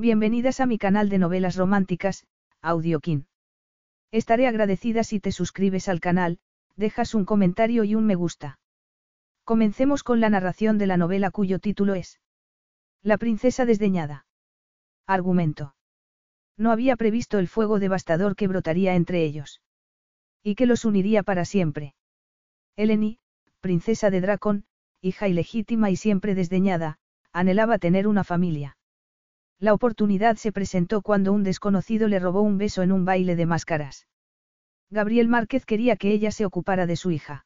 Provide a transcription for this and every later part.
Bienvenidas a mi canal de novelas románticas, Audiokin. Estaré agradecida si te suscribes al canal, dejas un comentario y un me gusta. Comencemos con la narración de la novela cuyo título es La princesa desdeñada. Argumento. No había previsto el fuego devastador que brotaría entre ellos. Y que los uniría para siempre. Eleni, princesa de Dracon, hija ilegítima y siempre desdeñada, anhelaba tener una familia. La oportunidad se presentó cuando un desconocido le robó un beso en un baile de máscaras. Gabriel Márquez quería que ella se ocupara de su hija.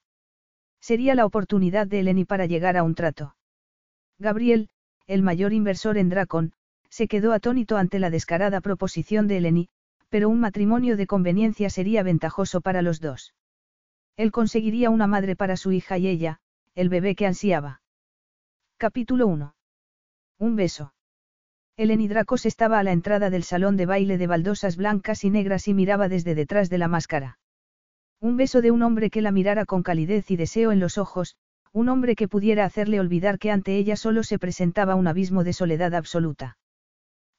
Sería la oportunidad de Eleni para llegar a un trato. Gabriel, el mayor inversor en Dracon, se quedó atónito ante la descarada proposición de Eleni, pero un matrimonio de conveniencia sería ventajoso para los dos. Él conseguiría una madre para su hija y ella, el bebé que ansiaba. Capítulo 1. Un beso. Eleni Dracos estaba a la entrada del salón de baile de baldosas blancas y negras y miraba desde detrás de la máscara. Un beso de un hombre que la mirara con calidez y deseo en los ojos, un hombre que pudiera hacerle olvidar que ante ella solo se presentaba un abismo de soledad absoluta.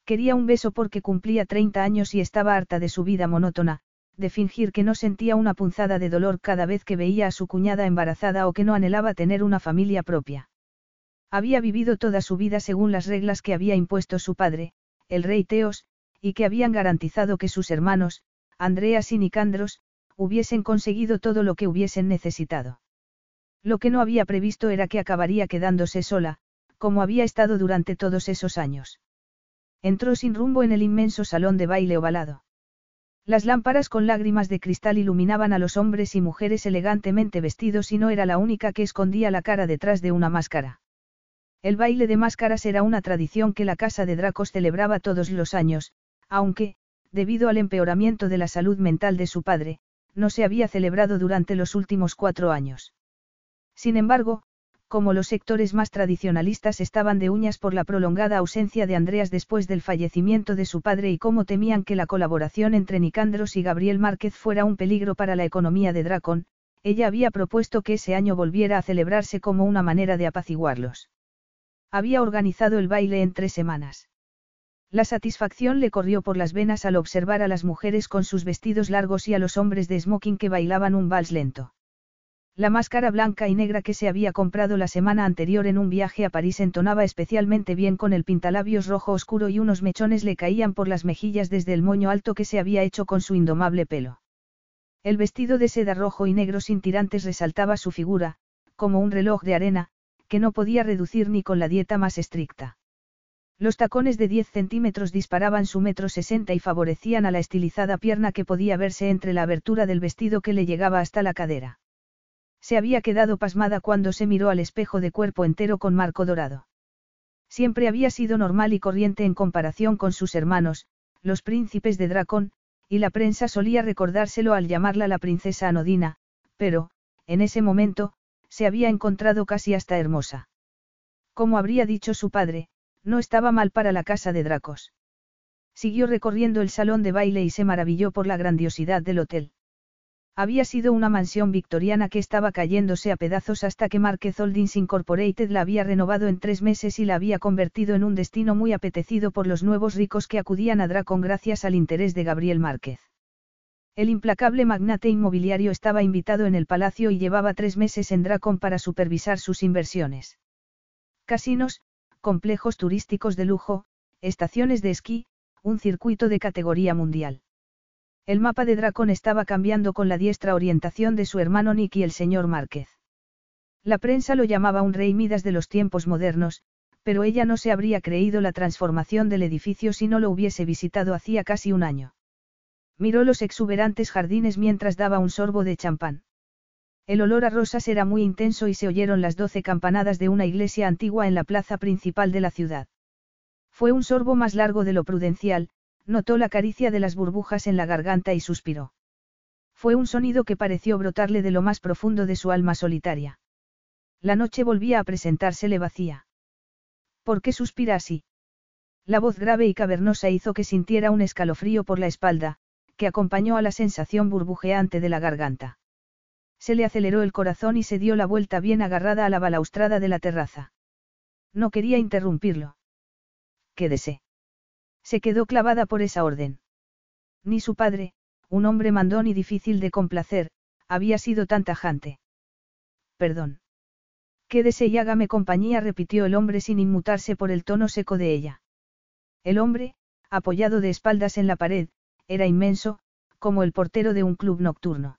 Quería un beso porque cumplía 30 años y estaba harta de su vida monótona, de fingir que no sentía una punzada de dolor cada vez que veía a su cuñada embarazada o que no anhelaba tener una familia propia. Había vivido toda su vida según las reglas que había impuesto su padre, el rey Teos, y que habían garantizado que sus hermanos, Andreas y Nicandros, hubiesen conseguido todo lo que hubiesen necesitado. Lo que no había previsto era que acabaría quedándose sola, como había estado durante todos esos años. Entró sin rumbo en el inmenso salón de baile ovalado. Las lámparas con lágrimas de cristal iluminaban a los hombres y mujeres elegantemente vestidos y no era la única que escondía la cara detrás de una máscara. El baile de máscaras era una tradición que la casa de Dracos celebraba todos los años, aunque, debido al empeoramiento de la salud mental de su padre, no se había celebrado durante los últimos cuatro años. Sin embargo, como los sectores más tradicionalistas estaban de uñas por la prolongada ausencia de Andreas después del fallecimiento de su padre y cómo temían que la colaboración entre Nicandros y Gabriel Márquez fuera un peligro para la economía de Dracon, ella había propuesto que ese año volviera a celebrarse como una manera de apaciguarlos. Había organizado el baile en tres semanas. La satisfacción le corrió por las venas al observar a las mujeres con sus vestidos largos y a los hombres de smoking que bailaban un vals lento. La máscara blanca y negra que se había comprado la semana anterior en un viaje a París entonaba especialmente bien con el pintalabios rojo oscuro y unos mechones le caían por las mejillas desde el moño alto que se había hecho con su indomable pelo. El vestido de seda rojo y negro sin tirantes resaltaba su figura, como un reloj de arena, que no podía reducir ni con la dieta más estricta. Los tacones de 10 centímetros disparaban su metro sesenta y favorecían a la estilizada pierna que podía verse entre la abertura del vestido que le llegaba hasta la cadera. Se había quedado pasmada cuando se miró al espejo de cuerpo entero con marco dorado. Siempre había sido normal y corriente en comparación con sus hermanos, los príncipes de Dracón, y la prensa solía recordárselo al llamarla la princesa anodina, pero, en ese momento, se había encontrado casi hasta hermosa. Como habría dicho su padre, no estaba mal para la casa de Dracos. Siguió recorriendo el salón de baile y se maravilló por la grandiosidad del hotel. Había sido una mansión victoriana que estaba cayéndose a pedazos hasta que Márquez Holdings Incorporated la había renovado en tres meses y la había convertido en un destino muy apetecido por los nuevos ricos que acudían a Dracon gracias al interés de Gabriel Márquez. El implacable magnate inmobiliario estaba invitado en el palacio y llevaba tres meses en Dracon para supervisar sus inversiones. Casinos, complejos turísticos de lujo, estaciones de esquí, un circuito de categoría mundial. El mapa de Dracón estaba cambiando con la diestra orientación de su hermano Nick y el señor Márquez. La prensa lo llamaba un rey Midas de los tiempos modernos, pero ella no se habría creído la transformación del edificio si no lo hubiese visitado hacía casi un año. Miró los exuberantes jardines mientras daba un sorbo de champán. El olor a rosas era muy intenso y se oyeron las doce campanadas de una iglesia antigua en la plaza principal de la ciudad. Fue un sorbo más largo de lo prudencial, notó la caricia de las burbujas en la garganta y suspiró. Fue un sonido que pareció brotarle de lo más profundo de su alma solitaria. La noche volvía a presentársele vacía. ¿Por qué suspira así? La voz grave y cavernosa hizo que sintiera un escalofrío por la espalda, que acompañó a la sensación burbujeante de la garganta. Se le aceleró el corazón y se dio la vuelta bien agarrada a la balaustrada de la terraza. No quería interrumpirlo. Quédese. Se quedó clavada por esa orden. Ni su padre, un hombre mandón y difícil de complacer, había sido tan tajante. Perdón. Quédese y hágame compañía, repitió el hombre sin inmutarse por el tono seco de ella. El hombre, apoyado de espaldas en la pared, era inmenso, como el portero de un club nocturno.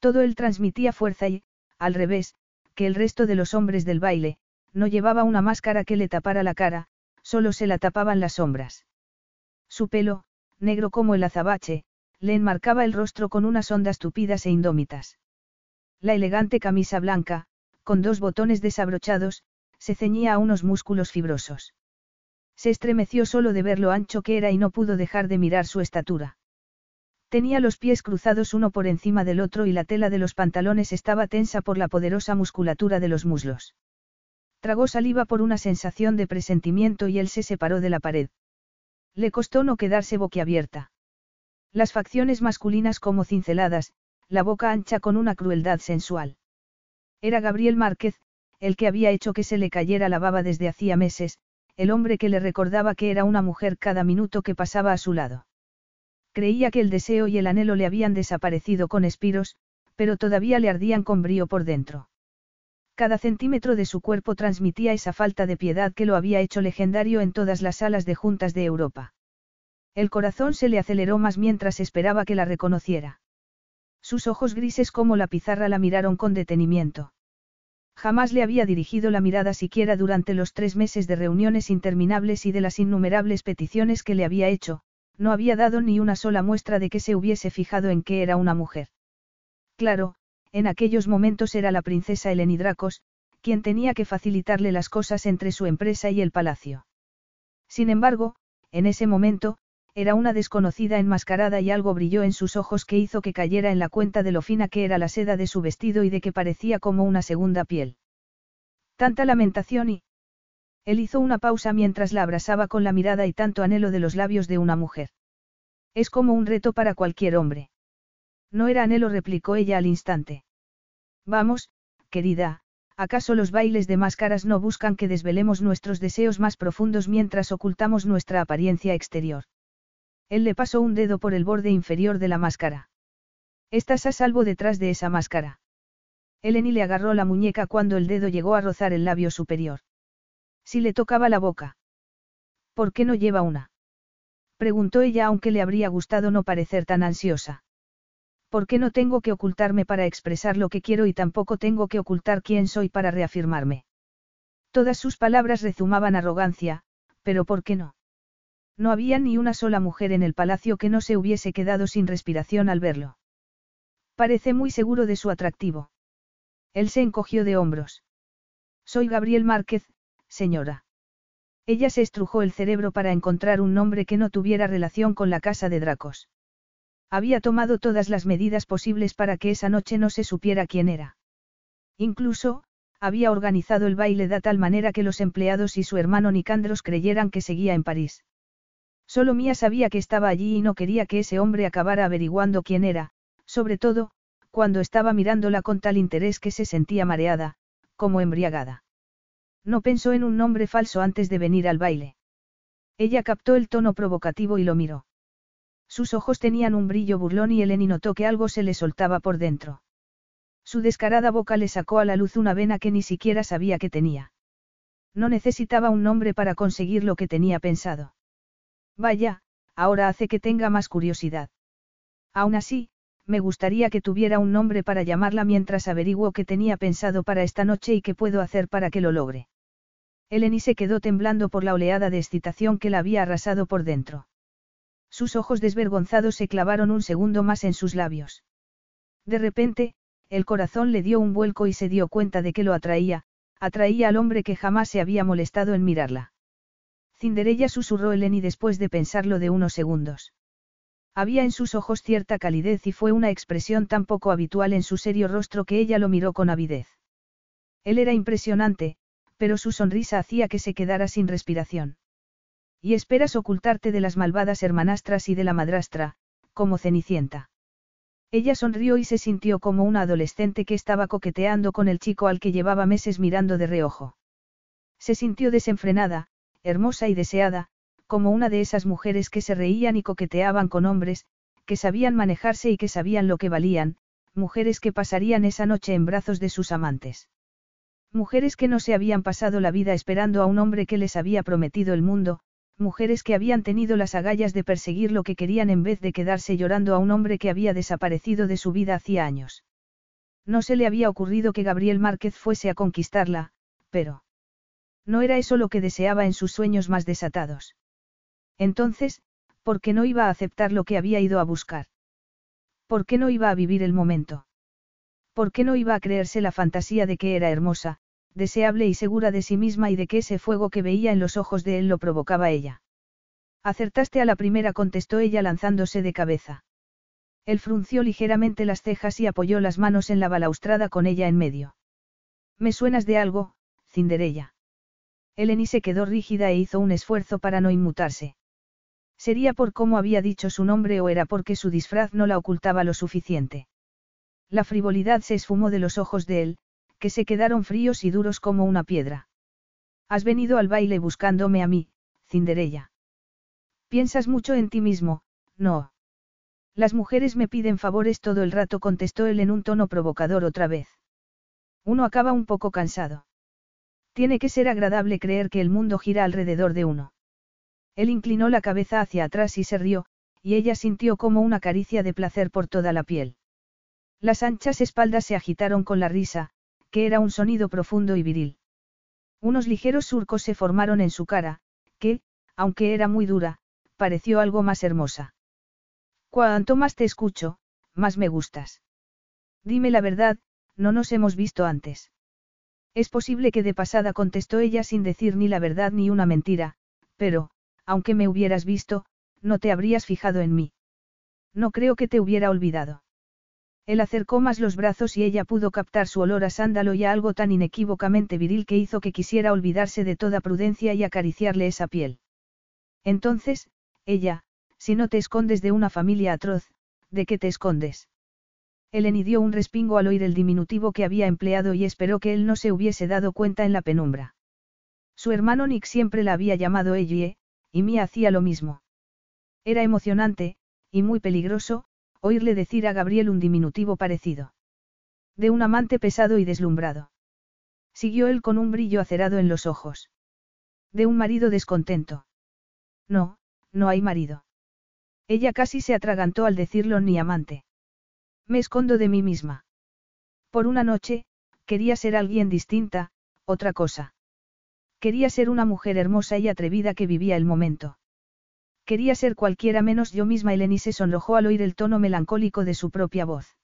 Todo él transmitía fuerza y, al revés, que el resto de los hombres del baile, no llevaba una máscara que le tapara la cara, solo se la tapaban las sombras. Su pelo, negro como el azabache, le enmarcaba el rostro con unas ondas tupidas e indómitas. La elegante camisa blanca, con dos botones desabrochados, se ceñía a unos músculos fibrosos. Se estremeció solo de ver lo ancho que era y no pudo dejar de mirar su estatura. Tenía los pies cruzados uno por encima del otro y la tela de los pantalones estaba tensa por la poderosa musculatura de los muslos. Tragó saliva por una sensación de presentimiento y él se separó de la pared. Le costó no quedarse boquiabierta. Las facciones masculinas como cinceladas, la boca ancha con una crueldad sensual. Era Gabriel Márquez, el que había hecho que se le cayera la baba desde hacía meses, el hombre que le recordaba que era una mujer cada minuto que pasaba a su lado. Creía que el deseo y el anhelo le habían desaparecido con espiros, pero todavía le ardían con brío por dentro. Cada centímetro de su cuerpo transmitía esa falta de piedad que lo había hecho legendario en todas las salas de juntas de Europa. El corazón se le aceleró más mientras esperaba que la reconociera. Sus ojos grises como la pizarra la miraron con detenimiento. Jamás le había dirigido la mirada siquiera durante los tres meses de reuniones interminables y de las innumerables peticiones que le había hecho, no había dado ni una sola muestra de que se hubiese fijado en que era una mujer. Claro, en aquellos momentos era la princesa Dracos, quien tenía que facilitarle las cosas entre su empresa y el palacio. Sin embargo, en ese momento, era una desconocida enmascarada y algo brilló en sus ojos que hizo que cayera en la cuenta de lo fina que era la seda de su vestido y de que parecía como una segunda piel. Tanta lamentación y... Él hizo una pausa mientras la abrazaba con la mirada y tanto anhelo de los labios de una mujer. Es como un reto para cualquier hombre. No era anhelo, replicó ella al instante. Vamos, querida, ¿acaso los bailes de máscaras no buscan que desvelemos nuestros deseos más profundos mientras ocultamos nuestra apariencia exterior? Él le pasó un dedo por el borde inferior de la máscara. Estás a salvo detrás de esa máscara. Eleni le agarró la muñeca cuando el dedo llegó a rozar el labio superior. Si le tocaba la boca. ¿Por qué no lleva una? Preguntó ella aunque le habría gustado no parecer tan ansiosa. ¿Por qué no tengo que ocultarme para expresar lo que quiero y tampoco tengo que ocultar quién soy para reafirmarme? Todas sus palabras rezumaban arrogancia, pero ¿por qué no? No había ni una sola mujer en el palacio que no se hubiese quedado sin respiración al verlo. Parece muy seguro de su atractivo. Él se encogió de hombros. Soy Gabriel Márquez, señora. Ella se estrujó el cerebro para encontrar un nombre que no tuviera relación con la casa de Dracos. Había tomado todas las medidas posibles para que esa noche no se supiera quién era. Incluso, había organizado el baile de tal manera que los empleados y su hermano Nicandros creyeran que seguía en París. Solo Mía sabía que estaba allí y no quería que ese hombre acabara averiguando quién era, sobre todo, cuando estaba mirándola con tal interés que se sentía mareada, como embriagada. No pensó en un nombre falso antes de venir al baile. Ella captó el tono provocativo y lo miró. Sus ojos tenían un brillo burlón y Eleni notó que algo se le soltaba por dentro. Su descarada boca le sacó a la luz una vena que ni siquiera sabía que tenía. No necesitaba un nombre para conseguir lo que tenía pensado. Vaya, ahora hace que tenga más curiosidad. Aún así, me gustaría que tuviera un nombre para llamarla mientras averiguo qué tenía pensado para esta noche y qué puedo hacer para que lo logre. Eleni se quedó temblando por la oleada de excitación que la había arrasado por dentro. Sus ojos desvergonzados se clavaron un segundo más en sus labios. De repente, el corazón le dio un vuelco y se dio cuenta de que lo atraía, atraía al hombre que jamás se había molestado en mirarla. Cinderella susurró Eleni después de pensarlo de unos segundos. Había en sus ojos cierta calidez y fue una expresión tan poco habitual en su serio rostro que ella lo miró con avidez. Él era impresionante, pero su sonrisa hacía que se quedara sin respiración. Y esperas ocultarte de las malvadas hermanastras y de la madrastra, como Cenicienta. Ella sonrió y se sintió como una adolescente que estaba coqueteando con el chico al que llevaba meses mirando de reojo. Se sintió desenfrenada, hermosa y deseada, como una de esas mujeres que se reían y coqueteaban con hombres, que sabían manejarse y que sabían lo que valían, mujeres que pasarían esa noche en brazos de sus amantes. Mujeres que no se habían pasado la vida esperando a un hombre que les había prometido el mundo, mujeres que habían tenido las agallas de perseguir lo que querían en vez de quedarse llorando a un hombre que había desaparecido de su vida hacía años. No se le había ocurrido que Gabriel Márquez fuese a conquistarla, pero... No era eso lo que deseaba en sus sueños más desatados. Entonces, ¿por qué no iba a aceptar lo que había ido a buscar? ¿Por qué no iba a vivir el momento? ¿Por qué no iba a creerse la fantasía de que era hermosa, deseable y segura de sí misma y de que ese fuego que veía en los ojos de él lo provocaba ella. Acertaste a la primera, contestó ella lanzándose de cabeza. Él frunció ligeramente las cejas y apoyó las manos en la balaustrada con ella en medio. Me suenas de algo, Cinderella. Eleni se quedó rígida e hizo un esfuerzo para no inmutarse. Sería por cómo había dicho su nombre o era porque su disfraz no la ocultaba lo suficiente. La frivolidad se esfumó de los ojos de él, que se quedaron fríos y duros como una piedra. Has venido al baile buscándome a mí, Cinderella. Piensas mucho en ti mismo, no. Las mujeres me piden favores todo el rato, contestó él en un tono provocador otra vez. Uno acaba un poco cansado. Tiene que ser agradable creer que el mundo gira alrededor de uno. Él inclinó la cabeza hacia atrás y se rió, y ella sintió como una caricia de placer por toda la piel. Las anchas espaldas se agitaron con la risa, que era un sonido profundo y viril. Unos ligeros surcos se formaron en su cara, que, aunque era muy dura, pareció algo más hermosa. Cuanto más te escucho, más me gustas. Dime la verdad, no nos hemos visto antes. Es posible que de pasada contestó ella sin decir ni la verdad ni una mentira, pero, aunque me hubieras visto, no te habrías fijado en mí. No creo que te hubiera olvidado. Él acercó más los brazos y ella pudo captar su olor a sándalo y a algo tan inequívocamente viril que hizo que quisiera olvidarse de toda prudencia y acariciarle esa piel. Entonces, ella, si no te escondes de una familia atroz, ¿de qué te escondes? Eleni dio un respingo al oír el diminutivo que había empleado y esperó que él no se hubiese dado cuenta en la penumbra. Su hermano Nick siempre la había llamado Ellie, y Mia hacía lo mismo. Era emocionante, y muy peligroso, oírle decir a Gabriel un diminutivo parecido. De un amante pesado y deslumbrado. Siguió él con un brillo acerado en los ojos. De un marido descontento. No, no hay marido. Ella casi se atragantó al decirlo ni amante. Me escondo de mí misma. Por una noche, quería ser alguien distinta, otra cosa. Quería ser una mujer hermosa y atrevida que vivía el momento. Quería ser cualquiera menos yo misma. Eleni se sonrojó al oír el tono melancólico de su propia voz.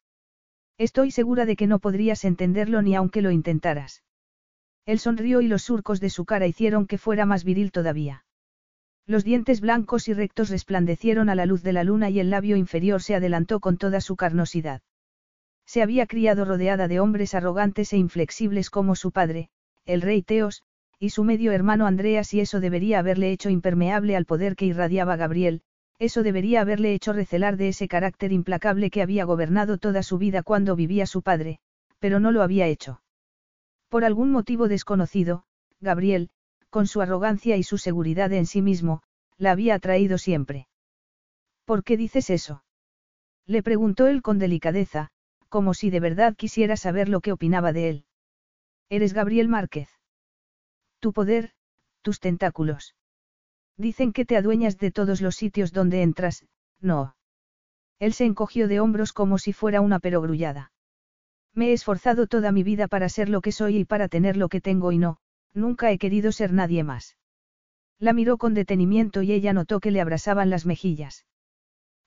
Estoy segura de que no podrías entenderlo ni aunque lo intentaras. Él sonrió y los surcos de su cara hicieron que fuera más viril todavía. Los dientes blancos y rectos resplandecieron a la luz de la luna y el labio inferior se adelantó con toda su carnosidad. Se había criado rodeada de hombres arrogantes e inflexibles como su padre, el rey Teos, y su medio hermano Andreas y eso debería haberle hecho impermeable al poder que irradiaba Gabriel, eso debería haberle hecho recelar de ese carácter implacable que había gobernado toda su vida cuando vivía su padre, pero no lo había hecho. Por algún motivo desconocido, Gabriel, con su arrogancia y su seguridad en sí mismo, la había atraído siempre. ¿Por qué dices eso? Le preguntó él con delicadeza, como si de verdad quisiera saber lo que opinaba de él. Eres Gabriel Márquez. Tu poder, tus tentáculos. Dicen que te adueñas de todos los sitios donde entras, no. Él se encogió de hombros como si fuera una perogrullada. Me he esforzado toda mi vida para ser lo que soy y para tener lo que tengo y no, nunca he querido ser nadie más. La miró con detenimiento y ella notó que le abrasaban las mejillas.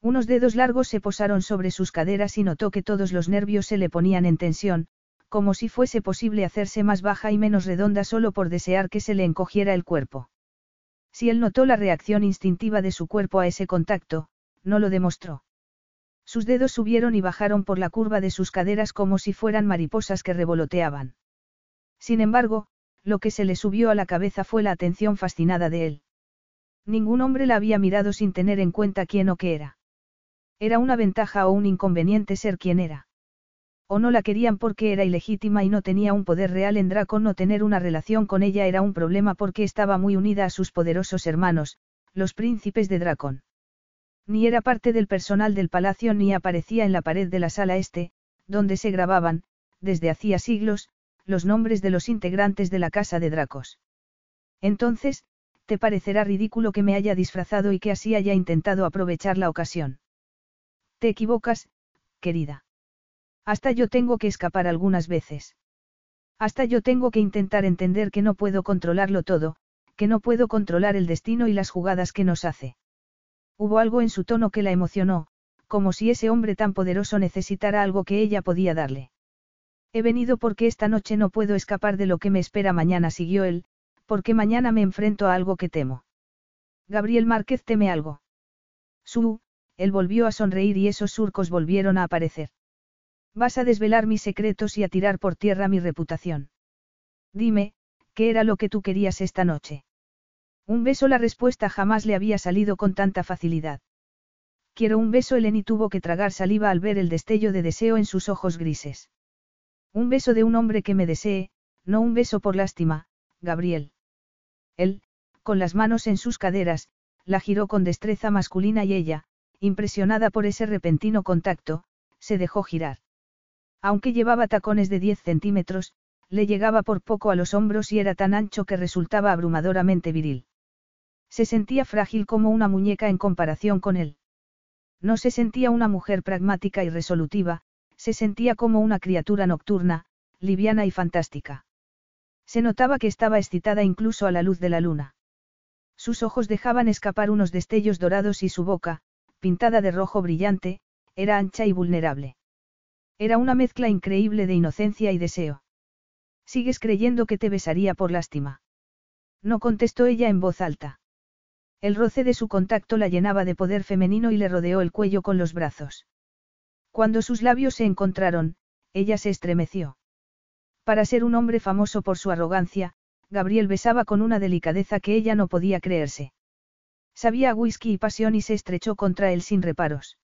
Unos dedos largos se posaron sobre sus caderas y notó que todos los nervios se le ponían en tensión, como si fuese posible hacerse más baja y menos redonda solo por desear que se le encogiera el cuerpo. Si él notó la reacción instintiva de su cuerpo a ese contacto, no lo demostró. Sus dedos subieron y bajaron por la curva de sus caderas como si fueran mariposas que revoloteaban. Sin embargo, lo que se le subió a la cabeza fue la atención fascinada de él. Ningún hombre la había mirado sin tener en cuenta quién o qué era. Era una ventaja o un inconveniente ser quien era. O no la querían porque era ilegítima y no tenía un poder real en Draco, no tener una relación con ella era un problema porque estaba muy unida a sus poderosos hermanos, los príncipes de Dracón. Ni era parte del personal del palacio ni aparecía en la pared de la sala este, donde se grababan, desde hacía siglos, los nombres de los integrantes de la casa de Dracos. Entonces, te parecerá ridículo que me haya disfrazado y que así haya intentado aprovechar la ocasión. Te equivocas, querida. Hasta yo tengo que escapar algunas veces. Hasta yo tengo que intentar entender que no puedo controlarlo todo, que no puedo controlar el destino y las jugadas que nos hace. Hubo algo en su tono que la emocionó, como si ese hombre tan poderoso necesitara algo que ella podía darle. He venido porque esta noche no puedo escapar de lo que me espera mañana, siguió él, porque mañana me enfrento a algo que temo. Gabriel Márquez teme algo. Su, él volvió a sonreír y esos surcos volvieron a aparecer. Vas a desvelar mis secretos y a tirar por tierra mi reputación. Dime, ¿qué era lo que tú querías esta noche? Un beso la respuesta jamás le había salido con tanta facilidad. Quiero un beso Eleni tuvo que tragar saliva al ver el destello de deseo en sus ojos grises. Un beso de un hombre que me desee, no un beso por lástima, Gabriel. Él, con las manos en sus caderas, la giró con destreza masculina y ella, impresionada por ese repentino contacto, se dejó girar. Aunque llevaba tacones de 10 centímetros, le llegaba por poco a los hombros y era tan ancho que resultaba abrumadoramente viril. Se sentía frágil como una muñeca en comparación con él. No se sentía una mujer pragmática y resolutiva, se sentía como una criatura nocturna, liviana y fantástica. Se notaba que estaba excitada incluso a la luz de la luna. Sus ojos dejaban escapar unos destellos dorados y su boca, pintada de rojo brillante, era ancha y vulnerable. Era una mezcla increíble de inocencia y deseo. ¿Sigues creyendo que te besaría por lástima? No contestó ella en voz alta. El roce de su contacto la llenaba de poder femenino y le rodeó el cuello con los brazos. Cuando sus labios se encontraron, ella se estremeció. Para ser un hombre famoso por su arrogancia, Gabriel besaba con una delicadeza que ella no podía creerse. Sabía whisky y pasión y se estrechó contra él sin reparos.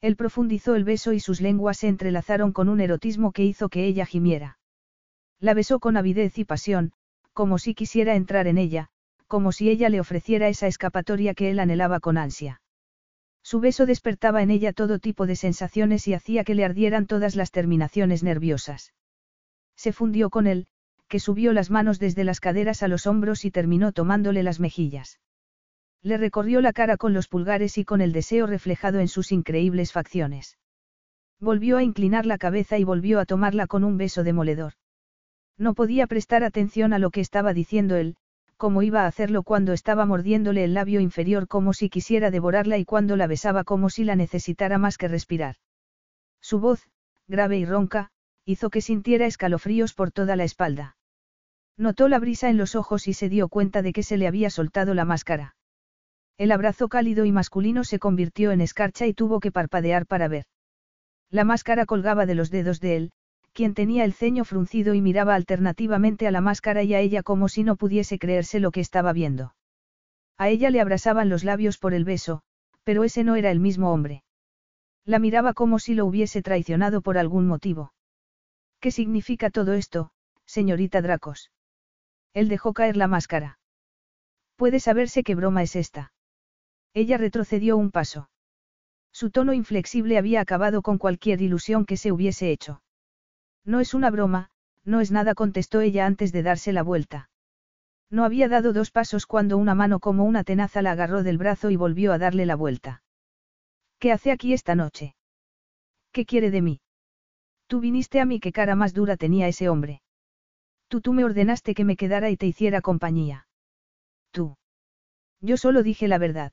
Él profundizó el beso y sus lenguas se entrelazaron con un erotismo que hizo que ella gimiera. La besó con avidez y pasión, como si quisiera entrar en ella, como si ella le ofreciera esa escapatoria que él anhelaba con ansia. Su beso despertaba en ella todo tipo de sensaciones y hacía que le ardieran todas las terminaciones nerviosas. Se fundió con él, que subió las manos desde las caderas a los hombros y terminó tomándole las mejillas. Le recorrió la cara con los pulgares y con el deseo reflejado en sus increíbles facciones. Volvió a inclinar la cabeza y volvió a tomarla con un beso demoledor. No podía prestar atención a lo que estaba diciendo él, como iba a hacerlo cuando estaba mordiéndole el labio inferior como si quisiera devorarla y cuando la besaba como si la necesitara más que respirar. Su voz, grave y ronca, hizo que sintiera escalofríos por toda la espalda. Notó la brisa en los ojos y se dio cuenta de que se le había soltado la máscara. El abrazo cálido y masculino se convirtió en escarcha y tuvo que parpadear para ver. La máscara colgaba de los dedos de él, quien tenía el ceño fruncido y miraba alternativamente a la máscara y a ella como si no pudiese creerse lo que estaba viendo. A ella le abrasaban los labios por el beso, pero ese no era el mismo hombre. La miraba como si lo hubiese traicionado por algún motivo. ¿Qué significa todo esto, señorita Dracos? Él dejó caer la máscara. Puede saberse qué broma es esta. Ella retrocedió un paso. Su tono inflexible había acabado con cualquier ilusión que se hubiese hecho. No es una broma, no es nada, contestó ella antes de darse la vuelta. No había dado dos pasos cuando una mano como una tenaza la agarró del brazo y volvió a darle la vuelta. ¿Qué hace aquí esta noche? ¿Qué quiere de mí? Tú viniste a mí, qué cara más dura tenía ese hombre. Tú tú me ordenaste que me quedara y te hiciera compañía. Tú. Yo solo dije la verdad.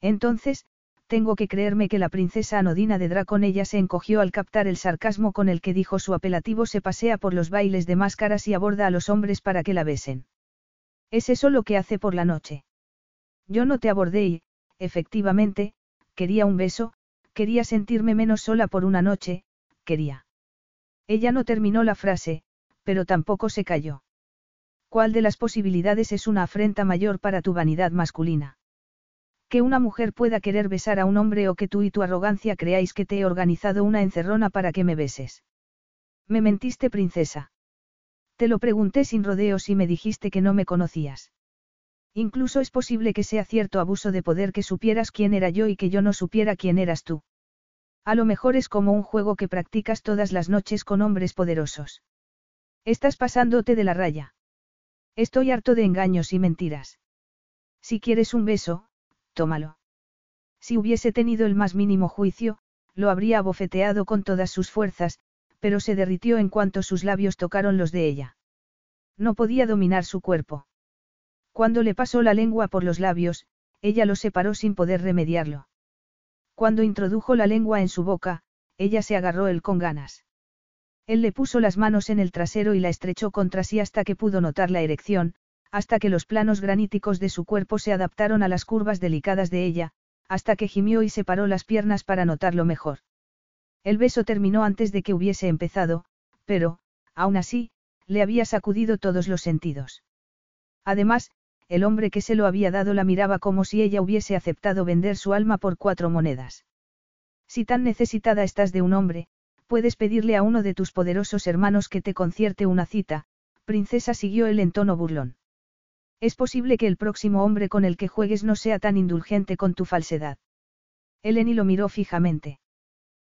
Entonces, tengo que creerme que la princesa anodina de Draconella se encogió al captar el sarcasmo con el que dijo su apelativo se pasea por los bailes de máscaras y aborda a los hombres para que la besen. ¿Es eso lo que hace por la noche? Yo no te abordé y, efectivamente, quería un beso, quería sentirme menos sola por una noche, quería. Ella no terminó la frase, pero tampoco se calló. ¿Cuál de las posibilidades es una afrenta mayor para tu vanidad masculina? Que una mujer pueda querer besar a un hombre o que tú y tu arrogancia creáis que te he organizado una encerrona para que me beses. Me mentiste, princesa. Te lo pregunté sin rodeos y me dijiste que no me conocías. Incluso es posible que sea cierto abuso de poder que supieras quién era yo y que yo no supiera quién eras tú. A lo mejor es como un juego que practicas todas las noches con hombres poderosos. Estás pasándote de la raya. Estoy harto de engaños y mentiras. Si quieres un beso, tómalo. Si hubiese tenido el más mínimo juicio, lo habría abofeteado con todas sus fuerzas, pero se derritió en cuanto sus labios tocaron los de ella. No podía dominar su cuerpo. Cuando le pasó la lengua por los labios, ella lo separó sin poder remediarlo. Cuando introdujo la lengua en su boca, ella se agarró él con ganas. Él le puso las manos en el trasero y la estrechó contra sí hasta que pudo notar la erección, hasta que los planos graníticos de su cuerpo se adaptaron a las curvas delicadas de ella, hasta que gimió y separó las piernas para notarlo mejor. El beso terminó antes de que hubiese empezado, pero, aún así, le había sacudido todos los sentidos. Además, el hombre que se lo había dado la miraba como si ella hubiese aceptado vender su alma por cuatro monedas. Si tan necesitada estás de un hombre, puedes pedirle a uno de tus poderosos hermanos que te concierte una cita, princesa siguió él en tono burlón. Es posible que el próximo hombre con el que juegues no sea tan indulgente con tu falsedad. Eleni lo miró fijamente.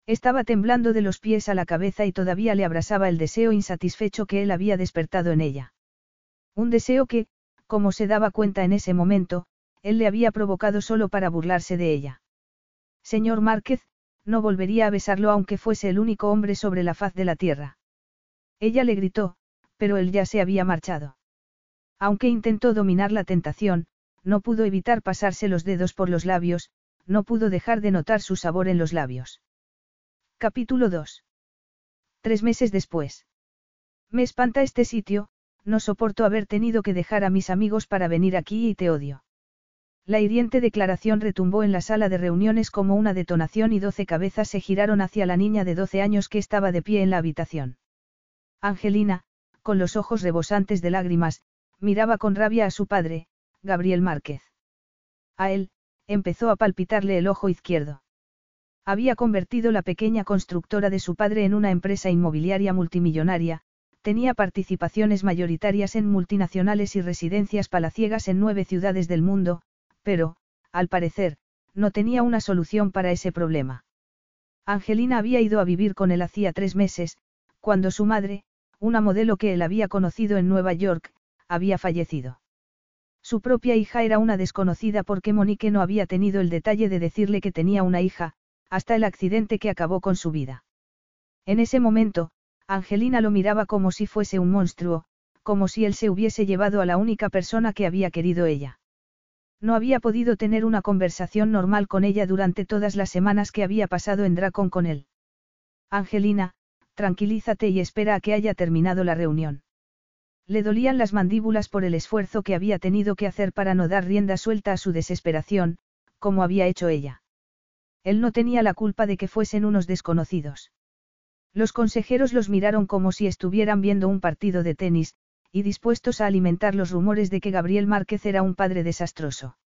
Estaba temblando de los pies a la cabeza y todavía le abrasaba el deseo insatisfecho que él había despertado en ella. Un deseo que, como se daba cuenta en ese momento, él le había provocado solo para burlarse de ella. Señor Márquez, no volvería a besarlo aunque fuese el único hombre sobre la faz de la tierra. Ella le gritó, pero él ya se había marchado. Aunque intentó dominar la tentación, no pudo evitar pasarse los dedos por los labios, no pudo dejar de notar su sabor en los labios. Capítulo 2. Tres meses después. Me espanta este sitio, no soporto haber tenido que dejar a mis amigos para venir aquí y te odio. La hiriente declaración retumbó en la sala de reuniones como una detonación y doce cabezas se giraron hacia la niña de doce años que estaba de pie en la habitación. Angelina, con los ojos rebosantes de lágrimas, miraba con rabia a su padre, Gabriel Márquez. A él, empezó a palpitarle el ojo izquierdo. Había convertido la pequeña constructora de su padre en una empresa inmobiliaria multimillonaria, tenía participaciones mayoritarias en multinacionales y residencias palaciegas en nueve ciudades del mundo, pero, al parecer, no tenía una solución para ese problema. Angelina había ido a vivir con él hacía tres meses, cuando su madre, una modelo que él había conocido en Nueva York, había fallecido. Su propia hija era una desconocida porque Monique no había tenido el detalle de decirle que tenía una hija, hasta el accidente que acabó con su vida. En ese momento, Angelina lo miraba como si fuese un monstruo, como si él se hubiese llevado a la única persona que había querido ella. No había podido tener una conversación normal con ella durante todas las semanas que había pasado en Dracon con él. Angelina, tranquilízate y espera a que haya terminado la reunión. Le dolían las mandíbulas por el esfuerzo que había tenido que hacer para no dar rienda suelta a su desesperación, como había hecho ella. Él no tenía la culpa de que fuesen unos desconocidos. Los consejeros los miraron como si estuvieran viendo un partido de tenis, y dispuestos a alimentar los rumores de que Gabriel Márquez era un padre desastroso.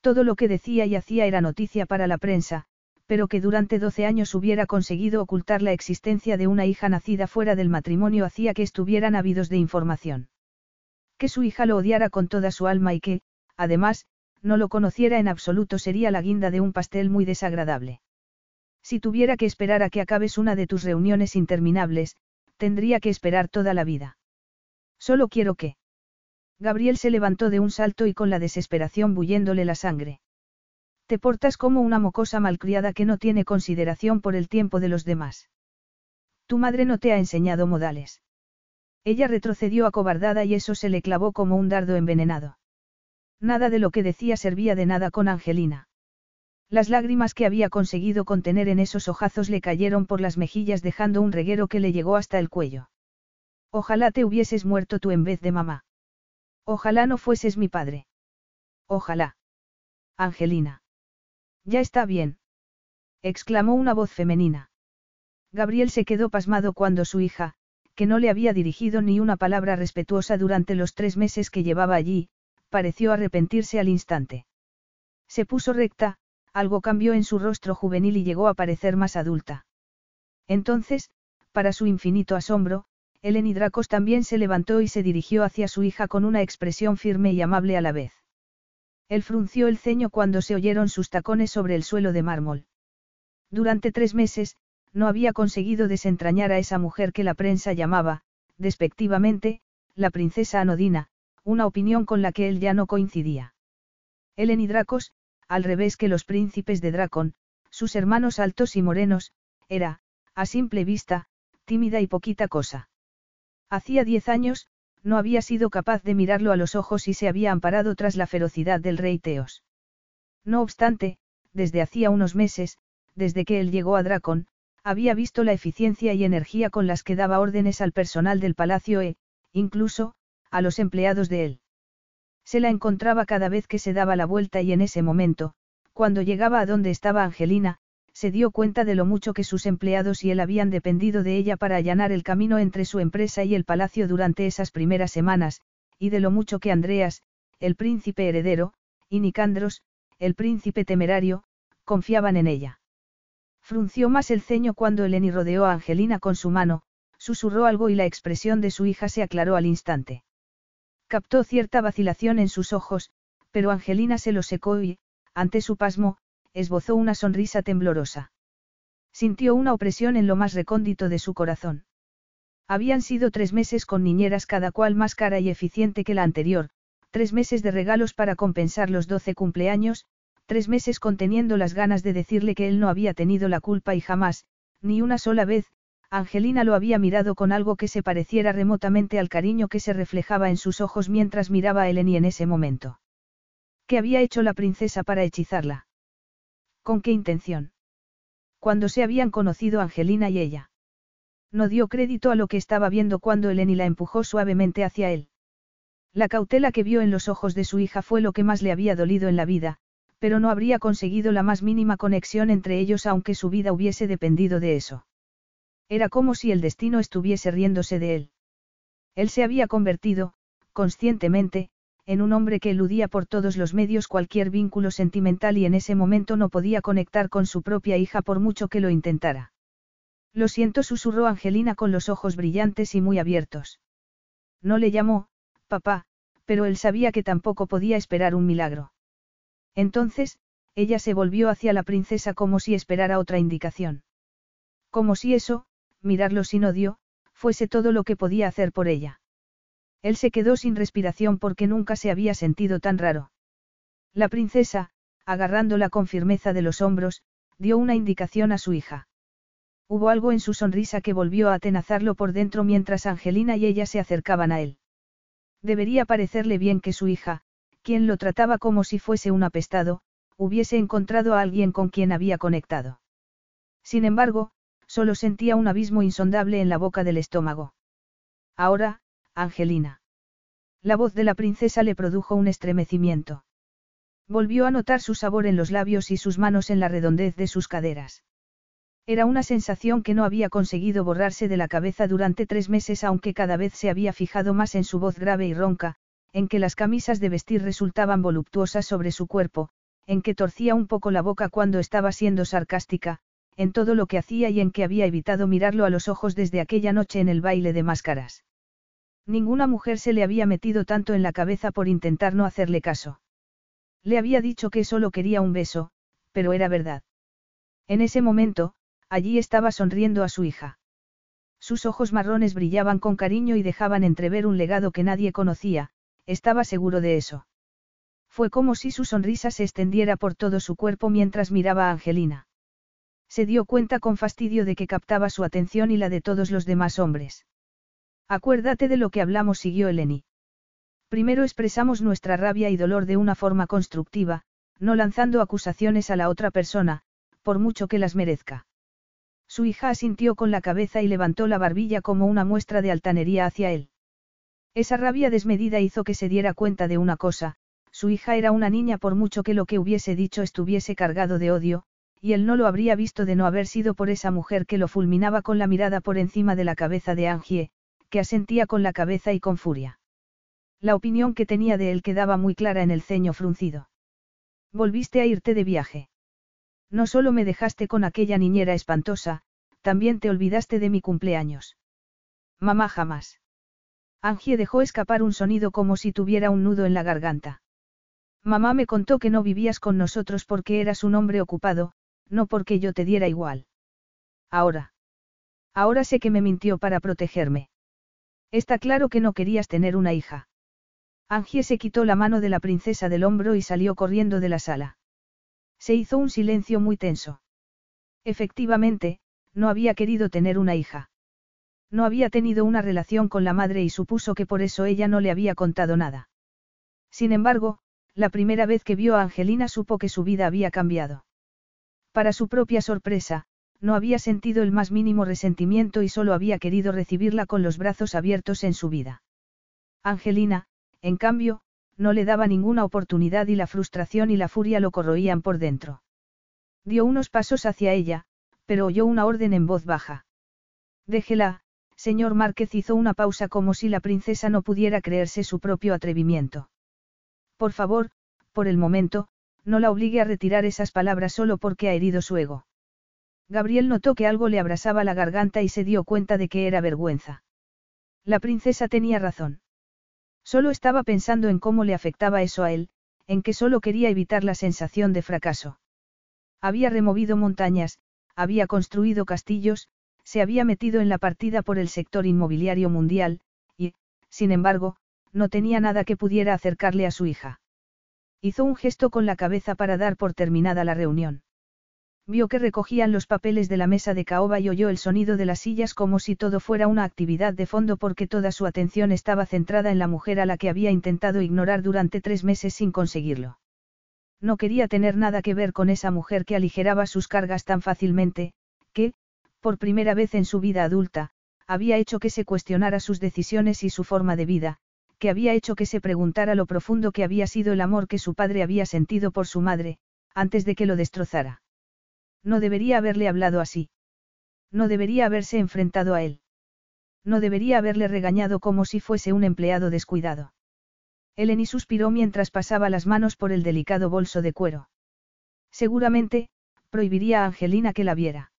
Todo lo que decía y hacía era noticia para la prensa, pero que durante 12 años hubiera conseguido ocultar la existencia de una hija nacida fuera del matrimonio hacía que estuvieran ávidos de información. Que su hija lo odiara con toda su alma y que, además, no lo conociera en absoluto sería la guinda de un pastel muy desagradable. Si tuviera que esperar a que acabes una de tus reuniones interminables, tendría que esperar toda la vida. Solo quiero que. Gabriel se levantó de un salto y con la desesperación bulléndole la sangre. Te portas como una mocosa malcriada que no tiene consideración por el tiempo de los demás. Tu madre no te ha enseñado modales. Ella retrocedió acobardada y eso se le clavó como un dardo envenenado. Nada de lo que decía servía de nada con Angelina. Las lágrimas que había conseguido contener en esos ojazos le cayeron por las mejillas dejando un reguero que le llegó hasta el cuello. Ojalá te hubieses muerto tú en vez de mamá. Ojalá no fueses mi padre. Ojalá. Angelina. Ya está bien. exclamó una voz femenina. Gabriel se quedó pasmado cuando su hija, que no le había dirigido ni una palabra respetuosa durante los tres meses que llevaba allí, pareció arrepentirse al instante. Se puso recta, algo cambió en su rostro juvenil y llegó a parecer más adulta. Entonces, para su infinito asombro, Eleni Dracos también se levantó y se dirigió hacia su hija con una expresión firme y amable a la vez. Él frunció el ceño cuando se oyeron sus tacones sobre el suelo de mármol. Durante tres meses, no había conseguido desentrañar a esa mujer que la prensa llamaba, despectivamente, la princesa anodina, una opinión con la que él ya no coincidía. Ellen Dracos, al revés que los príncipes de Dracon, sus hermanos altos y morenos, era, a simple vista, tímida y poquita cosa. Hacía diez años, no había sido capaz de mirarlo a los ojos y se había amparado tras la ferocidad del rey Teos. No obstante, desde hacía unos meses, desde que él llegó a Dracon, había visto la eficiencia y energía con las que daba órdenes al personal del palacio e, incluso, a los empleados de él. Se la encontraba cada vez que se daba la vuelta y en ese momento, cuando llegaba a donde estaba Angelina, se dio cuenta de lo mucho que sus empleados y él habían dependido de ella para allanar el camino entre su empresa y el palacio durante esas primeras semanas, y de lo mucho que Andreas, el príncipe heredero, y Nicandros, el príncipe temerario, confiaban en ella. Frunció más el ceño cuando Eleni rodeó a Angelina con su mano, susurró algo y la expresión de su hija se aclaró al instante. Captó cierta vacilación en sus ojos, pero Angelina se lo secó y, ante su pasmo, esbozó una sonrisa temblorosa. Sintió una opresión en lo más recóndito de su corazón. Habían sido tres meses con niñeras cada cual más cara y eficiente que la anterior, tres meses de regalos para compensar los doce cumpleaños, tres meses conteniendo las ganas de decirle que él no había tenido la culpa y jamás, ni una sola vez, Angelina lo había mirado con algo que se pareciera remotamente al cariño que se reflejaba en sus ojos mientras miraba a Eleni en ese momento. ¿Qué había hecho la princesa para hechizarla? ¿Con qué intención? Cuando se habían conocido Angelina y ella. No dio crédito a lo que estaba viendo cuando Eleni la empujó suavemente hacia él. La cautela que vio en los ojos de su hija fue lo que más le había dolido en la vida, pero no habría conseguido la más mínima conexión entre ellos aunque su vida hubiese dependido de eso. Era como si el destino estuviese riéndose de él. Él se había convertido, conscientemente, en un hombre que eludía por todos los medios cualquier vínculo sentimental y en ese momento no podía conectar con su propia hija por mucho que lo intentara. Lo siento, susurró Angelina con los ojos brillantes y muy abiertos. No le llamó, papá, pero él sabía que tampoco podía esperar un milagro. Entonces, ella se volvió hacia la princesa como si esperara otra indicación. Como si eso, mirarlo sin odio, fuese todo lo que podía hacer por ella. Él se quedó sin respiración porque nunca se había sentido tan raro. La princesa, agarrándola con firmeza de los hombros, dio una indicación a su hija. Hubo algo en su sonrisa que volvió a atenazarlo por dentro mientras Angelina y ella se acercaban a él. Debería parecerle bien que su hija, quien lo trataba como si fuese un apestado, hubiese encontrado a alguien con quien había conectado. Sin embargo, solo sentía un abismo insondable en la boca del estómago. Ahora, Angelina. La voz de la princesa le produjo un estremecimiento. Volvió a notar su sabor en los labios y sus manos en la redondez de sus caderas. Era una sensación que no había conseguido borrarse de la cabeza durante tres meses aunque cada vez se había fijado más en su voz grave y ronca, en que las camisas de vestir resultaban voluptuosas sobre su cuerpo, en que torcía un poco la boca cuando estaba siendo sarcástica, en todo lo que hacía y en que había evitado mirarlo a los ojos desde aquella noche en el baile de máscaras. Ninguna mujer se le había metido tanto en la cabeza por intentar no hacerle caso. Le había dicho que solo quería un beso, pero era verdad. En ese momento, allí estaba sonriendo a su hija. Sus ojos marrones brillaban con cariño y dejaban entrever un legado que nadie conocía, estaba seguro de eso. Fue como si su sonrisa se extendiera por todo su cuerpo mientras miraba a Angelina. Se dio cuenta con fastidio de que captaba su atención y la de todos los demás hombres. Acuérdate de lo que hablamos, siguió Eleni. Primero expresamos nuestra rabia y dolor de una forma constructiva, no lanzando acusaciones a la otra persona, por mucho que las merezca. Su hija asintió con la cabeza y levantó la barbilla como una muestra de altanería hacia él. Esa rabia desmedida hizo que se diera cuenta de una cosa, su hija era una niña por mucho que lo que hubiese dicho estuviese cargado de odio, y él no lo habría visto de no haber sido por esa mujer que lo fulminaba con la mirada por encima de la cabeza de Angie, que asentía con la cabeza y con furia. La opinión que tenía de él quedaba muy clara en el ceño fruncido. Volviste a irte de viaje. No solo me dejaste con aquella niñera espantosa, también te olvidaste de mi cumpleaños. Mamá jamás. Angie dejó escapar un sonido como si tuviera un nudo en la garganta. Mamá me contó que no vivías con nosotros porque eras un hombre ocupado, no porque yo te diera igual. Ahora. Ahora sé que me mintió para protegerme. Está claro que no querías tener una hija. Angie se quitó la mano de la princesa del hombro y salió corriendo de la sala. Se hizo un silencio muy tenso. Efectivamente, no había querido tener una hija. No había tenido una relación con la madre y supuso que por eso ella no le había contado nada. Sin embargo, la primera vez que vio a Angelina supo que su vida había cambiado. Para su propia sorpresa, no había sentido el más mínimo resentimiento y solo había querido recibirla con los brazos abiertos en su vida. Angelina, en cambio, no le daba ninguna oportunidad y la frustración y la furia lo corroían por dentro. Dio unos pasos hacia ella, pero oyó una orden en voz baja. Déjela, señor Márquez hizo una pausa como si la princesa no pudiera creerse su propio atrevimiento. Por favor, por el momento, no la obligue a retirar esas palabras solo porque ha herido su ego. Gabriel notó que algo le abrasaba la garganta y se dio cuenta de que era vergüenza. La princesa tenía razón. Solo estaba pensando en cómo le afectaba eso a él, en que solo quería evitar la sensación de fracaso. Había removido montañas, había construido castillos, se había metido en la partida por el sector inmobiliario mundial, y, sin embargo, no tenía nada que pudiera acercarle a su hija. Hizo un gesto con la cabeza para dar por terminada la reunión. Vio que recogían los papeles de la mesa de caoba y oyó el sonido de las sillas como si todo fuera una actividad de fondo porque toda su atención estaba centrada en la mujer a la que había intentado ignorar durante tres meses sin conseguirlo. No quería tener nada que ver con esa mujer que aligeraba sus cargas tan fácilmente, que, por primera vez en su vida adulta, había hecho que se cuestionara sus decisiones y su forma de vida, que había hecho que se preguntara lo profundo que había sido el amor que su padre había sentido por su madre, antes de que lo destrozara. No debería haberle hablado así. No debería haberse enfrentado a él. No debería haberle regañado como si fuese un empleado descuidado. Eleni suspiró mientras pasaba las manos por el delicado bolso de cuero. Seguramente, prohibiría a Angelina que la viera.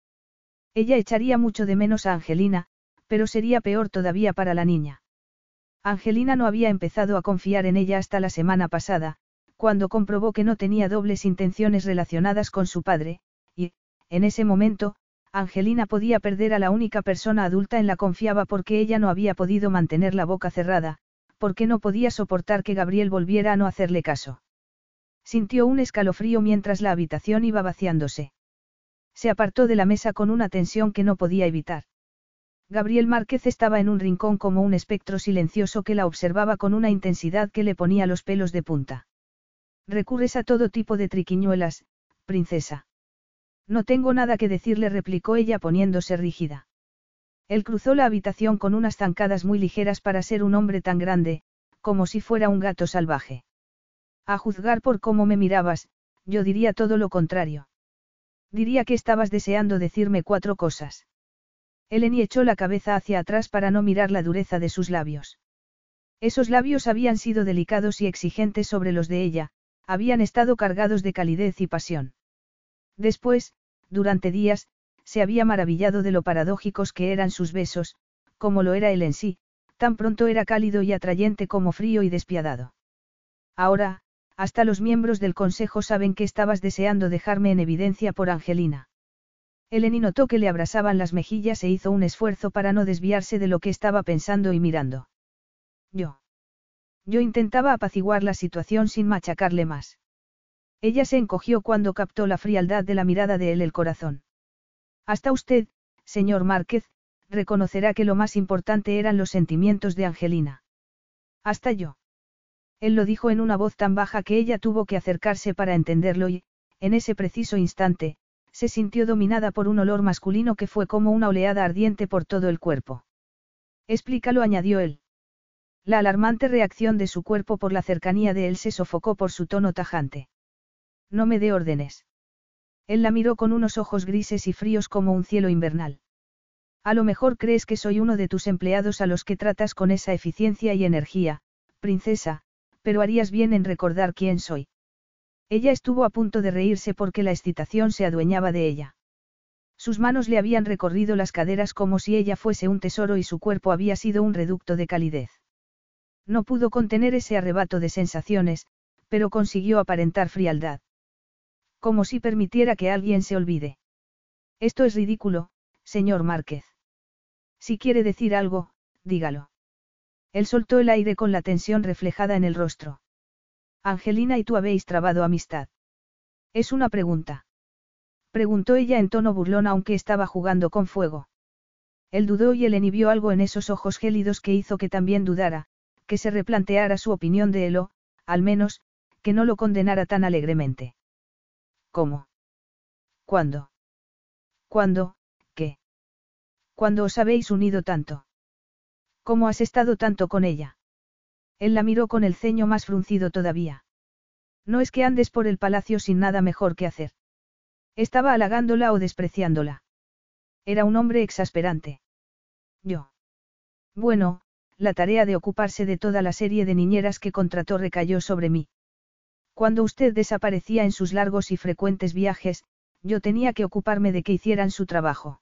Ella echaría mucho de menos a Angelina, pero sería peor todavía para la niña. Angelina no había empezado a confiar en ella hasta la semana pasada, cuando comprobó que no tenía dobles intenciones relacionadas con su padre, en ese momento, Angelina podía perder a la única persona adulta en la confiaba porque ella no había podido mantener la boca cerrada, porque no podía soportar que Gabriel volviera a no hacerle caso. Sintió un escalofrío mientras la habitación iba vaciándose. Se apartó de la mesa con una tensión que no podía evitar. Gabriel Márquez estaba en un rincón como un espectro silencioso que la observaba con una intensidad que le ponía los pelos de punta. Recurres a todo tipo de triquiñuelas, princesa. No tengo nada que decirle, replicó ella poniéndose rígida. Él cruzó la habitación con unas zancadas muy ligeras para ser un hombre tan grande, como si fuera un gato salvaje. A juzgar por cómo me mirabas, yo diría todo lo contrario. Diría que estabas deseando decirme cuatro cosas. Eleni echó la cabeza hacia atrás para no mirar la dureza de sus labios. Esos labios habían sido delicados y exigentes sobre los de ella, habían estado cargados de calidez y pasión. Después, durante días, se había maravillado de lo paradójicos que eran sus besos, como lo era él en sí, tan pronto era cálido y atrayente como frío y despiadado. Ahora, hasta los miembros del consejo saben que estabas deseando dejarme en evidencia por Angelina. Eleni notó que le abrasaban las mejillas e hizo un esfuerzo para no desviarse de lo que estaba pensando y mirando. Yo. Yo intentaba apaciguar la situación sin machacarle más. Ella se encogió cuando captó la frialdad de la mirada de él el corazón. Hasta usted, señor Márquez, reconocerá que lo más importante eran los sentimientos de Angelina. Hasta yo. Él lo dijo en una voz tan baja que ella tuvo que acercarse para entenderlo y, en ese preciso instante, se sintió dominada por un olor masculino que fue como una oleada ardiente por todo el cuerpo. Explícalo, añadió él. La alarmante reacción de su cuerpo por la cercanía de él se sofocó por su tono tajante. No me dé órdenes. Él la miró con unos ojos grises y fríos como un cielo invernal. A lo mejor crees que soy uno de tus empleados a los que tratas con esa eficiencia y energía, princesa, pero harías bien en recordar quién soy. Ella estuvo a punto de reírse porque la excitación se adueñaba de ella. Sus manos le habían recorrido las caderas como si ella fuese un tesoro y su cuerpo había sido un reducto de calidez. No pudo contener ese arrebato de sensaciones, pero consiguió aparentar frialdad. Como si permitiera que alguien se olvide. Esto es ridículo, señor Márquez. Si quiere decir algo, dígalo. Él soltó el aire con la tensión reflejada en el rostro. Angelina y tú habéis trabado amistad. Es una pregunta. Preguntó ella en tono burlón aunque estaba jugando con fuego. Él dudó y él enhibió algo en esos ojos gélidos que hizo que también dudara, que se replanteara su opinión de él o, al menos, que no lo condenara tan alegremente. ¿Cómo? ¿Cuándo? ¿Cuándo? ¿Qué? ¿Cuándo os habéis unido tanto? ¿Cómo has estado tanto con ella? Él la miró con el ceño más fruncido todavía. No es que andes por el palacio sin nada mejor que hacer. Estaba halagándola o despreciándola. Era un hombre exasperante. Yo. Bueno, la tarea de ocuparse de toda la serie de niñeras que contrató recayó sobre mí. Cuando usted desaparecía en sus largos y frecuentes viajes, yo tenía que ocuparme de que hicieran su trabajo.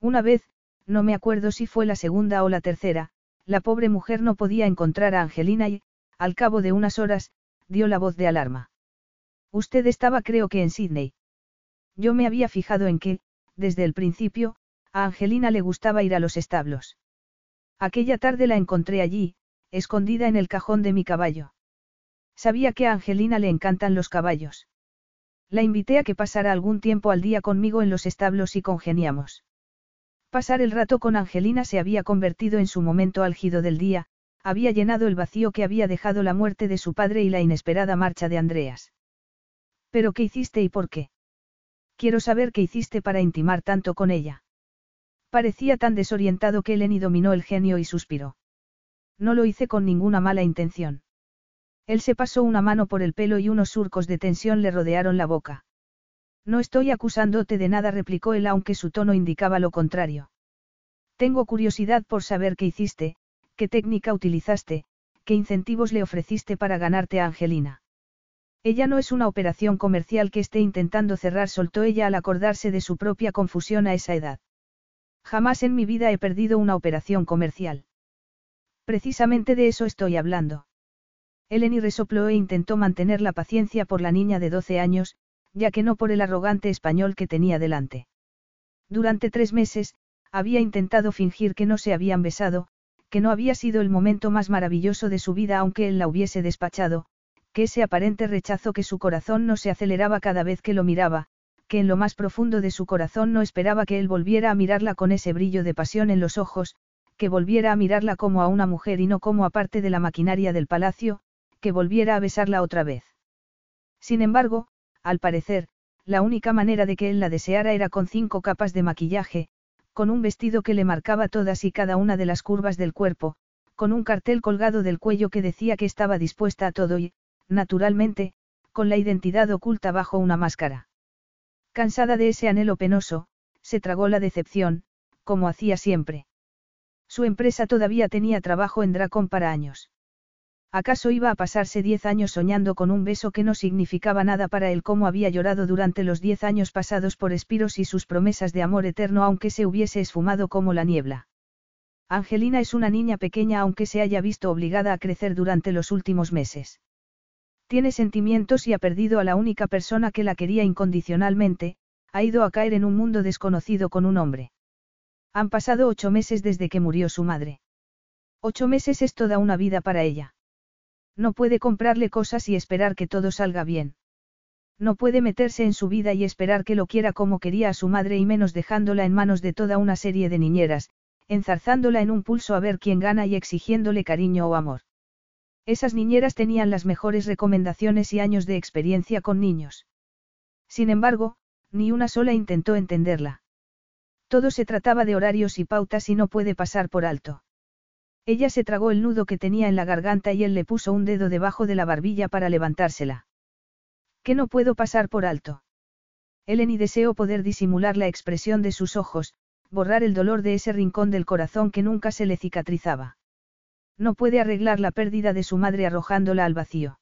Una vez, no me acuerdo si fue la segunda o la tercera, la pobre mujer no podía encontrar a Angelina y, al cabo de unas horas, dio la voz de alarma. Usted estaba creo que en Sydney. Yo me había fijado en que, desde el principio, a Angelina le gustaba ir a los establos. Aquella tarde la encontré allí, escondida en el cajón de mi caballo. Sabía que a Angelina le encantan los caballos. La invité a que pasara algún tiempo al día conmigo en los establos y congeniamos. Pasar el rato con Angelina se había convertido en su momento álgido del día, había llenado el vacío que había dejado la muerte de su padre y la inesperada marcha de Andreas. ¿Pero qué hiciste y por qué? Quiero saber qué hiciste para intimar tanto con ella. Parecía tan desorientado que Eleni dominó el genio y suspiró. No lo hice con ninguna mala intención. Él se pasó una mano por el pelo y unos surcos de tensión le rodearon la boca. No estoy acusándote de nada, replicó él aunque su tono indicaba lo contrario. Tengo curiosidad por saber qué hiciste, qué técnica utilizaste, qué incentivos le ofreciste para ganarte a Angelina. Ella no es una operación comercial que esté intentando cerrar, soltó ella al acordarse de su propia confusión a esa edad. Jamás en mi vida he perdido una operación comercial. Precisamente de eso estoy hablando. Eleni resopló e intentó mantener la paciencia por la niña de 12 años, ya que no por el arrogante español que tenía delante. Durante tres meses, había intentado fingir que no se habían besado, que no había sido el momento más maravilloso de su vida aunque él la hubiese despachado, que ese aparente rechazo que su corazón no se aceleraba cada vez que lo miraba, que en lo más profundo de su corazón no esperaba que él volviera a mirarla con ese brillo de pasión en los ojos, que volviera a mirarla como a una mujer y no como a parte de la maquinaria del palacio, que volviera a besarla otra vez. Sin embargo, al parecer, la única manera de que él la deseara era con cinco capas de maquillaje, con un vestido que le marcaba todas y cada una de las curvas del cuerpo, con un cartel colgado del cuello que decía que estaba dispuesta a todo y, naturalmente, con la identidad oculta bajo una máscara. Cansada de ese anhelo penoso, se tragó la decepción, como hacía siempre. Su empresa todavía tenía trabajo en Dracon para años. ¿Acaso iba a pasarse diez años soñando con un beso que no significaba nada para él como había llorado durante los diez años pasados por Espiros y sus promesas de amor eterno aunque se hubiese esfumado como la niebla? Angelina es una niña pequeña aunque se haya visto obligada a crecer durante los últimos meses. Tiene sentimientos y ha perdido a la única persona que la quería incondicionalmente, ha ido a caer en un mundo desconocido con un hombre. Han pasado ocho meses desde que murió su madre. Ocho meses es toda una vida para ella. No puede comprarle cosas y esperar que todo salga bien. No puede meterse en su vida y esperar que lo quiera como quería a su madre y menos dejándola en manos de toda una serie de niñeras, enzarzándola en un pulso a ver quién gana y exigiéndole cariño o amor. Esas niñeras tenían las mejores recomendaciones y años de experiencia con niños. Sin embargo, ni una sola intentó entenderla. Todo se trataba de horarios y pautas y no puede pasar por alto. Ella se tragó el nudo que tenía en la garganta y él le puso un dedo debajo de la barbilla para levantársela. ¿Qué no puedo pasar por alto? Eleni deseó poder disimular la expresión de sus ojos, borrar el dolor de ese rincón del corazón que nunca se le cicatrizaba. No puede arreglar la pérdida de su madre arrojándola al vacío.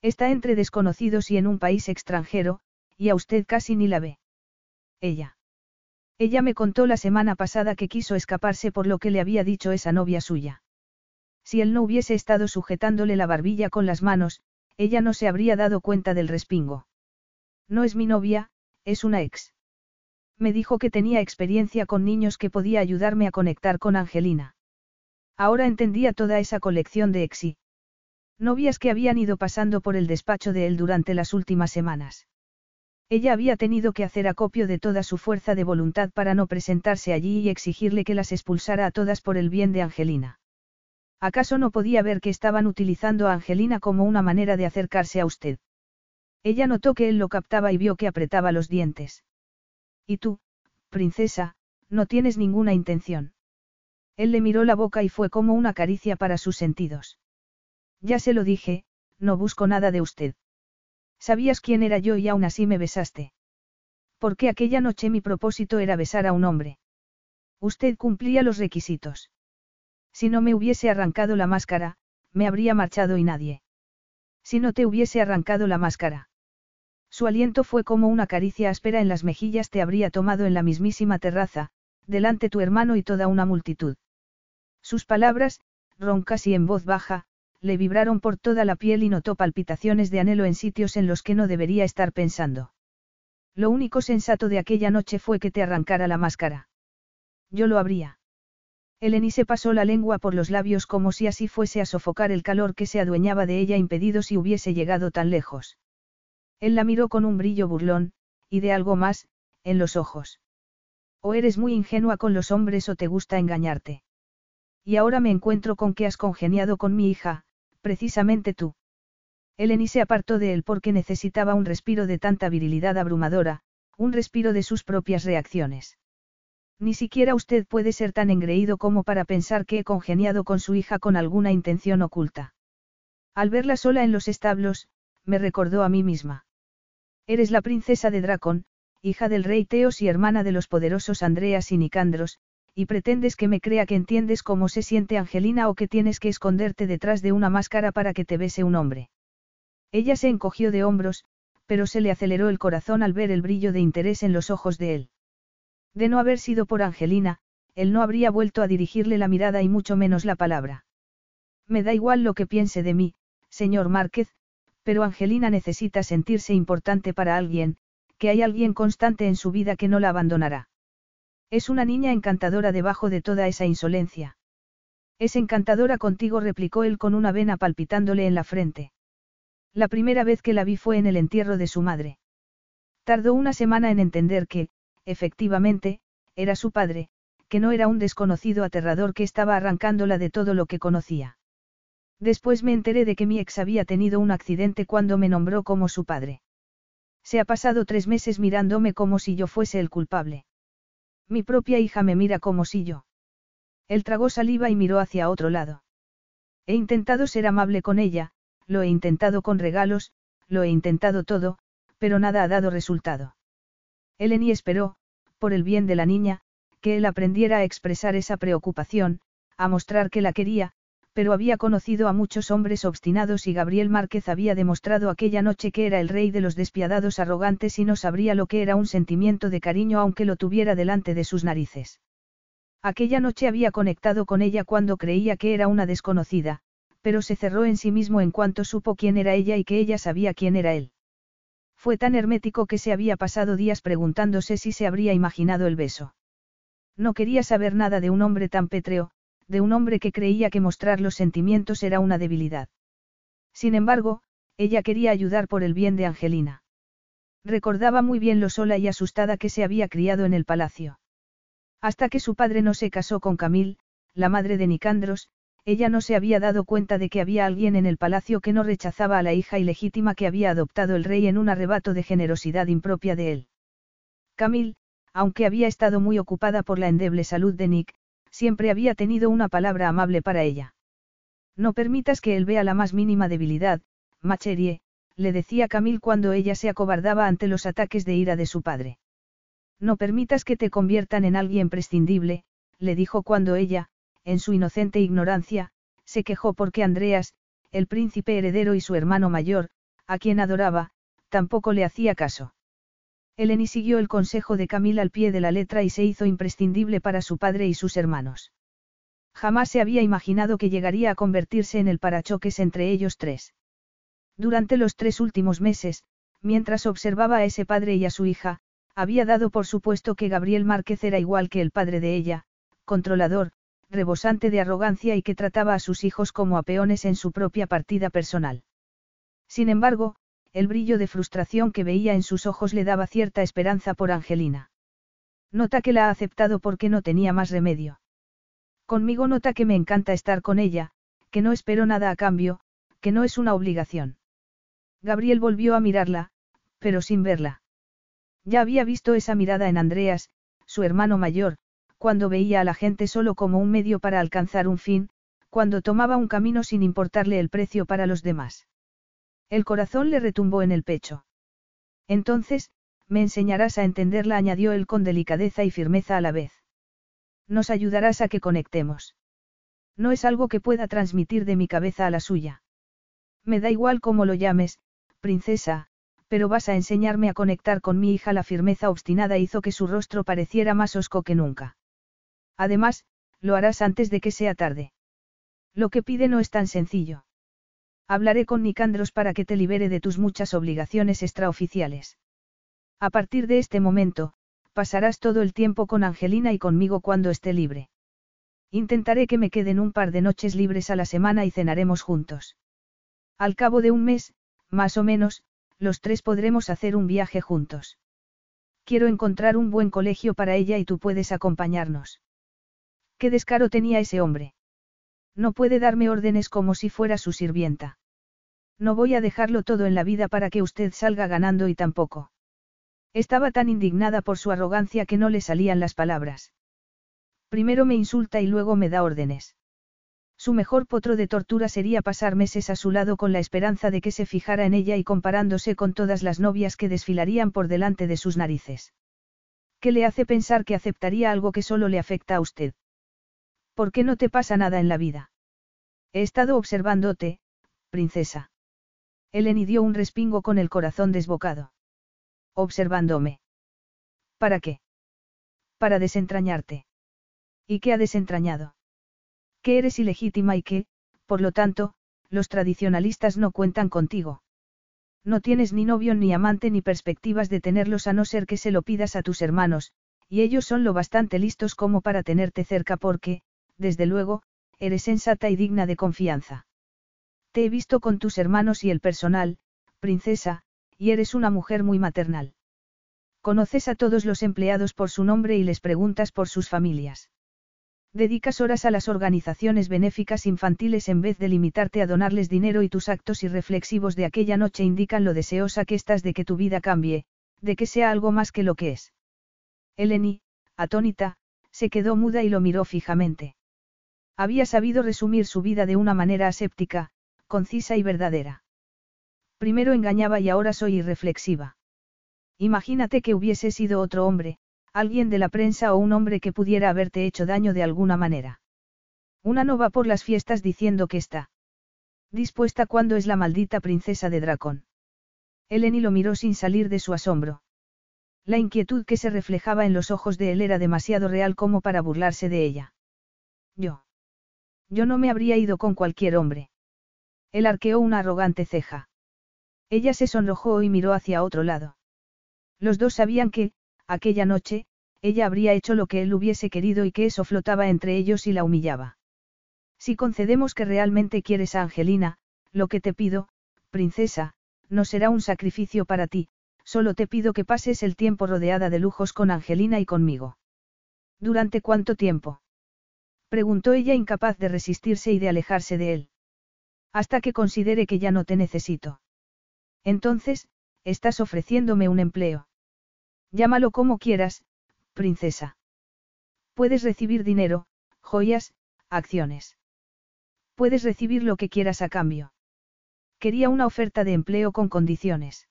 Está entre desconocidos y en un país extranjero, y a usted casi ni la ve. Ella. Ella me contó la semana pasada que quiso escaparse por lo que le había dicho esa novia suya. Si él no hubiese estado sujetándole la barbilla con las manos, ella no se habría dado cuenta del respingo. No es mi novia, es una ex. Me dijo que tenía experiencia con niños que podía ayudarme a conectar con Angelina. Ahora entendía toda esa colección de exi. Novias que habían ido pasando por el despacho de él durante las últimas semanas. Ella había tenido que hacer acopio de toda su fuerza de voluntad para no presentarse allí y exigirle que las expulsara a todas por el bien de Angelina. ¿Acaso no podía ver que estaban utilizando a Angelina como una manera de acercarse a usted? Ella notó que él lo captaba y vio que apretaba los dientes. ¿Y tú, princesa, no tienes ninguna intención? Él le miró la boca y fue como una caricia para sus sentidos. Ya se lo dije, no busco nada de usted. Sabías quién era yo y aún así me besaste. Porque aquella noche mi propósito era besar a un hombre. Usted cumplía los requisitos. Si no me hubiese arrancado la máscara, me habría marchado y nadie. Si no te hubiese arrancado la máscara. Su aliento fue como una caricia áspera en las mejillas te habría tomado en la mismísima terraza, delante tu hermano y toda una multitud. Sus palabras, roncas y en voz baja, le vibraron por toda la piel y notó palpitaciones de anhelo en sitios en los que no debería estar pensando. Lo único sensato de aquella noche fue que te arrancara la máscara. Yo lo habría. Eleni se pasó la lengua por los labios como si así fuese a sofocar el calor que se adueñaba de ella impedido si hubiese llegado tan lejos. Él la miró con un brillo burlón, y de algo más, en los ojos. O eres muy ingenua con los hombres o te gusta engañarte. Y ahora me encuentro con que has congeniado con mi hija, precisamente tú. Eleni se apartó de él porque necesitaba un respiro de tanta virilidad abrumadora, un respiro de sus propias reacciones. Ni siquiera usted puede ser tan engreído como para pensar que he congeniado con su hija con alguna intención oculta. Al verla sola en los establos, me recordó a mí misma. Eres la princesa de Dracon, hija del rey Teos y hermana de los poderosos Andreas y Nicandros, y pretendes que me crea que entiendes cómo se siente Angelina o que tienes que esconderte detrás de una máscara para que te bese un hombre. Ella se encogió de hombros, pero se le aceleró el corazón al ver el brillo de interés en los ojos de él. De no haber sido por Angelina, él no habría vuelto a dirigirle la mirada y mucho menos la palabra. Me da igual lo que piense de mí, señor Márquez, pero Angelina necesita sentirse importante para alguien, que hay alguien constante en su vida que no la abandonará. Es una niña encantadora debajo de toda esa insolencia. Es encantadora contigo, replicó él con una vena palpitándole en la frente. La primera vez que la vi fue en el entierro de su madre. Tardó una semana en entender que, efectivamente, era su padre, que no era un desconocido aterrador que estaba arrancándola de todo lo que conocía. Después me enteré de que mi ex había tenido un accidente cuando me nombró como su padre. Se ha pasado tres meses mirándome como si yo fuese el culpable. Mi propia hija me mira como si yo. Él tragó saliva y miró hacia otro lado. He intentado ser amable con ella, lo he intentado con regalos, lo he intentado todo, pero nada ha dado resultado. Eleni esperó, por el bien de la niña, que él aprendiera a expresar esa preocupación, a mostrar que la quería, pero había conocido a muchos hombres obstinados y Gabriel Márquez había demostrado aquella noche que era el rey de los despiadados arrogantes y no sabría lo que era un sentimiento de cariño aunque lo tuviera delante de sus narices. Aquella noche había conectado con ella cuando creía que era una desconocida, pero se cerró en sí mismo en cuanto supo quién era ella y que ella sabía quién era él. Fue tan hermético que se había pasado días preguntándose si se habría imaginado el beso. No quería saber nada de un hombre tan pétreo, de un hombre que creía que mostrar los sentimientos era una debilidad. Sin embargo, ella quería ayudar por el bien de Angelina. Recordaba muy bien lo sola y asustada que se había criado en el palacio. Hasta que su padre no se casó con Camil, la madre de Nicandros, ella no se había dado cuenta de que había alguien en el palacio que no rechazaba a la hija ilegítima que había adoptado el rey en un arrebato de generosidad impropia de él. Camil, aunque había estado muy ocupada por la endeble salud de Nick, siempre había tenido una palabra amable para ella. No permitas que él vea la más mínima debilidad, Macherie, le decía Camil cuando ella se acobardaba ante los ataques de ira de su padre. No permitas que te conviertan en alguien prescindible, le dijo cuando ella, en su inocente ignorancia, se quejó porque Andreas, el príncipe heredero y su hermano mayor, a quien adoraba, tampoco le hacía caso. Eleni siguió el consejo de Camil al pie de la letra y se hizo imprescindible para su padre y sus hermanos. Jamás se había imaginado que llegaría a convertirse en el parachoques entre ellos tres. Durante los tres últimos meses, mientras observaba a ese padre y a su hija, había dado por supuesto que Gabriel Márquez era igual que el padre de ella, controlador, rebosante de arrogancia y que trataba a sus hijos como a peones en su propia partida personal. Sin embargo, el brillo de frustración que veía en sus ojos le daba cierta esperanza por Angelina. Nota que la ha aceptado porque no tenía más remedio. Conmigo nota que me encanta estar con ella, que no espero nada a cambio, que no es una obligación. Gabriel volvió a mirarla, pero sin verla. Ya había visto esa mirada en Andreas, su hermano mayor, cuando veía a la gente solo como un medio para alcanzar un fin, cuando tomaba un camino sin importarle el precio para los demás. El corazón le retumbó en el pecho. Entonces, me enseñarás a entenderla, añadió él con delicadeza y firmeza a la vez. Nos ayudarás a que conectemos. No es algo que pueda transmitir de mi cabeza a la suya. Me da igual cómo lo llames, princesa, pero vas a enseñarme a conectar con mi hija. La firmeza obstinada hizo que su rostro pareciera más osco que nunca. Además, lo harás antes de que sea tarde. Lo que pide no es tan sencillo. Hablaré con Nicandros para que te libere de tus muchas obligaciones extraoficiales. A partir de este momento, pasarás todo el tiempo con Angelina y conmigo cuando esté libre. Intentaré que me queden un par de noches libres a la semana y cenaremos juntos. Al cabo de un mes, más o menos, los tres podremos hacer un viaje juntos. Quiero encontrar un buen colegio para ella y tú puedes acompañarnos. ¿Qué descaro tenía ese hombre? No puede darme órdenes como si fuera su sirvienta. No voy a dejarlo todo en la vida para que usted salga ganando y tampoco. Estaba tan indignada por su arrogancia que no le salían las palabras. Primero me insulta y luego me da órdenes. Su mejor potro de tortura sería pasar meses a su lado con la esperanza de que se fijara en ella y comparándose con todas las novias que desfilarían por delante de sus narices. ¿Qué le hace pensar que aceptaría algo que solo le afecta a usted? ¿Por qué no te pasa nada en la vida? He estado observándote, princesa. Eleni dio un respingo con el corazón desbocado. Observándome. ¿Para qué? Para desentrañarte. ¿Y qué ha desentrañado? Que eres ilegítima y que, por lo tanto, los tradicionalistas no cuentan contigo. No tienes ni novio ni amante ni perspectivas de tenerlos a no ser que se lo pidas a tus hermanos, y ellos son lo bastante listos como para tenerte cerca porque, desde luego, eres sensata y digna de confianza. Te he visto con tus hermanos y el personal, princesa, y eres una mujer muy maternal. Conoces a todos los empleados por su nombre y les preguntas por sus familias. Dedicas horas a las organizaciones benéficas infantiles en vez de limitarte a donarles dinero y tus actos irreflexivos de aquella noche indican lo deseosa que estás de que tu vida cambie, de que sea algo más que lo que es. Eleni, atónita, se quedó muda y lo miró fijamente. Había sabido resumir su vida de una manera aséptica, concisa y verdadera. Primero engañaba y ahora soy irreflexiva. Imagínate que hubiese sido otro hombre, alguien de la prensa o un hombre que pudiera haberte hecho daño de alguna manera. Una no va por las fiestas diciendo que está dispuesta cuando es la maldita princesa de Dracón. Eleni lo miró sin salir de su asombro. La inquietud que se reflejaba en los ojos de él era demasiado real como para burlarse de ella. Yo. Yo no me habría ido con cualquier hombre. Él arqueó una arrogante ceja. Ella se sonrojó y miró hacia otro lado. Los dos sabían que, aquella noche, ella habría hecho lo que él hubiese querido y que eso flotaba entre ellos y la humillaba. Si concedemos que realmente quieres a Angelina, Lo que te pido, princesa, no será un sacrificio para ti, solo te pido que pases el tiempo rodeada de lujos con Angelina y conmigo. ¿Durante cuánto tiempo? Preguntó ella incapaz de resistirse y de alejarse de él. Hasta que considere que ya no te necesito. Entonces, estás ofreciéndome un empleo. Llámalo como quieras, princesa. Puedes recibir dinero, joyas, acciones. Puedes recibir lo que quieras a cambio. Quería una oferta de empleo con condiciones.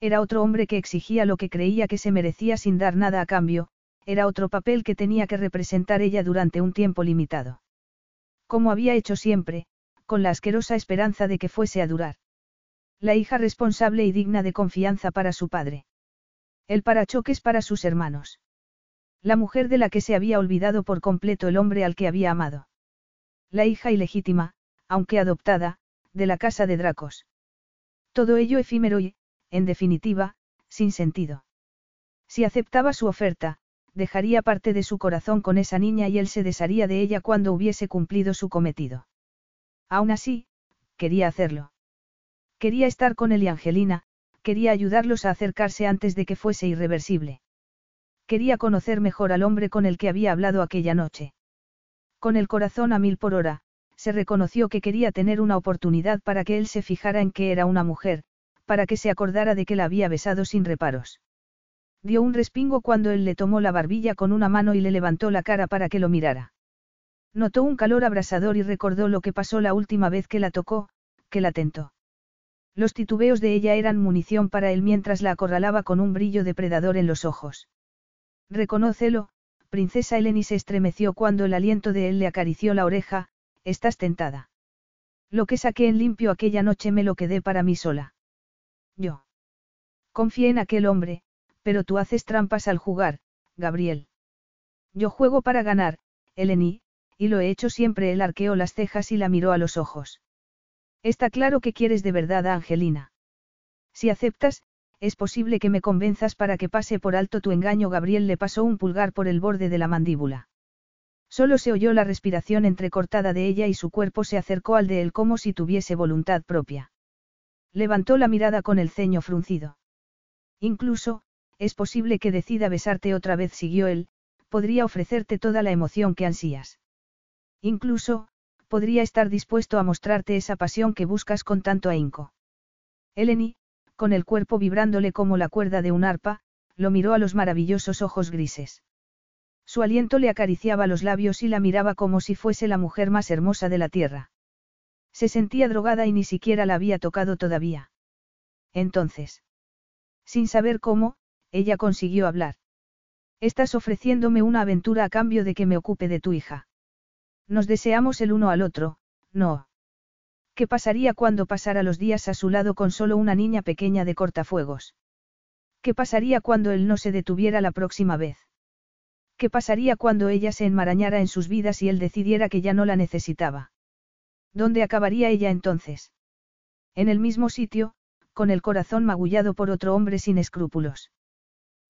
Era otro hombre que exigía lo que creía que se merecía sin dar nada a cambio, era otro papel que tenía que representar ella durante un tiempo limitado. Como había hecho siempre, con la asquerosa esperanza de que fuese a durar. La hija responsable y digna de confianza para su padre. El parachoques para sus hermanos. La mujer de la que se había olvidado por completo el hombre al que había amado. La hija ilegítima, aunque adoptada, de la casa de Dracos. Todo ello efímero y, en definitiva, sin sentido. Si aceptaba su oferta, dejaría parte de su corazón con esa niña y él se desharía de ella cuando hubiese cumplido su cometido. Aún así, quería hacerlo. Quería estar con él y Angelina, quería ayudarlos a acercarse antes de que fuese irreversible. Quería conocer mejor al hombre con el que había hablado aquella noche. Con el corazón a mil por hora, se reconoció que quería tener una oportunidad para que él se fijara en que era una mujer, para que se acordara de que la había besado sin reparos. Dio un respingo cuando él le tomó la barbilla con una mano y le levantó la cara para que lo mirara. Notó un calor abrasador y recordó lo que pasó la última vez que la tocó, que la tentó. Los titubeos de ella eran munición para él mientras la acorralaba con un brillo depredador en los ojos. Reconócelo, princesa Eleni se estremeció cuando el aliento de él le acarició la oreja, estás tentada. Lo que saqué en limpio aquella noche me lo quedé para mí sola. Yo. Confié en aquel hombre, pero tú haces trampas al jugar, Gabriel. Yo juego para ganar, Eleni, y lo he hecho siempre. Él arqueó las cejas y la miró a los ojos. Está claro que quieres de verdad a Angelina. Si aceptas, es posible que me convenzas para que pase por alto tu engaño. Gabriel le pasó un pulgar por el borde de la mandíbula. Solo se oyó la respiración entrecortada de ella y su cuerpo se acercó al de él como si tuviese voluntad propia. Levantó la mirada con el ceño fruncido. Incluso, es posible que decida besarte otra vez, siguió él, podría ofrecerte toda la emoción que ansías. Incluso, podría estar dispuesto a mostrarte esa pasión que buscas con tanto ahínco. Eleni, con el cuerpo vibrándole como la cuerda de un arpa, lo miró a los maravillosos ojos grises. Su aliento le acariciaba los labios y la miraba como si fuese la mujer más hermosa de la tierra. Se sentía drogada y ni siquiera la había tocado todavía. Entonces. Sin saber cómo, ella consiguió hablar. Estás ofreciéndome una aventura a cambio de que me ocupe de tu hija. Nos deseamos el uno al otro, no. ¿Qué pasaría cuando pasara los días a su lado con solo una niña pequeña de cortafuegos? ¿Qué pasaría cuando él no se detuviera la próxima vez? ¿Qué pasaría cuando ella se enmarañara en sus vidas y él decidiera que ya no la necesitaba? ¿Dónde acabaría ella entonces? En el mismo sitio, con el corazón magullado por otro hombre sin escrúpulos.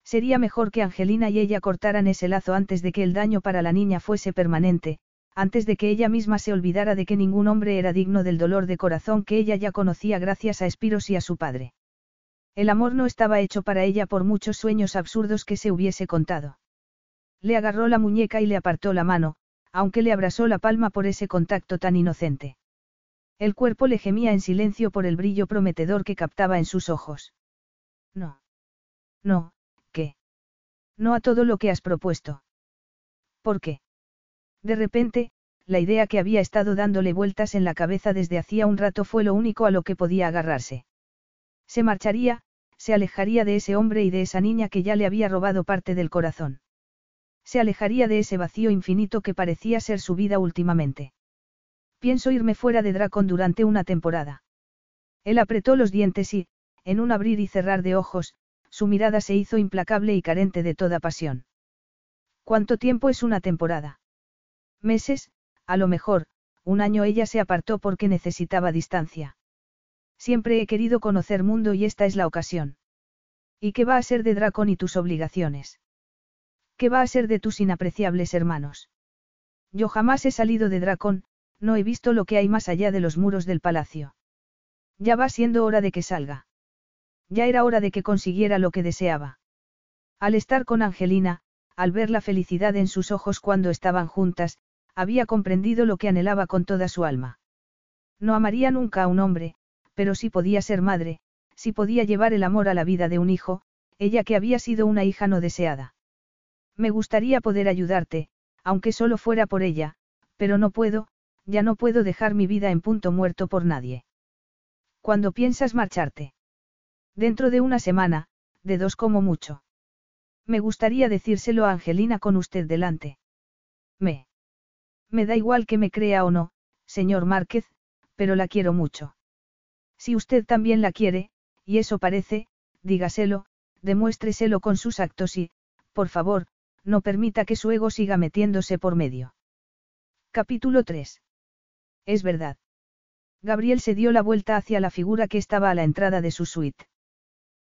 Sería mejor que Angelina y ella cortaran ese lazo antes de que el daño para la niña fuese permanente, antes de que ella misma se olvidara de que ningún hombre era digno del dolor de corazón que ella ya conocía gracias a Espiros y a su padre. El amor no estaba hecho para ella por muchos sueños absurdos que se hubiese contado. Le agarró la muñeca y le apartó la mano, aunque le abrasó la palma por ese contacto tan inocente. El cuerpo le gemía en silencio por el brillo prometedor que captaba en sus ojos. No. No, ¿qué? No a todo lo que has propuesto. ¿Por qué? De repente, la idea que había estado dándole vueltas en la cabeza desde hacía un rato fue lo único a lo que podía agarrarse. Se marcharía, se alejaría de ese hombre y de esa niña que ya le había robado parte del corazón. Se alejaría de ese vacío infinito que parecía ser su vida últimamente. Pienso irme fuera de Dracon durante una temporada. Él apretó los dientes y, en un abrir y cerrar de ojos, su mirada se hizo implacable y carente de toda pasión. ¿Cuánto tiempo es una temporada? Meses, a lo mejor, un año ella se apartó porque necesitaba distancia. Siempre he querido conocer mundo y esta es la ocasión. ¿Y qué va a ser de Dracon y tus obligaciones? ¿Qué va a ser de tus inapreciables hermanos? Yo jamás he salido de Dracon, no he visto lo que hay más allá de los muros del palacio. Ya va siendo hora de que salga. Ya era hora de que consiguiera lo que deseaba. Al estar con Angelina, al ver la felicidad en sus ojos cuando estaban juntas, había comprendido lo que anhelaba con toda su alma. No amaría nunca a un hombre, pero sí podía ser madre, sí podía llevar el amor a la vida de un hijo, ella que había sido una hija no deseada. Me gustaría poder ayudarte, aunque solo fuera por ella, pero no puedo, ya no puedo dejar mi vida en punto muerto por nadie. ¿Cuándo piensas marcharte? Dentro de una semana, de dos como mucho. Me gustaría decírselo a Angelina con usted delante. Me. Me da igual que me crea o no, señor Márquez, pero la quiero mucho. Si usted también la quiere, y eso parece, dígaselo, demuéstreselo con sus actos y, por favor, no permita que su ego siga metiéndose por medio. Capítulo 3. Es verdad. Gabriel se dio la vuelta hacia la figura que estaba a la entrada de su suite.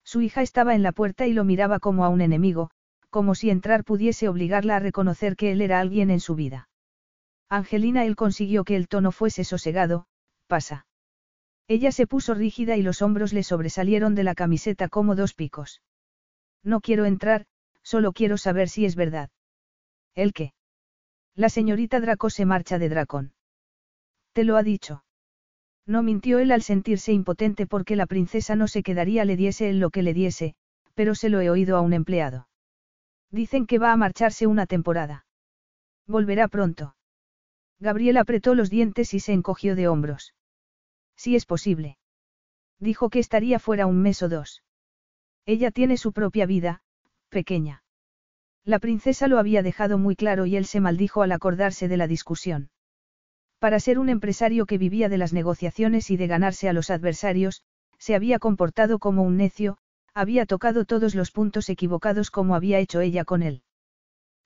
Su hija estaba en la puerta y lo miraba como a un enemigo, como si entrar pudiese obligarla a reconocer que él era alguien en su vida. Angelina él consiguió que el tono fuese sosegado, pasa. Ella se puso rígida y los hombros le sobresalieron de la camiseta como dos picos. No quiero entrar, solo quiero saber si es verdad. ¿El qué? La señorita Draco se marcha de Dracón. ¿Te lo ha dicho? No mintió él al sentirse impotente porque la princesa no se quedaría le diese él lo que le diese, pero se lo he oído a un empleado. Dicen que va a marcharse una temporada. Volverá pronto. Gabriel apretó los dientes y se encogió de hombros. Si es posible. Dijo que estaría fuera un mes o dos. Ella tiene su propia vida, pequeña. La princesa lo había dejado muy claro y él se maldijo al acordarse de la discusión. Para ser un empresario que vivía de las negociaciones y de ganarse a los adversarios, se había comportado como un necio, había tocado todos los puntos equivocados como había hecho ella con él.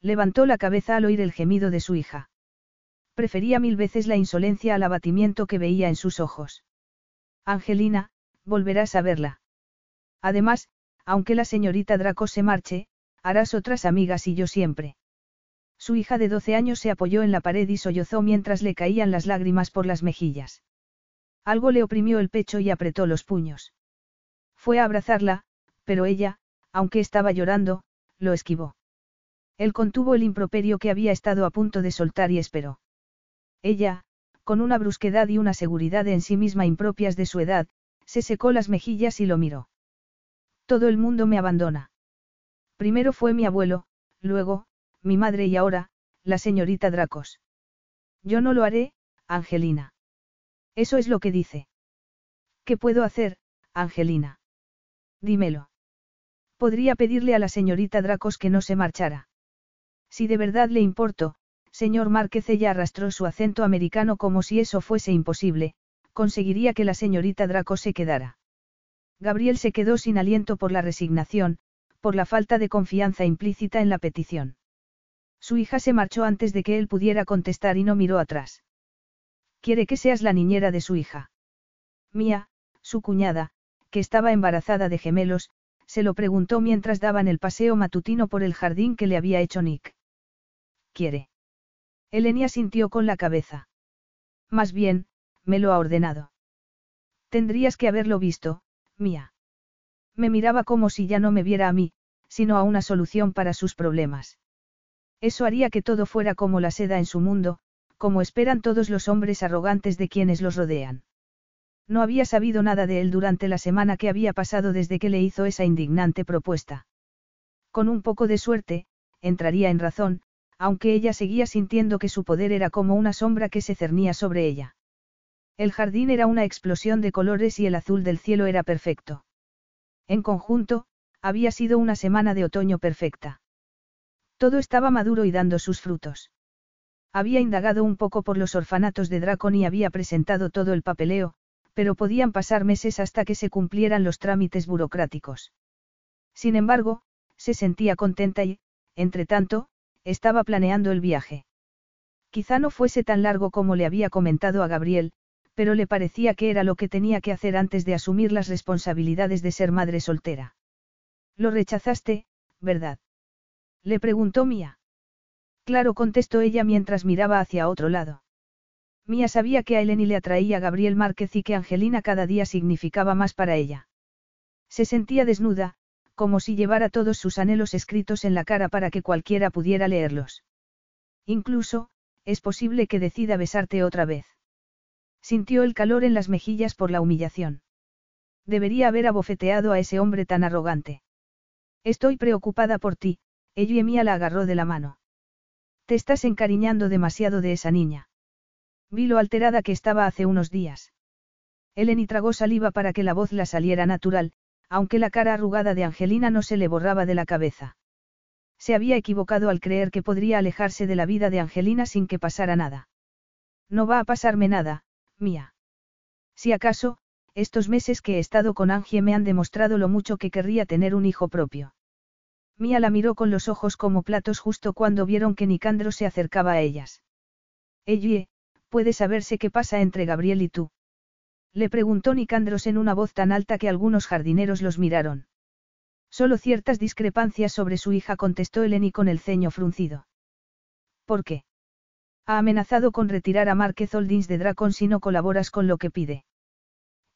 Levantó la cabeza al oír el gemido de su hija. Prefería mil veces la insolencia al abatimiento que veía en sus ojos. Angelina, volverás a verla. Además, aunque la señorita Draco se marche, harás otras amigas y yo siempre. Su hija de 12 años se apoyó en la pared y sollozó mientras le caían las lágrimas por las mejillas. Algo le oprimió el pecho y apretó los puños. Fue a abrazarla, pero ella, aunque estaba llorando, lo esquivó. Él contuvo el improperio que había estado a punto de soltar y esperó. Ella, con una brusquedad y una seguridad en sí misma impropias de su edad, se secó las mejillas y lo miró. Todo el mundo me abandona. Primero fue mi abuelo, luego, mi madre y ahora, la señorita Dracos. Yo no lo haré, Angelina. Eso es lo que dice. ¿Qué puedo hacer, Angelina? Dímelo. Podría pedirle a la señorita Dracos que no se marchara. Si de verdad le importo, señor Márquez ella arrastró su acento americano como si eso fuese imposible, conseguiría que la señorita Dracos se quedara. Gabriel se quedó sin aliento por la resignación, por la falta de confianza implícita en la petición. Su hija se marchó antes de que él pudiera contestar y no miró atrás. Quiere que seas la niñera de su hija. Mía, su cuñada, que estaba embarazada de gemelos, se lo preguntó mientras daban el paseo matutino por el jardín que le había hecho Nick. ¿Quiere? Elenia sintió con la cabeza. Más bien, me lo ha ordenado. Tendrías que haberlo visto, Mía. Me miraba como si ya no me viera a mí, sino a una solución para sus problemas. Eso haría que todo fuera como la seda en su mundo, como esperan todos los hombres arrogantes de quienes los rodean. No había sabido nada de él durante la semana que había pasado desde que le hizo esa indignante propuesta. Con un poco de suerte, entraría en razón, aunque ella seguía sintiendo que su poder era como una sombra que se cernía sobre ella. El jardín era una explosión de colores y el azul del cielo era perfecto. En conjunto, había sido una semana de otoño perfecta. Todo estaba maduro y dando sus frutos. Había indagado un poco por los orfanatos de Dracon y había presentado todo el papeleo, pero podían pasar meses hasta que se cumplieran los trámites burocráticos. Sin embargo, se sentía contenta y, entre tanto, estaba planeando el viaje. Quizá no fuese tan largo como le había comentado a Gabriel, pero le parecía que era lo que tenía que hacer antes de asumir las responsabilidades de ser madre soltera. Lo rechazaste, ¿verdad? Le preguntó Mía. Claro, contestó ella mientras miraba hacia otro lado. Mía sabía que a Eleni le atraía a Gabriel Márquez y que Angelina cada día significaba más para ella. Se sentía desnuda, como si llevara todos sus anhelos escritos en la cara para que cualquiera pudiera leerlos. Incluso, es posible que decida besarte otra vez. Sintió el calor en las mejillas por la humillación. Debería haber abofeteado a ese hombre tan arrogante. Estoy preocupada por ti, ella la agarró de la mano. Te estás encariñando demasiado de esa niña. Vi lo alterada que estaba hace unos días. Eleni tragó saliva para que la voz la saliera natural, aunque la cara arrugada de Angelina no se le borraba de la cabeza. Se había equivocado al creer que podría alejarse de la vida de Angelina sin que pasara nada. No va a pasarme nada, mía. Si acaso, estos meses que he estado con Angie me han demostrado lo mucho que querría tener un hijo propio. Mía la miró con los ojos como platos justo cuando vieron que Nicandro se acercaba a ellas. Ellie, puede saberse qué pasa entre Gabriel y tú. Le preguntó Nicandros en una voz tan alta que algunos jardineros los miraron. Solo ciertas discrepancias sobre su hija contestó Eleni con el ceño fruncido. ¿Por qué? Ha amenazado con retirar a Márquez Holdings de Dracon si no colaboras con lo que pide.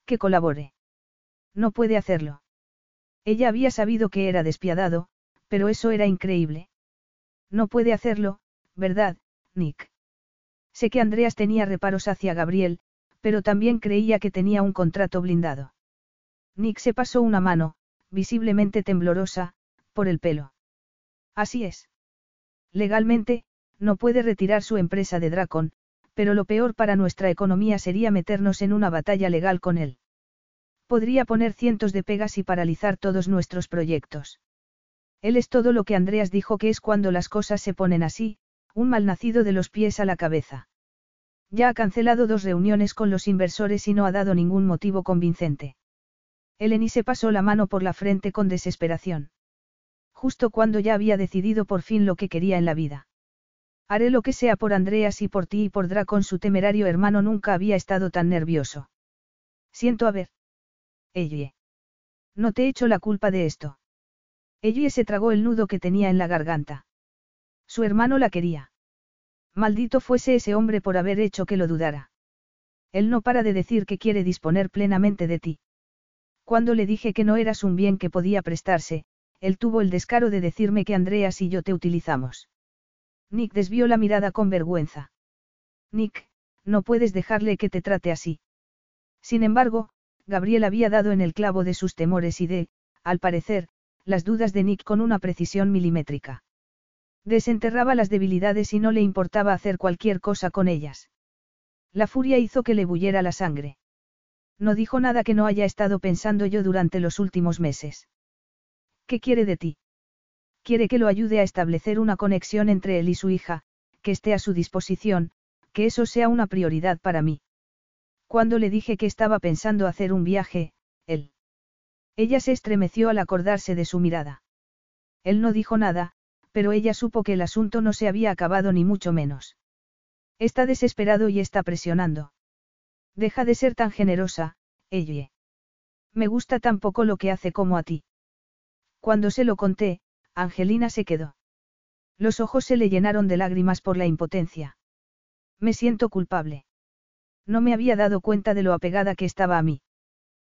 Que colabore. No puede hacerlo. Ella había sabido que era despiadado, pero eso era increíble. No puede hacerlo, ¿verdad, Nick? Sé que Andreas tenía reparos hacia Gabriel, pero también creía que tenía un contrato blindado. Nick se pasó una mano, visiblemente temblorosa, por el pelo. Así es. Legalmente, no puede retirar su empresa de Dracon, pero lo peor para nuestra economía sería meternos en una batalla legal con él. Podría poner cientos de pegas y paralizar todos nuestros proyectos. Él es todo lo que Andreas dijo que es cuando las cosas se ponen así, un malnacido de los pies a la cabeza. Ya ha cancelado dos reuniones con los inversores y no ha dado ningún motivo convincente. Eleni se pasó la mano por la frente con desesperación. Justo cuando ya había decidido por fin lo que quería en la vida. Haré lo que sea por Andreas y por ti y por Dracon su temerario hermano nunca había estado tan nervioso. Siento haber. Ellie. No te he hecho la culpa de esto. Ellie se tragó el nudo que tenía en la garganta. Su hermano la quería. Maldito fuese ese hombre por haber hecho que lo dudara. Él no para de decir que quiere disponer plenamente de ti. Cuando le dije que no eras un bien que podía prestarse, él tuvo el descaro de decirme que Andreas y yo te utilizamos. Nick desvió la mirada con vergüenza. Nick, no puedes dejarle que te trate así. Sin embargo, Gabriel había dado en el clavo de sus temores y de, al parecer, las dudas de Nick con una precisión milimétrica. Desenterraba las debilidades y no le importaba hacer cualquier cosa con ellas. La furia hizo que le bulliera la sangre. No dijo nada que no haya estado pensando yo durante los últimos meses. ¿Qué quiere de ti? Quiere que lo ayude a establecer una conexión entre él y su hija, que esté a su disposición, que eso sea una prioridad para mí. Cuando le dije que estaba pensando hacer un viaje, él. Ella se estremeció al acordarse de su mirada. Él no dijo nada, pero ella supo que el asunto no se había acabado ni mucho menos. Está desesperado y está presionando. Deja de ser tan generosa, ella. Me gusta tan poco lo que hace como a ti. Cuando se lo conté, Angelina se quedó. Los ojos se le llenaron de lágrimas por la impotencia. Me siento culpable. No me había dado cuenta de lo apegada que estaba a mí.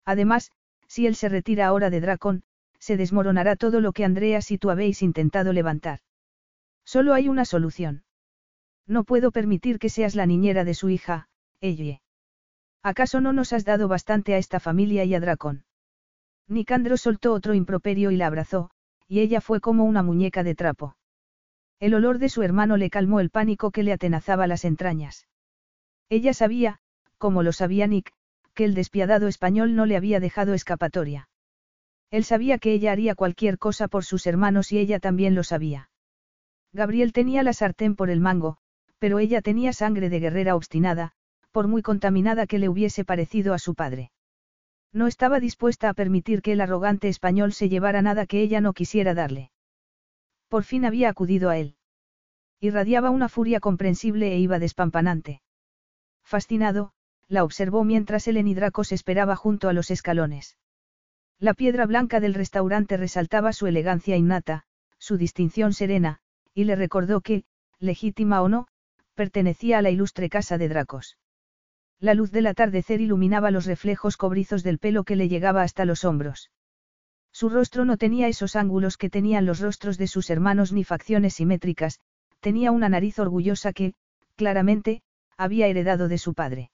Además, si él se retira ahora de Dracon, se desmoronará todo lo que Andreas y tú habéis intentado levantar. Solo hay una solución. No puedo permitir que seas la niñera de su hija, Ellie. ¿Acaso no nos has dado bastante a esta familia y a Dracon? Nicandro soltó otro improperio y la abrazó, y ella fue como una muñeca de trapo. El olor de su hermano le calmó el pánico que le atenazaba las entrañas. Ella sabía, como lo sabía Nick, que el despiadado español no le había dejado escapatoria. Él sabía que ella haría cualquier cosa por sus hermanos y ella también lo sabía. Gabriel tenía la sartén por el mango, pero ella tenía sangre de guerrera obstinada, por muy contaminada que le hubiese parecido a su padre. No estaba dispuesta a permitir que el arrogante español se llevara nada que ella no quisiera darle. Por fin había acudido a él. Irradiaba una furia comprensible e iba despampanante. Fascinado, la observó mientras el enidracos esperaba junto a los escalones. La piedra blanca del restaurante resaltaba su elegancia innata, su distinción serena, y le recordó que, legítima o no, pertenecía a la ilustre casa de Dracos. La luz del atardecer iluminaba los reflejos cobrizos del pelo que le llegaba hasta los hombros. Su rostro no tenía esos ángulos que tenían los rostros de sus hermanos ni facciones simétricas, tenía una nariz orgullosa que, claramente, había heredado de su padre.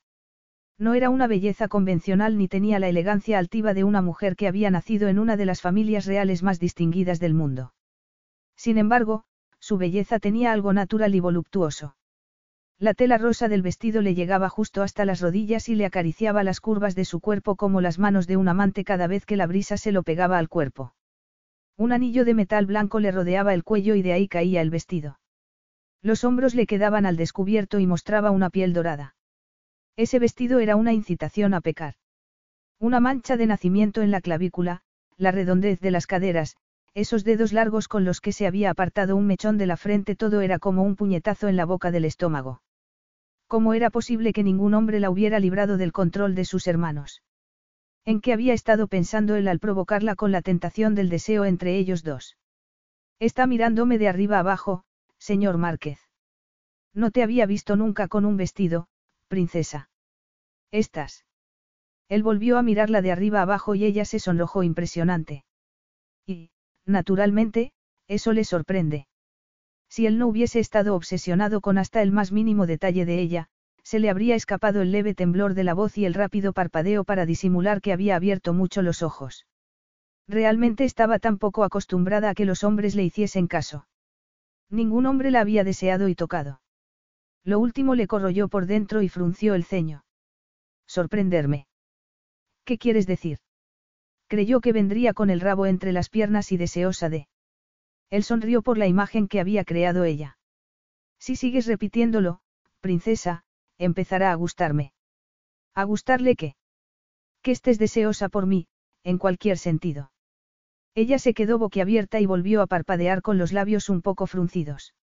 No era una belleza convencional ni tenía la elegancia altiva de una mujer que había nacido en una de las familias reales más distinguidas del mundo. Sin embargo, su belleza tenía algo natural y voluptuoso. La tela rosa del vestido le llegaba justo hasta las rodillas y le acariciaba las curvas de su cuerpo como las manos de un amante cada vez que la brisa se lo pegaba al cuerpo. Un anillo de metal blanco le rodeaba el cuello y de ahí caía el vestido. Los hombros le quedaban al descubierto y mostraba una piel dorada. Ese vestido era una incitación a pecar. Una mancha de nacimiento en la clavícula, la redondez de las caderas, esos dedos largos con los que se había apartado un mechón de la frente, todo era como un puñetazo en la boca del estómago. ¿Cómo era posible que ningún hombre la hubiera librado del control de sus hermanos? ¿En qué había estado pensando él al provocarla con la tentación del deseo entre ellos dos? Está mirándome de arriba abajo, señor Márquez. No te había visto nunca con un vestido, princesa. Estás. Él volvió a mirarla de arriba abajo y ella se sonrojó impresionante. Y, naturalmente, eso le sorprende. Si él no hubiese estado obsesionado con hasta el más mínimo detalle de ella, se le habría escapado el leve temblor de la voz y el rápido parpadeo para disimular que había abierto mucho los ojos. Realmente estaba tan poco acostumbrada a que los hombres le hiciesen caso. Ningún hombre la había deseado y tocado. Lo último le corroyó por dentro y frunció el ceño. Sorprenderme. ¿Qué quieres decir? Creyó que vendría con el rabo entre las piernas y deseosa de. Él sonrió por la imagen que había creado ella. Si sigues repitiéndolo, princesa, empezará a gustarme. ¿A gustarle qué? Que estés deseosa por mí, en cualquier sentido. Ella se quedó boquiabierta y volvió a parpadear con los labios un poco fruncidos.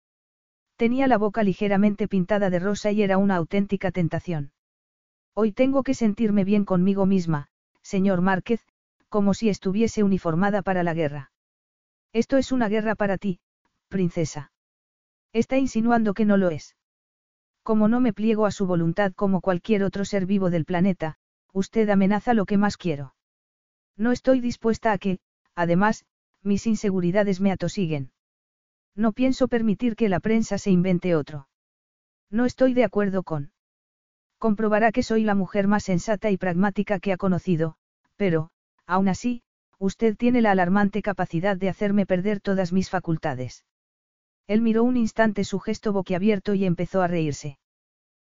Tenía la boca ligeramente pintada de rosa y era una auténtica tentación. Hoy tengo que sentirme bien conmigo misma, señor Márquez, como si estuviese uniformada para la guerra. Esto es una guerra para ti, princesa. Está insinuando que no lo es. Como no me pliego a su voluntad como cualquier otro ser vivo del planeta, usted amenaza lo que más quiero. No estoy dispuesta a que, además, mis inseguridades me atosiguen. No pienso permitir que la prensa se invente otro. No estoy de acuerdo con. Comprobará que soy la mujer más sensata y pragmática que ha conocido, pero, aún así, usted tiene la alarmante capacidad de hacerme perder todas mis facultades. Él miró un instante su gesto boquiabierto y empezó a reírse.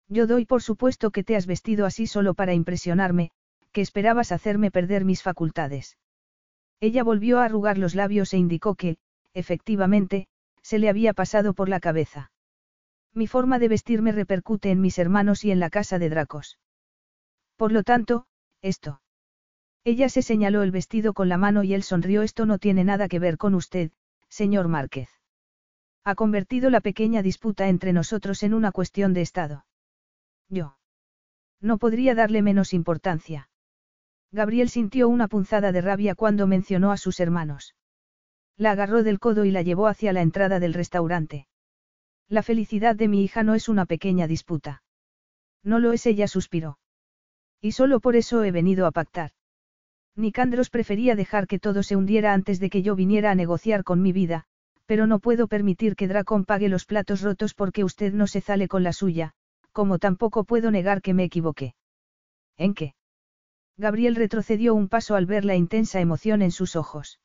Yo doy por supuesto que te has vestido así solo para impresionarme, que esperabas hacerme perder mis facultades. Ella volvió a arrugar los labios e indicó que, efectivamente, se le había pasado por la cabeza. Mi forma de vestirme repercute en mis hermanos y en la casa de Dracos. Por lo tanto, esto. Ella se señaló el vestido con la mano y él sonrió. Esto no tiene nada que ver con usted, señor Márquez. Ha convertido la pequeña disputa entre nosotros en una cuestión de Estado. Yo. No podría darle menos importancia. Gabriel sintió una punzada de rabia cuando mencionó a sus hermanos. La agarró del codo y la llevó hacia la entrada del restaurante. La felicidad de mi hija no es una pequeña disputa. No lo es, ella suspiró. Y solo por eso he venido a pactar. Nicandros prefería dejar que todo se hundiera antes de que yo viniera a negociar con mi vida, pero no puedo permitir que Dracon pague los platos rotos porque usted no se sale con la suya, como tampoco puedo negar que me equivoqué. ¿En qué? Gabriel retrocedió un paso al ver la intensa emoción en sus ojos.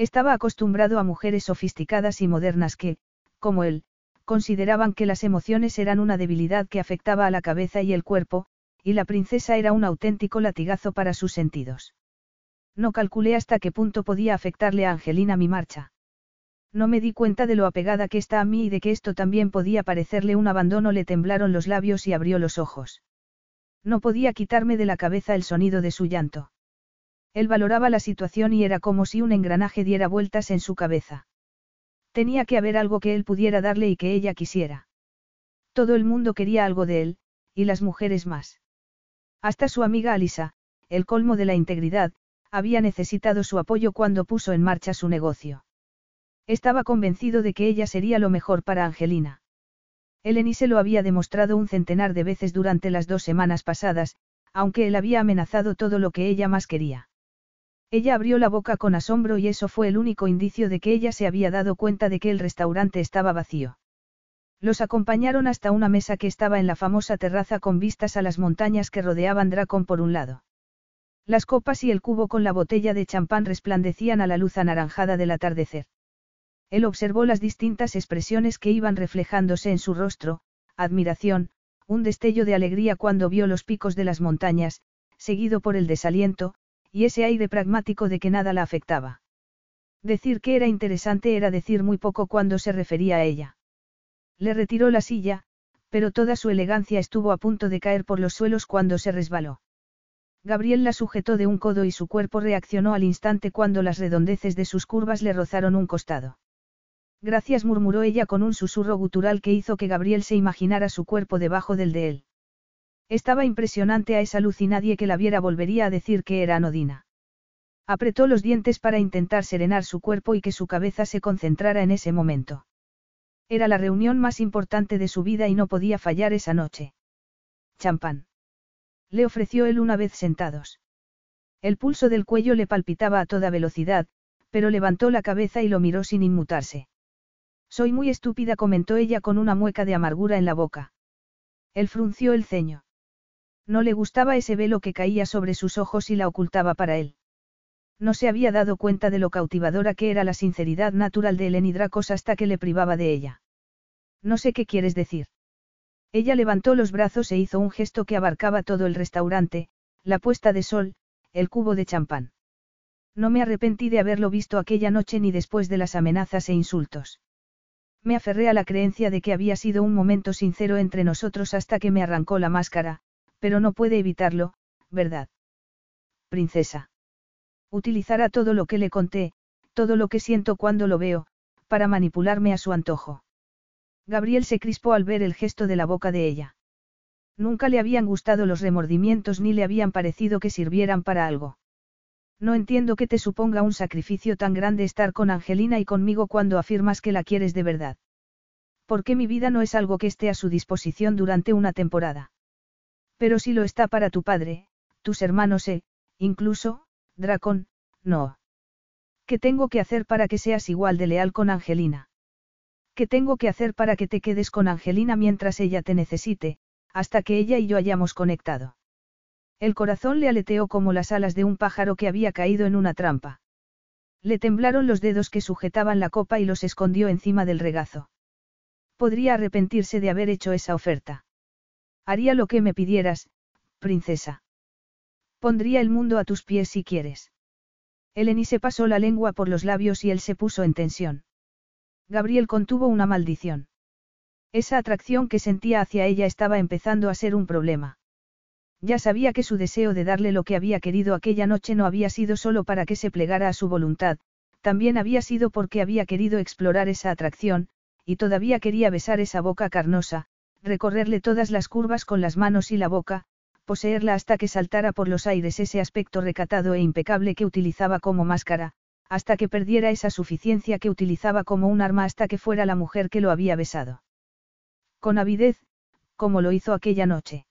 Estaba acostumbrado a mujeres sofisticadas y modernas que, como él, consideraban que las emociones eran una debilidad que afectaba a la cabeza y el cuerpo, y la princesa era un auténtico latigazo para sus sentidos. No calculé hasta qué punto podía afectarle a Angelina mi marcha. No me di cuenta de lo apegada que está a mí y de que esto también podía parecerle un abandono. Le temblaron los labios y abrió los ojos. No podía quitarme de la cabeza el sonido de su llanto. Él valoraba la situación y era como si un engranaje diera vueltas en su cabeza. Tenía que haber algo que él pudiera darle y que ella quisiera. Todo el mundo quería algo de él, y las mujeres más. Hasta su amiga Alisa, el colmo de la integridad, había necesitado su apoyo cuando puso en marcha su negocio. Estaba convencido de que ella sería lo mejor para Angelina. Eleni se lo había demostrado un centenar de veces durante las dos semanas pasadas, aunque él había amenazado todo lo que ella más quería. Ella abrió la boca con asombro y eso fue el único indicio de que ella se había dado cuenta de que el restaurante estaba vacío. Los acompañaron hasta una mesa que estaba en la famosa terraza con vistas a las montañas que rodeaban Dracon por un lado. Las copas y el cubo con la botella de champán resplandecían a la luz anaranjada del atardecer. Él observó las distintas expresiones que iban reflejándose en su rostro, admiración, un destello de alegría cuando vio los picos de las montañas, seguido por el desaliento, y ese aire pragmático de que nada la afectaba. Decir que era interesante era decir muy poco cuando se refería a ella. Le retiró la silla, pero toda su elegancia estuvo a punto de caer por los suelos cuando se resbaló. Gabriel la sujetó de un codo y su cuerpo reaccionó al instante cuando las redondeces de sus curvas le rozaron un costado. Gracias murmuró ella con un susurro gutural que hizo que Gabriel se imaginara su cuerpo debajo del de él. Estaba impresionante a esa luz y nadie que la viera volvería a decir que era anodina. Apretó los dientes para intentar serenar su cuerpo y que su cabeza se concentrara en ese momento. Era la reunión más importante de su vida y no podía fallar esa noche. Champán. Le ofreció él una vez sentados. El pulso del cuello le palpitaba a toda velocidad, pero levantó la cabeza y lo miró sin inmutarse. Soy muy estúpida, comentó ella con una mueca de amargura en la boca. Él frunció el ceño. No le gustaba ese velo que caía sobre sus ojos y la ocultaba para él. No se había dado cuenta de lo cautivadora que era la sinceridad natural de Eleni Dracos hasta que le privaba de ella. No sé qué quieres decir. Ella levantó los brazos e hizo un gesto que abarcaba todo el restaurante, la puesta de sol, el cubo de champán. No me arrepentí de haberlo visto aquella noche ni después de las amenazas e insultos. Me aferré a la creencia de que había sido un momento sincero entre nosotros hasta que me arrancó la máscara, pero no puede evitarlo, ¿verdad? Princesa. Utilizará todo lo que le conté, todo lo que siento cuando lo veo, para manipularme a su antojo. Gabriel se crispó al ver el gesto de la boca de ella. Nunca le habían gustado los remordimientos ni le habían parecido que sirvieran para algo. No entiendo que te suponga un sacrificio tan grande estar con Angelina y conmigo cuando afirmas que la quieres de verdad. Porque mi vida no es algo que esté a su disposición durante una temporada. Pero si lo está para tu padre, tus hermanos e, incluso, Dracón, no. ¿Qué tengo que hacer para que seas igual de leal con Angelina? ¿Qué tengo que hacer para que te quedes con Angelina mientras ella te necesite, hasta que ella y yo hayamos conectado? El corazón le aleteó como las alas de un pájaro que había caído en una trampa. Le temblaron los dedos que sujetaban la copa y los escondió encima del regazo. Podría arrepentirse de haber hecho esa oferta. Haría lo que me pidieras, princesa. Pondría el mundo a tus pies si quieres. Eleni se pasó la lengua por los labios y él se puso en tensión. Gabriel contuvo una maldición. Esa atracción que sentía hacia ella estaba empezando a ser un problema. Ya sabía que su deseo de darle lo que había querido aquella noche no había sido solo para que se plegara a su voluntad, también había sido porque había querido explorar esa atracción, y todavía quería besar esa boca carnosa, recorrerle todas las curvas con las manos y la boca, poseerla hasta que saltara por los aires ese aspecto recatado e impecable que utilizaba como máscara, hasta que perdiera esa suficiencia que utilizaba como un arma hasta que fuera la mujer que lo había besado. Con avidez, como lo hizo aquella noche.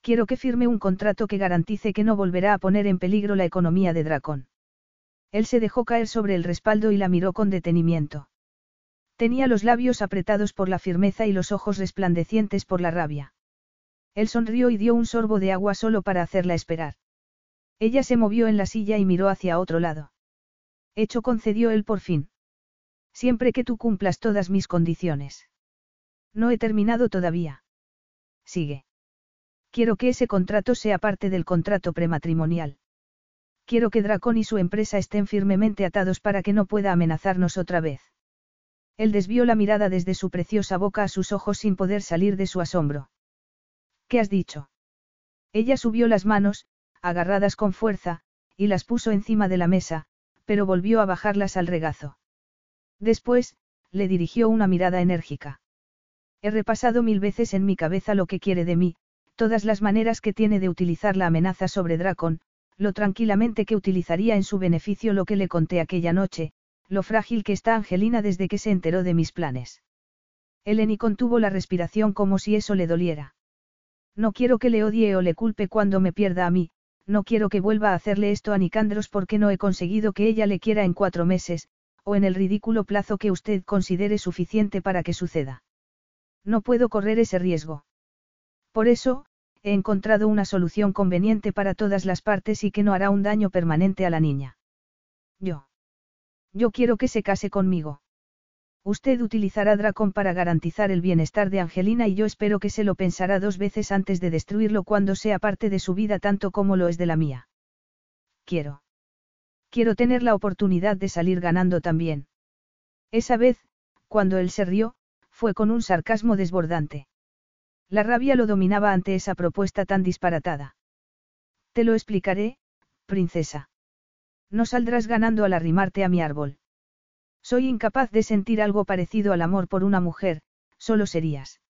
Quiero que firme un contrato que garantice que no volverá a poner en peligro la economía de Dracón. Él se dejó caer sobre el respaldo y la miró con detenimiento. Tenía los labios apretados por la firmeza y los ojos resplandecientes por la rabia. Él sonrió y dio un sorbo de agua solo para hacerla esperar. Ella se movió en la silla y miró hacia otro lado. Hecho concedió él por fin. Siempre que tú cumplas todas mis condiciones. No he terminado todavía. Sigue. Quiero que ese contrato sea parte del contrato prematrimonial. Quiero que Dracón y su empresa estén firmemente atados para que no pueda amenazarnos otra vez. Él desvió la mirada desde su preciosa boca a sus ojos sin poder salir de su asombro. ¿Qué has dicho? Ella subió las manos, agarradas con fuerza, y las puso encima de la mesa, pero volvió a bajarlas al regazo. Después, le dirigió una mirada enérgica. He repasado mil veces en mi cabeza lo que quiere de mí, todas las maneras que tiene de utilizar la amenaza sobre Dracon, lo tranquilamente que utilizaría en su beneficio lo que le conté aquella noche, lo frágil que está Angelina desde que se enteró de mis planes. Eleni contuvo la respiración como si eso le doliera. No quiero que le odie o le culpe cuando me pierda a mí, no quiero que vuelva a hacerle esto a Nicandros porque no he conseguido que ella le quiera en cuatro meses, o en el ridículo plazo que usted considere suficiente para que suceda. No puedo correr ese riesgo. Por eso, he encontrado una solución conveniente para todas las partes y que no hará un daño permanente a la niña. Yo. Yo quiero que se case conmigo. Usted utilizará Dracon para garantizar el bienestar de Angelina y yo espero que se lo pensará dos veces antes de destruirlo cuando sea parte de su vida tanto como lo es de la mía. Quiero. Quiero tener la oportunidad de salir ganando también. Esa vez, cuando él se rió, fue con un sarcasmo desbordante. La rabia lo dominaba ante esa propuesta tan disparatada. Te lo explicaré, princesa. No saldrás ganando al arrimarte a mi árbol. Soy incapaz de sentir algo parecido al amor por una mujer, solo serías.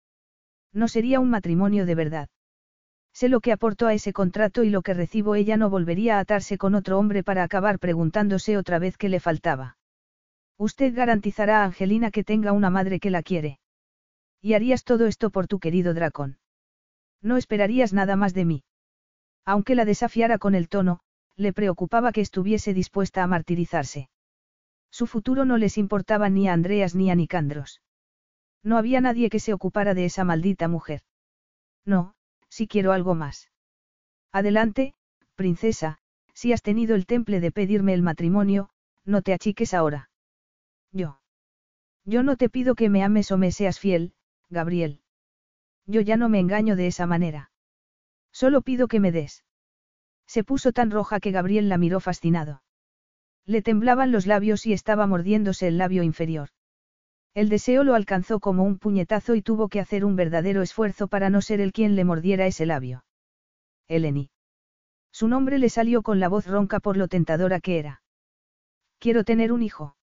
No sería un matrimonio de verdad. Sé lo que aportó a ese contrato y lo que recibo ella no volvería a atarse con otro hombre para acabar preguntándose otra vez qué le faltaba. Usted garantizará a Angelina que tenga una madre que la quiere. Y harías todo esto por tu querido dracón. No esperarías nada más de mí. Aunque la desafiara con el tono, le preocupaba que estuviese dispuesta a martirizarse. Su futuro no les importaba ni a Andreas ni a Nicandros. No había nadie que se ocupara de esa maldita mujer. No, si quiero algo más. Adelante, princesa, si has tenido el temple de pedirme el matrimonio, no te achiques ahora. Yo. Yo no te pido que me ames o me seas fiel, Gabriel. Yo ya no me engaño de esa manera. Solo pido que me des. Se puso tan roja que Gabriel la miró fascinado. Le temblaban los labios y estaba mordiéndose el labio inferior. El deseo lo alcanzó como un puñetazo y tuvo que hacer un verdadero esfuerzo para no ser el quien le mordiera ese labio. Eleni. Su nombre le salió con la voz ronca por lo tentadora que era. Quiero tener un hijo.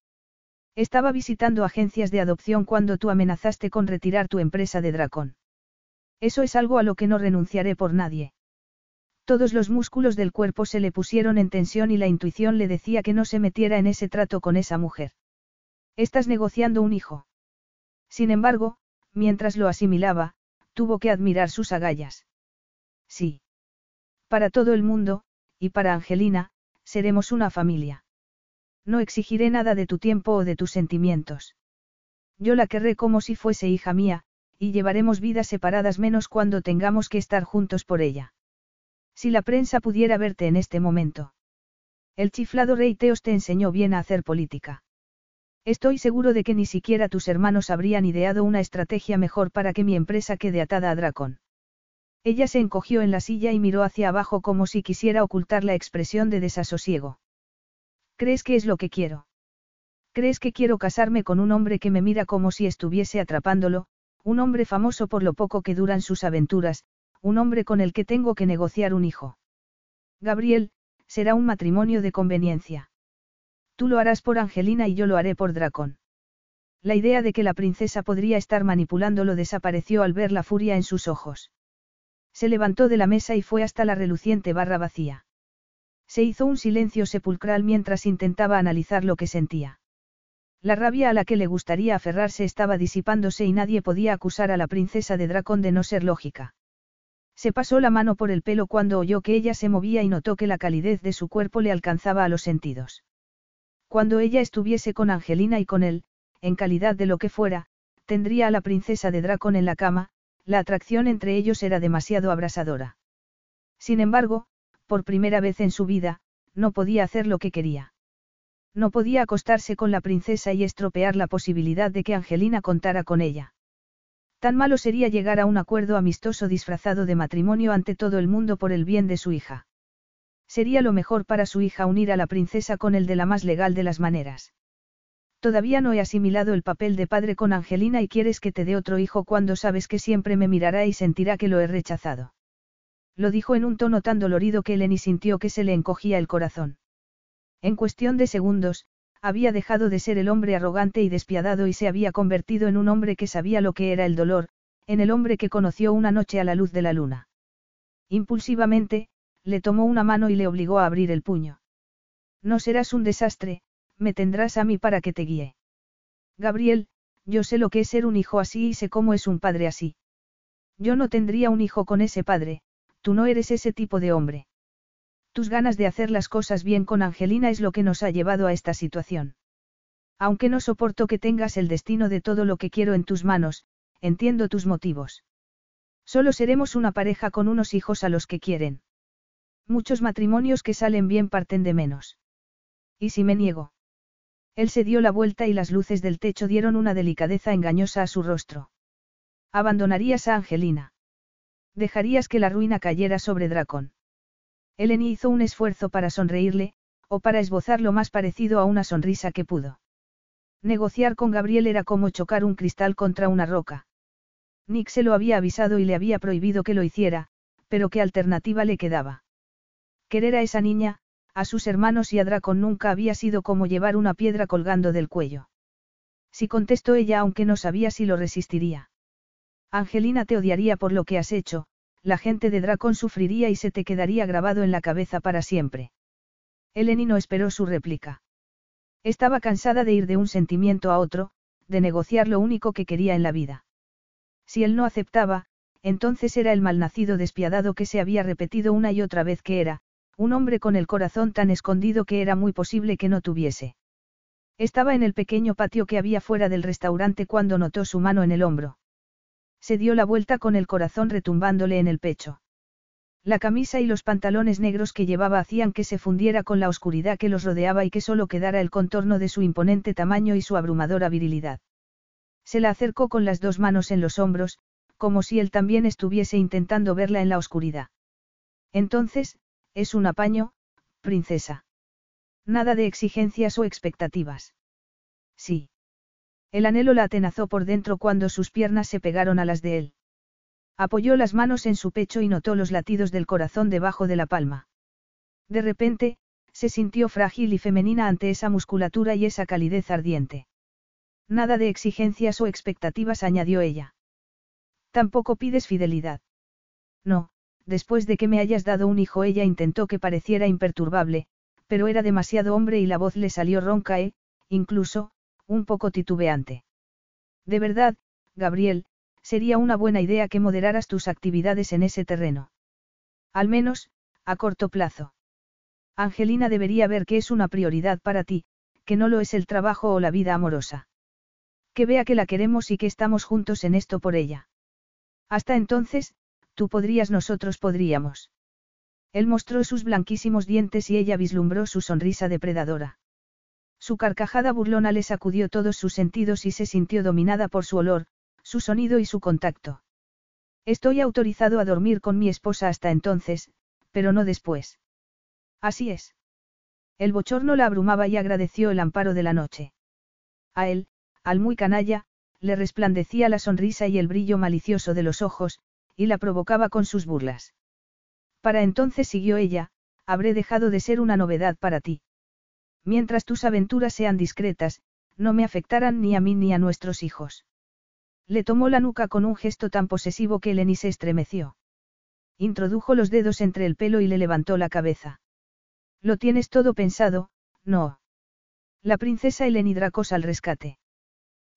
Estaba visitando agencias de adopción cuando tú amenazaste con retirar tu empresa de dracón. Eso es algo a lo que no renunciaré por nadie. Todos los músculos del cuerpo se le pusieron en tensión y la intuición le decía que no se metiera en ese trato con esa mujer. Estás negociando un hijo. Sin embargo, mientras lo asimilaba, tuvo que admirar sus agallas. Sí. Para todo el mundo, y para Angelina, seremos una familia. No exigiré nada de tu tiempo o de tus sentimientos. Yo la querré como si fuese hija mía, y llevaremos vidas separadas menos cuando tengamos que estar juntos por ella. Si la prensa pudiera verte en este momento. El chiflado rey Teos te enseñó bien a hacer política. Estoy seguro de que ni siquiera tus hermanos habrían ideado una estrategia mejor para que mi empresa quede atada a Dracón. Ella se encogió en la silla y miró hacia abajo como si quisiera ocultar la expresión de desasosiego. ¿Crees que es lo que quiero? ¿Crees que quiero casarme con un hombre que me mira como si estuviese atrapándolo, un hombre famoso por lo poco que duran sus aventuras, un hombre con el que tengo que negociar un hijo. Gabriel, será un matrimonio de conveniencia. Tú lo harás por Angelina y yo lo haré por Dracón. La idea de que la princesa podría estar manipulándolo desapareció al ver la furia en sus ojos. Se levantó de la mesa y fue hasta la reluciente barra vacía. Se hizo un silencio sepulcral mientras intentaba analizar lo que sentía. La rabia a la que le gustaría aferrarse estaba disipándose y nadie podía acusar a la princesa de Dracón de no ser lógica. Se pasó la mano por el pelo cuando oyó que ella se movía y notó que la calidez de su cuerpo le alcanzaba a los sentidos. Cuando ella estuviese con Angelina y con él, en calidad de lo que fuera, tendría a la princesa de Dracon en la cama, la atracción entre ellos era demasiado abrasadora. Sin embargo, por primera vez en su vida, no podía hacer lo que quería. No podía acostarse con la princesa y estropear la posibilidad de que Angelina contara con ella. Tan malo sería llegar a un acuerdo amistoso disfrazado de matrimonio ante todo el mundo por el bien de su hija. Sería lo mejor para su hija unir a la princesa con el de la más legal de las maneras. Todavía no he asimilado el papel de padre con Angelina y quieres que te dé otro hijo cuando sabes que siempre me mirará y sentirá que lo he rechazado. Lo dijo en un tono tan dolorido que Eleni sintió que se le encogía el corazón. En cuestión de segundos, había dejado de ser el hombre arrogante y despiadado y se había convertido en un hombre que sabía lo que era el dolor, en el hombre que conoció una noche a la luz de la luna. Impulsivamente, le tomó una mano y le obligó a abrir el puño. No serás un desastre, me tendrás a mí para que te guíe. Gabriel, Yo sé lo que es ser un hijo así y sé cómo es un padre así. Yo no tendría un hijo con ese padre, tú no eres ese tipo de hombre. Tus ganas de hacer las cosas bien con Angelina es lo que nos ha llevado a esta situación. Aunque no soporto que tengas el destino de todo lo que quiero en tus manos, entiendo tus motivos. Solo seremos una pareja con unos hijos a los que quieren. Muchos matrimonios que salen bien parten de menos. ¿Y si me niego? Él se dio la vuelta y las luces del techo dieron una delicadeza engañosa a su rostro. Abandonarías a Angelina. Dejarías que la ruina cayera sobre Dracón. Eleni hizo un esfuerzo para sonreírle, o para esbozar lo más parecido a una sonrisa que pudo. Negociar con Gabriel era como chocar un cristal contra una roca. Nick se lo había avisado y le había prohibido que lo hiciera, pero ¿qué alternativa le quedaba? Querer a esa niña, a sus hermanos y a Dracon nunca había sido como llevar una piedra colgando del cuello. Si contestó ella aunque no sabía si lo resistiría. Angelina te odiaría por lo que has hecho, la gente de Dracon sufriría y se te quedaría grabado en la cabeza para siempre. Eleni no esperó su réplica. Estaba cansada de ir de un sentimiento a otro, de negociar lo único que quería en la vida. Si él no aceptaba, entonces era el malnacido despiadado que se había repetido una y otra vez que era, un hombre con el corazón tan escondido que era muy posible que no tuviese. Estaba en el pequeño patio que había fuera del restaurante cuando notó su mano en el hombro. Se dio la vuelta con el corazón retumbándole en el pecho. La camisa y los pantalones negros que llevaba hacían que se fundiera con la oscuridad que los rodeaba y que solo quedara el contorno de su imponente tamaño y su abrumadora virilidad. Se la acercó con las dos manos en los hombros, como si él también estuviese intentando verla en la oscuridad. Entonces, es un apaño, princesa. Nada de exigencias o expectativas. Sí. El anhelo la atenazó por dentro cuando sus piernas se pegaron a las de él. Apoyó las manos en su pecho y notó los latidos del corazón debajo de la palma. De repente, se sintió frágil y femenina ante esa musculatura y esa calidez ardiente. Nada de exigencias o expectativas, añadió ella. Tampoco pides fidelidad. No, después de que me hayas dado un hijo, ella intentó que pareciera imperturbable, pero era demasiado hombre y la voz le salió ronca e, incluso, un poco titubeante. De verdad, Gabriel, sería una buena idea que moderaras tus actividades en ese terreno. Al menos, a corto plazo. Angelina debería ver que es una prioridad para ti, que no lo es el trabajo o la vida amorosa. Que vea que la queremos y que estamos juntos en esto por ella. Hasta entonces, tú podrías, nosotros podríamos. Él mostró sus blanquísimos dientes y ella vislumbró su sonrisa depredadora. Su carcajada burlona le sacudió todos sus sentidos y se sintió dominada por su olor, su sonido y su contacto. Estoy autorizado a dormir con mi esposa hasta entonces, pero no después. Así es. El bochorno la abrumaba y agradeció el amparo de la noche. A él, al muy canalla, le resplandecía la sonrisa y el brillo malicioso de los ojos, y la provocaba con sus burlas. Para entonces siguió ella, habré dejado de ser una novedad para ti. Mientras tus aventuras sean discretas, no me afectarán ni a mí ni a nuestros hijos. Le tomó la nuca con un gesto tan posesivo que Eleni se estremeció. Introdujo los dedos entre el pelo y le levantó la cabeza. Lo tienes todo pensado, no. La princesa Eleni Dracos al rescate.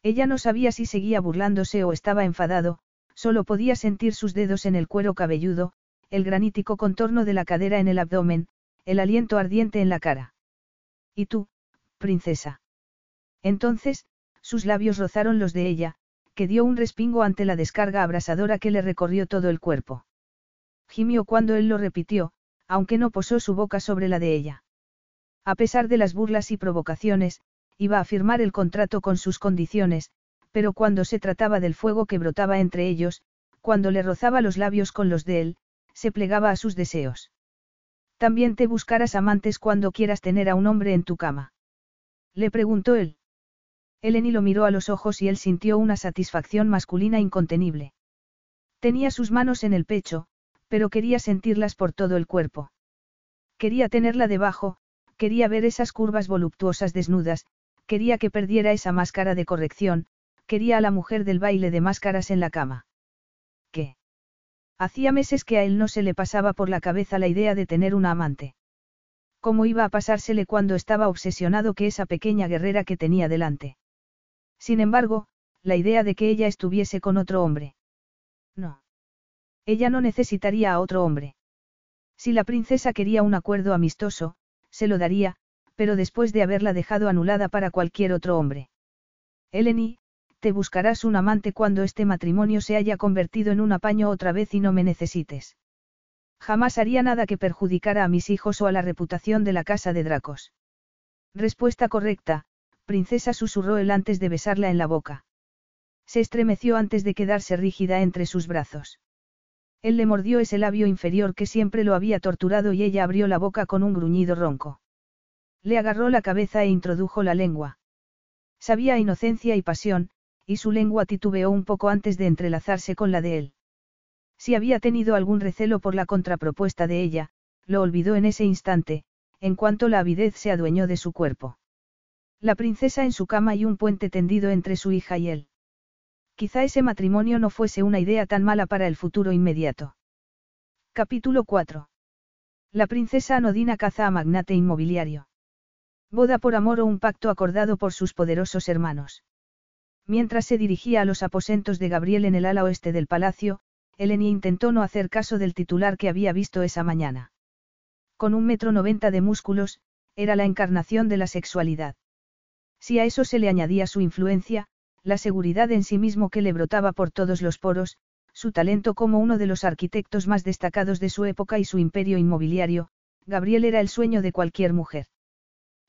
Ella no sabía si seguía burlándose o estaba enfadado, solo podía sentir sus dedos en el cuero cabelludo, el granítico contorno de la cadera en el abdomen, el aliento ardiente en la cara. ¿Y tú, princesa? Entonces, sus labios rozaron los de ella, que dio un respingo ante la descarga abrasadora que le recorrió todo el cuerpo. Gimió cuando él lo repitió, aunque no posó su boca sobre la de ella. A pesar de las burlas y provocaciones, iba a firmar el contrato con sus condiciones, pero cuando se trataba del fuego que brotaba entre ellos, cuando le rozaba los labios con los de él, se plegaba a sus deseos. También te buscarás amantes cuando quieras tener a un hombre en tu cama. Le preguntó él. Eleni lo miró a los ojos y él sintió una satisfacción masculina incontenible. Tenía sus manos en el pecho, pero quería sentirlas por todo el cuerpo. Quería tenerla debajo, quería ver esas curvas voluptuosas desnudas, quería que perdiera esa máscara de corrección, quería a la mujer del baile de máscaras en la cama. ¿Qué? Hacía meses que a él no se le pasaba por la cabeza la idea de tener una amante. ¿Cómo iba a pasársele cuando estaba obsesionado que esa pequeña guerrera que tenía delante? Sin embargo, la idea de que ella estuviese con otro hombre. No. Ella no necesitaría a otro hombre. Si la princesa quería un acuerdo amistoso, se lo daría, pero después de haberla dejado anulada para cualquier otro hombre. Eleni, te buscarás un amante cuando este matrimonio se haya convertido en un apaño otra vez y no me necesites. Jamás haría nada que perjudicara a mis hijos o a la reputación de la casa de Dracos. Respuesta correcta, princesa susurró él antes de besarla en la boca. Se estremeció antes de quedarse rígida entre sus brazos. Él le mordió ese labio inferior que siempre lo había torturado y ella abrió la boca con un gruñido ronco. Le agarró la cabeza e introdujo la lengua. Sabía inocencia y pasión, y su lengua titubeó un poco antes de entrelazarse con la de él. Si había tenido algún recelo por la contrapropuesta de ella, lo olvidó en ese instante, en cuanto la avidez se adueñó de su cuerpo. La princesa en su cama y un puente tendido entre su hija y él. Quizá ese matrimonio no fuese una idea tan mala para el futuro inmediato. Capítulo 4. La princesa anodina caza a magnate inmobiliario. Boda por amor o un pacto acordado por sus poderosos hermanos. Mientras se dirigía a los aposentos de Gabriel en el ala oeste del palacio, Eleni intentó no hacer caso del titular que había visto esa mañana. Con un metro noventa de músculos, era la encarnación de la sexualidad. Si a eso se le añadía su influencia, la seguridad en sí mismo que le brotaba por todos los poros, su talento como uno de los arquitectos más destacados de su época y su imperio inmobiliario, Gabriel era el sueño de cualquier mujer.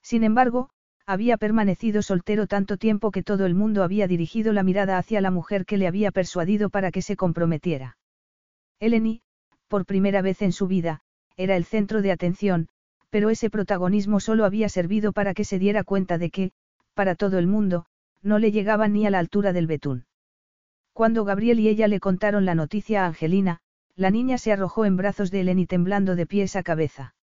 Sin embargo, había permanecido soltero tanto tiempo que todo el mundo había dirigido la mirada hacia la mujer que le había persuadido para que se comprometiera. Eleni, por primera vez en su vida, era el centro de atención, pero ese protagonismo solo había servido para que se diera cuenta de que, para todo el mundo, no le llegaba ni a la altura del betún. Cuando Gabriel y ella le contaron la noticia a Angelina, la niña se arrojó en brazos de Eleni temblando de pies a cabeza.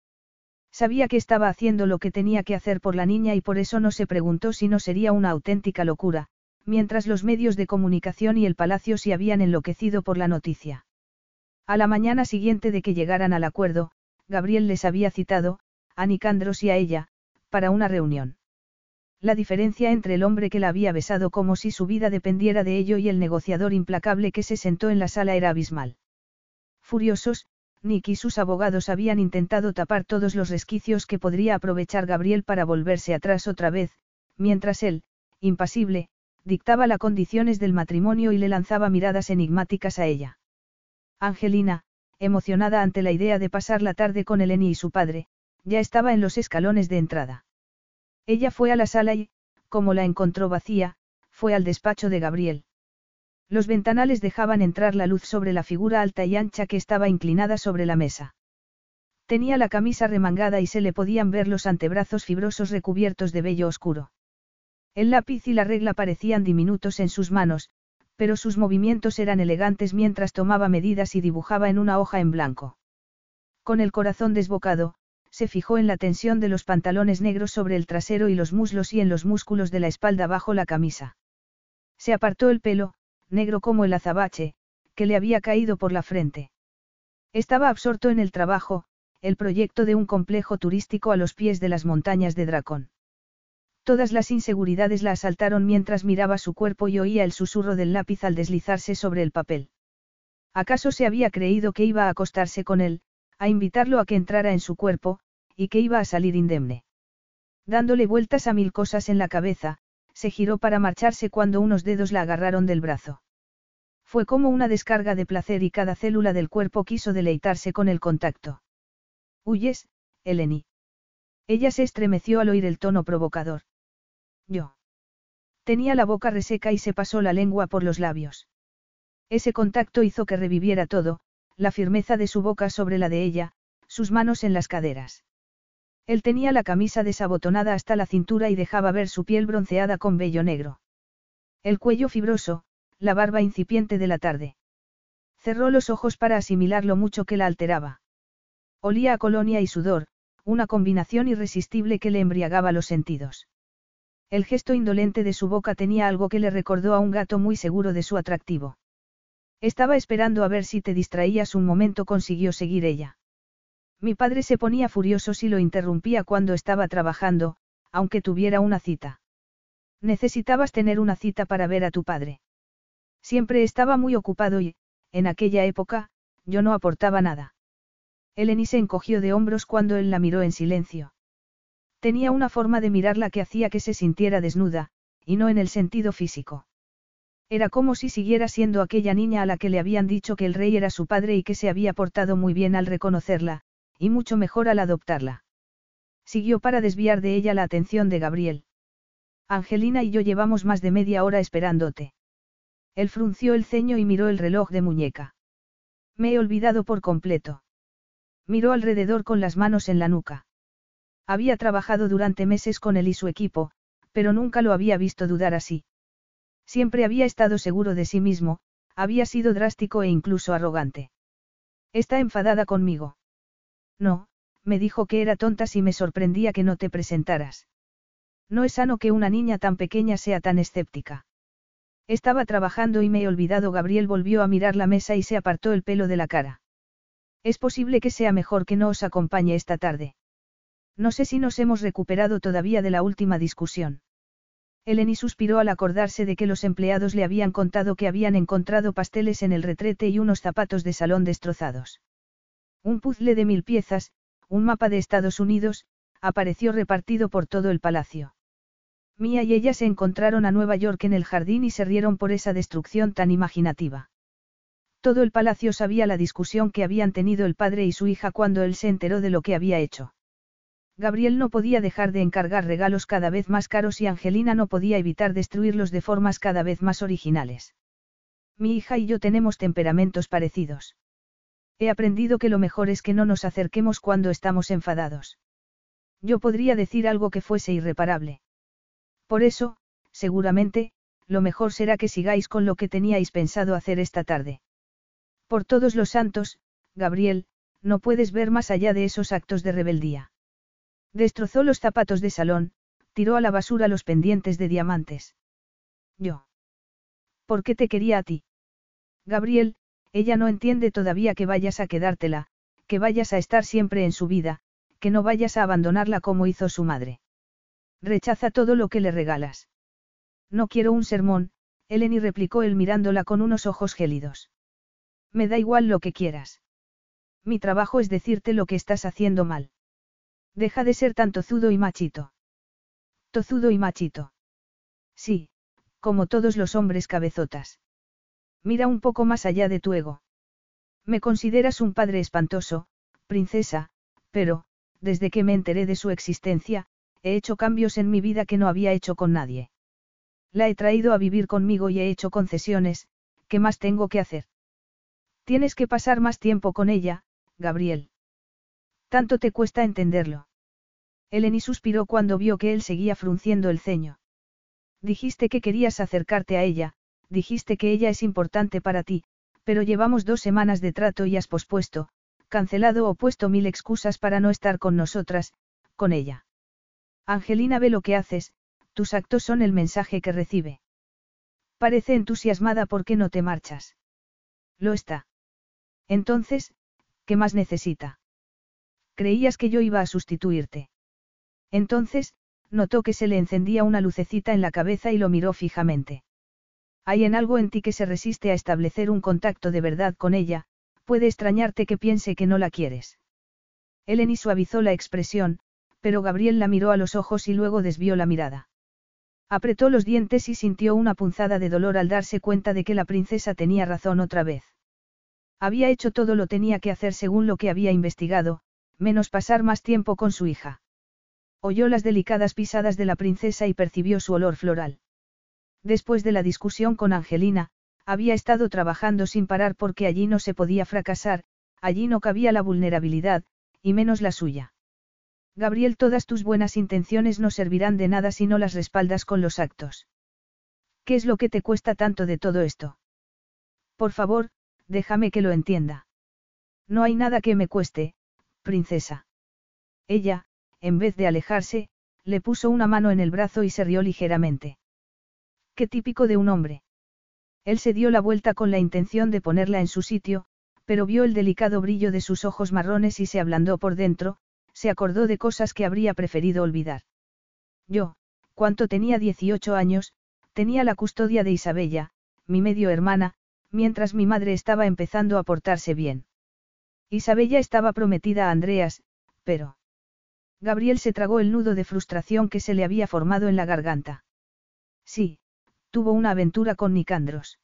Sabía que estaba haciendo lo que tenía que hacer por la niña y por eso no se preguntó si no sería una auténtica locura, mientras los medios de comunicación y el palacio se habían enloquecido por la noticia. A la mañana siguiente de que llegaran al acuerdo, Gabriel les había citado, a Nicandros y a ella, para una reunión. La diferencia entre el hombre que la había besado como si su vida dependiera de ello y el negociador implacable que se sentó en la sala era abismal. Furiosos, Nick y sus abogados habían intentado tapar todos los resquicios que podría aprovechar Gabriel para volverse atrás otra vez, mientras él, impasible, dictaba las condiciones del matrimonio y le lanzaba miradas enigmáticas a ella. Angelina, emocionada ante la idea de pasar la tarde con Eleni y su padre, ya estaba en los escalones de entrada. Ella fue a la sala y, como la encontró vacía, fue al despacho de Gabriel. Los ventanales dejaban entrar la luz sobre la figura alta y ancha que estaba inclinada sobre la mesa. Tenía la camisa remangada y se le podían ver los antebrazos fibrosos recubiertos de vello oscuro. El lápiz y la regla parecían diminutos en sus manos, pero sus movimientos eran elegantes mientras tomaba medidas y dibujaba en una hoja en blanco. Con el corazón desbocado, se fijó en la tensión de los pantalones negros sobre el trasero y los muslos y en los músculos de la espalda bajo la camisa. Se apartó el pelo, negro como el azabache, que le había caído por la frente. Estaba absorto en el trabajo, el proyecto de un complejo turístico a los pies de las montañas de Dracón. Todas las inseguridades la asaltaron mientras miraba su cuerpo y oía el susurro del lápiz al deslizarse sobre el papel. ¿Acaso se había creído que iba a acostarse con él, a invitarlo a que entrara en su cuerpo, y que iba a salir indemne? Dándole vueltas a mil cosas en la cabeza, se giró para marcharse cuando unos dedos la agarraron del brazo. Fue como una descarga de placer y cada célula del cuerpo quiso deleitarse con el contacto. ¿Huyes, Eleni? Ella se estremeció al oír el tono provocador. Yo. Tenía la boca reseca y se pasó la lengua por los labios. Ese contacto hizo que reviviera todo, la firmeza de su boca sobre la de ella, sus manos en las caderas. Él tenía la camisa desabotonada hasta la cintura y dejaba ver su piel bronceada con vello negro. El cuello fibroso, la barba incipiente de la tarde. Cerró los ojos para asimilar lo mucho que la alteraba. Olía a colonia y sudor, una combinación irresistible que le embriagaba los sentidos. El gesto indolente de su boca tenía algo que le recordó a un gato muy seguro de su atractivo. Estaba esperando a ver si te distraías un momento, consiguió seguir ella. Mi padre se ponía furioso si lo interrumpía cuando estaba trabajando, aunque tuviera una cita. Necesitabas tener una cita para ver a tu padre. Siempre estaba muy ocupado y, en aquella época, yo no aportaba nada. Eleni se encogió de hombros cuando él la miró en silencio. Tenía una forma de mirarla que hacía que se sintiera desnuda, y no en el sentido físico. Era como si siguiera siendo aquella niña a la que le habían dicho que el rey era su padre y que se había portado muy bien al reconocerla, y mucho mejor al adoptarla. Siguió para desviar de ella la atención de Gabriel. Angelina y yo llevamos más de media hora esperándote. Él frunció el ceño y miró el reloj de muñeca. Me he olvidado por completo. Miró alrededor con las manos en la nuca. Había trabajado durante meses con él y su equipo, pero nunca lo había visto dudar así. Siempre había estado seguro de sí mismo, había sido drástico e incluso arrogante. ¿Está enfadada conmigo? No, me dijo que era tonta si me sorprendía que no te presentaras. No es sano que una niña tan pequeña sea tan escéptica. Estaba trabajando y me he olvidado. Gabriel volvió a mirar la mesa y se apartó el pelo de la cara. Es posible que sea mejor que no os acompañe esta tarde. No sé si nos hemos recuperado todavía de la última discusión. Eleni suspiró al acordarse de que los empleados le habían contado que habían encontrado pasteles en el retrete y unos zapatos de salón destrozados. Un puzzle de mil piezas, un mapa de Estados Unidos, apareció repartido por todo el palacio. Mía y ella se encontraron a Nueva York en el jardín y se rieron por esa destrucción tan imaginativa. Todo el palacio sabía la discusión que habían tenido el padre y su hija cuando él se enteró de lo que había hecho. Gabriel no podía dejar de encargar regalos cada vez más caros y Angelina no podía evitar destruirlos de formas cada vez más originales. Mi hija y yo tenemos temperamentos parecidos. He aprendido que lo mejor es que no nos acerquemos cuando estamos enfadados. Yo podría decir algo que fuese irreparable. Por eso, seguramente, lo mejor será que sigáis con lo que teníais pensado hacer esta tarde. Por todos los santos, Gabriel, no puedes ver más allá de esos actos de rebeldía. Destrozó los zapatos de salón, tiró a la basura los pendientes de diamantes. Yo. ¿Por qué te quería a ti? Gabriel, ella no entiende todavía que vayas a quedártela, que vayas a estar siempre en su vida, que no vayas a abandonarla como hizo su madre. Rechaza todo lo que le regalas. No quiero un sermón, Eleni replicó él mirándola con unos ojos gélidos. Me da igual lo que quieras. Mi trabajo es decirte lo que estás haciendo mal. Deja de ser tan tozudo y machito. Tozudo y machito. Sí, como todos los hombres cabezotas. Mira un poco más allá de tu ego. Me consideras un padre espantoso, princesa, pero, desde que me enteré de su existencia, he hecho cambios en mi vida que no había hecho con nadie. La he traído a vivir conmigo y he hecho concesiones, ¿qué más tengo que hacer? Tienes que pasar más tiempo con ella, Gabriel. Tanto te cuesta entenderlo. Eleni suspiró cuando vio que él seguía frunciendo el ceño. Dijiste que querías acercarte a ella, dijiste que ella es importante para ti, pero llevamos dos semanas de trato y has pospuesto, cancelado o puesto mil excusas para no estar con nosotras, con ella. Angelina ve lo que haces, tus actos son el mensaje que recibe. Parece entusiasmada porque no te marchas. Lo está. Entonces, ¿qué más necesita? Creías que yo iba a sustituirte. Entonces, notó que se le encendía una lucecita en la cabeza y lo miró fijamente. Hay en algo en ti que se resiste a establecer un contacto de verdad con ella, puede extrañarte que piense que no la quieres. Eleni suavizó la expresión, pero Gabriel la miró a los ojos y luego desvió la mirada. Apretó los dientes y sintió una punzada de dolor al darse cuenta de que la princesa tenía razón otra vez. Había hecho todo lo tenía que hacer según lo que había investigado, menos pasar más tiempo con su hija. Oyó las delicadas pisadas de la princesa y percibió su olor floral. Después de la discusión con Angelina, había estado trabajando sin parar porque allí no se podía fracasar, allí no cabía la vulnerabilidad, y menos la suya. Gabriel, todas tus buenas intenciones no servirán de nada si no las respaldas con los actos. ¿Qué es lo que te cuesta tanto de todo esto? Por favor, déjame que lo entienda. No hay nada que me cueste, princesa. Ella, en vez de alejarse, le puso una mano en el brazo y se rió ligeramente. Qué típico de un hombre. Él se dio la vuelta con la intención de ponerla en su sitio, pero vio el delicado brillo de sus ojos marrones y se ablandó por dentro, se acordó de cosas que habría preferido olvidar. Yo, cuanto tenía 18 años, tenía la custodia de Isabella, mi medio hermana, mientras mi madre estaba empezando a portarse bien. Isabella estaba prometida a Andreas, pero... Gabriel se tragó el nudo de frustración que se le había formado en la garganta. Sí, tuvo una aventura con Nicandros.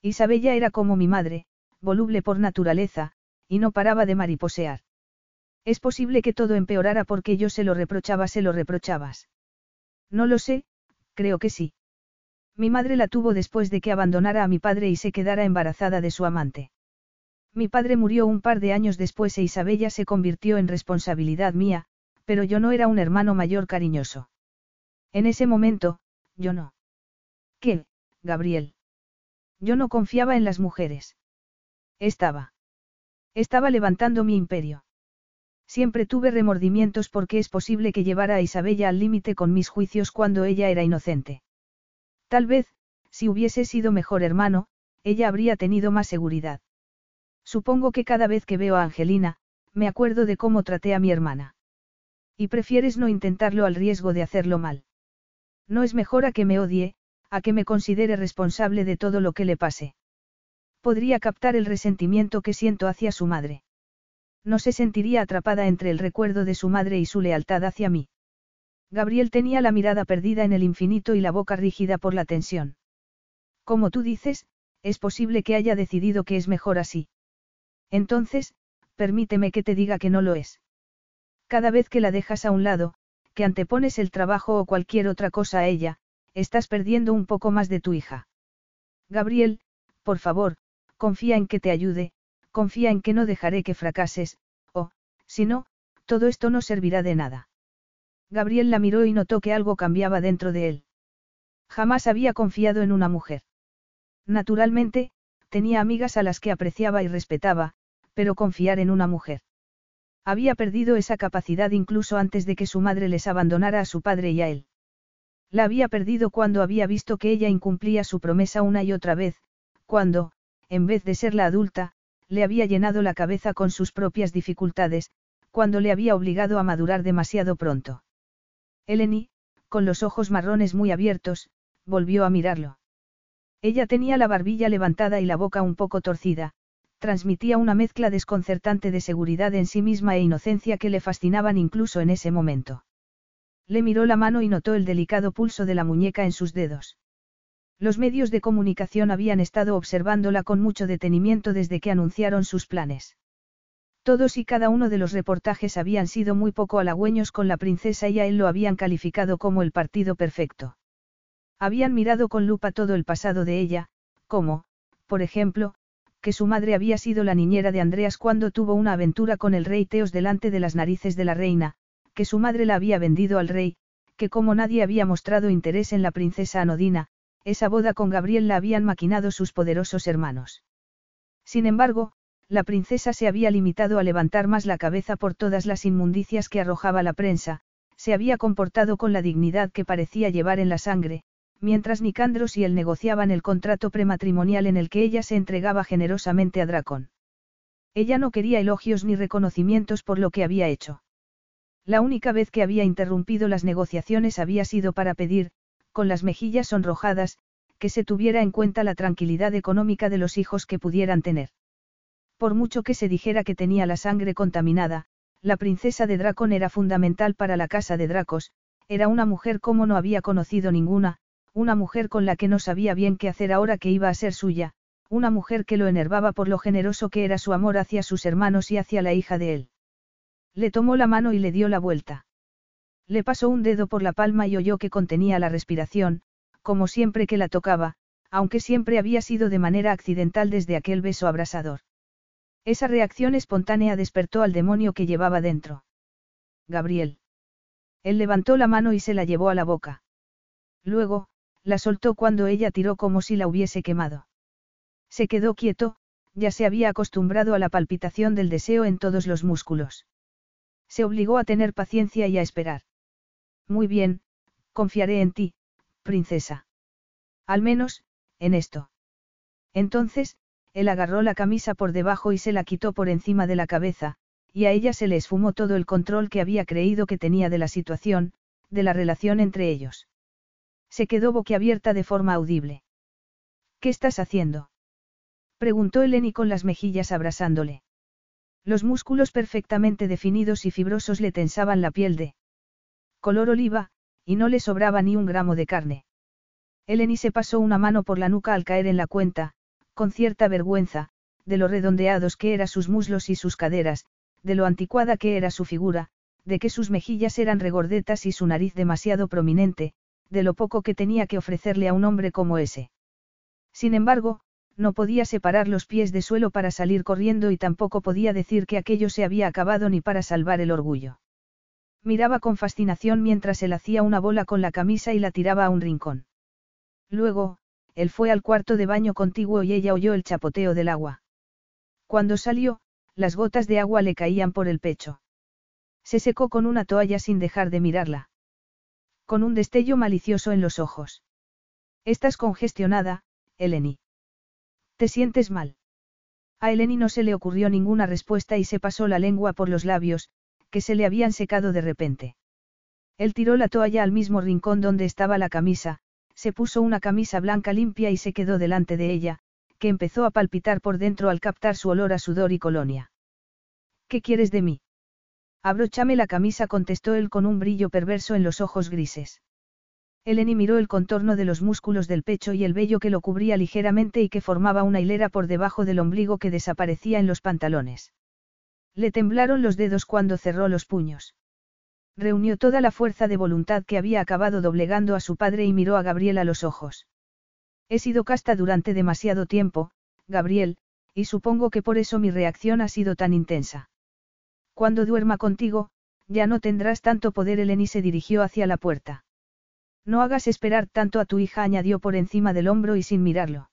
Isabella era como mi madre, voluble por naturaleza, y no paraba de mariposear. Es posible que todo empeorara porque yo se lo reprochaba, se lo reprochabas. No lo sé, creo que sí. Mi madre la tuvo después de que abandonara a mi padre y se quedara embarazada de su amante. Mi padre murió un par de años después e Isabella se convirtió en responsabilidad mía, pero yo no era un hermano mayor cariñoso. En ese momento, yo no. ¿Qué, Gabriel? Yo no confiaba en las mujeres. Estaba. Estaba levantando mi imperio. Siempre tuve remordimientos porque es posible que llevara a Isabella al límite con mis juicios cuando ella era inocente. Tal vez, si hubiese sido mejor hermano, ella habría tenido más seguridad. Supongo que cada vez que veo a Angelina, me acuerdo de cómo traté a mi hermana. Y prefieres no intentarlo al riesgo de hacerlo mal. No es mejor a que me odie, a que me considere responsable de todo lo que le pase. Podría captar el resentimiento que siento hacia su madre. No se sentiría atrapada entre el recuerdo de su madre y su lealtad hacia mí. Gabriel tenía la mirada perdida en el infinito y la boca rígida por la tensión. Como tú dices, es posible que haya decidido que es mejor así. Entonces, permíteme que te diga que no lo es. Cada vez que la dejas a un lado, que antepones el trabajo o cualquier otra cosa a ella, estás perdiendo un poco más de tu hija. Gabriel, por favor, confía en que te ayude, confía en que no dejaré que fracases, o, si no, todo esto no servirá de nada. Gabriel la miró y notó que algo cambiaba dentro de él. Jamás había confiado en una mujer. Naturalmente, tenía amigas a las que apreciaba y respetaba, pero confiar en una mujer. Había perdido esa capacidad incluso antes de que su madre les abandonara a su padre y a él. La había perdido cuando había visto que ella incumplía su promesa una y otra vez, cuando, en vez de ser la adulta, le había llenado la cabeza con sus propias dificultades, cuando le había obligado a madurar demasiado pronto. Eleni, con los ojos marrones muy abiertos, volvió a mirarlo. Ella tenía la barbilla levantada y la boca un poco torcida, transmitía una mezcla desconcertante de seguridad en sí misma e inocencia que le fascinaban incluso en ese momento. Le miró la mano y notó el delicado pulso de la muñeca en sus dedos. Los medios de comunicación habían estado observándola con mucho detenimiento desde que anunciaron sus planes. Todos y cada uno de los reportajes habían sido muy poco halagüeños con la princesa y a él lo habían calificado como el partido perfecto. Habían mirado con lupa todo el pasado de ella, como, por ejemplo, que su madre había sido la niñera de Andreas cuando tuvo una aventura con el rey Teos delante de las narices de la reina, que su madre la había vendido al rey, que como nadie había mostrado interés en la princesa Anodina, esa boda con Gabriel la habían maquinado sus poderosos hermanos. Sin embargo, la princesa se había limitado a levantar más la cabeza por todas las inmundicias que arrojaba la prensa, se había comportado con la dignidad que parecía llevar en la sangre, mientras Nicandros y él negociaban el contrato prematrimonial en el que ella se entregaba generosamente a Dracón. Ella no quería elogios ni reconocimientos por lo que había hecho. La única vez que había interrumpido las negociaciones había sido para pedir, con las mejillas sonrojadas, que se tuviera en cuenta la tranquilidad económica de los hijos que pudieran tener. Por mucho que se dijera que tenía la sangre contaminada, la princesa de Dracon era fundamental para la casa de Dracos, era una mujer como no había conocido ninguna, una mujer con la que no sabía bien qué hacer ahora que iba a ser suya, una mujer que lo enervaba por lo generoso que era su amor hacia sus hermanos y hacia la hija de él. Le tomó la mano y le dio la vuelta. Le pasó un dedo por la palma y oyó que contenía la respiración, como siempre que la tocaba, aunque siempre había sido de manera accidental desde aquel beso abrasador. Esa reacción espontánea despertó al demonio que llevaba dentro. Gabriel. Él levantó la mano y se la llevó a la boca. Luego, la soltó cuando ella tiró como si la hubiese quemado. Se quedó quieto, ya se había acostumbrado a la palpitación del deseo en todos los músculos. Se obligó a tener paciencia y a esperar. Muy bien, confiaré en ti, princesa. Al menos, en esto. Entonces, él agarró la camisa por debajo y se la quitó por encima de la cabeza, y a ella se le esfumó todo el control que había creído que tenía de la situación, de la relación entre ellos. Se quedó boquiabierta de forma audible. ¿Qué estás haciendo? Preguntó Eleni con las mejillas abrasándole. Los músculos perfectamente definidos y fibrosos le tensaban la piel de color oliva, y no le sobraba ni un gramo de carne. Eleni se pasó una mano por la nuca al caer en la cuenta, con cierta vergüenza, de lo redondeados que eran sus muslos y sus caderas, de lo anticuada que era su figura, de que sus mejillas eran regordetas y su nariz demasiado prominente, de lo poco que tenía que ofrecerle a un hombre como ese. Sin embargo, no podía separar los pies de suelo para salir corriendo y tampoco podía decir que aquello se había acabado ni para salvar el orgullo. Miraba con fascinación mientras él hacía una bola con la camisa y la tiraba a un rincón. Luego, él fue al cuarto de baño contiguo y ella oyó el chapoteo del agua. Cuando salió, las gotas de agua le caían por el pecho. Se secó con una toalla sin dejar de mirarla. Con un destello malicioso en los ojos. Estás congestionada, Eleni. ¿Te sientes mal? A Eleni no se le ocurrió ninguna respuesta y se pasó la lengua por los labios, que se le habían secado de repente. Él tiró la toalla al mismo rincón donde estaba la camisa, se puso una camisa blanca limpia y se quedó delante de ella, que empezó a palpitar por dentro al captar su olor a sudor y colonia. ¿Qué quieres de mí? Abróchame la camisa, contestó él con un brillo perverso en los ojos grises. Eleni miró el contorno de los músculos del pecho y el vello que lo cubría ligeramente y que formaba una hilera por debajo del ombligo que desaparecía en los pantalones. Le temblaron los dedos cuando cerró los puños. Reunió toda la fuerza de voluntad que había acabado doblegando a su padre y miró a Gabriel a los ojos. He sido casta durante demasiado tiempo, Gabriel, y supongo que por eso mi reacción ha sido tan intensa. Cuando duerma contigo, ya no tendrás tanto poder. Eleni se dirigió hacia la puerta. No hagas esperar tanto a tu hija, añadió por encima del hombro y sin mirarlo.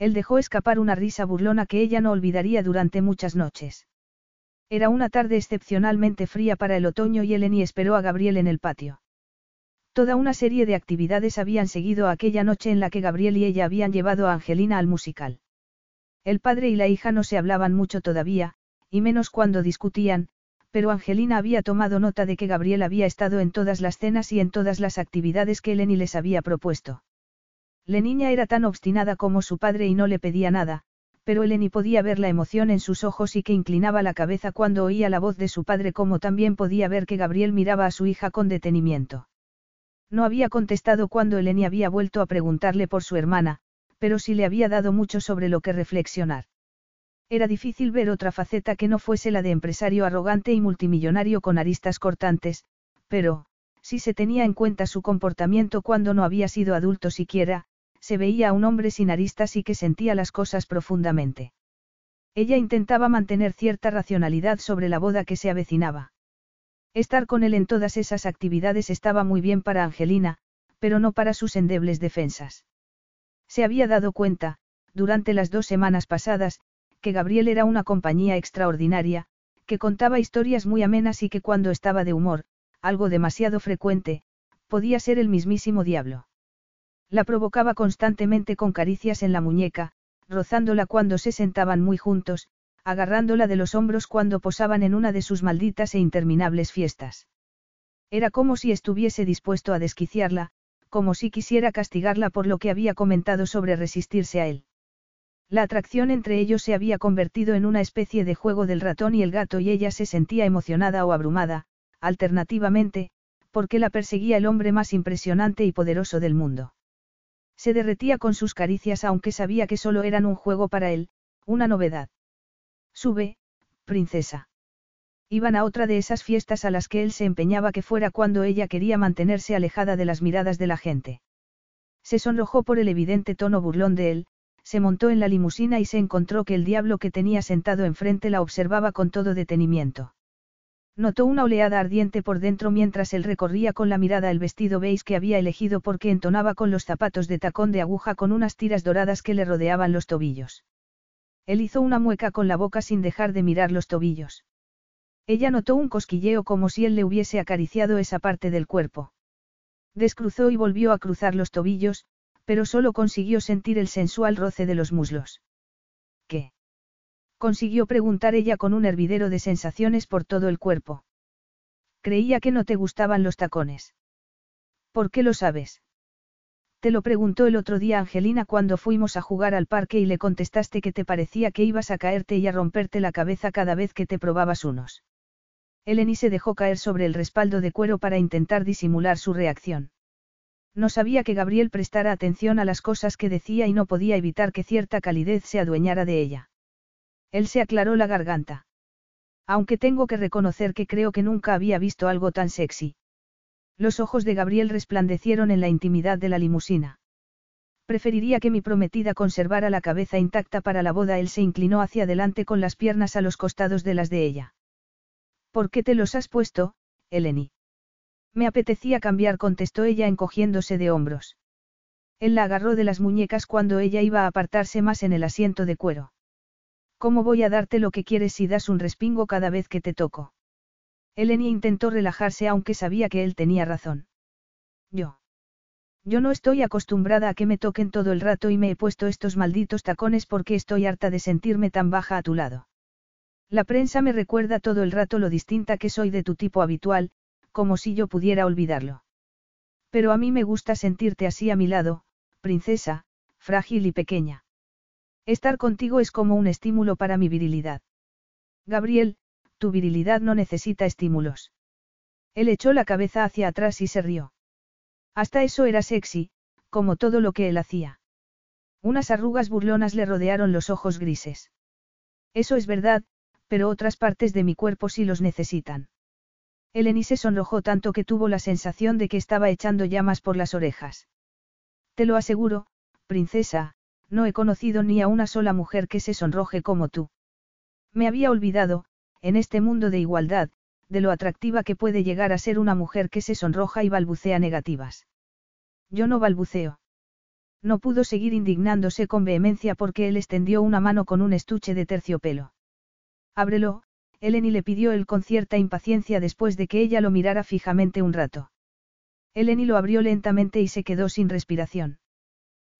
Él dejó escapar una risa burlona que ella no olvidaría durante muchas noches. Era una tarde excepcionalmente fría para el otoño y Eleni esperó a Gabriel en el patio. Toda una serie de actividades habían seguido aquella noche en la que Gabriel y ella habían llevado a Angelina al musical. El padre y la hija no se hablaban mucho todavía, y menos cuando discutían, pero Angelina había tomado nota de que Gabriel había estado en todas las cenas y en todas las actividades que Eleni les había propuesto. La niña era tan obstinada como su padre y no le pedía nada, pero Eleni podía ver la emoción en sus ojos y que inclinaba la cabeza cuando oía la voz de su padre como también podía ver que Gabriel miraba a su hija con detenimiento. No había contestado cuando Eleni había vuelto a preguntarle por su hermana, pero sí le había dado mucho sobre lo que reflexionar. Era difícil ver otra faceta que no fuese la de empresario arrogante y multimillonario con aristas cortantes, pero, si se tenía en cuenta su comportamiento cuando no había sido adulto siquiera, se veía a un hombre sin aristas y que sentía las cosas profundamente. Ella intentaba mantener cierta racionalidad sobre la boda que se avecinaba. Estar con él en todas esas actividades estaba muy bien para Angelina, pero no para sus endebles defensas. Se había dado cuenta, durante las dos semanas pasadas, que Gabriel era una compañía extraordinaria, que contaba historias muy amenas y que cuando estaba de humor, algo demasiado frecuente, podía ser el mismísimo diablo. La provocaba constantemente con caricias en la muñeca, rozándola cuando se sentaban muy juntos, agarrándola de los hombros cuando posaban en una de sus malditas e interminables fiestas. Era como si estuviese dispuesto a desquiciarla, como si quisiera castigarla por lo que había comentado sobre resistirse a él. La atracción entre ellos se había convertido en una especie de juego del ratón y el gato y ella se sentía emocionada o abrumada, alternativamente, porque la perseguía el hombre más impresionante y poderoso del mundo. Se derretía con sus caricias aunque sabía que solo eran un juego para él, una novedad. Sube, princesa. Iban a otra de esas fiestas a las que él se empeñaba que fuera cuando ella quería mantenerse alejada de las miradas de la gente. Se sonrojó por el evidente tono burlón de él, se montó en la limusina y se encontró que el diablo que tenía sentado enfrente la observaba con todo detenimiento. Notó una oleada ardiente por dentro mientras él recorría con la mirada el vestido beige que había elegido porque entonaba con los zapatos de tacón de aguja con unas tiras doradas que le rodeaban los tobillos. Él hizo una mueca con la boca sin dejar de mirar los tobillos. Ella notó un cosquilleo como si él le hubiese acariciado esa parte del cuerpo. Descruzó y volvió a cruzar los tobillos, pero solo consiguió sentir el sensual roce de los muslos. ¿Qué? Consiguió preguntar ella con un hervidero de sensaciones por todo el cuerpo. Creía que no te gustaban los tacones. ¿Por qué lo sabes? Te lo preguntó el otro día Angelina cuando fuimos a jugar al parque y le contestaste que te parecía que ibas a caerte y a romperte la cabeza cada vez que te probabas unos. Eleni se dejó caer sobre el respaldo de cuero para intentar disimular su reacción. No sabía que Gabriel prestara atención a las cosas que decía y no podía evitar que cierta calidez se adueñara de ella. Él se aclaró la garganta. Aunque tengo que reconocer que creo que nunca había visto algo tan sexy. Los ojos de Gabriel resplandecieron en la intimidad de la limusina. Preferiría que mi prometida conservara la cabeza intacta para la boda. Él se inclinó hacia adelante con las piernas a los costados de las de ella. ¿Por qué te los has puesto, Eleni? Me apetecía cambiar, contestó ella encogiéndose de hombros. Él la agarró de las muñecas cuando ella iba a apartarse más en el asiento de cuero. ¿Cómo voy a darte lo que quieres si das un respingo cada vez que te toco? Eleni intentó relajarse aunque sabía que él tenía razón. Yo. Yo no estoy acostumbrada a que me toquen todo el rato y me he puesto estos malditos tacones porque estoy harta de sentirme tan baja a tu lado. La prensa me recuerda todo el rato lo distinta que soy de tu tipo habitual, como si yo pudiera olvidarlo. Pero a mí me gusta sentirte así a mi lado, princesa, frágil y pequeña. Estar contigo es como un estímulo para mi virilidad. Gabriel, tu virilidad no necesita estímulos. Él echó la cabeza hacia atrás y se rió. Hasta eso era sexy, como todo lo que él hacía. Unas arrugas burlonas le rodearon los ojos grises. Eso es verdad, pero otras partes de mi cuerpo sí los necesitan. Eleni se sonrojó tanto que tuvo la sensación de que estaba echando llamas por las orejas. Te lo aseguro, princesa, no he conocido ni a una sola mujer que se sonroje como tú. Me había olvidado, en este mundo de igualdad, de lo atractiva que puede llegar a ser una mujer que se sonroja y balbucea negativas. Yo no balbuceo. No pudo seguir indignándose con vehemencia porque él extendió una mano con un estuche de terciopelo. Ábrelo, Eleni le pidió él con cierta impaciencia después de que ella lo mirara fijamente un rato. Eleni lo abrió lentamente y se quedó sin respiración.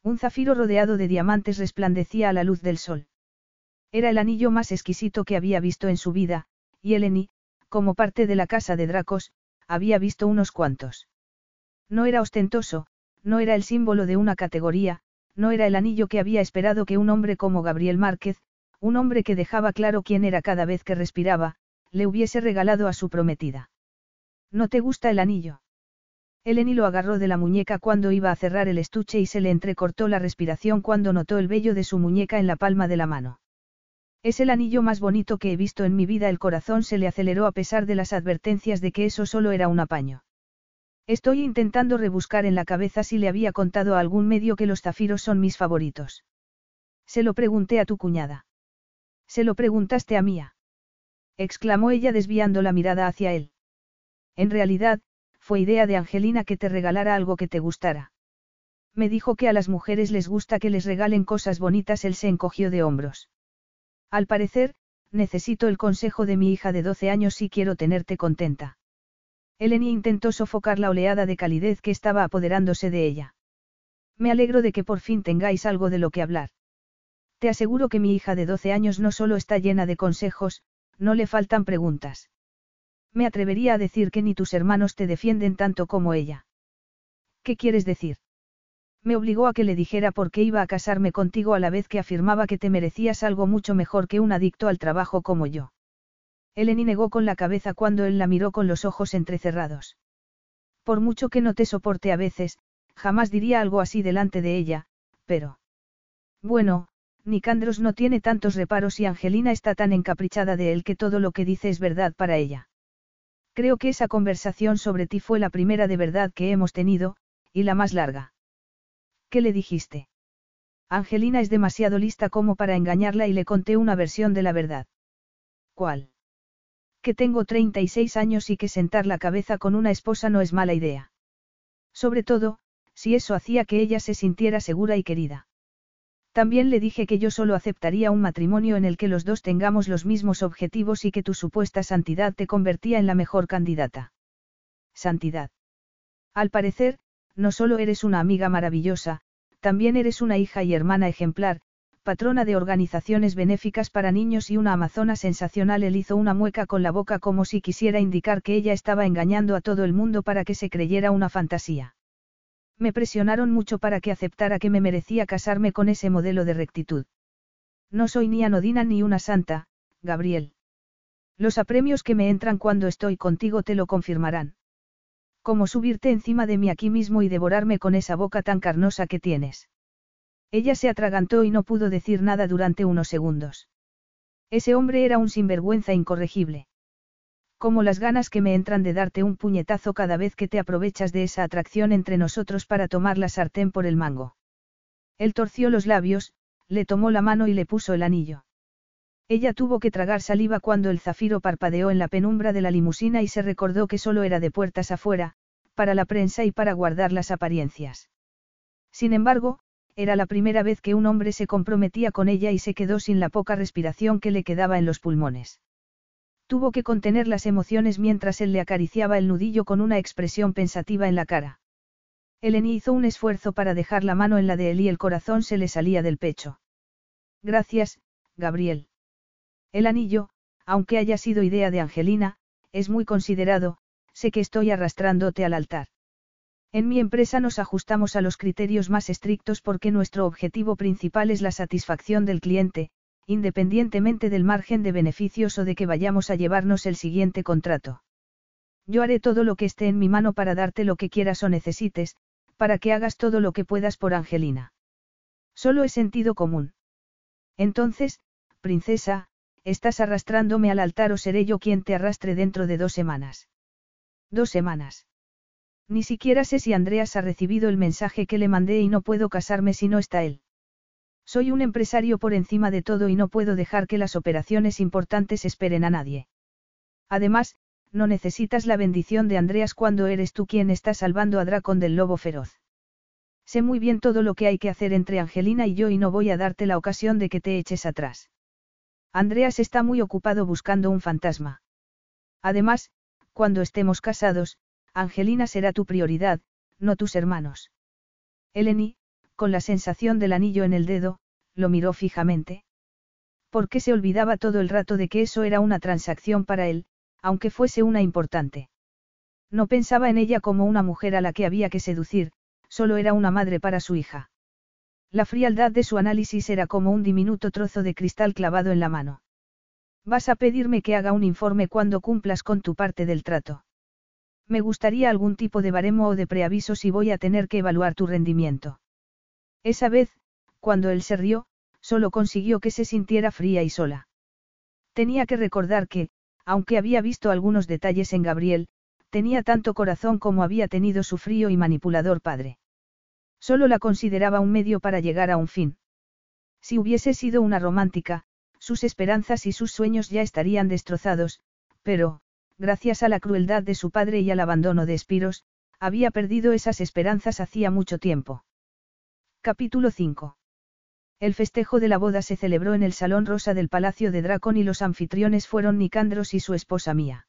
Un zafiro rodeado de diamantes resplandecía a la luz del sol. Era el anillo más exquisito que había visto en su vida, y Eleni, como parte de la casa de Dracos, había visto unos cuantos. No era ostentoso, no era el símbolo de una categoría, no era el anillo que había esperado que un hombre como Gabriel Márquez, un hombre que dejaba claro quién era cada vez que respiraba, le hubiese regalado a su prometida. ¿No te gusta el anillo? Eleni lo agarró de la muñeca cuando iba a cerrar el estuche y se le entrecortó la respiración cuando notó el vello de su muñeca en la palma de la mano. Es el anillo más bonito que he visto en mi vida. El corazón se le aceleró a pesar de las advertencias de que eso solo era un apaño. Estoy intentando rebuscar en la cabeza si le había contado a algún medio que los zafiros son mis favoritos. Se lo pregunté a tu cuñada. Se lo preguntaste a Mía. exclamó ella desviando la mirada hacia él. En realidad, fue idea de Angelina que te regalara algo que te gustara. Me dijo que a las mujeres les gusta que les regalen cosas bonitas. Él se encogió de hombros. Al parecer, necesito el consejo de mi hija de 12 años si quiero tenerte contenta. Eleni intentó sofocar la oleada de calidez que estaba apoderándose de ella. Me alegro de que por fin tengáis algo de lo que hablar. Te aseguro que mi hija de 12 años no solo está llena de consejos, no le faltan preguntas. Me atrevería a decir que ni tus hermanos te defienden tanto como ella. ¿Qué quieres decir? Me obligó a que le dijera por qué iba a casarme contigo a la vez que afirmaba que te merecías algo mucho mejor que un adicto al trabajo como yo. Eleni negó con la cabeza cuando él la miró con los ojos entrecerrados. Por mucho que no te soporte a veces, jamás diría algo así delante de ella, pero... Bueno, Nicandros no tiene tantos reparos y Angelina está tan encaprichada de él que todo lo que dice es verdad para ella. Creo que esa conversación sobre ti fue la primera de verdad que hemos tenido, y la más larga. ¿Qué le dijiste? Angelina es demasiado lista como para engañarla y le conté una versión de la verdad. ¿Cuál? Que tengo 36 años y que sentar la cabeza con una esposa no es mala idea. Sobre todo, si eso hacía que ella se sintiera segura y querida. También le dije que yo solo aceptaría un matrimonio en el que los dos tengamos los mismos objetivos y que tu supuesta santidad te convertía en la mejor candidata. Santidad. Al parecer, no solo eres una amiga maravillosa, también eres una hija y hermana ejemplar, patrona de organizaciones benéficas para niños y una amazona sensacional. Él hizo una mueca con la boca como si quisiera indicar que ella estaba engañando a todo el mundo para que se creyera una fantasía. Me presionaron mucho para que aceptara que me merecía casarme con ese modelo de rectitud. No soy ni anodina ni una santa, Gabriel. Los apremios que me entran cuando estoy contigo te lo confirmarán. Como subirte encima de mí aquí mismo y devorarme con esa boca tan carnosa que tienes. Ella se atragantó y no pudo decir nada durante unos segundos. Ese hombre era un sinvergüenza incorregible. Como las ganas que me entran de darte un puñetazo cada vez que te aprovechas de esa atracción entre nosotros para tomar la sartén por el mango. Él torció los labios, le tomó la mano y le puso el anillo. Ella tuvo que tragar saliva cuando el zafiro parpadeó en la penumbra de la limusina y se recordó que solo era de puertas afuera, para la prensa y para guardar las apariencias. Sin embargo, era la primera vez que un hombre se comprometía con ella y se quedó sin la poca respiración que le quedaba en los pulmones. Tuvo que contener las emociones mientras él le acariciaba el nudillo con una expresión pensativa en la cara. Eleni hizo un esfuerzo para dejar la mano en la de él y el corazón se le salía del pecho. Gracias, Gabriel. El anillo, aunque haya sido idea de Angelina, es muy considerado, sé que estoy arrastrándote al altar. En mi empresa nos ajustamos a los criterios más estrictos porque nuestro objetivo principal es la satisfacción del cliente, independientemente del margen de beneficios o de que vayamos a llevarnos el siguiente contrato. Yo haré todo lo que esté en mi mano para darte lo que quieras o necesites, para que hagas todo lo que puedas por Angelina. Solo es sentido común. Entonces, princesa, estás arrastrándome al altar o seré yo quien te arrastre dentro de dos semanas. Dos semanas. Ni siquiera sé si Andreas ha recibido el mensaje que le mandé y no puedo casarme si no está él. Soy un empresario por encima de todo y no puedo dejar que las operaciones importantes esperen a nadie. Además, no necesitas la bendición de Andreas cuando eres tú quien está salvando a Dracon del lobo feroz. Sé muy bien todo lo que hay que hacer entre Angelina y yo y no voy a darte la ocasión de que te eches atrás. Andreas está muy ocupado buscando un fantasma. Además, cuando estemos casados, Angelina será tu prioridad, no tus hermanos. Eleni, con la sensación del anillo en el dedo, lo miró fijamente. ¿Por qué se olvidaba todo el rato de que eso era una transacción para él, aunque fuese una importante? No pensaba en ella como una mujer a la que había que seducir, solo era una madre para su hija. La frialdad de su análisis era como un diminuto trozo de cristal clavado en la mano. Vas a pedirme que haga un informe cuando cumplas con tu parte del trato. Me gustaría algún tipo de baremo o de preaviso si voy a tener que evaluar tu rendimiento. Esa vez, cuando él se rió, solo consiguió que se sintiera fría y sola. Tenía que recordar que, aunque había visto algunos detalles en Gabriel, tenía tanto corazón como había tenido su frío y manipulador padre. Solo la consideraba un medio para llegar a un fin. Si hubiese sido una romántica, sus esperanzas y sus sueños ya estarían destrozados, pero, gracias a la crueldad de su padre y al abandono de Espiros, había perdido esas esperanzas hacía mucho tiempo. Capítulo 5. El festejo de la boda se celebró en el Salón Rosa del Palacio de Dracon y los anfitriones fueron Nicandros y su esposa Mía.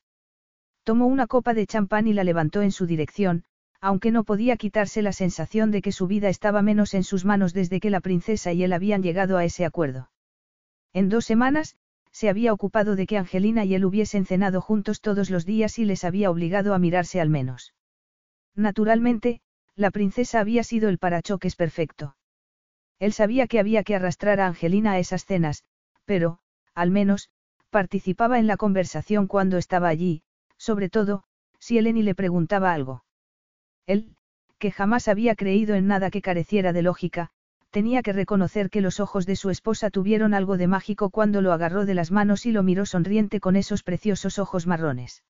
Tomó una copa de champán y la levantó en su dirección, aunque no podía quitarse la sensación de que su vida estaba menos en sus manos desde que la princesa y él habían llegado a ese acuerdo. En dos semanas, se había ocupado de que Angelina y él hubiesen cenado juntos todos los días y les había obligado a mirarse al menos. Naturalmente, la princesa había sido el parachoques perfecto. Él sabía que había que arrastrar a Angelina a esas cenas, pero, al menos, participaba en la conversación cuando estaba allí, sobre todo, si Eleni le preguntaba algo. Él, que jamás había creído en nada que careciera de lógica, tenía que reconocer que los ojos de su esposa tuvieron algo de mágico cuando lo agarró de las manos y lo miró sonriente con esos preciosos ojos marrones.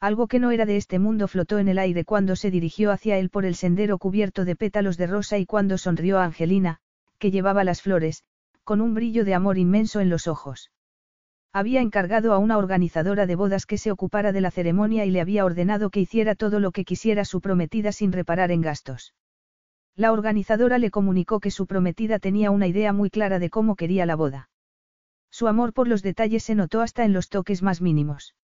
Algo que no era de este mundo flotó en el aire cuando se dirigió hacia él por el sendero cubierto de pétalos de rosa y cuando sonrió a Angelina, que llevaba las flores, con un brillo de amor inmenso en los ojos. Había encargado a una organizadora de bodas que se ocupara de la ceremonia y le había ordenado que hiciera todo lo que quisiera su prometida sin reparar en gastos. La organizadora le comunicó que su prometida tenía una idea muy clara de cómo quería la boda. Su amor por los detalles se notó hasta en los toques más mínimos.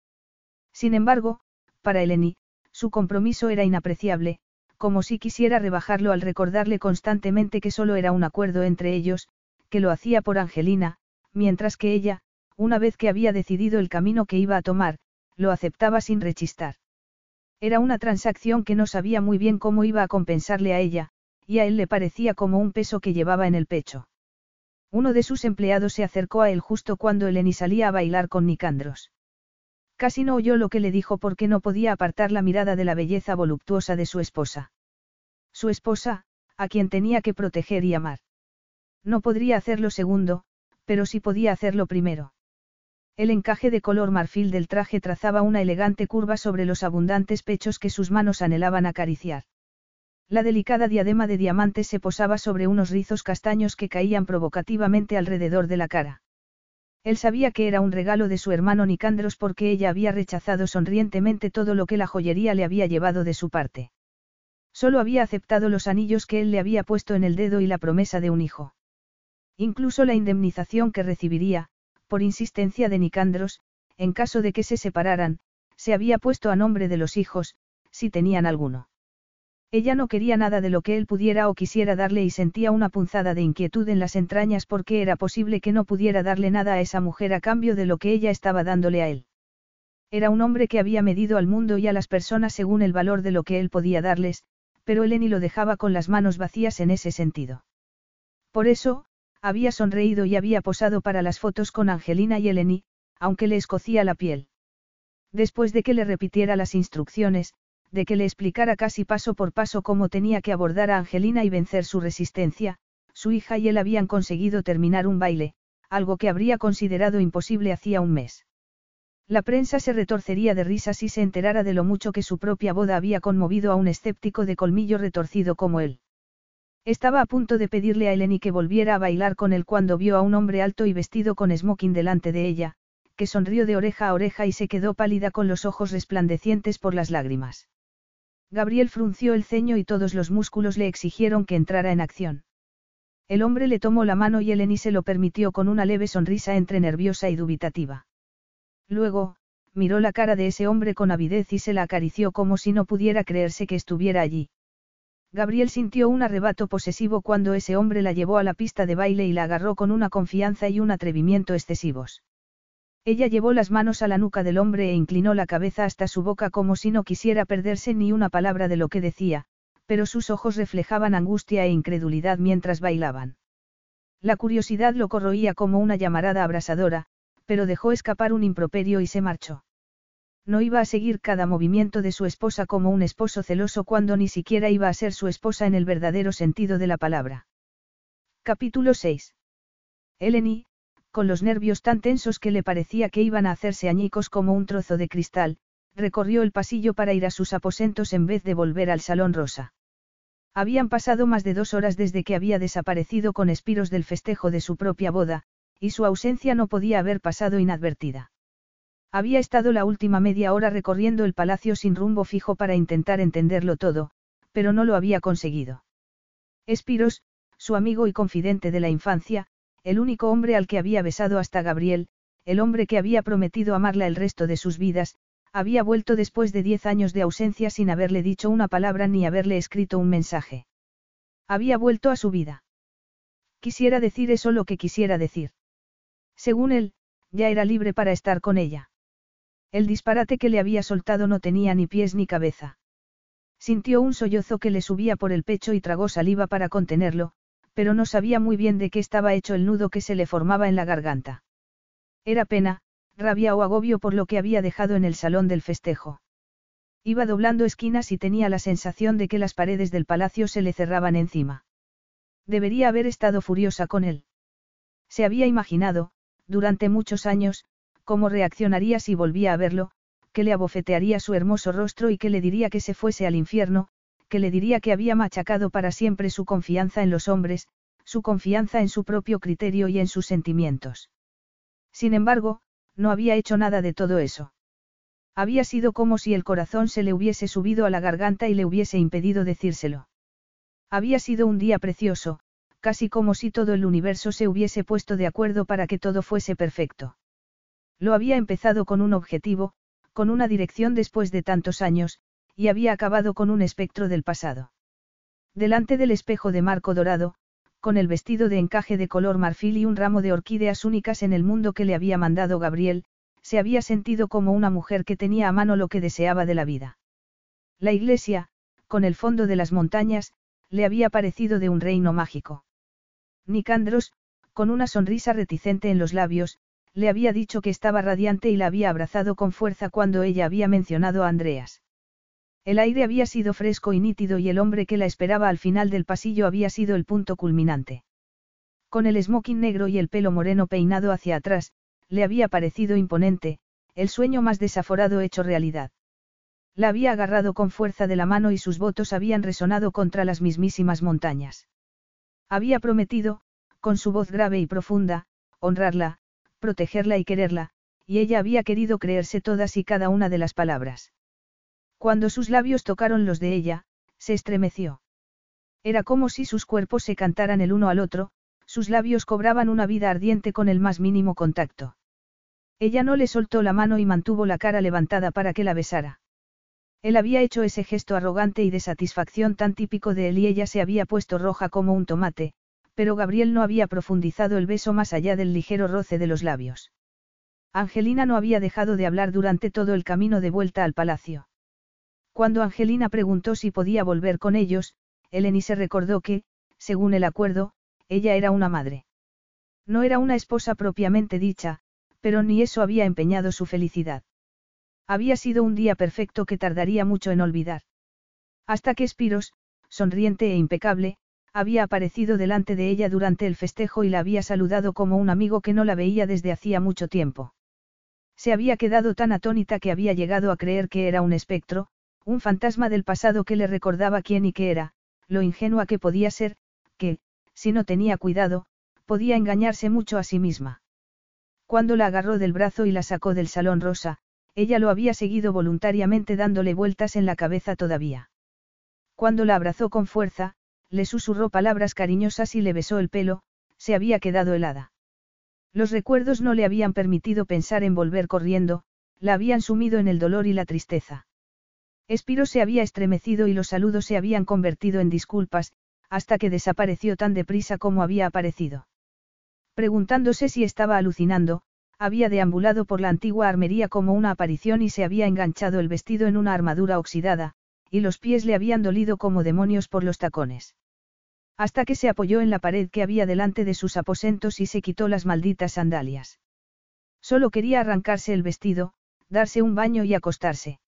Sin embargo, para Eleni, su compromiso era inapreciable, como si quisiera rebajarlo al recordarle constantemente que solo era un acuerdo entre ellos, que lo hacía por Angelina, mientras que ella, una vez que había decidido el camino que iba a tomar, lo aceptaba sin rechistar. Era una transacción que no sabía muy bien cómo iba a compensarle a ella, y a él le parecía como un peso que llevaba en el pecho. Uno de sus empleados se acercó a él justo cuando Eleni salía a bailar con Nicandros. Casi no oyó lo que le dijo porque no podía apartar la mirada de la belleza voluptuosa de su esposa. Su esposa, a quien tenía que proteger y amar. No podría hacerlo segundo, pero sí podía hacerlo primero. El encaje de color marfil del traje trazaba una elegante curva sobre los abundantes pechos que sus manos anhelaban acariciar. La delicada diadema de diamantes se posaba sobre unos rizos castaños que caían provocativamente alrededor de la cara. Él sabía que era un regalo de su hermano Nicandros porque ella había rechazado sonrientemente todo lo que la joyería le había llevado de su parte. Solo había aceptado los anillos que él le había puesto en el dedo y la promesa de un hijo. Incluso la indemnización que recibiría, por insistencia de Nicandros, en caso de que se separaran, se había puesto a nombre de los hijos, si tenían alguno. Ella no quería nada de lo que él pudiera o quisiera darle y sentía una punzada de inquietud en las entrañas porque era posible que no pudiera darle nada a esa mujer a cambio de lo que ella estaba dándole a él. Era un hombre que había medido al mundo y a las personas según el valor de lo que él podía darles, pero Eleni lo dejaba con las manos vacías en ese sentido. Por eso, había sonreído y había posado para las fotos con Angelina y Eleni, aunque le escocía la piel. Después de que le repitiera las instrucciones, de que le explicara casi paso por paso cómo tenía que abordar a Angelina y vencer su resistencia, su hija y él habían conseguido terminar un baile, algo que habría considerado imposible hacía un mes. La prensa se retorcería de risa si se enterara de lo mucho que su propia boda había conmovido a un escéptico de colmillo retorcido como él. Estaba a punto de pedirle a Eleni que volviera a bailar con él cuando vio a un hombre alto y vestido con smoking delante de ella, que sonrió de oreja a oreja y se quedó pálida con los ojos resplandecientes por las lágrimas. Gabriel frunció el ceño y todos los músculos le exigieron que entrara en acción. El hombre le tomó la mano y Eleni se lo permitió con una leve sonrisa entre nerviosa y dubitativa. Luego, miró la cara de ese hombre con avidez y se la acarició como si no pudiera creerse que estuviera allí. Gabriel sintió un arrebato posesivo cuando ese hombre la llevó a la pista de baile y la agarró con una confianza y un atrevimiento excesivos. Ella llevó las manos a la nuca del hombre e inclinó la cabeza hasta su boca como si no quisiera perderse ni una palabra de lo que decía, pero sus ojos reflejaban angustia e incredulidad mientras bailaban. La curiosidad lo corroía como una llamarada abrasadora, pero dejó escapar un improperio y se marchó. No iba a seguir cada movimiento de su esposa como un esposo celoso cuando ni siquiera iba a ser su esposa en el verdadero sentido de la palabra. Capítulo 6. Eleni, con los nervios tan tensos que le parecía que iban a hacerse añicos como un trozo de cristal, recorrió el pasillo para ir a sus aposentos en vez de volver al salón rosa. Habían pasado más de dos horas desde que había desaparecido con espiros del festejo de su propia boda, y su ausencia no podía haber pasado inadvertida. Había estado la última media hora recorriendo el palacio sin rumbo fijo para intentar entenderlo todo, pero no lo había conseguido. Espiros, su amigo y confidente de la infancia, el único hombre al que había besado hasta Gabriel, el hombre que había prometido amarla el resto de sus vidas, había vuelto después de diez años de ausencia sin haberle dicho una palabra ni haberle escrito un mensaje. Había vuelto a su vida. Quisiera decir eso lo que quisiera decir. Según él, ya era libre para estar con ella. El disparate que le había soltado no tenía ni pies ni cabeza. Sintió un sollozo que le subía por el pecho y tragó saliva para contenerlo, pero no sabía muy bien de qué estaba hecho el nudo que se le formaba en la garganta. Era pena, rabia o agobio por lo que había dejado en el salón del festejo. Iba doblando esquinas y tenía la sensación de que las paredes del palacio se le cerraban encima. Debería haber estado furiosa con él. Se había imaginado, durante muchos años, cómo reaccionaría si volvía a verlo, que le abofetearía su hermoso rostro y que le diría que se fuese al infierno, que le diría que había machacado para siempre su confianza en los hombres, su confianza en su propio criterio y en sus sentimientos. Sin embargo, no había hecho nada de todo eso. Había sido como si el corazón se le hubiese subido a la garganta y le hubiese impedido decírselo. Había sido un día precioso, casi como si todo el universo se hubiese puesto de acuerdo para que todo fuese perfecto. Lo había empezado con un objetivo, con una dirección después de tantos años, y había acabado con un espectro del pasado. Delante del espejo de marco dorado, con el vestido de encaje de color marfil y un ramo de orquídeas únicas en el mundo que le había mandado Gabriel, se había sentido como una mujer que tenía a mano lo que deseaba de la vida. La iglesia, con el fondo de las montañas, le había parecido de un reino mágico. Nicandros, con una sonrisa reticente en los labios, le había dicho que estaba radiante y la había abrazado con fuerza cuando ella había mencionado a Andreas. El aire había sido fresco y nítido y el hombre que la esperaba al final del pasillo había sido el punto culminante. Con el smoking negro y el pelo moreno peinado hacia atrás, le había parecido imponente, el sueño más desaforado hecho realidad. La había agarrado con fuerza de la mano y sus votos habían resonado contra las mismísimas montañas. Había prometido, con su voz grave y profunda, honrarla, protegerla y quererla, y ella había querido creerse todas y cada una de las palabras. Cuando sus labios tocaron los de ella, se estremeció. Era como si sus cuerpos se cantaran el uno al otro, sus labios cobraban una vida ardiente con el más mínimo contacto. Ella no le soltó la mano y mantuvo la cara levantada para que la besara. Él había hecho ese gesto arrogante y de satisfacción tan típico de él y ella se había puesto roja como un tomate, pero Gabriel no había profundizado el beso más allá del ligero roce de los labios. Angelina no había dejado de hablar durante todo el camino de vuelta al palacio. Cuando Angelina preguntó si podía volver con ellos, Eleni se recordó que, según el acuerdo, ella era una madre. No era una esposa propiamente dicha, pero ni eso había empeñado su felicidad. Había sido un día perfecto que tardaría mucho en olvidar. Hasta que Spiros, sonriente e impecable, había aparecido delante de ella durante el festejo y la había saludado como un amigo que no la veía desde hacía mucho tiempo. Se había quedado tan atónita que había llegado a creer que era un espectro, un fantasma del pasado que le recordaba quién y qué era, lo ingenua que podía ser, que, si no tenía cuidado, podía engañarse mucho a sí misma. Cuando la agarró del brazo y la sacó del salón rosa, ella lo había seguido voluntariamente dándole vueltas en la cabeza todavía. Cuando la abrazó con fuerza, le susurró palabras cariñosas y le besó el pelo, se había quedado helada. Los recuerdos no le habían permitido pensar en volver corriendo, la habían sumido en el dolor y la tristeza. Espiro se había estremecido y los saludos se habían convertido en disculpas, hasta que desapareció tan deprisa como había aparecido. Preguntándose si estaba alucinando, había deambulado por la antigua armería como una aparición y se había enganchado el vestido en una armadura oxidada, y los pies le habían dolido como demonios por los tacones. Hasta que se apoyó en la pared que había delante de sus aposentos y se quitó las malditas sandalias. Solo quería arrancarse el vestido, darse un baño y acostarse.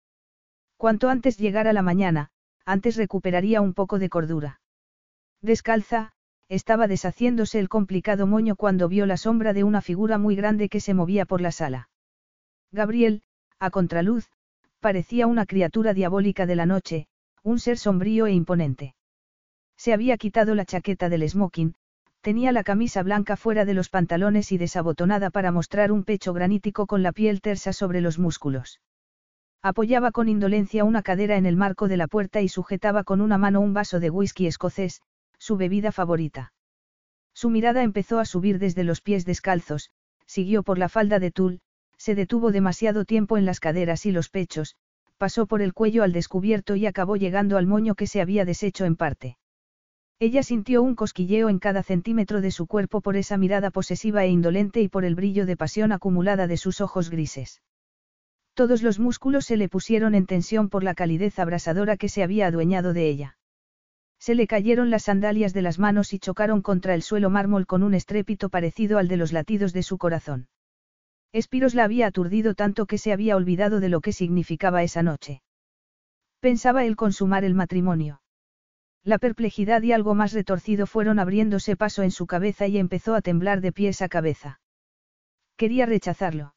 Cuanto antes llegara la mañana, antes recuperaría un poco de cordura. Descalza, estaba deshaciéndose el complicado moño cuando vio la sombra de una figura muy grande que se movía por la sala. Gabriel, a contraluz, parecía una criatura diabólica de la noche, un ser sombrío e imponente. Se había quitado la chaqueta del smoking, tenía la camisa blanca fuera de los pantalones y desabotonada para mostrar un pecho granítico con la piel tersa sobre los músculos. Apoyaba con indolencia una cadera en el marco de la puerta y sujetaba con una mano un vaso de whisky escocés, su bebida favorita. Su mirada empezó a subir desde los pies descalzos, siguió por la falda de tul, se detuvo demasiado tiempo en las caderas y los pechos, pasó por el cuello al descubierto y acabó llegando al moño que se había deshecho en parte. Ella sintió un cosquilleo en cada centímetro de su cuerpo por esa mirada posesiva e indolente y por el brillo de pasión acumulada de sus ojos grises. Todos los músculos se le pusieron en tensión por la calidez abrasadora que se había adueñado de ella. Se le cayeron las sandalias de las manos y chocaron contra el suelo mármol con un estrépito parecido al de los latidos de su corazón. Espiros la había aturdido tanto que se había olvidado de lo que significaba esa noche. Pensaba él consumar el matrimonio. La perplejidad y algo más retorcido fueron abriéndose paso en su cabeza y empezó a temblar de pies a cabeza. Quería rechazarlo.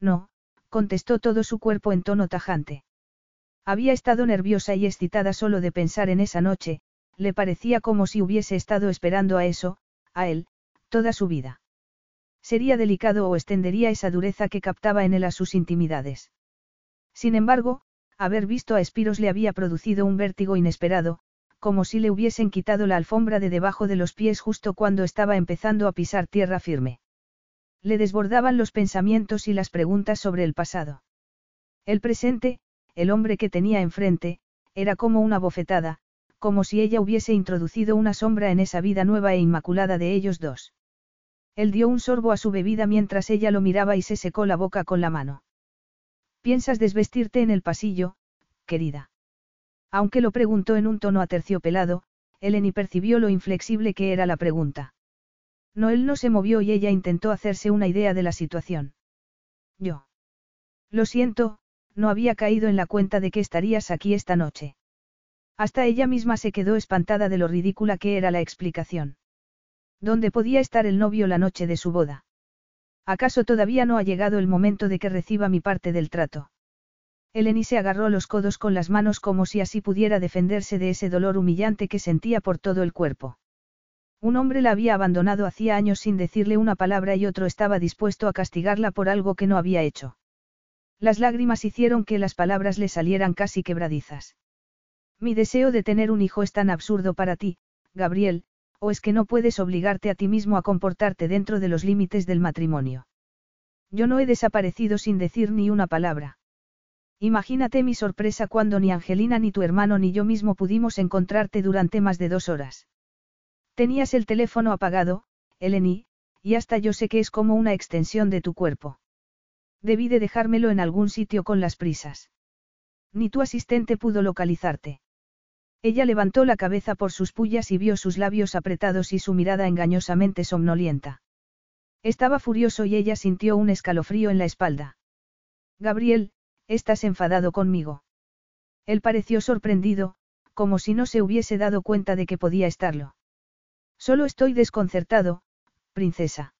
No, contestó todo su cuerpo en tono tajante. Había estado nerviosa y excitada solo de pensar en esa noche, le parecía como si hubiese estado esperando a eso, a él, toda su vida. Sería delicado o extendería esa dureza que captaba en él a sus intimidades. Sin embargo, haber visto a Espiros le había producido un vértigo inesperado, como si le hubiesen quitado la alfombra de debajo de los pies justo cuando estaba empezando a pisar tierra firme. Le desbordaban los pensamientos y las preguntas sobre el pasado. El presente, el hombre que tenía enfrente, era como una bofetada, como si ella hubiese introducido una sombra en esa vida nueva e inmaculada de ellos dos. Él dio un sorbo a su bebida mientras ella lo miraba y se secó la boca con la mano. ¿Piensas desvestirte en el pasillo, querida? Aunque lo preguntó en un tono aterciopelado, Eleni percibió lo inflexible que era la pregunta. Noel no se movió y ella intentó hacerse una idea de la situación. Yo. Lo siento, no había caído en la cuenta de que estarías aquí esta noche. Hasta ella misma se quedó espantada de lo ridícula que era la explicación. ¿Dónde podía estar el novio la noche de su boda? ¿Acaso todavía no ha llegado el momento de que reciba mi parte del trato? Eleni se agarró los codos con las manos como si así pudiera defenderse de ese dolor humillante que sentía por todo el cuerpo. Un hombre la había abandonado hacía años sin decirle una palabra y otro estaba dispuesto a castigarla por algo que no había hecho. Las lágrimas hicieron que las palabras le salieran casi quebradizas. Mi deseo de tener un hijo es tan absurdo para ti, Gabriel, o es que no puedes obligarte a ti mismo a comportarte dentro de los límites del matrimonio. Yo no he desaparecido sin decir ni una palabra. Imagínate mi sorpresa cuando ni Angelina ni tu hermano ni yo mismo pudimos encontrarte durante más de dos horas. Tenías el teléfono apagado, Eleni, y hasta yo sé que es como una extensión de tu cuerpo. Debí de dejármelo en algún sitio con las prisas. Ni tu asistente pudo localizarte. Ella levantó la cabeza por sus pullas y vio sus labios apretados y su mirada engañosamente somnolienta. Estaba furioso y ella sintió un escalofrío en la espalda. Gabriel, estás enfadado conmigo. Él pareció sorprendido, como si no se hubiese dado cuenta de que podía estarlo. Solo estoy desconcertado, princesa.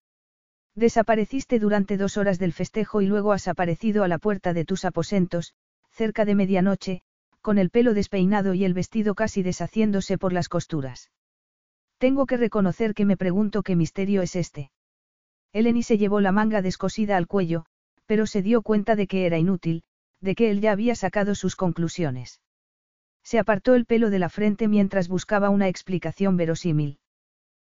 Desapareciste durante dos horas del festejo y luego has aparecido a la puerta de tus aposentos, cerca de medianoche, con el pelo despeinado y el vestido casi deshaciéndose por las costuras. Tengo que reconocer que me pregunto qué misterio es este. Eleni se llevó la manga descosida al cuello, pero se dio cuenta de que era inútil, de que él ya había sacado sus conclusiones. Se apartó el pelo de la frente mientras buscaba una explicación verosímil.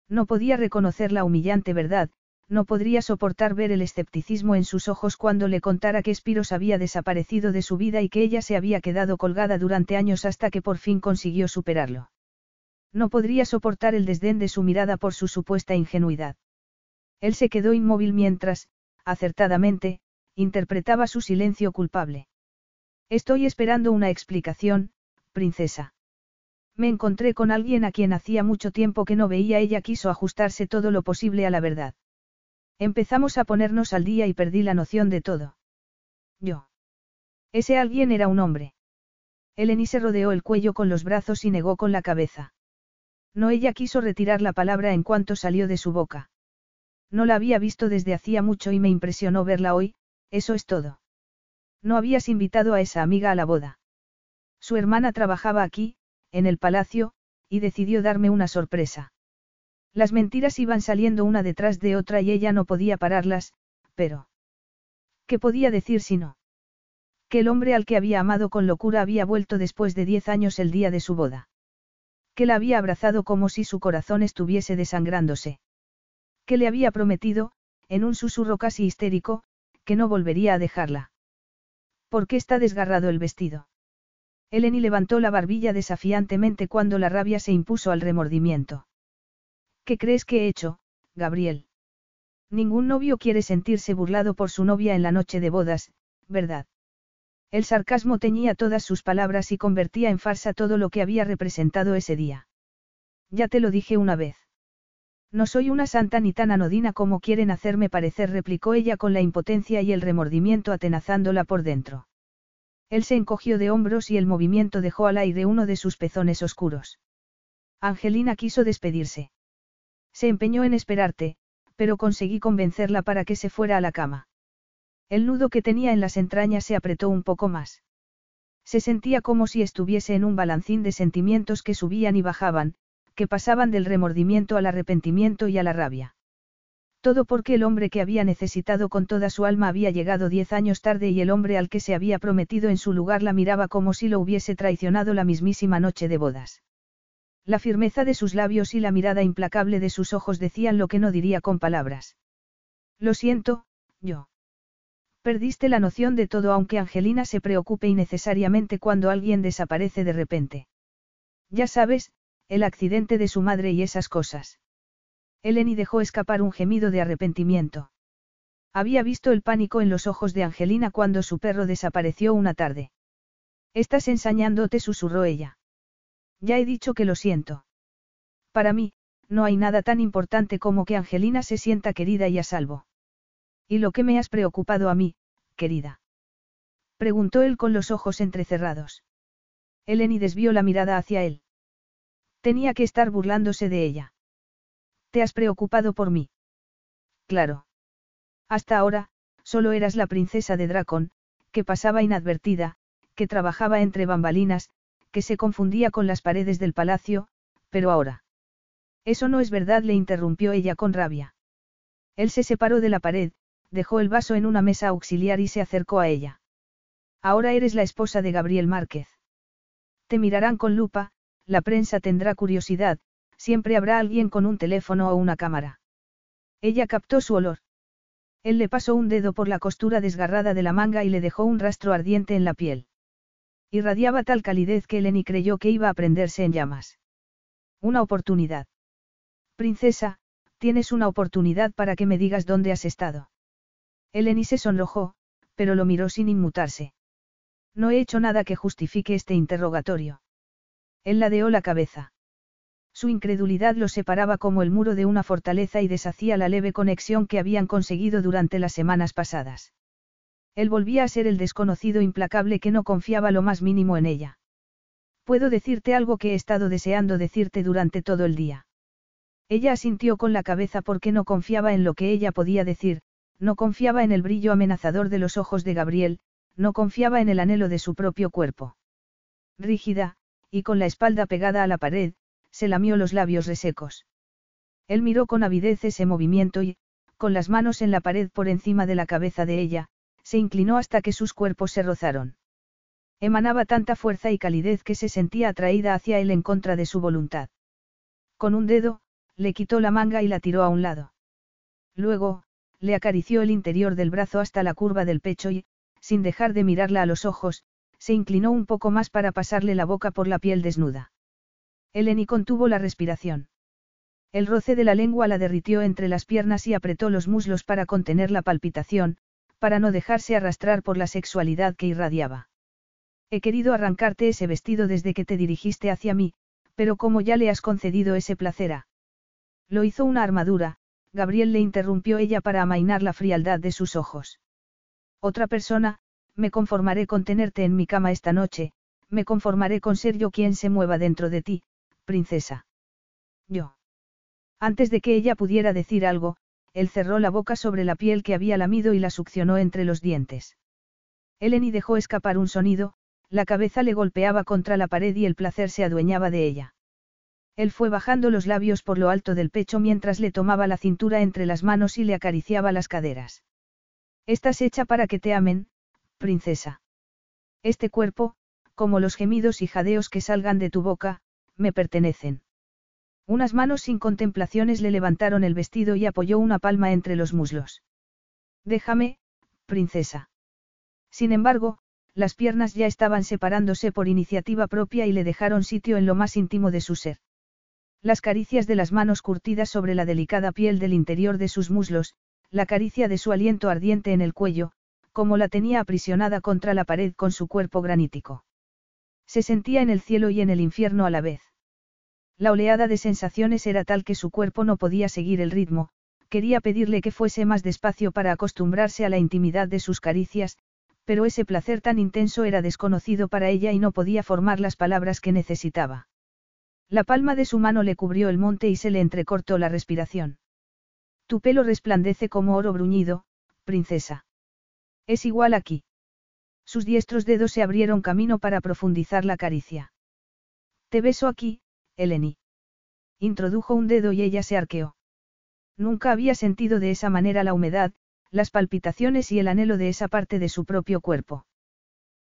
No podía reconocer la humillante verdad, no podría soportar ver el escepticismo en sus ojos cuando le contara que Spiros había desaparecido de su vida y que ella se había quedado colgada durante años hasta que por fin consiguió superarlo. No podría soportar el desdén de su mirada por su supuesta ingenuidad. Él se quedó inmóvil mientras, acertadamente, interpretaba su silencio culpable. Estoy esperando una explicación, princesa. Me encontré con alguien a quien hacía mucho tiempo que no veía ella quiso ajustarse todo lo posible a la verdad. Empezamos a ponernos al día y perdí la noción de todo. Yo. Ese alguien era un hombre. Eleni se rodeó el cuello con los brazos y negó con la cabeza. No ella quiso retirar la palabra en cuanto salió de su boca. No la había visto desde hacía mucho y me impresionó verla hoy, eso es todo. No habías invitado a esa amiga a la boda. Su hermana trabajaba aquí, en el palacio, y decidió darme una sorpresa. Las mentiras iban saliendo una detrás de otra y ella no podía pararlas, pero... ¿Qué podía decir si no? Que el hombre al que había amado con locura había vuelto después de diez años el día de su boda. Que la había abrazado como si su corazón estuviese desangrándose. Que le había prometido, en un susurro casi histérico, que no volvería a dejarla. ¿Por qué está desgarrado el vestido? Eleni levantó la barbilla desafiantemente cuando la rabia se impuso al remordimiento. ¿Qué crees que he hecho, Gabriel? Ningún novio quiere sentirse burlado por su novia en la noche de bodas, ¿verdad? El sarcasmo teñía todas sus palabras y convertía en farsa todo lo que había representado ese día. Ya te lo dije una vez. No soy una santa ni tan anodina como quieren hacerme parecer, replicó ella con la impotencia y el remordimiento atenazándola por dentro. Él se encogió de hombros y el movimiento dejó al aire uno de sus pezones oscuros. Angelina quiso despedirse. Se empeñó en esperarte, pero conseguí convencerla para que se fuera a la cama. El nudo que tenía en las entrañas se apretó un poco más. Se sentía como si estuviese en un balancín de sentimientos que subían y bajaban, que pasaban del remordimiento al arrepentimiento y a la rabia. Todo porque el hombre que había necesitado con toda su alma había llegado diez años tarde y el hombre al que se había prometido en su lugar la miraba como si lo hubiese traicionado la mismísima noche de bodas. La firmeza de sus labios y la mirada implacable de sus ojos decían lo que no diría con palabras. Lo siento, yo. Perdiste la noción de todo aunque Angelina se preocupe innecesariamente cuando alguien desaparece de repente. Ya sabes, el accidente de su madre y esas cosas. Eleni dejó escapar un gemido de arrepentimiento. Había visto el pánico en los ojos de Angelina cuando su perro desapareció una tarde. Estás ensañándote, susurró ella. Ya he dicho que lo siento. Para mí, no hay nada tan importante como que Angelina se sienta querida y a salvo. ¿Y lo que me has preocupado a mí, querida? Preguntó él con los ojos entrecerrados. Eleni desvió la mirada hacia él. Tenía que estar burlándose de ella. ¿Te has preocupado por mí? Claro. Hasta ahora, solo eras la princesa de Dracon, que pasaba inadvertida, que trabajaba entre bambalinas, que se confundía con las paredes del palacio, pero ahora. Eso no es verdad, le interrumpió ella con rabia. Él se separó de la pared, dejó el vaso en una mesa auxiliar y se acercó a ella. Ahora eres la esposa de Gabriel Márquez. Te mirarán con lupa, la prensa tendrá curiosidad, siempre habrá alguien con un teléfono o una cámara. Ella captó su olor. Él le pasó un dedo por la costura desgarrada de la manga y le dejó un rastro ardiente en la piel. Irradiaba tal calidez que Eleni creyó que iba a prenderse en llamas. Una oportunidad. Princesa, tienes una oportunidad para que me digas dónde has estado. Eleni se sonrojó, pero lo miró sin inmutarse. No he hecho nada que justifique este interrogatorio. Él ladeó la cabeza. Su incredulidad lo separaba como el muro de una fortaleza y deshacía la leve conexión que habían conseguido durante las semanas pasadas. Él volvía a ser el desconocido implacable que no confiaba lo más mínimo en ella. Puedo decirte algo que he estado deseando decirte durante todo el día. Ella asintió con la cabeza porque no confiaba en lo que ella podía decir, no confiaba en el brillo amenazador de los ojos de Gabriel, no confiaba en el anhelo de su propio cuerpo. Rígida, y con la espalda pegada a la pared, se lamió los labios resecos. Él miró con avidez ese movimiento y, con las manos en la pared por encima de la cabeza de ella, se inclinó hasta que sus cuerpos se rozaron. Emanaba tanta fuerza y calidez que se sentía atraída hacia él en contra de su voluntad. Con un dedo, le quitó la manga y la tiró a un lado. Luego, le acarició el interior del brazo hasta la curva del pecho y, sin dejar de mirarla a los ojos, se inclinó un poco más para pasarle la boca por la piel desnuda. Eleni contuvo la respiración. El roce de la lengua la derritió entre las piernas y apretó los muslos para contener la palpitación, para no dejarse arrastrar por la sexualidad que irradiaba. He querido arrancarte ese vestido desde que te dirigiste hacia mí, pero como ya le has concedido ese placer Lo hizo una armadura, Gabriel le interrumpió ella para amainar la frialdad de sus ojos. Otra persona, me conformaré con tenerte en mi cama esta noche, me conformaré con ser yo quien se mueva dentro de ti, princesa. Yo. Antes de que ella pudiera decir algo, él cerró la boca sobre la piel que había lamido y la succionó entre los dientes. Eleni dejó escapar un sonido, la cabeza le golpeaba contra la pared y el placer se adueñaba de ella. Él fue bajando los labios por lo alto del pecho mientras le tomaba la cintura entre las manos y le acariciaba las caderas. Estás hecha para que te amen, princesa. Este cuerpo, como los gemidos y jadeos que salgan de tu boca, me pertenecen. Unas manos sin contemplaciones le levantaron el vestido y apoyó una palma entre los muslos. Déjame, princesa. Sin embargo, las piernas ya estaban separándose por iniciativa propia y le dejaron sitio en lo más íntimo de su ser. Las caricias de las manos curtidas sobre la delicada piel del interior de sus muslos, la caricia de su aliento ardiente en el cuello, como la tenía aprisionada contra la pared con su cuerpo granítico. Se sentía en el cielo y en el infierno a la vez. La oleada de sensaciones era tal que su cuerpo no podía seguir el ritmo, quería pedirle que fuese más despacio para acostumbrarse a la intimidad de sus caricias, pero ese placer tan intenso era desconocido para ella y no podía formar las palabras que necesitaba. La palma de su mano le cubrió el monte y se le entrecortó la respiración. Tu pelo resplandece como oro bruñido, princesa. Es igual aquí. Sus diestros dedos se abrieron camino para profundizar la caricia. Te beso aquí, Eleni. Introdujo un dedo y ella se arqueó. Nunca había sentido de esa manera la humedad, las palpitaciones y el anhelo de esa parte de su propio cuerpo.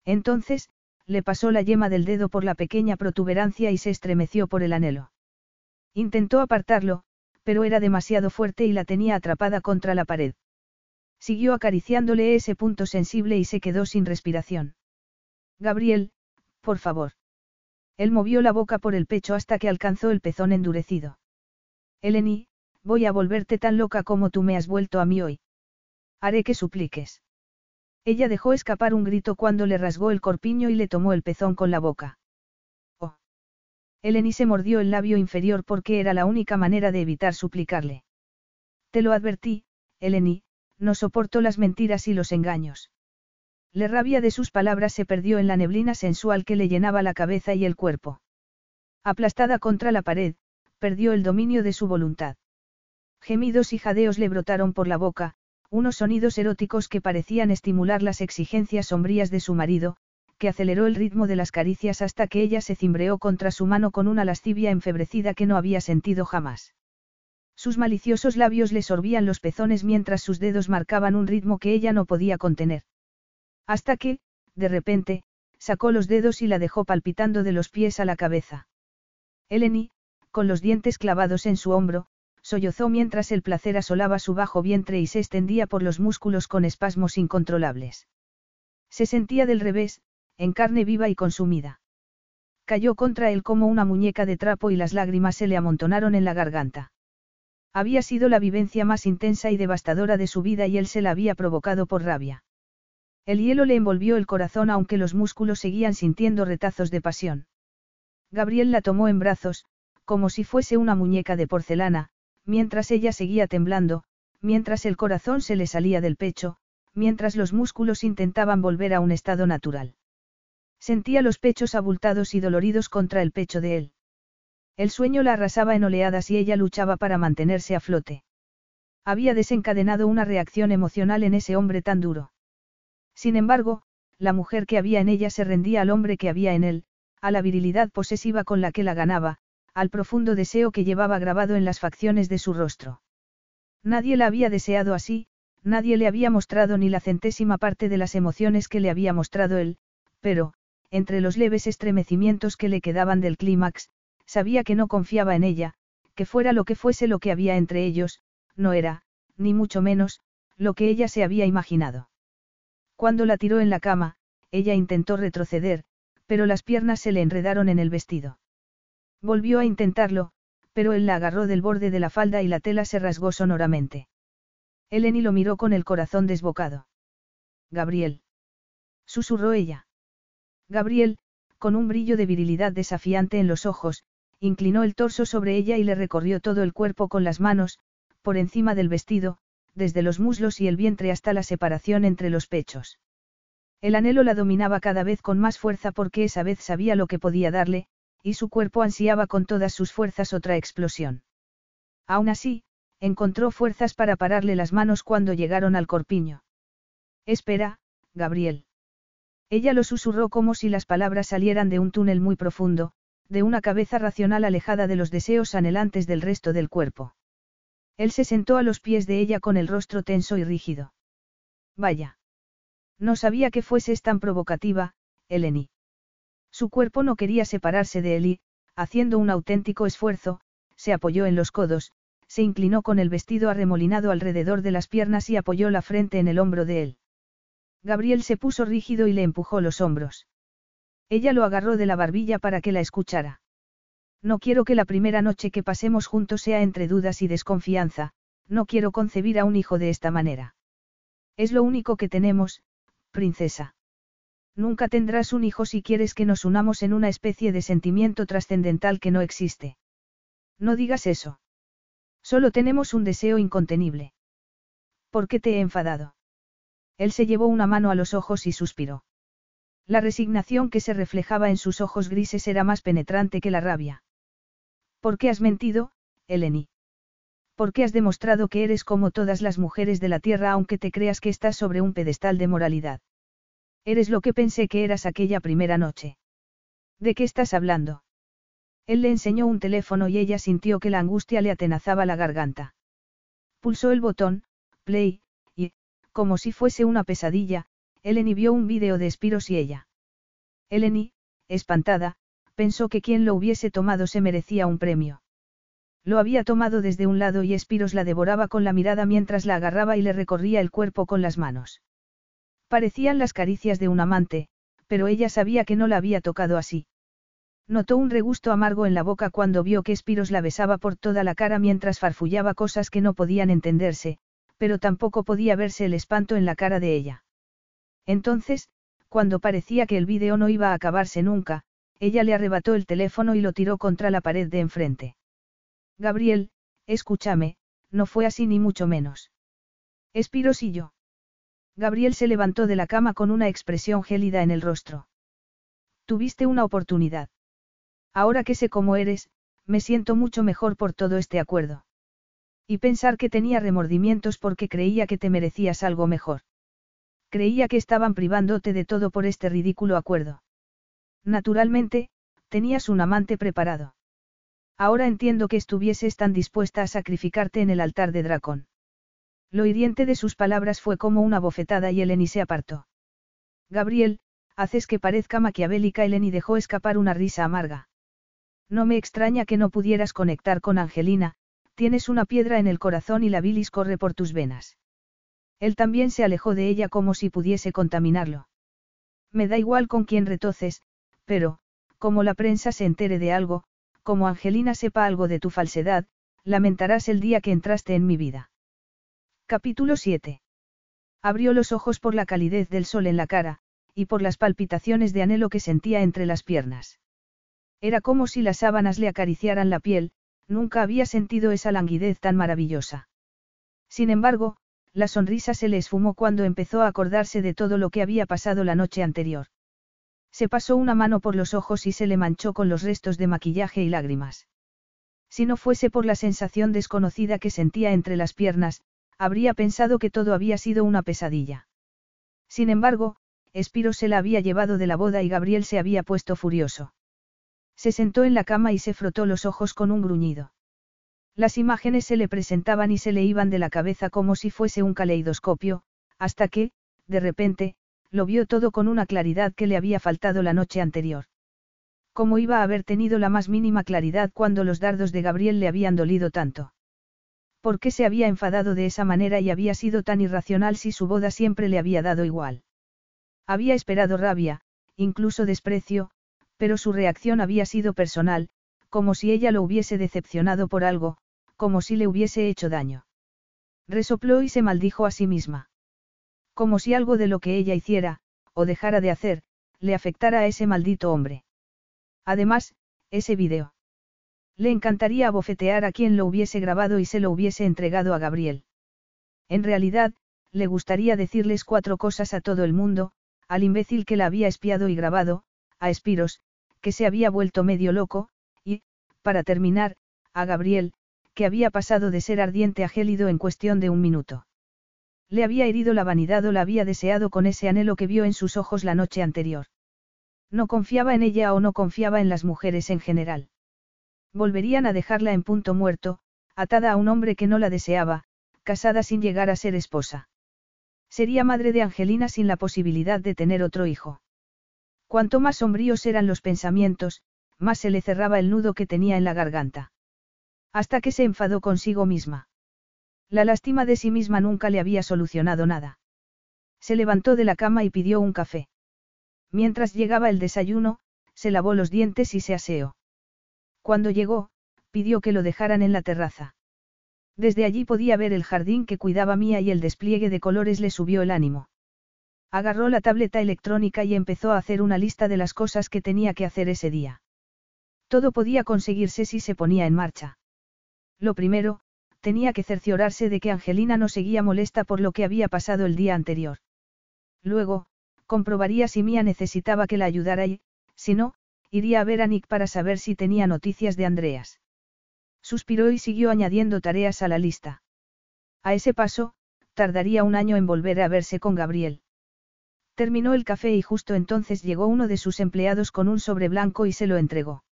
Entonces, le pasó la yema del dedo por la pequeña protuberancia y se estremeció por el anhelo. Intentó apartarlo, pero era demasiado fuerte y la tenía atrapada contra la pared. Siguió acariciándole ese punto sensible y se quedó sin respiración. Gabriel, por favor. Él movió la boca por el pecho hasta que alcanzó el pezón endurecido. Eleni, voy a volverte tan loca como tú me has vuelto a mí hoy. Haré que supliques. Ella dejó escapar un grito cuando le rasgó el corpiño y le tomó el pezón con la boca. Oh. Eleni se mordió el labio inferior porque era la única manera de evitar suplicarle. Te lo advertí, Eleni, no soporto las mentiras y los engaños. La rabia de sus palabras se perdió en la neblina sensual que le llenaba la cabeza y el cuerpo. Aplastada contra la pared, perdió el dominio de su voluntad. Gemidos y jadeos le brotaron por la boca, unos sonidos eróticos que parecían estimular las exigencias sombrías de su marido, que aceleró el ritmo de las caricias hasta que ella se cimbreó contra su mano con una lascivia enfebrecida que no había sentido jamás. Sus maliciosos labios le sorbían los pezones mientras sus dedos marcaban un ritmo que ella no podía contener. Hasta que, de repente, sacó los dedos y la dejó palpitando de los pies a la cabeza. Eleni, con los dientes clavados en su hombro, sollozó mientras el placer asolaba su bajo vientre y se extendía por los músculos con espasmos incontrolables. Se sentía del revés, en carne viva y consumida. Cayó contra él como una muñeca de trapo y las lágrimas se le amontonaron en la garganta. Había sido la vivencia más intensa y devastadora de su vida y él se la había provocado por rabia. El hielo le envolvió el corazón aunque los músculos seguían sintiendo retazos de pasión. Gabriel la tomó en brazos, como si fuese una muñeca de porcelana, mientras ella seguía temblando, mientras el corazón se le salía del pecho, mientras los músculos intentaban volver a un estado natural. Sentía los pechos abultados y doloridos contra el pecho de él. El sueño la arrasaba en oleadas y ella luchaba para mantenerse a flote. Había desencadenado una reacción emocional en ese hombre tan duro. Sin embargo, la mujer que había en ella se rendía al hombre que había en él, a la virilidad posesiva con la que la ganaba, al profundo deseo que llevaba grabado en las facciones de su rostro. Nadie la había deseado así, nadie le había mostrado ni la centésima parte de las emociones que le había mostrado él, pero, entre los leves estremecimientos que le quedaban del clímax, sabía que no confiaba en ella, que fuera lo que fuese lo que había entre ellos, no era, ni mucho menos, lo que ella se había imaginado. Cuando la tiró en la cama, ella intentó retroceder, pero las piernas se le enredaron en el vestido. Volvió a intentarlo, pero él la agarró del borde de la falda y la tela se rasgó sonoramente. Eleni lo miró con el corazón desbocado. Gabriel. Susurró ella. Gabriel, con un brillo de virilidad desafiante en los ojos, inclinó el torso sobre ella y le recorrió todo el cuerpo con las manos, por encima del vestido, desde los muslos y el vientre hasta la separación entre los pechos. El anhelo la dominaba cada vez con más fuerza porque esa vez sabía lo que podía darle, y su cuerpo ansiaba con todas sus fuerzas otra explosión. Aún así, encontró fuerzas para pararle las manos cuando llegaron al corpiño. Espera, Gabriel. Ella lo susurró como si las palabras salieran de un túnel muy profundo, de una cabeza racional alejada de los deseos anhelantes del resto del cuerpo. Él se sentó a los pies de ella con el rostro tenso y rígido. Vaya. No sabía que fueses tan provocativa, Eleni. Su cuerpo no quería separarse de él y, haciendo un auténtico esfuerzo, se apoyó en los codos, se inclinó con el vestido arremolinado alrededor de las piernas y apoyó la frente en el hombro de él. Gabriel se puso rígido y le empujó los hombros. Ella lo agarró de la barbilla para que la escuchara. No quiero que la primera noche que pasemos juntos sea entre dudas y desconfianza, no quiero concebir a un hijo de esta manera. Es lo único que tenemos, princesa. Nunca tendrás un hijo si quieres que nos unamos en una especie de sentimiento trascendental que no existe. No digas eso. Solo tenemos un deseo incontenible. ¿Por qué te he enfadado? Él se llevó una mano a los ojos y suspiró. La resignación que se reflejaba en sus ojos grises era más penetrante que la rabia. ¿Por qué has mentido, Eleni? ¿Por qué has demostrado que eres como todas las mujeres de la tierra aunque te creas que estás sobre un pedestal de moralidad? Eres lo que pensé que eras aquella primera noche. ¿De qué estás hablando? Él le enseñó un teléfono y ella sintió que la angustia le atenazaba la garganta. Pulsó el botón, play, y, como si fuese una pesadilla, Eleni vio un vídeo de Espiros y ella. Eleni, espantada, pensó que quien lo hubiese tomado se merecía un premio. Lo había tomado desde un lado y Espiros la devoraba con la mirada mientras la agarraba y le recorría el cuerpo con las manos. Parecían las caricias de un amante, pero ella sabía que no la había tocado así. Notó un regusto amargo en la boca cuando vio que Espiros la besaba por toda la cara mientras farfullaba cosas que no podían entenderse, pero tampoco podía verse el espanto en la cara de ella. Entonces, cuando parecía que el vídeo no iba a acabarse nunca, ella le arrebató el teléfono y lo tiró contra la pared de enfrente. Gabriel, escúchame, no fue así ni mucho menos. Espiros y yo. Gabriel se levantó de la cama con una expresión gélida en el rostro. Tuviste una oportunidad. Ahora que sé cómo eres, me siento mucho mejor por todo este acuerdo. Y pensar que tenía remordimientos porque creía que te merecías algo mejor. Creía que estaban privándote de todo por este ridículo acuerdo. Naturalmente, tenías un amante preparado. Ahora entiendo que estuvieses tan dispuesta a sacrificarte en el altar de Dracón. Lo hiriente de sus palabras fue como una bofetada y Eleni se apartó. Gabriel, haces que parezca maquiavélica. Eleni dejó escapar una risa amarga. No me extraña que no pudieras conectar con Angelina, tienes una piedra en el corazón y la bilis corre por tus venas. Él también se alejó de ella como si pudiese contaminarlo. Me da igual con quién retoces, pero, como la prensa se entere de algo, como Angelina sepa algo de tu falsedad, lamentarás el día que entraste en mi vida. Capítulo 7. Abrió los ojos por la calidez del sol en la cara, y por las palpitaciones de anhelo que sentía entre las piernas. Era como si las sábanas le acariciaran la piel, nunca había sentido esa languidez tan maravillosa. Sin embargo, la sonrisa se le esfumó cuando empezó a acordarse de todo lo que había pasado la noche anterior. Se pasó una mano por los ojos y se le manchó con los restos de maquillaje y lágrimas. Si no fuese por la sensación desconocida que sentía entre las piernas, habría pensado que todo había sido una pesadilla. Sin embargo, Espiro se la había llevado de la boda y Gabriel se había puesto furioso. Se sentó en la cama y se frotó los ojos con un gruñido. Las imágenes se le presentaban y se le iban de la cabeza como si fuese un caleidoscopio, hasta que, de repente, lo vio todo con una claridad que le había faltado la noche anterior. ¿Cómo iba a haber tenido la más mínima claridad cuando los dardos de Gabriel le habían dolido tanto? ¿Por qué se había enfadado de esa manera y había sido tan irracional si su boda siempre le había dado igual? Había esperado rabia, incluso desprecio, pero su reacción había sido personal, como si ella lo hubiese decepcionado por algo, como si le hubiese hecho daño. Resopló y se maldijo a sí misma. Como si algo de lo que ella hiciera, o dejara de hacer, le afectara a ese maldito hombre. Además, ese video. Le encantaría abofetear a quien lo hubiese grabado y se lo hubiese entregado a Gabriel. En realidad, le gustaría decirles cuatro cosas a todo el mundo, al imbécil que la había espiado y grabado, a Espiros, que se había vuelto medio loco, y, para terminar, a Gabriel, que había pasado de ser ardiente a gélido en cuestión de un minuto. Le había herido la vanidad o la había deseado con ese anhelo que vio en sus ojos la noche anterior. No confiaba en ella o no confiaba en las mujeres en general. Volverían a dejarla en punto muerto, atada a un hombre que no la deseaba, casada sin llegar a ser esposa. Sería madre de Angelina sin la posibilidad de tener otro hijo. Cuanto más sombríos eran los pensamientos, más se le cerraba el nudo que tenía en la garganta. Hasta que se enfadó consigo misma. La lástima de sí misma nunca le había solucionado nada. Se levantó de la cama y pidió un café. Mientras llegaba el desayuno, se lavó los dientes y se aseó. Cuando llegó, pidió que lo dejaran en la terraza. Desde allí podía ver el jardín que cuidaba Mía y el despliegue de colores le subió el ánimo. Agarró la tableta electrónica y empezó a hacer una lista de las cosas que tenía que hacer ese día. Todo podía conseguirse si se ponía en marcha. Lo primero, tenía que cerciorarse de que Angelina no seguía molesta por lo que había pasado el día anterior. Luego, comprobaría si Mía necesitaba que la ayudara y, si no, iría a ver a Nick para saber si tenía noticias de Andreas. Suspiró y siguió añadiendo tareas a la lista. A ese paso, tardaría un año en volver a verse con Gabriel. Terminó el café y justo entonces llegó uno de sus empleados con un sobre blanco y se lo entregó.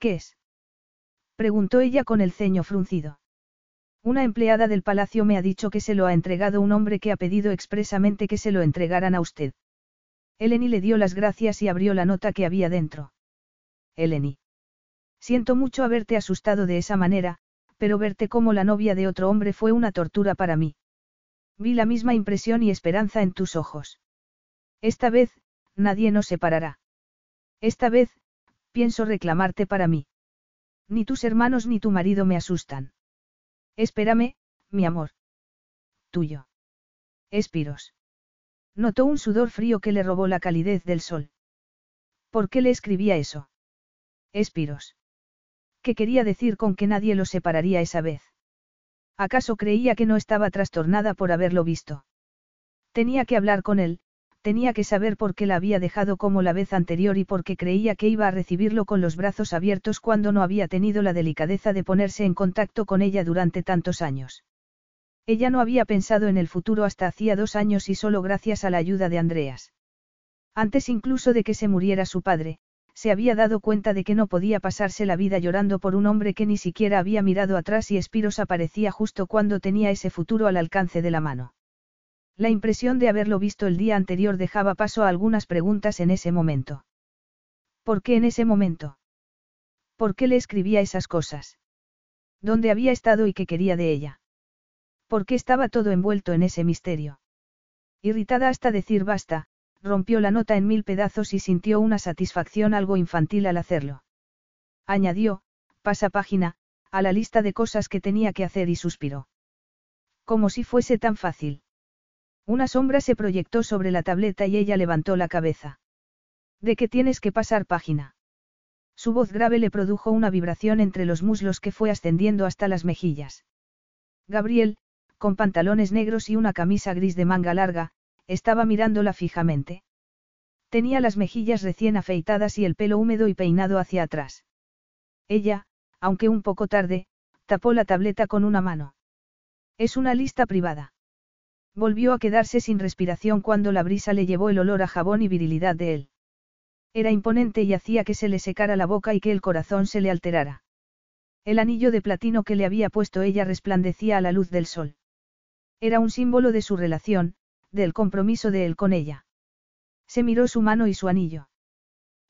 ¿Qué es? preguntó ella con el ceño fruncido. Una empleada del palacio me ha dicho que se lo ha entregado un hombre que ha pedido expresamente que se lo entregaran a usted. Eleni le dio las gracias y abrió la nota que había dentro. Eleni. Siento mucho haberte asustado de esa manera, pero verte como la novia de otro hombre fue una tortura para mí. Vi la misma impresión y esperanza en tus ojos. Esta vez, nadie nos separará. Esta vez, pienso reclamarte para mí. Ni tus hermanos ni tu marido me asustan. Espérame, mi amor. Tuyo. Espiros. Notó un sudor frío que le robó la calidez del sol. ¿Por qué le escribía eso? Espiros. ¿Qué quería decir con que nadie lo separaría esa vez? ¿Acaso creía que no estaba trastornada por haberlo visto? Tenía que hablar con él, tenía que saber por qué la había dejado como la vez anterior y por qué creía que iba a recibirlo con los brazos abiertos cuando no había tenido la delicadeza de ponerse en contacto con ella durante tantos años. Ella no había pensado en el futuro hasta hacía dos años y solo gracias a la ayuda de Andreas. Antes incluso de que se muriera su padre, se había dado cuenta de que no podía pasarse la vida llorando por un hombre que ni siquiera había mirado atrás y Espiros aparecía justo cuando tenía ese futuro al alcance de la mano. La impresión de haberlo visto el día anterior dejaba paso a algunas preguntas en ese momento. ¿Por qué en ese momento? ¿Por qué le escribía esas cosas? ¿Dónde había estado y qué quería de ella? ¿Por qué estaba todo envuelto en ese misterio? Irritada hasta decir basta, rompió la nota en mil pedazos y sintió una satisfacción algo infantil al hacerlo. Añadió, pasa página, a la lista de cosas que tenía que hacer y suspiró. Como si fuese tan fácil. Una sombra se proyectó sobre la tableta y ella levantó la cabeza. ¿De qué tienes que pasar página? Su voz grave le produjo una vibración entre los muslos que fue ascendiendo hasta las mejillas. Gabriel, con pantalones negros y una camisa gris de manga larga, estaba mirándola fijamente. Tenía las mejillas recién afeitadas y el pelo húmedo y peinado hacia atrás. Ella, aunque un poco tarde, tapó la tableta con una mano. Es una lista privada. Volvió a quedarse sin respiración cuando la brisa le llevó el olor a jabón y virilidad de él. Era imponente y hacía que se le secara la boca y que el corazón se le alterara. El anillo de platino que le había puesto ella resplandecía a la luz del sol. Era un símbolo de su relación, del compromiso de él con ella. Se miró su mano y su anillo.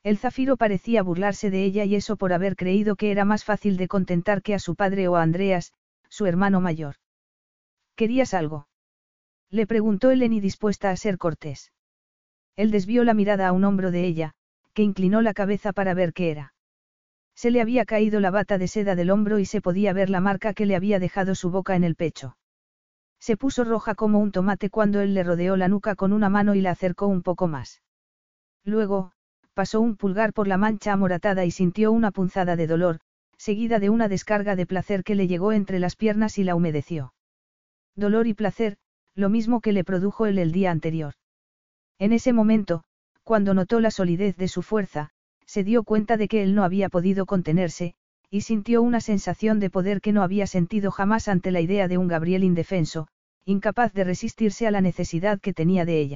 El zafiro parecía burlarse de ella y eso por haber creído que era más fácil de contentar que a su padre o a Andreas, su hermano mayor. ¿Querías algo? Le preguntó Eleni dispuesta a ser cortés. Él desvió la mirada a un hombro de ella, que inclinó la cabeza para ver qué era. Se le había caído la bata de seda del hombro y se podía ver la marca que le había dejado su boca en el pecho. Se puso roja como un tomate cuando él le rodeó la nuca con una mano y la acercó un poco más. Luego, pasó un pulgar por la mancha amoratada y sintió una punzada de dolor, seguida de una descarga de placer que le llegó entre las piernas y la humedeció. Dolor y placer, lo mismo que le produjo él el día anterior. En ese momento, cuando notó la solidez de su fuerza, se dio cuenta de que él no había podido contenerse, y sintió una sensación de poder que no había sentido jamás ante la idea de un Gabriel indefenso, incapaz de resistirse a la necesidad que tenía de ella.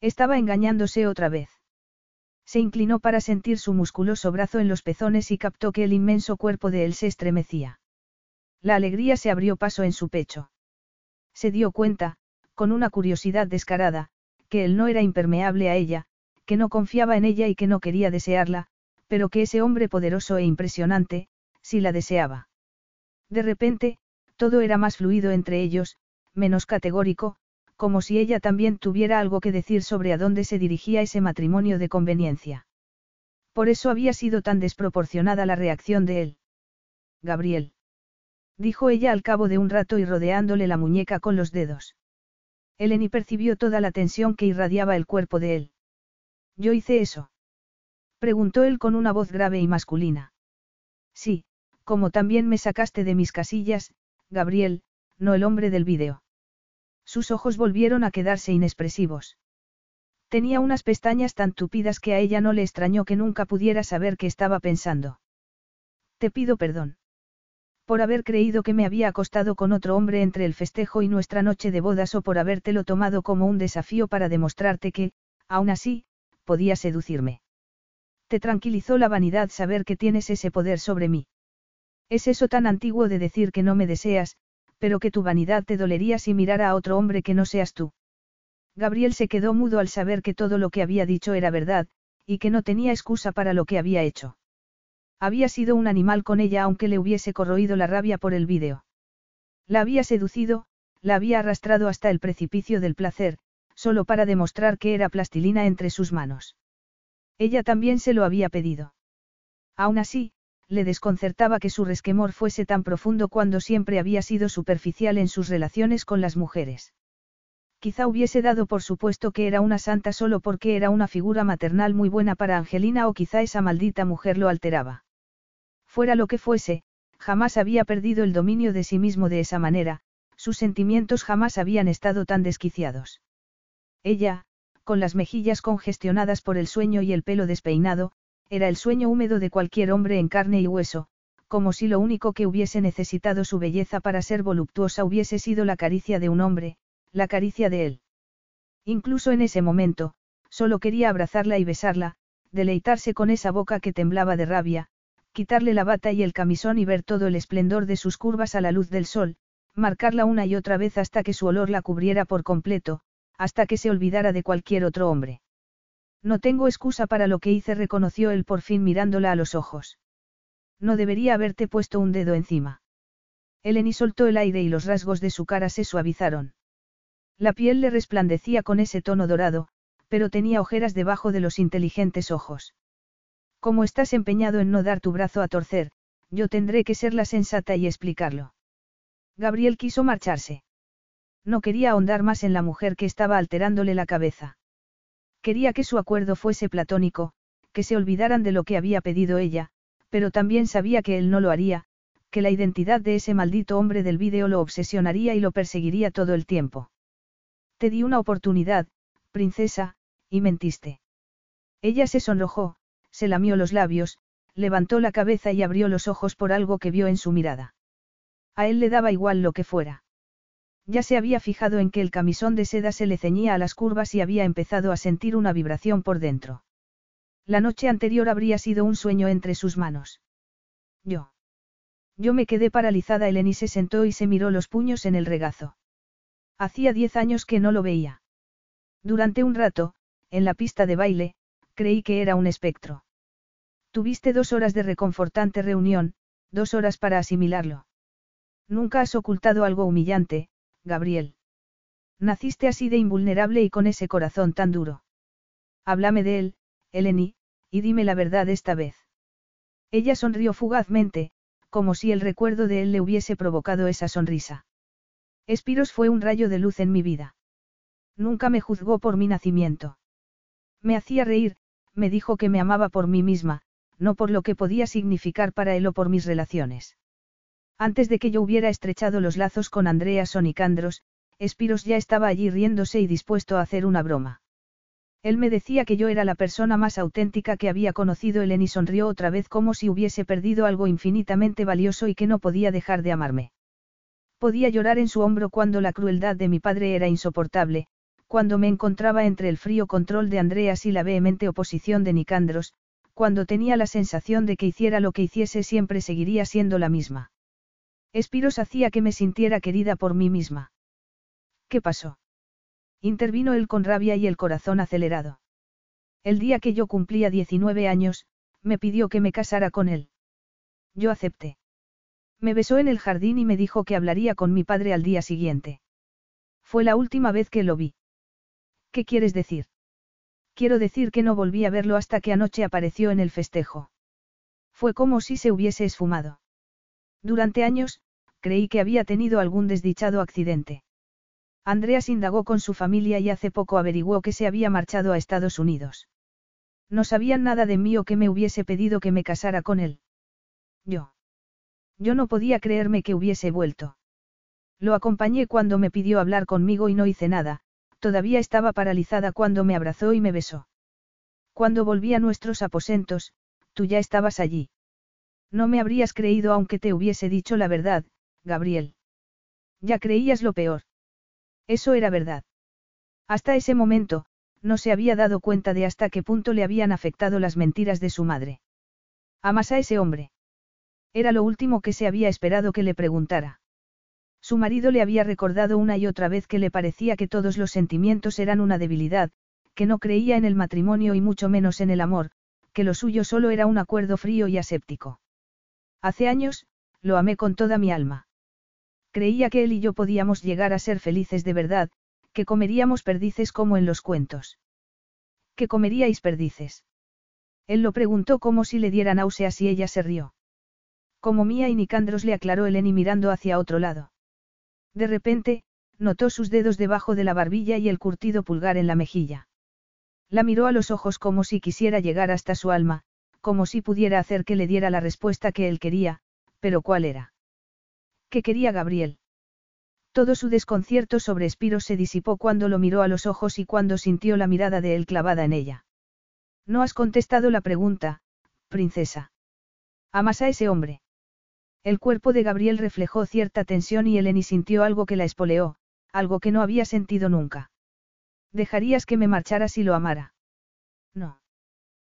Estaba engañándose otra vez. Se inclinó para sentir su musculoso brazo en los pezones y captó que el inmenso cuerpo de él se estremecía. La alegría se abrió paso en su pecho. Se dio cuenta, con una curiosidad descarada, que él no era impermeable a ella, que no confiaba en ella y que no quería desearla, pero que ese hombre poderoso e impresionante, sí la deseaba. De repente, todo era más fluido entre ellos, menos categórico, como si ella también tuviera algo que decir sobre a dónde se dirigía ese matrimonio de conveniencia. Por eso había sido tan desproporcionada la reacción de él. Gabriel. Dijo ella al cabo de un rato y rodeándole la muñeca con los dedos. Eleni percibió toda la tensión que irradiaba el cuerpo de él. ¿Yo hice eso? Preguntó él con una voz grave y masculina. Sí, como también me sacaste de mis casillas, Gabriel, no el hombre del vídeo. Sus ojos volvieron a quedarse inexpresivos. Tenía unas pestañas tan tupidas que a ella no le extrañó que nunca pudiera saber qué estaba pensando. Te pido perdón. Por haber creído que me había acostado con otro hombre entre el festejo y nuestra noche de bodas o por habértelo tomado como un desafío para demostrarte que, aún así, podía seducirme. Te tranquilizó la vanidad saber que tienes ese poder sobre mí. Es eso tan antiguo de decir que no me deseas, pero que tu vanidad te dolería si mirara a otro hombre que no seas tú. Gabriel se quedó mudo al saber que todo lo que había dicho era verdad, y que no tenía excusa para lo que había hecho. Había sido un animal con ella aunque le hubiese corroído la rabia por el vídeo. La había seducido, la había arrastrado hasta el precipicio del placer, solo para demostrar que era plastilina entre sus manos. Ella también se lo había pedido. Aún así, le desconcertaba que su resquemor fuese tan profundo cuando siempre había sido superficial en sus relaciones con las mujeres. Quizá hubiese dado por supuesto que era una santa solo porque era una figura maternal muy buena para Angelina o quizá esa maldita mujer lo alteraba. Fuera lo que fuese, jamás había perdido el dominio de sí mismo de esa manera, sus sentimientos jamás habían estado tan desquiciados. Ella, con las mejillas congestionadas por el sueño y el pelo despeinado, era el sueño húmedo de cualquier hombre en carne y hueso, como si lo único que hubiese necesitado su belleza para ser voluptuosa hubiese sido la caricia de un hombre, la caricia de él. Incluso en ese momento, solo quería abrazarla y besarla, deleitarse con esa boca que temblaba de rabia, quitarle la bata y el camisón y ver todo el esplendor de sus curvas a la luz del sol, marcarla una y otra vez hasta que su olor la cubriera por completo, hasta que se olvidara de cualquier otro hombre. No tengo excusa para lo que hice, reconoció él por fin mirándola a los ojos. No debería haberte puesto un dedo encima. Eleni soltó el aire y los rasgos de su cara se suavizaron. La piel le resplandecía con ese tono dorado, pero tenía ojeras debajo de los inteligentes ojos. Como estás empeñado en no dar tu brazo a torcer, yo tendré que ser la sensata y explicarlo. Gabriel quiso marcharse. No quería ahondar más en la mujer que estaba alterándole la cabeza. Quería que su acuerdo fuese platónico, que se olvidaran de lo que había pedido ella, pero también sabía que él no lo haría, que la identidad de ese maldito hombre del vídeo lo obsesionaría y lo perseguiría todo el tiempo. Te di una oportunidad, princesa, y mentiste. Ella se sonrojó, se lamió los labios, levantó la cabeza y abrió los ojos por algo que vio en su mirada. A él le daba igual lo que fuera. Ya se había fijado en que el camisón de seda se le ceñía a las curvas y había empezado a sentir una vibración por dentro. La noche anterior habría sido un sueño entre sus manos. Yo. Yo me quedé paralizada. Eleni se sentó y se miró los puños en el regazo. Hacía diez años que no lo veía. Durante un rato, en la pista de baile, creí que era un espectro. Tuviste dos horas de reconfortante reunión, dos horas para asimilarlo. Nunca has ocultado algo humillante, Gabriel. Naciste así de invulnerable y con ese corazón tan duro. Háblame de él, Eleni, y dime la verdad esta vez. Ella sonrió fugazmente, como si el recuerdo de él le hubiese provocado esa sonrisa. Espiros fue un rayo de luz en mi vida. Nunca me juzgó por mi nacimiento. Me hacía reír, me dijo que me amaba por mí misma, no por lo que podía significar para él o por mis relaciones. Antes de que yo hubiera estrechado los lazos con Andreas o Nicandros, Espiros ya estaba allí riéndose y dispuesto a hacer una broma. Él me decía que yo era la persona más auténtica que había conocido. Eleni sonrió otra vez como si hubiese perdido algo infinitamente valioso y que no podía dejar de amarme. Podía llorar en su hombro cuando la crueldad de mi padre era insoportable, cuando me encontraba entre el frío control de Andreas y la vehemente oposición de Nicandros, cuando tenía la sensación de que hiciera lo que hiciese siempre seguiría siendo la misma. Espiros hacía que me sintiera querida por mí misma. ¿Qué pasó? Intervino él con rabia y el corazón acelerado. El día que yo cumplía 19 años, me pidió que me casara con él. Yo acepté. Me besó en el jardín y me dijo que hablaría con mi padre al día siguiente. Fue la última vez que lo vi. ¿Qué quieres decir? Quiero decir que no volví a verlo hasta que anoche apareció en el festejo. Fue como si se hubiese esfumado. Durante años, creí que había tenido algún desdichado accidente. Andreas indagó con su familia y hace poco averiguó que se había marchado a Estados Unidos. No sabían nada de mí o que me hubiese pedido que me casara con él. Yo. Yo no podía creerme que hubiese vuelto. Lo acompañé cuando me pidió hablar conmigo y no hice nada, todavía estaba paralizada cuando me abrazó y me besó. Cuando volví a nuestros aposentos, tú ya estabas allí. No me habrías creído aunque te hubiese dicho la verdad, Gabriel. Ya creías lo peor. Eso era verdad. Hasta ese momento, no se había dado cuenta de hasta qué punto le habían afectado las mentiras de su madre. ¿Amas a ese hombre? Era lo último que se había esperado que le preguntara. Su marido le había recordado una y otra vez que le parecía que todos los sentimientos eran una debilidad, que no creía en el matrimonio y mucho menos en el amor, que lo suyo solo era un acuerdo frío y aséptico. Hace años, lo amé con toda mi alma. Creía que él y yo podíamos llegar a ser felices de verdad, que comeríamos perdices como en los cuentos. ¿Qué comeríais perdices? Él lo preguntó como si le diera náuseas y ella se rió. Como Mía y Nicandros le aclaró Eleni mirando hacia otro lado. De repente, notó sus dedos debajo de la barbilla y el curtido pulgar en la mejilla. La miró a los ojos como si quisiera llegar hasta su alma, como si pudiera hacer que le diera la respuesta que él quería, pero ¿cuál era? ¿Qué quería Gabriel? Todo su desconcierto sobre Espiro se disipó cuando lo miró a los ojos y cuando sintió la mirada de él clavada en ella. No has contestado la pregunta, princesa. ¿Amas a ese hombre? El cuerpo de Gabriel reflejó cierta tensión y Eleni sintió algo que la espoleó, algo que no había sentido nunca. ¿Dejarías que me marchara si lo amara? No.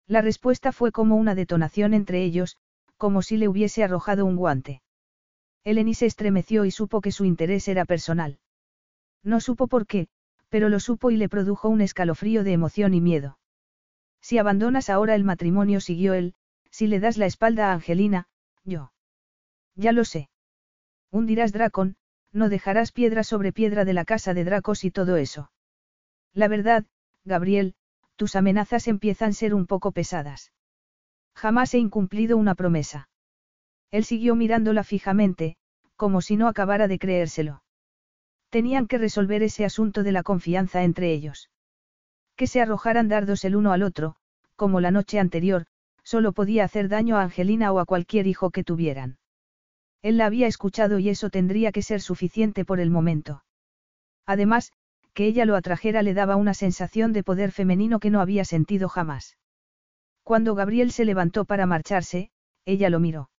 La respuesta fue como una detonación entre ellos, como si le hubiese arrojado un guante. Eleni se estremeció y supo que su interés era personal. No supo por qué, pero lo supo y le produjo un escalofrío de emoción y miedo. Si abandonas ahora el matrimonio, siguió él, si le das la espalda a Angelina, yo. Ya lo sé. Hundirás Dracon, no dejarás piedra sobre piedra de la casa de Dracos y todo eso. La verdad, Gabriel, tus amenazas empiezan a ser un poco pesadas. Jamás he incumplido una promesa. Él siguió mirándola fijamente, como si no acabara de creérselo. Tenían que resolver ese asunto de la confianza entre ellos. Que se arrojaran dardos el uno al otro, como la noche anterior, solo podía hacer daño a Angelina o a cualquier hijo que tuvieran. Él la había escuchado y eso tendría que ser suficiente por el momento. Además, que ella lo atrajera le daba una sensación de poder femenino que no había sentido jamás. Cuando Gabriel se levantó para marcharse, ella lo miró.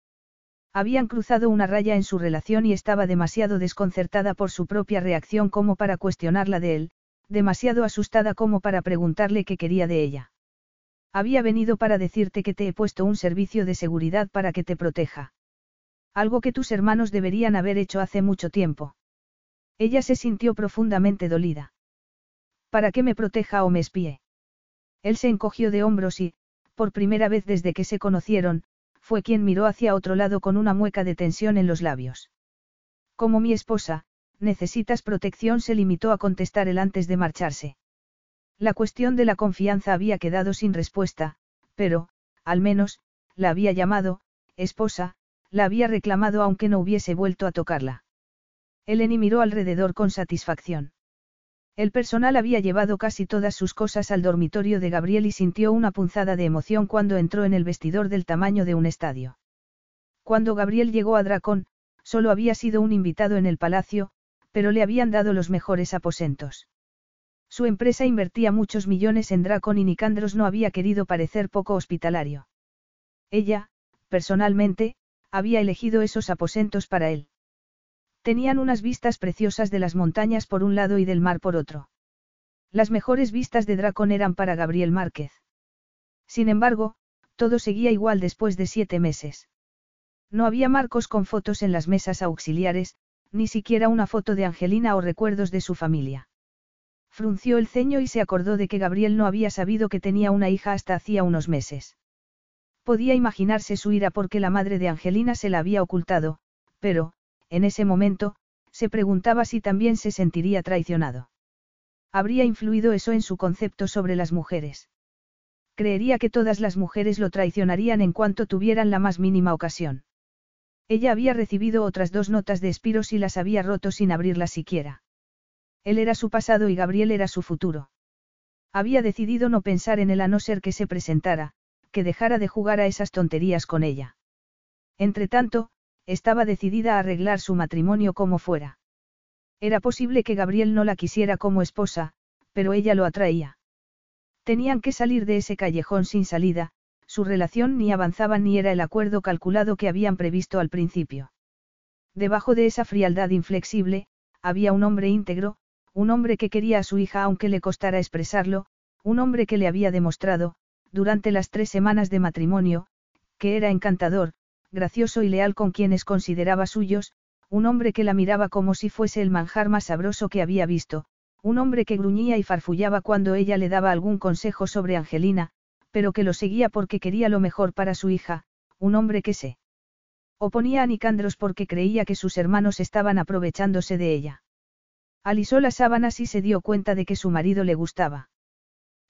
Habían cruzado una raya en su relación y estaba demasiado desconcertada por su propia reacción como para cuestionarla de él, demasiado asustada como para preguntarle qué quería de ella. Había venido para decirte que te he puesto un servicio de seguridad para que te proteja. Algo que tus hermanos deberían haber hecho hace mucho tiempo. Ella se sintió profundamente dolida. ¿Para qué me proteja o me espíe? Él se encogió de hombros y, por primera vez desde que se conocieron, fue quien miró hacia otro lado con una mueca de tensión en los labios. Como mi esposa, necesitas protección, se limitó a contestar él antes de marcharse. La cuestión de la confianza había quedado sin respuesta, pero, al menos, la había llamado, esposa, la había reclamado aunque no hubiese vuelto a tocarla. Eleni miró alrededor con satisfacción. El personal había llevado casi todas sus cosas al dormitorio de Gabriel y sintió una punzada de emoción cuando entró en el vestidor del tamaño de un estadio. Cuando Gabriel llegó a Dracón, solo había sido un invitado en el palacio, pero le habían dado los mejores aposentos. Su empresa invertía muchos millones en Dracon y Nicandros no había querido parecer poco hospitalario. Ella, personalmente, había elegido esos aposentos para él. Tenían unas vistas preciosas de las montañas por un lado y del mar por otro. Las mejores vistas de Dracon eran para Gabriel Márquez. Sin embargo, todo seguía igual después de siete meses. No había marcos con fotos en las mesas auxiliares, ni siquiera una foto de Angelina o recuerdos de su familia. Frunció el ceño y se acordó de que Gabriel no había sabido que tenía una hija hasta hacía unos meses. Podía imaginarse su ira porque la madre de Angelina se la había ocultado, pero, en ese momento, se preguntaba si también se sentiría traicionado. ¿Habría influido eso en su concepto sobre las mujeres? Creería que todas las mujeres lo traicionarían en cuanto tuvieran la más mínima ocasión. Ella había recibido otras dos notas de Espiros y las había roto sin abrirlas siquiera. Él era su pasado y Gabriel era su futuro. Había decidido no pensar en él a no ser que se presentara, que dejara de jugar a esas tonterías con ella. Entretanto, estaba decidida a arreglar su matrimonio como fuera. Era posible que Gabriel no la quisiera como esposa, pero ella lo atraía. Tenían que salir de ese callejón sin salida, su relación ni avanzaba ni era el acuerdo calculado que habían previsto al principio. Debajo de esa frialdad inflexible, había un hombre íntegro, un hombre que quería a su hija aunque le costara expresarlo, un hombre que le había demostrado, durante las tres semanas de matrimonio, que era encantador, gracioso y leal con quienes consideraba suyos, un hombre que la miraba como si fuese el manjar más sabroso que había visto, un hombre que gruñía y farfullaba cuando ella le daba algún consejo sobre Angelina, pero que lo seguía porque quería lo mejor para su hija, un hombre que se oponía a Nicandros porque creía que sus hermanos estaban aprovechándose de ella. Alisó las sábanas y se dio cuenta de que su marido le gustaba.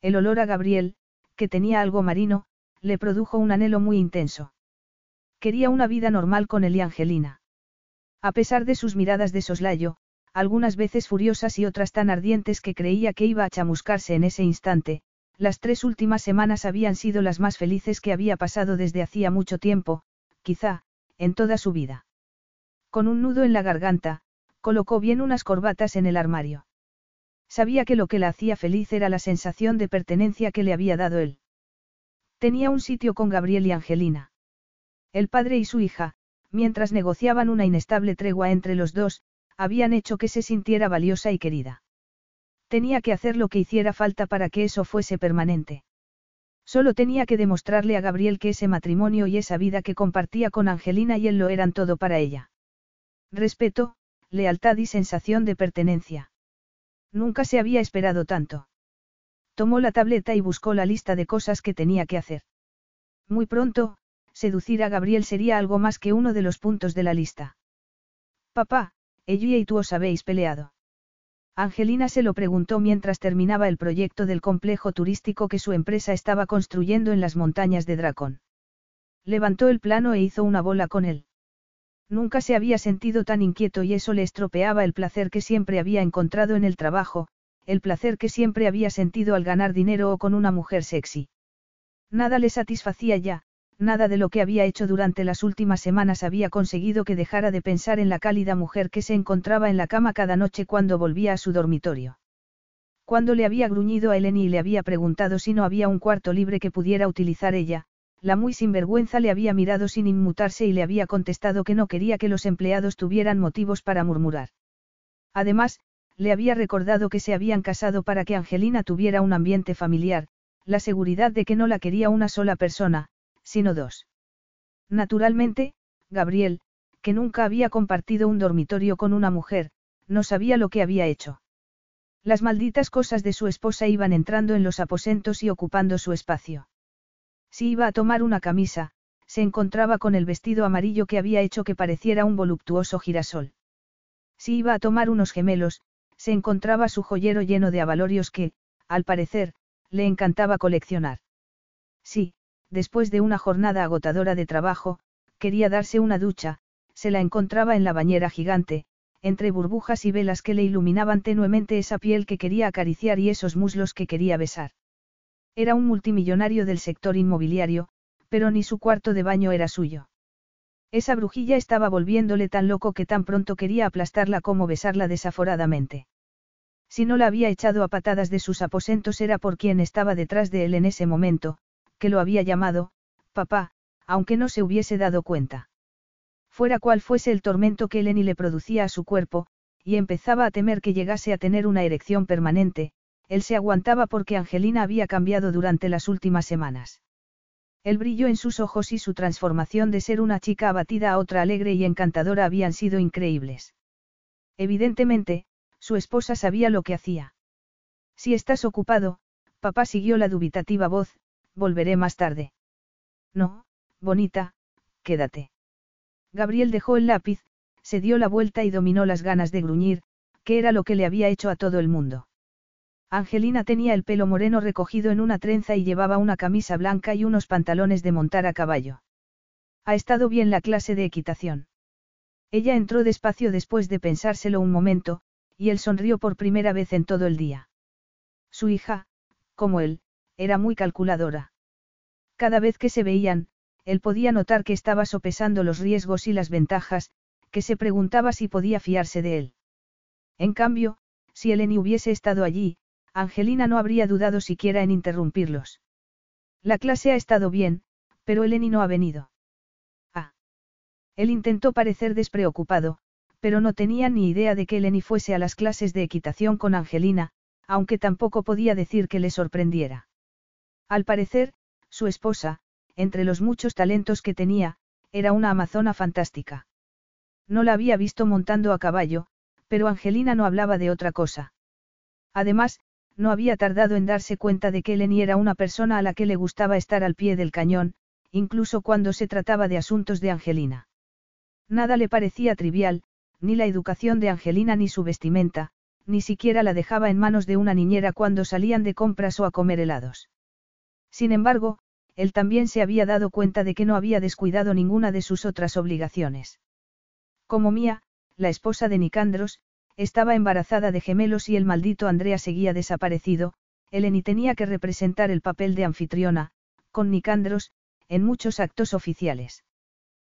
El olor a Gabriel, que tenía algo marino, le produjo un anhelo muy intenso. Quería una vida normal con él y Angelina. A pesar de sus miradas de soslayo, algunas veces furiosas y otras tan ardientes que creía que iba a chamuscarse en ese instante, las tres últimas semanas habían sido las más felices que había pasado desde hacía mucho tiempo, quizá, en toda su vida. Con un nudo en la garganta, colocó bien unas corbatas en el armario. Sabía que lo que la hacía feliz era la sensación de pertenencia que le había dado él. Tenía un sitio con Gabriel y Angelina. El padre y su hija, mientras negociaban una inestable tregua entre los dos, habían hecho que se sintiera valiosa y querida. Tenía que hacer lo que hiciera falta para que eso fuese permanente. Solo tenía que demostrarle a Gabriel que ese matrimonio y esa vida que compartía con Angelina y él lo eran todo para ella. Respeto, lealtad y sensación de pertenencia. Nunca se había esperado tanto. Tomó la tableta y buscó la lista de cosas que tenía que hacer. Muy pronto, seducir a Gabriel sería algo más que uno de los puntos de la lista. Papá, ella y tú os habéis peleado. Angelina se lo preguntó mientras terminaba el proyecto del complejo turístico que su empresa estaba construyendo en las montañas de Dracón. Levantó el plano e hizo una bola con él. Nunca se había sentido tan inquieto y eso le estropeaba el placer que siempre había encontrado en el trabajo, el placer que siempre había sentido al ganar dinero o con una mujer sexy. Nada le satisfacía ya, nada de lo que había hecho durante las últimas semanas había conseguido que dejara de pensar en la cálida mujer que se encontraba en la cama cada noche cuando volvía a su dormitorio. Cuando le había gruñido a Eleni y le había preguntado si no había un cuarto libre que pudiera utilizar ella, la muy sinvergüenza le había mirado sin inmutarse y le había contestado que no quería que los empleados tuvieran motivos para murmurar. Además, le había recordado que se habían casado para que Angelina tuviera un ambiente familiar, la seguridad de que no la quería una sola persona, sino dos. Naturalmente, Gabriel, que nunca había compartido un dormitorio con una mujer, no sabía lo que había hecho. Las malditas cosas de su esposa iban entrando en los aposentos y ocupando su espacio. Si iba a tomar una camisa, se encontraba con el vestido amarillo que había hecho que pareciera un voluptuoso girasol. Si iba a tomar unos gemelos, se encontraba su joyero lleno de avalorios que, al parecer, le encantaba coleccionar. Sí, después de una jornada agotadora de trabajo, quería darse una ducha, se la encontraba en la bañera gigante, entre burbujas y velas que le iluminaban tenuemente esa piel que quería acariciar y esos muslos que quería besar. Era un multimillonario del sector inmobiliario, pero ni su cuarto de baño era suyo. Esa brujilla estaba volviéndole tan loco que tan pronto quería aplastarla como besarla desaforadamente. Si no la había echado a patadas de sus aposentos era por quien estaba detrás de él en ese momento, que lo había llamado, papá, aunque no se hubiese dado cuenta. Fuera cual fuese el tormento que Eleni le producía a su cuerpo, y empezaba a temer que llegase a tener una erección permanente, él se aguantaba porque Angelina había cambiado durante las últimas semanas. El brillo en sus ojos y su transformación de ser una chica abatida a otra alegre y encantadora habían sido increíbles. Evidentemente, su esposa sabía lo que hacía. Si estás ocupado, papá siguió la dubitativa voz, volveré más tarde. No, bonita, quédate. Gabriel dejó el lápiz, se dio la vuelta y dominó las ganas de gruñir, que era lo que le había hecho a todo el mundo. Angelina tenía el pelo moreno recogido en una trenza y llevaba una camisa blanca y unos pantalones de montar a caballo. Ha estado bien la clase de equitación. Ella entró despacio después de pensárselo un momento, y él sonrió por primera vez en todo el día. Su hija, como él, era muy calculadora. Cada vez que se veían, él podía notar que estaba sopesando los riesgos y las ventajas, que se preguntaba si podía fiarse de él. En cambio, si Eleni hubiese estado allí, Angelina no habría dudado siquiera en interrumpirlos. La clase ha estado bien, pero Eleni no ha venido. Ah. Él intentó parecer despreocupado, pero no tenía ni idea de que Eleni fuese a las clases de equitación con Angelina, aunque tampoco podía decir que le sorprendiera. Al parecer, su esposa, entre los muchos talentos que tenía, era una amazona fantástica. No la había visto montando a caballo, pero Angelina no hablaba de otra cosa. Además, no había tardado en darse cuenta de que Eleni era una persona a la que le gustaba estar al pie del cañón, incluso cuando se trataba de asuntos de Angelina. Nada le parecía trivial, ni la educación de Angelina ni su vestimenta, ni siquiera la dejaba en manos de una niñera cuando salían de compras o a comer helados. Sin embargo, él también se había dado cuenta de que no había descuidado ninguna de sus otras obligaciones. Como Mía, la esposa de Nicandros, estaba embarazada de gemelos y el maldito Andrea seguía desaparecido, Eleni tenía que representar el papel de anfitriona, con Nicandros, en muchos actos oficiales.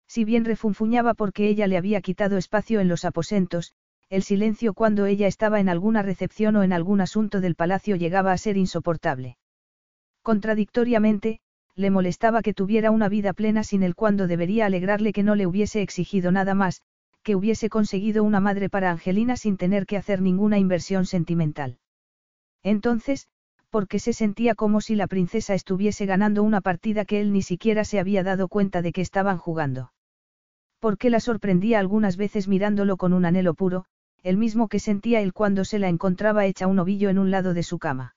Si bien refunfuñaba porque ella le había quitado espacio en los aposentos, el silencio cuando ella estaba en alguna recepción o en algún asunto del palacio llegaba a ser insoportable. Contradictoriamente, le molestaba que tuviera una vida plena sin el cuando debería alegrarle que no le hubiese exigido nada más, que hubiese conseguido una madre para Angelina sin tener que hacer ninguna inversión sentimental. Entonces, porque se sentía como si la princesa estuviese ganando una partida que él ni siquiera se había dado cuenta de que estaban jugando. Porque la sorprendía algunas veces mirándolo con un anhelo puro, el mismo que sentía él cuando se la encontraba hecha un ovillo en un lado de su cama.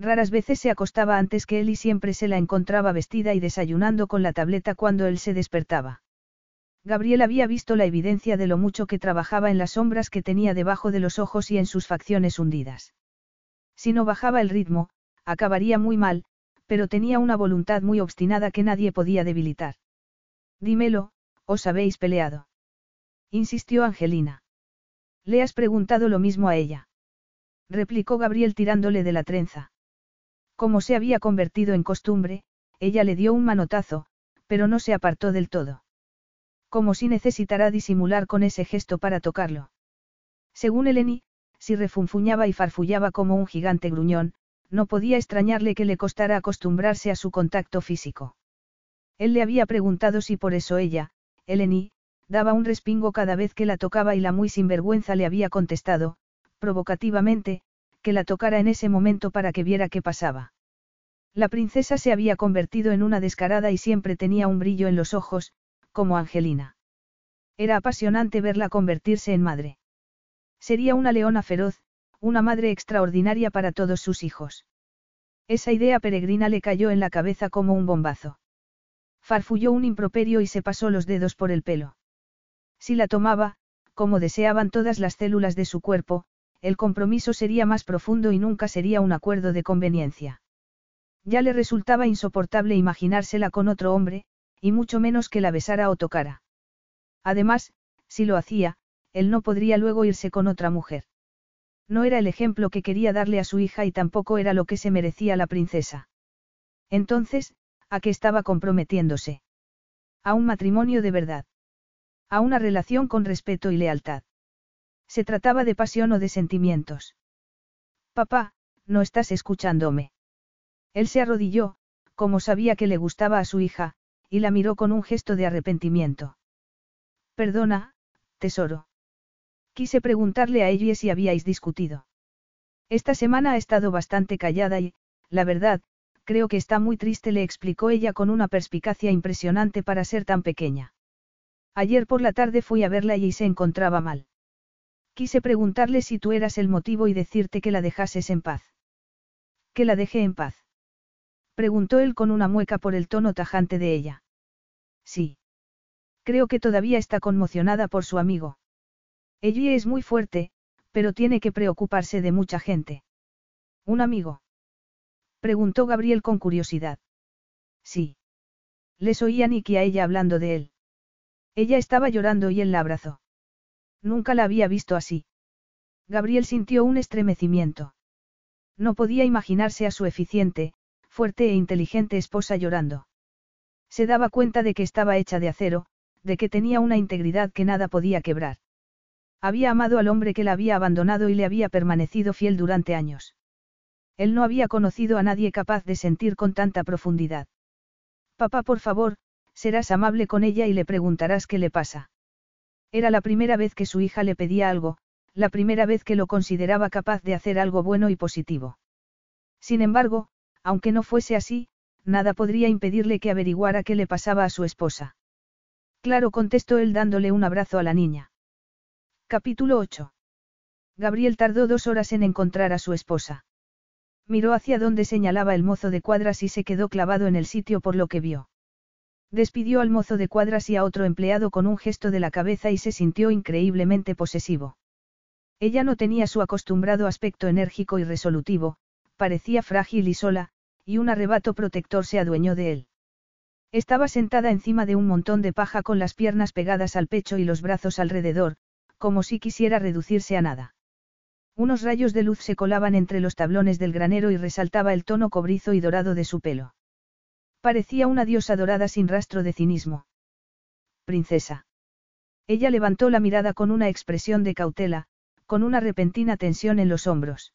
Raras veces se acostaba antes que él y siempre se la encontraba vestida y desayunando con la tableta cuando él se despertaba. Gabriel había visto la evidencia de lo mucho que trabajaba en las sombras que tenía debajo de los ojos y en sus facciones hundidas. Si no bajaba el ritmo, acabaría muy mal, pero tenía una voluntad muy obstinada que nadie podía debilitar. Dímelo, os habéis peleado. Insistió Angelina. Le has preguntado lo mismo a ella. Replicó Gabriel tirándole de la trenza. Como se había convertido en costumbre, ella le dio un manotazo, pero no se apartó del todo. Como si necesitara disimular con ese gesto para tocarlo. Según Eleni, si refunfuñaba y farfullaba como un gigante gruñón, no podía extrañarle que le costara acostumbrarse a su contacto físico. Él le había preguntado si por eso ella, Eleni, daba un respingo cada vez que la tocaba y la muy sinvergüenza le había contestado, provocativamente, que la tocara en ese momento para que viera qué pasaba. La princesa se había convertido en una descarada y siempre tenía un brillo en los ojos, como Angelina. Era apasionante verla convertirse en madre. Sería una leona feroz, una madre extraordinaria para todos sus hijos. Esa idea peregrina le cayó en la cabeza como un bombazo. Farfulló un improperio y se pasó los dedos por el pelo. Si la tomaba, como deseaban todas las células de su cuerpo, el compromiso sería más profundo y nunca sería un acuerdo de conveniencia. Ya le resultaba insoportable imaginársela con otro hombre, y mucho menos que la besara o tocara. Además, si lo hacía, él no podría luego irse con otra mujer. No era el ejemplo que quería darle a su hija y tampoco era lo que se merecía la princesa. Entonces, ¿a qué estaba comprometiéndose? A un matrimonio de verdad. A una relación con respeto y lealtad. Se trataba de pasión o de sentimientos. Papá, no estás escuchándome. Él se arrodilló, como sabía que le gustaba a su hija, y la miró con un gesto de arrepentimiento. Perdona, tesoro. Quise preguntarle a ella si habíais discutido. Esta semana ha estado bastante callada y, la verdad, creo que está muy triste, le explicó ella con una perspicacia impresionante para ser tan pequeña. Ayer por la tarde fui a verla y se encontraba mal. Quise preguntarle si tú eras el motivo y decirte que la dejases en paz. Que la dejé en paz. Preguntó él con una mueca por el tono tajante de ella. Sí. Creo que todavía está conmocionada por su amigo. Ella es muy fuerte, pero tiene que preocuparse de mucha gente. ¿Un amigo? Preguntó Gabriel con curiosidad. Sí. Les oía Nicky a ella hablando de él. Ella estaba llorando y él la abrazó. Nunca la había visto así. Gabriel sintió un estremecimiento. No podía imaginarse a su eficiente, fuerte e inteligente esposa llorando. Se daba cuenta de que estaba hecha de acero, de que tenía una integridad que nada podía quebrar. Había amado al hombre que la había abandonado y le había permanecido fiel durante años. Él no había conocido a nadie capaz de sentir con tanta profundidad. Papá, por favor, serás amable con ella y le preguntarás qué le pasa. Era la primera vez que su hija le pedía algo, la primera vez que lo consideraba capaz de hacer algo bueno y positivo. Sin embargo, aunque no fuese así, nada podría impedirle que averiguara qué le pasaba a su esposa. Claro, contestó él dándole un abrazo a la niña. Capítulo 8. Gabriel tardó dos horas en encontrar a su esposa. Miró hacia donde señalaba el mozo de cuadras y se quedó clavado en el sitio por lo que vio. Despidió al mozo de cuadras y a otro empleado con un gesto de la cabeza y se sintió increíblemente posesivo. Ella no tenía su acostumbrado aspecto enérgico y resolutivo, parecía frágil y sola, y un arrebato protector se adueñó de él. Estaba sentada encima de un montón de paja con las piernas pegadas al pecho y los brazos alrededor, como si quisiera reducirse a nada. Unos rayos de luz se colaban entre los tablones del granero y resaltaba el tono cobrizo y dorado de su pelo. Parecía una diosa dorada sin rastro de cinismo. Princesa. Ella levantó la mirada con una expresión de cautela, con una repentina tensión en los hombros.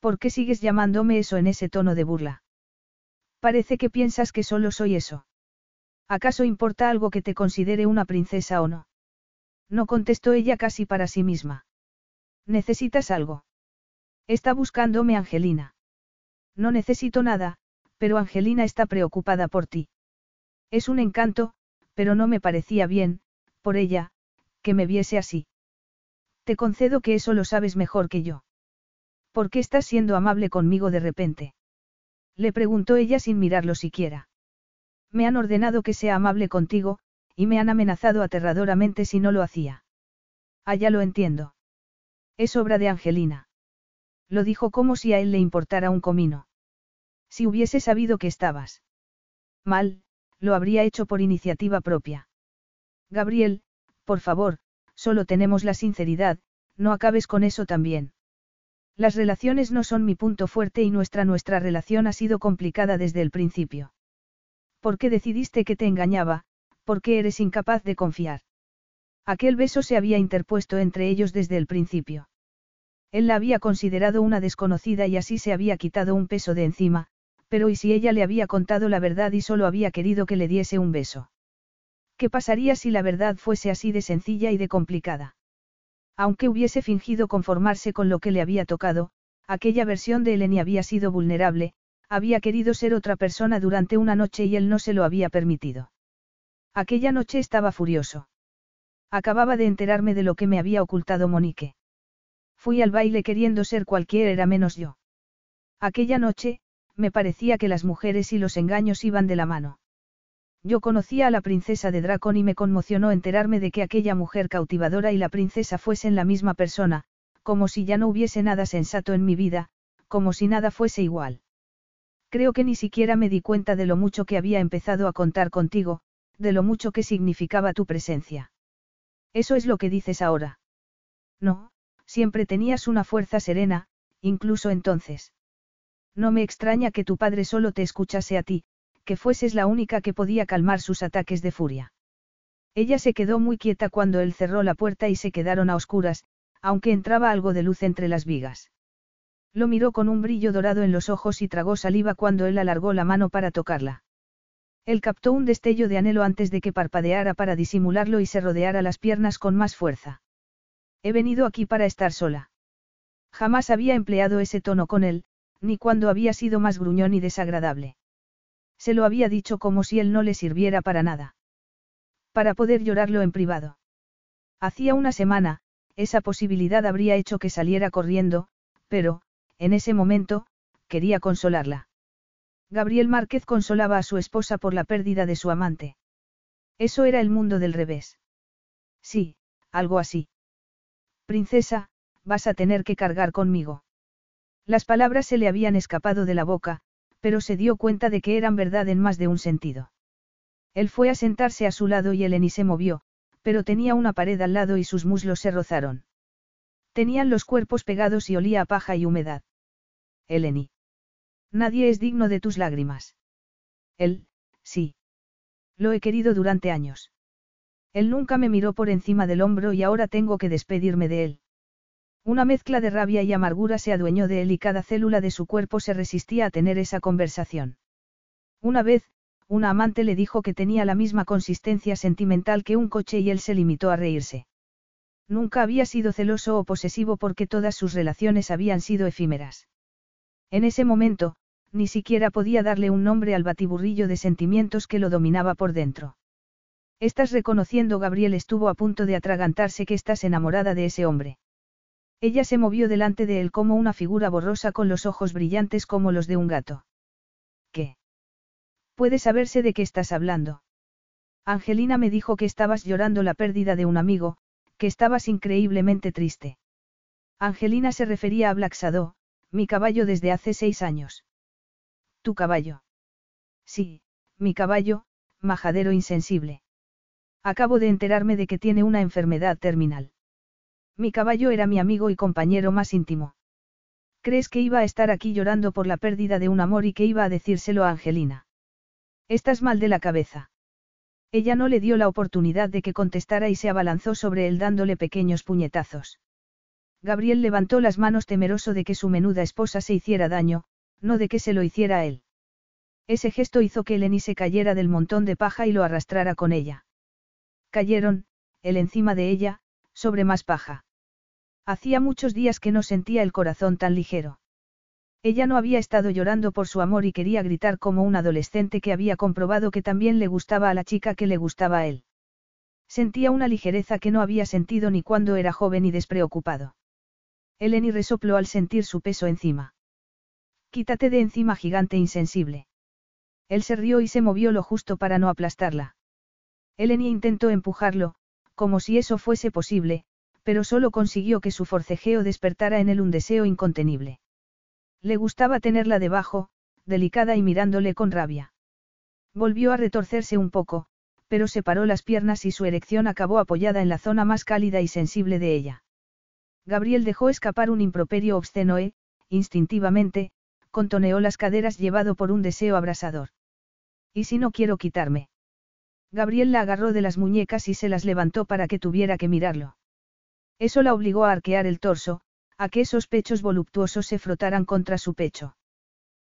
¿Por qué sigues llamándome eso en ese tono de burla? Parece que piensas que solo soy eso. ¿Acaso importa algo que te considere una princesa o no? No contestó ella casi para sí misma. ¿Necesitas algo? Está buscándome Angelina. No necesito nada, pero Angelina está preocupada por ti. Es un encanto, pero no me parecía bien, por ella, que me viese así. Te concedo que eso lo sabes mejor que yo. ¿Por qué estás siendo amable conmigo de repente? Le preguntó ella sin mirarlo siquiera. Me han ordenado que sea amable contigo, y me han amenazado aterradoramente si no lo hacía. Ah, ya lo entiendo. Es obra de Angelina. Lo dijo como si a él le importara un comino. Si hubiese sabido que estabas mal, lo habría hecho por iniciativa propia. Gabriel, por favor, solo tenemos la sinceridad, no acabes con eso también. Las relaciones no son mi punto fuerte y nuestra nuestra relación ha sido complicada desde el principio. ¿Por qué decidiste que te engañaba? ¿Por qué eres incapaz de confiar? Aquel beso se había interpuesto entre ellos desde el principio. Él la había considerado una desconocida y así se había quitado un peso de encima, pero ¿y si ella le había contado la verdad y solo había querido que le diese un beso? ¿Qué pasaría si la verdad fuese así de sencilla y de complicada? Aunque hubiese fingido conformarse con lo que le había tocado, aquella versión de Eleni había sido vulnerable, había querido ser otra persona durante una noche y él no se lo había permitido. Aquella noche estaba furioso. Acababa de enterarme de lo que me había ocultado Monique. Fui al baile queriendo ser cualquiera era menos yo. Aquella noche, me parecía que las mujeres y los engaños iban de la mano. Yo conocía a la princesa de Dracon y me conmocionó enterarme de que aquella mujer cautivadora y la princesa fuesen la misma persona, como si ya no hubiese nada sensato en mi vida, como si nada fuese igual. Creo que ni siquiera me di cuenta de lo mucho que había empezado a contar contigo, de lo mucho que significaba tu presencia. Eso es lo que dices ahora. No, siempre tenías una fuerza serena, incluso entonces. No me extraña que tu padre solo te escuchase a ti, que fueses la única que podía calmar sus ataques de furia. Ella se quedó muy quieta cuando él cerró la puerta y se quedaron a oscuras, aunque entraba algo de luz entre las vigas. Lo miró con un brillo dorado en los ojos y tragó saliva cuando él alargó la mano para tocarla. Él captó un destello de anhelo antes de que parpadeara para disimularlo y se rodeara las piernas con más fuerza. He venido aquí para estar sola. Jamás había empleado ese tono con él, ni cuando había sido más gruñón y desagradable. Se lo había dicho como si él no le sirviera para nada. Para poder llorarlo en privado. Hacía una semana, esa posibilidad habría hecho que saliera corriendo, pero, en ese momento, quería consolarla. Gabriel Márquez consolaba a su esposa por la pérdida de su amante. Eso era el mundo del revés. Sí, algo así. Princesa, vas a tener que cargar conmigo. Las palabras se le habían escapado de la boca, pero se dio cuenta de que eran verdad en más de un sentido. Él fue a sentarse a su lado y Eleni se movió, pero tenía una pared al lado y sus muslos se rozaron. Tenían los cuerpos pegados y olía a paja y humedad. Eleni. Nadie es digno de tus lágrimas. Él, sí. Lo he querido durante años. Él nunca me miró por encima del hombro y ahora tengo que despedirme de él. Una mezcla de rabia y amargura se adueñó de él y cada célula de su cuerpo se resistía a tener esa conversación. Una vez, una amante le dijo que tenía la misma consistencia sentimental que un coche y él se limitó a reírse. Nunca había sido celoso o posesivo porque todas sus relaciones habían sido efímeras. En ese momento, ni siquiera podía darle un nombre al batiburrillo de sentimientos que lo dominaba por dentro. Estás reconociendo, Gabriel estuvo a punto de atragantarse que estás enamorada de ese hombre. Ella se movió delante de él como una figura borrosa con los ojos brillantes como los de un gato. ¿Qué? Puede saberse de qué estás hablando. Angelina me dijo que estabas llorando la pérdida de un amigo, que estabas increíblemente triste. Angelina se refería a Black mi caballo desde hace seis años. ¿Tu caballo? Sí, mi caballo, majadero insensible. Acabo de enterarme de que tiene una enfermedad terminal. Mi caballo era mi amigo y compañero más íntimo. ¿Crees que iba a estar aquí llorando por la pérdida de un amor y que iba a decírselo a Angelina? Estás mal de la cabeza. Ella no le dio la oportunidad de que contestara y se abalanzó sobre él dándole pequeños puñetazos. Gabriel levantó las manos temeroso de que su menuda esposa se hiciera daño, no de que se lo hiciera a él. Ese gesto hizo que Eleni se cayera del montón de paja y lo arrastrara con ella. Cayeron, él encima de ella, sobre más paja. Hacía muchos días que no sentía el corazón tan ligero. Ella no había estado llorando por su amor y quería gritar como un adolescente que había comprobado que también le gustaba a la chica que le gustaba a él. Sentía una ligereza que no había sentido ni cuando era joven y despreocupado. Eleni resopló al sentir su peso encima. Quítate de encima, gigante insensible. Él se rió y se movió lo justo para no aplastarla. Eleni intentó empujarlo, como si eso fuese posible, pero solo consiguió que su forcejeo despertara en él un deseo incontenible. Le gustaba tenerla debajo, delicada y mirándole con rabia. Volvió a retorcerse un poco, pero separó las piernas y su erección acabó apoyada en la zona más cálida y sensible de ella. Gabriel dejó escapar un improperio obsceno e, instintivamente, contoneó las caderas llevado por un deseo abrasador. ¿Y si no quiero quitarme? Gabriel la agarró de las muñecas y se las levantó para que tuviera que mirarlo. Eso la obligó a arquear el torso, a que esos pechos voluptuosos se frotaran contra su pecho.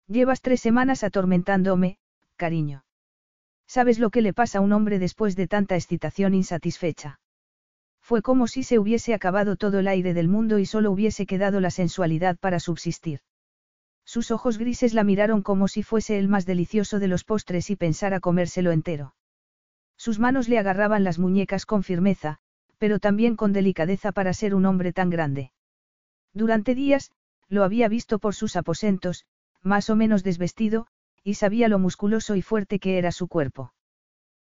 Llevas tres semanas atormentándome, cariño. ¿Sabes lo que le pasa a un hombre después de tanta excitación insatisfecha? Fue como si se hubiese acabado todo el aire del mundo y solo hubiese quedado la sensualidad para subsistir. Sus ojos grises la miraron como si fuese el más delicioso de los postres y pensara comérselo entero. Sus manos le agarraban las muñecas con firmeza, pero también con delicadeza para ser un hombre tan grande. Durante días, lo había visto por sus aposentos, más o menos desvestido, y sabía lo musculoso y fuerte que era su cuerpo.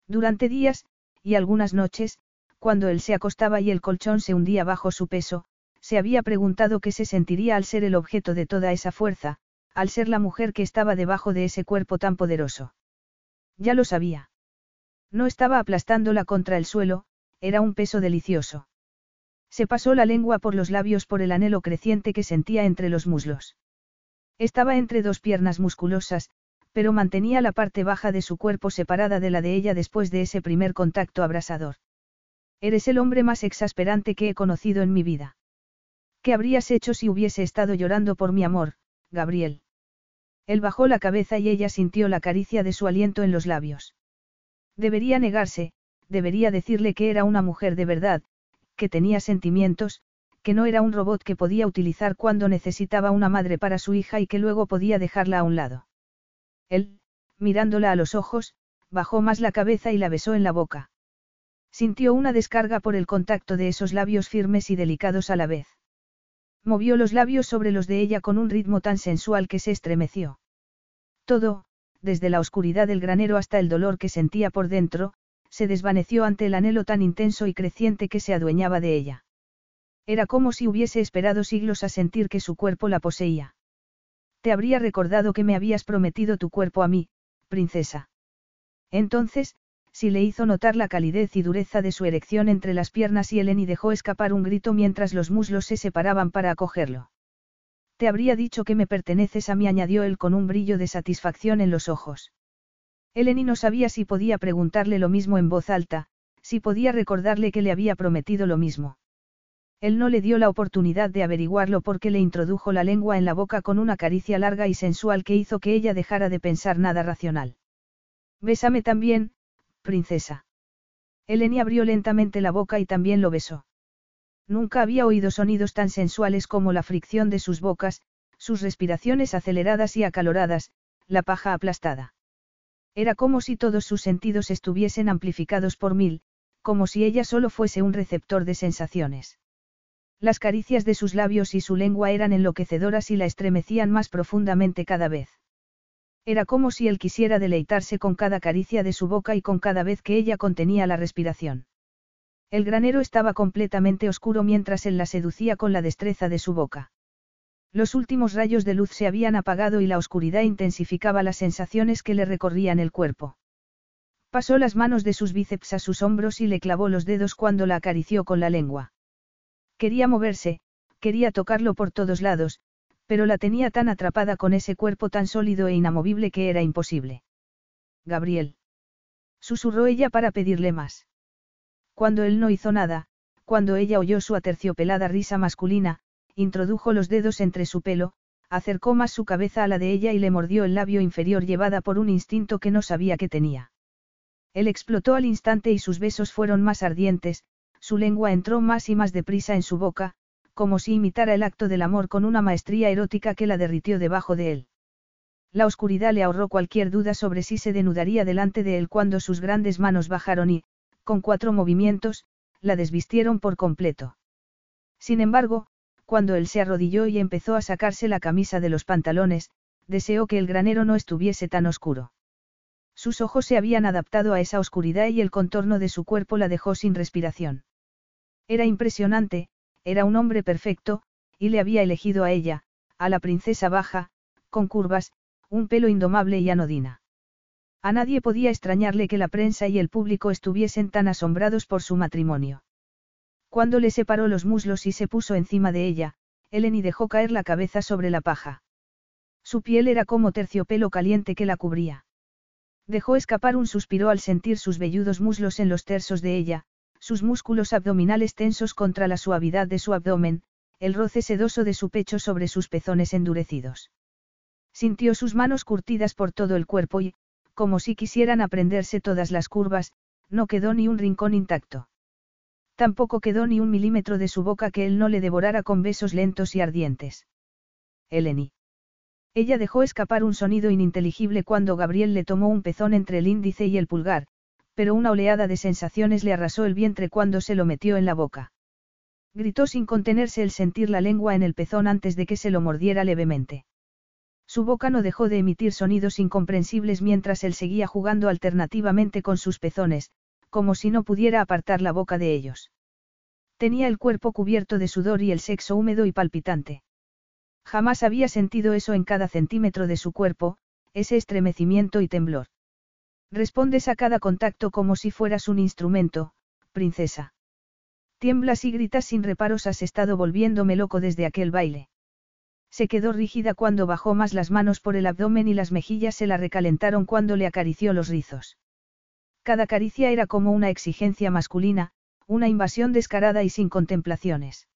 Durante días, y algunas noches, cuando él se acostaba y el colchón se hundía bajo su peso, se había preguntado qué se sentiría al ser el objeto de toda esa fuerza, al ser la mujer que estaba debajo de ese cuerpo tan poderoso. Ya lo sabía. No estaba aplastándola contra el suelo, era un peso delicioso. Se pasó la lengua por los labios por el anhelo creciente que sentía entre los muslos. Estaba entre dos piernas musculosas, pero mantenía la parte baja de su cuerpo separada de la de ella después de ese primer contacto abrasador. Eres el hombre más exasperante que he conocido en mi vida. ¿Qué habrías hecho si hubiese estado llorando por mi amor, Gabriel? Él bajó la cabeza y ella sintió la caricia de su aliento en los labios. Debería negarse, debería decirle que era una mujer de verdad, que tenía sentimientos, que no era un robot que podía utilizar cuando necesitaba una madre para su hija y que luego podía dejarla a un lado. Él, mirándola a los ojos, bajó más la cabeza y la besó en la boca. Sintió una descarga por el contacto de esos labios firmes y delicados a la vez. Movió los labios sobre los de ella con un ritmo tan sensual que se estremeció. Todo, desde la oscuridad del granero hasta el dolor que sentía por dentro, se desvaneció ante el anhelo tan intenso y creciente que se adueñaba de ella. Era como si hubiese esperado siglos a sentir que su cuerpo la poseía. Te habría recordado que me habías prometido tu cuerpo a mí, princesa. Entonces, si le hizo notar la calidez y dureza de su erección entre las piernas y Eleni dejó escapar un grito mientras los muslos se separaban para acogerlo. Te habría dicho que me perteneces a mí, añadió él con un brillo de satisfacción en los ojos. Eleni no sabía si podía preguntarle lo mismo en voz alta, Si podía recordarle que le había prometido lo mismo. Él no le dio la oportunidad de averiguarlo porque le introdujo la lengua en la boca con una caricia larga y sensual que hizo que ella dejara de pensar nada racional. Bésame también, princesa. Eleni abrió lentamente la boca y también lo besó. Nunca había oído sonidos tan sensuales como la fricción de sus bocas, sus respiraciones aceleradas y acaloradas, la paja aplastada. Era como si todos sus sentidos estuviesen amplificados por mil, como si ella solo fuese un receptor de sensaciones. Las caricias de sus labios y su lengua eran enloquecedoras y la estremecían más profundamente cada vez. Era como si él quisiera deleitarse con cada caricia de su boca y con cada vez que ella contenía la respiración. El granero estaba completamente oscuro mientras él la seducía con la destreza de su boca. Los últimos rayos de luz se habían apagado y la oscuridad intensificaba las sensaciones que le recorrían el cuerpo. Pasó las manos de sus bíceps a sus hombros y le clavó los dedos cuando la acarició con la lengua. Quería moverse, quería tocarlo por todos lados, pero la tenía tan atrapada con ese cuerpo tan sólido e inamovible que era imposible. Gabriel. Susurró ella para pedirle más. Cuando él no hizo nada, cuando ella oyó su aterciopelada risa masculina, introdujo los dedos entre su pelo, acercó más su cabeza a la de ella y le mordió el labio inferior llevada por un instinto que no sabía que tenía. Él explotó al instante y sus besos fueron más ardientes, su lengua entró más y más deprisa en su boca, como si imitara el acto del amor con una maestría erótica que la derritió debajo de él. La oscuridad le ahorró cualquier duda sobre si se denudaría delante de él cuando sus grandes manos bajaron y, con cuatro movimientos, la desvistieron por completo. Sin embargo, cuando él se arrodilló y empezó a sacarse la camisa de los pantalones, deseó que el granero no estuviese tan oscuro. Sus ojos se habían adaptado a esa oscuridad y el contorno de su cuerpo la dejó sin respiración. Era impresionante, era un hombre perfecto, y le había elegido a ella, a la princesa baja, con curvas, un pelo indomable y anodina. A nadie podía extrañarle que la prensa y el público estuviesen tan asombrados por su matrimonio. Cuando le separó los muslos y se puso encima de ella, Eleni dejó caer la cabeza sobre la paja. Su piel era como terciopelo caliente que la cubría. Dejó escapar un suspiro al sentir sus velludos muslos en los tersos de ella, sus músculos abdominales tensos contra la suavidad de su abdomen, el roce sedoso de su pecho sobre sus pezones endurecidos. Sintió sus manos curtidas por todo el cuerpo y, como si quisieran aprenderse todas las curvas, no quedó ni un rincón intacto. Tampoco quedó ni un milímetro de su boca que él no le devorara con besos lentos y ardientes. Eleni. Ella dejó escapar un sonido ininteligible cuando Gabriel le tomó un pezón entre el índice y el pulgar, pero una oleada de sensaciones le arrasó el vientre cuando se lo metió en la boca. Gritó sin contenerse el sentir la lengua en el pezón antes de que se lo mordiera levemente. Su boca no dejó de emitir sonidos incomprensibles mientras él seguía jugando alternativamente con sus pezones, como si no pudiera apartar la boca de ellos. Tenía el cuerpo cubierto de sudor y el sexo húmedo y palpitante. Jamás había sentido eso en cada centímetro de su cuerpo, ese estremecimiento y temblor. Respondes a cada contacto como si fueras un instrumento, princesa. Tiemblas y gritas sin reparos, has estado volviéndome loco desde aquel baile. Se quedó rígida cuando bajó más las manos por el abdomen y las mejillas se la recalentaron cuando le acarició los rizos. Cada caricia era como una exigencia masculina, una invasión descarada y sin contemplaciones.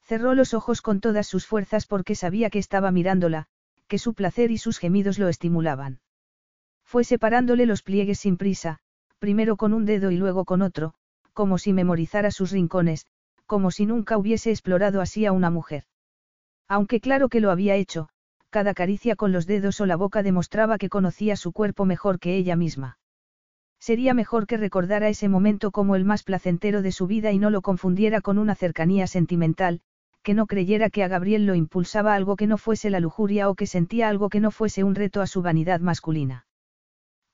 Cerró los ojos con todas sus fuerzas porque sabía que estaba mirándola, que su placer y sus gemidos lo estimulaban. Fue separándole los pliegues sin prisa, primero con un dedo y luego con otro, como si memorizara sus rincones, como si nunca hubiese explorado así a una mujer. Aunque claro que lo había hecho, cada caricia con los dedos o la boca demostraba que conocía su cuerpo mejor que ella misma. Sería mejor que recordara ese momento como el más placentero de su vida y no lo confundiera con una cercanía sentimental, que no creyera que a Gabriel lo impulsaba algo que no fuese la lujuria o que sentía algo que no fuese un reto a su vanidad masculina.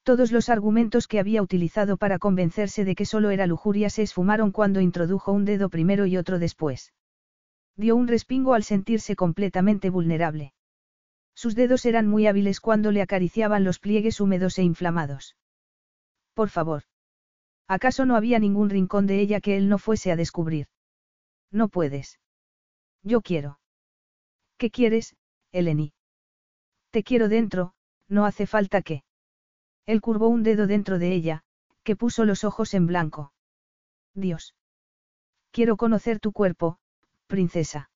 Todos los argumentos que había utilizado para convencerse de que solo era lujuria se esfumaron cuando introdujo un dedo primero y otro después. Dio un respingo al sentirse completamente vulnerable. Sus dedos eran muy hábiles cuando le acariciaban los pliegues húmedos e inflamados. Por favor. ¿Acaso no había ningún rincón de ella que él no fuese a descubrir? No puedes. Yo quiero. ¿Qué quieres, Eleni? Te quiero dentro, no hace falta que. Él curvó un dedo dentro de ella, que puso los ojos en blanco. Dios. Quiero conocer tu cuerpo, princesa.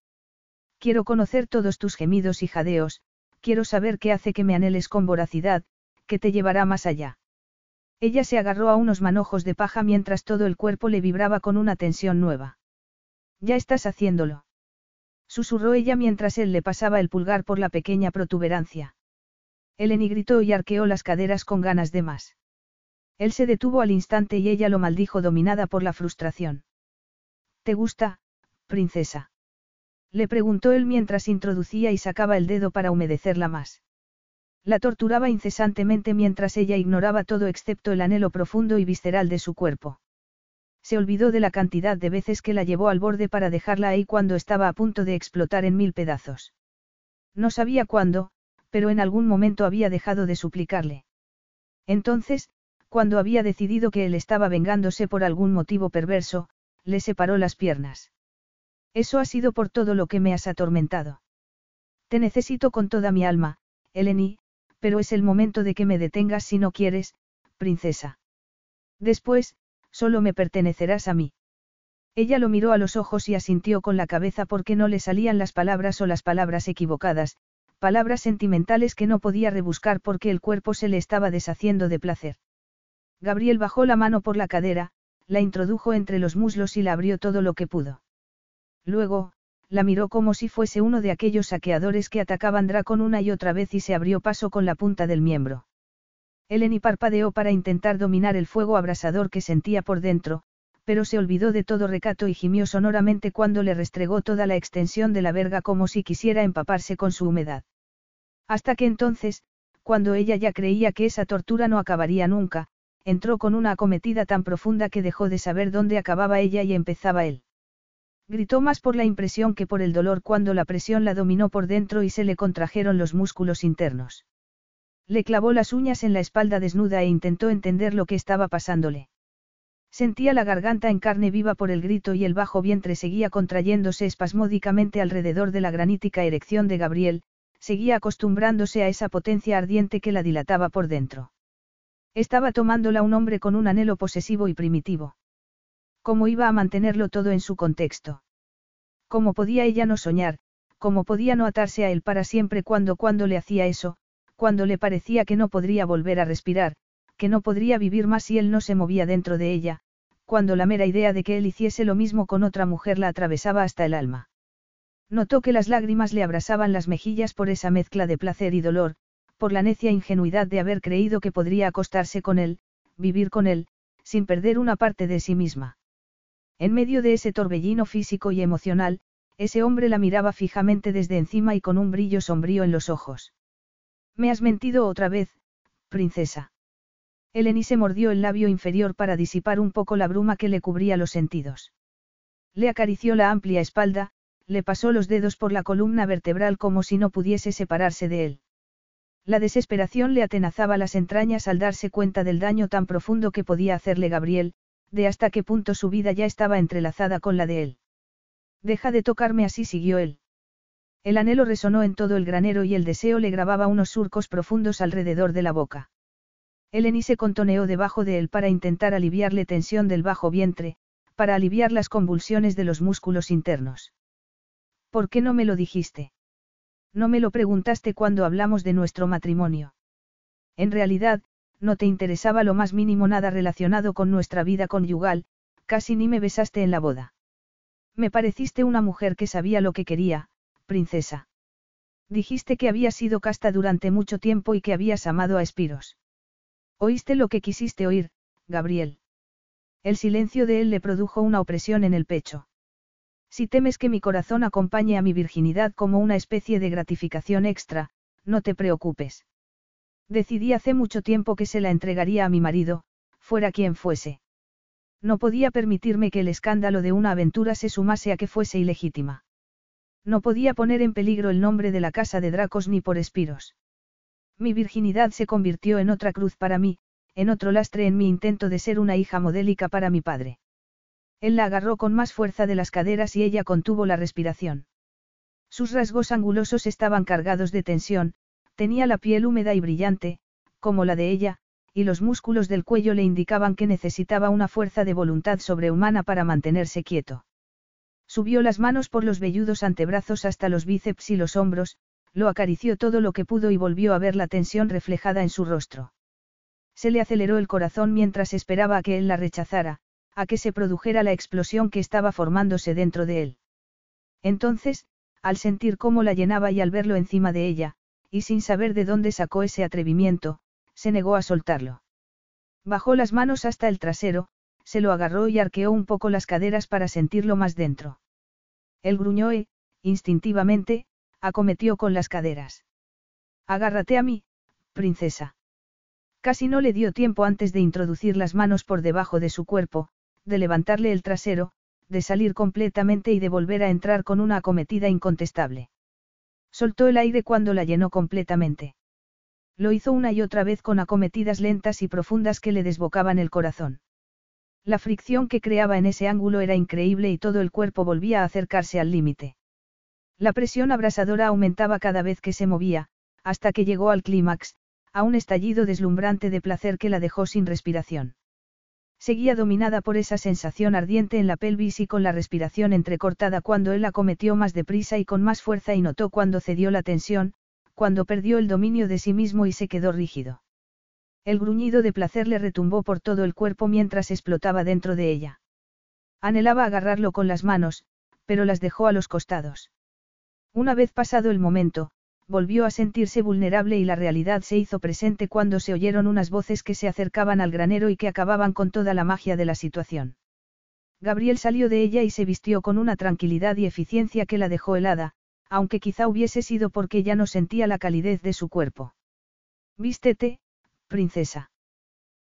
Quiero conocer todos tus gemidos y jadeos, quiero saber qué hace que me anheles con voracidad, que te llevará más allá. Ella se agarró a unos manojos de paja mientras todo el cuerpo le vibraba con una tensión nueva. Ya estás haciéndolo. Susurró ella mientras él le pasaba el pulgar por la pequeña protuberancia. Eleni gritó y arqueó las caderas con ganas de más. Él se detuvo al instante y ella lo maldijo dominada por la frustración. ¿Te gusta, princesa? Le preguntó él mientras introducía y sacaba el dedo para humedecerla más. La torturaba incesantemente mientras ella ignoraba todo excepto el anhelo profundo y visceral de su cuerpo. Se olvidó de la cantidad de veces que la llevó al borde para dejarla ahí cuando estaba a punto de explotar en mil pedazos. No sabía cuándo, pero en algún momento había dejado de suplicarle. Entonces, cuando había decidido que él estaba vengándose por algún motivo perverso, le separó las piernas. Eso ha sido por todo lo que me has atormentado. Te necesito con toda mi alma, Eleni, pero es el momento de que me detengas si no quieres, princesa. Después, solo me pertenecerás a mí. Ella lo miró a los ojos y asintió con la cabeza porque no le salían las palabras o las palabras equivocadas, palabras sentimentales que no podía rebuscar porque el cuerpo se le estaba deshaciendo de placer. Gabriel bajó la mano por la cadera, la introdujo entre los muslos y la abrió todo lo que pudo. Luego, la miró como si fuese uno de aquellos saqueadores que atacaban Dracon una y otra vez y se abrió paso con la punta del miembro. Eleni parpadeó para intentar dominar el fuego abrasador que sentía por dentro, pero se olvidó de todo recato y gimió sonoramente cuando le restregó toda la extensión de la verga como si quisiera empaparse con su humedad. Hasta que entonces, cuando ella ya creía que esa tortura no acabaría nunca, entró con una acometida tan profunda que dejó de saber dónde acababa ella y empezaba él. Gritó más por la impresión que por el dolor cuando la presión la dominó por dentro y se le contrajeron los músculos internos. Le clavó las uñas en la espalda desnuda e intentó entender lo que estaba pasándole. Sentía la garganta en carne viva por el grito y el bajo vientre seguía contrayéndose espasmódicamente alrededor de la granítica erección de Gabriel, seguía acostumbrándose a esa potencia ardiente que la dilataba por dentro. Estaba tomándola un hombre con un anhelo posesivo y primitivo. ¿Cómo iba a mantenerlo todo en su contexto? ¿Cómo podía ella no soñar? ¿Cómo podía no atarse a él para siempre cuando cuando le hacía eso, cuando le parecía que no podría volver a respirar, que no podría vivir más si él no se movía dentro de ella, cuando la mera idea de que él hiciese lo mismo con otra mujer la atravesaba hasta el alma? Notó que las lágrimas le abrasaban las mejillas por esa mezcla de placer y dolor, por la necia ingenuidad de haber creído que podría acostarse con él, vivir con él, sin perder una parte de sí misma. En medio de ese torbellino físico y emocional, ese hombre la miraba fijamente desde encima y con un brillo sombrío en los ojos. Me has mentido otra vez, princesa. Eleni se mordió el labio inferior para disipar un poco la bruma que le cubría los sentidos. Le acarició la amplia espalda, le pasó los dedos por la columna vertebral como si no pudiese separarse de él. La desesperación le atenazaba las entrañas al darse cuenta del daño tan profundo que podía hacerle Gabriel, de hasta qué punto su vida ya estaba entrelazada con la de él. Deja de tocarme así, siguió él. El anhelo resonó en todo el granero y el deseo le grababa unos surcos profundos alrededor de la boca. Eleni se contoneó debajo de él para intentar aliviarle tensión del bajo vientre, para aliviar las convulsiones de los músculos internos. ¿Por qué no me lo dijiste? No me lo preguntaste cuando hablamos de nuestro matrimonio. En realidad, no te interesaba lo más mínimo nada relacionado con nuestra vida conyugal, casi ni me besaste en la boda. Me pareciste una mujer que sabía lo que quería, princesa. Dijiste que habías sido casta durante mucho tiempo y que habías amado a Espiros. Oíste lo que quisiste oír, Gabriel. El silencio de él le produjo una opresión en el pecho. Si temes que mi corazón acompañe a mi virginidad como una especie de gratificación extra, no te preocupes. Decidí hace mucho tiempo que se la entregaría a mi marido, fuera quien fuese. No podía permitirme que el escándalo de una aventura se sumase a que fuese ilegítima. No podía poner en peligro el nombre de la casa de Dracos ni por espiros. Mi virginidad se convirtió en otra cruz para mí, en otro lastre en mi intento de ser una hija modélica para mi padre. Él la agarró con más fuerza de las caderas y ella contuvo la respiración. Sus rasgos angulosos estaban cargados de tensión, Tenía la piel húmeda y brillante, como la de ella, y los músculos del cuello le indicaban que necesitaba una fuerza de voluntad sobrehumana para mantenerse quieto. Subió las manos por los velludos antebrazos hasta los bíceps y los hombros, lo acarició todo lo que pudo y volvió a ver la tensión reflejada en su rostro. Se le aceleró el corazón mientras esperaba a que él la rechazara, a que se produjera la explosión que estaba formándose dentro de él. Entonces, al sentir cómo la llenaba y al verlo encima de ella, y sin saber de dónde sacó ese atrevimiento, se negó a soltarlo. Bajó las manos hasta el trasero, se lo agarró y arqueó un poco las caderas para sentirlo más dentro. El gruñó e, instintivamente, acometió con las caderas. Agárrate a mí, princesa. Casi no le dio tiempo antes de introducir las manos por debajo de su cuerpo, de levantarle el trasero, de salir completamente y de volver a entrar con una acometida incontestable. Soltó el aire cuando la llenó completamente. Lo hizo una y otra vez con acometidas lentas y profundas que le desbocaban el corazón. La fricción que creaba en ese ángulo era increíble y todo el cuerpo volvía a acercarse al límite. La presión abrasadora aumentaba cada vez que se movía, hasta que llegó al clímax, a un estallido deslumbrante de placer que la dejó sin respiración. Seguía dominada por esa sensación ardiente en la pelvis y con la respiración entrecortada cuando él acometió más deprisa y con más fuerza y notó cuando cedió la tensión, cuando perdió el dominio de sí mismo y se quedó rígido. El gruñido de placer le retumbó por todo el cuerpo mientras explotaba dentro de ella. Anhelaba agarrarlo con las manos, pero las dejó a los costados. Una vez pasado el momento, volvió a sentirse vulnerable y la realidad se hizo presente cuando se oyeron unas voces que se acercaban al granero y que acababan con toda la magia de la situación. Gabriel salió de ella y se vistió con una tranquilidad y eficiencia que la dejó helada, aunque quizá hubiese sido porque ya no sentía la calidez de su cuerpo. Vístete, princesa.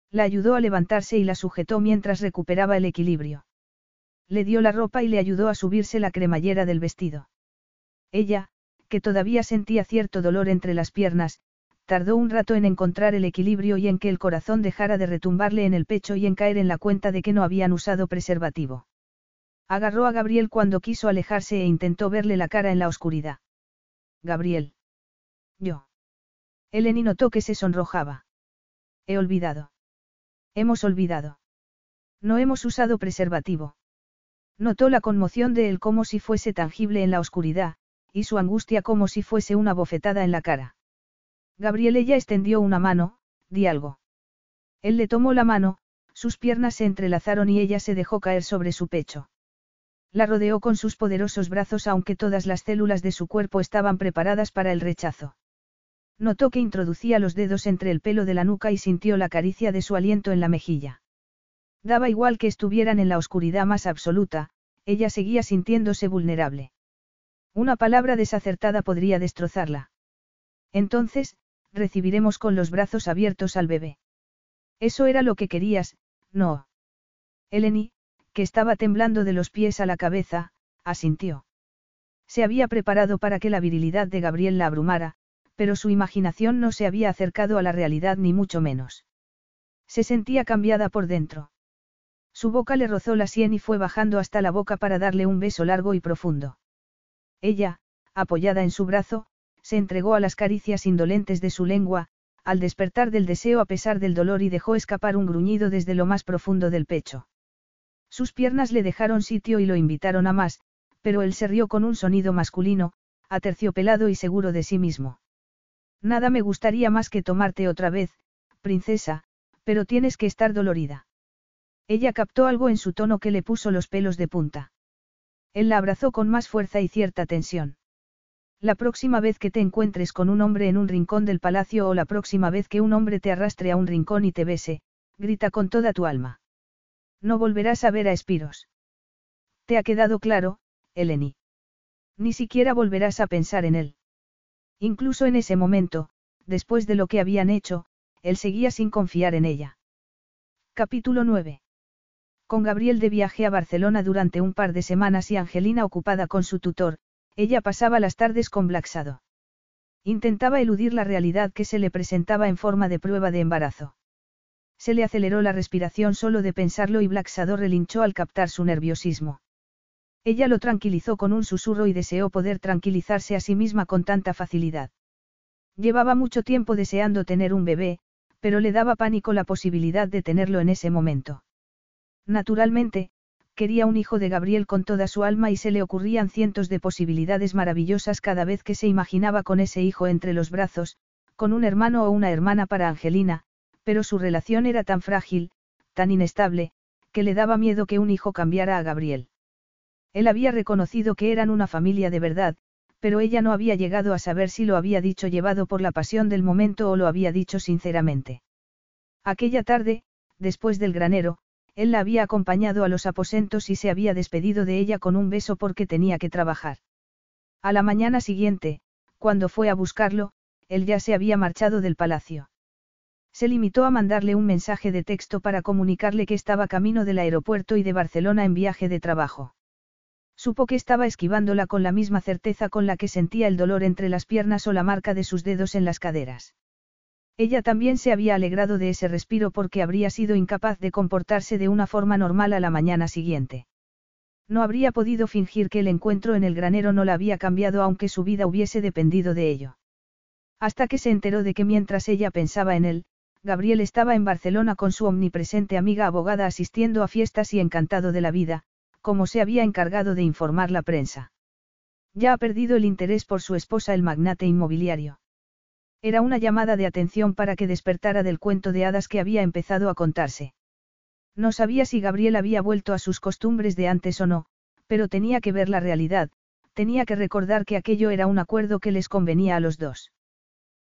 La ayudó a levantarse y la sujetó mientras recuperaba el equilibrio. Le dio la ropa y le ayudó a subirse la cremallera del vestido. Ella, que todavía sentía cierto dolor entre las piernas, tardó un rato en encontrar el equilibrio y en que el corazón dejara de retumbarle en el pecho y en caer en la cuenta de que no habían usado preservativo. Agarró a Gabriel cuando quiso alejarse e intentó verle la cara en la oscuridad. Gabriel. Yo. Eleni notó que se sonrojaba. He olvidado. Hemos olvidado. No hemos usado preservativo. Notó la conmoción de él como si fuese tangible en la oscuridad, y su angustia como si fuese una bofetada en la cara. Gabriel ella extendió una mano, di algo. Él le tomó la mano, sus piernas se entrelazaron y ella se dejó caer sobre su pecho. La rodeó con sus poderosos brazos aunque todas las células de su cuerpo estaban preparadas para el rechazo. Notó que introducía los dedos entre el pelo de la nuca y sintió la caricia de su aliento en la mejilla. Daba igual que estuvieran en la oscuridad más absoluta, ella seguía sintiéndose vulnerable. Una palabra desacertada podría destrozarla. Entonces, recibiremos con los brazos abiertos al bebé. Eso era lo que querías, no. Eleni, que estaba temblando de los pies a la cabeza, asintió. Se había preparado para que la virilidad de Gabriel la abrumara, pero su imaginación no se había acercado a la realidad ni mucho menos. Se sentía cambiada por dentro. Su boca le rozó la sien y fue bajando hasta la boca para darle un beso largo y profundo. Ella, apoyada en su brazo, se entregó a las caricias indolentes de su lengua, al despertar del deseo a pesar del dolor y dejó escapar un gruñido desde lo más profundo del pecho. Sus piernas le dejaron sitio y lo invitaron a más, pero él se rió con un sonido masculino, aterciopelado y seguro de sí mismo. Nada me gustaría más que tomarte otra vez, princesa, pero tienes que estar dolorida. Ella captó algo en su tono que le puso los pelos de punta. Él la abrazó con más fuerza y cierta tensión. La próxima vez que te encuentres con un hombre en un rincón del palacio o la próxima vez que un hombre te arrastre a un rincón y te bese, grita con toda tu alma. No volverás a ver a Espiros. ¿Te ha quedado claro, Eleni? Ni siquiera volverás a pensar en él. Incluso en ese momento, después de lo que habían hecho, él seguía sin confiar en ella. Capítulo 9. Con Gabriel de viaje a Barcelona durante un par de semanas y Angelina ocupada con su tutor, ella pasaba las tardes con Blacksado. Intentaba eludir la realidad que se le presentaba en forma de prueba de embarazo. Se le aceleró la respiración solo de pensarlo y Blacksado relinchó al captar su nerviosismo. Ella lo tranquilizó con un susurro y deseó poder tranquilizarse a sí misma con tanta facilidad. Llevaba mucho tiempo deseando tener un bebé, pero le daba pánico la posibilidad de tenerlo en ese momento. Naturalmente, quería un hijo de Gabriel con toda su alma y se le ocurrían cientos de posibilidades maravillosas cada vez que se imaginaba con ese hijo entre los brazos, con un hermano o una hermana para Angelina, pero su relación era tan frágil, tan inestable, que le daba miedo que un hijo cambiara a Gabriel. Él había reconocido que eran una familia de verdad, pero ella no había llegado a saber si lo había dicho llevado por la pasión del momento o lo había dicho sinceramente. Aquella tarde, después del granero, él la había acompañado a los aposentos y se había despedido de ella con un beso porque tenía que trabajar. A la mañana siguiente, cuando fue a buscarlo, él ya se había marchado del palacio. Se limitó a mandarle un mensaje de texto para comunicarle que estaba camino del aeropuerto y de Barcelona en viaje de trabajo. Supo que estaba esquivándola con la misma certeza con la que sentía el dolor entre las piernas o la marca de sus dedos en las caderas. Ella también se había alegrado de ese respiro porque habría sido incapaz de comportarse de una forma normal a la mañana siguiente. No habría podido fingir que el encuentro en el granero no la había cambiado aunque su vida hubiese dependido de ello. Hasta que se enteró de que mientras ella pensaba en él, Gabriel estaba en Barcelona con su omnipresente amiga abogada asistiendo a fiestas y encantado de la vida, como se había encargado de informar la prensa. Ya ha perdido el interés por su esposa el magnate inmobiliario. Era una llamada de atención para que despertara del cuento de hadas que había empezado a contarse. No sabía si Gabriel había vuelto a sus costumbres de antes o no, pero tenía que ver la realidad, tenía que recordar que aquello era un acuerdo que les convenía a los dos.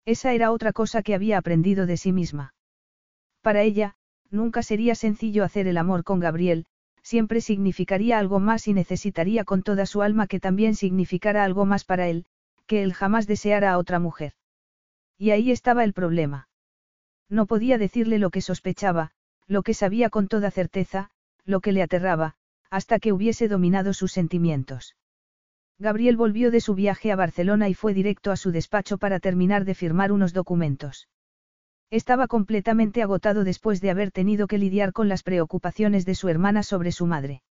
Esa era otra cosa que había aprendido de sí misma. Para ella, nunca sería sencillo hacer el amor con Gabriel, siempre significaría algo más y necesitaría con toda su alma que también significara algo más para él, que él jamás deseara a otra mujer. Y ahí estaba el problema. No podía decirle lo que sospechaba, lo que sabía con toda certeza, lo que le aterraba, hasta que hubiese dominado sus sentimientos. Gabriel volvió de su viaje a Barcelona y fue directo a su despacho para terminar de firmar unos documentos. Estaba completamente agotado después de haber tenido que lidiar con las preocupaciones de su hermana sobre su madre.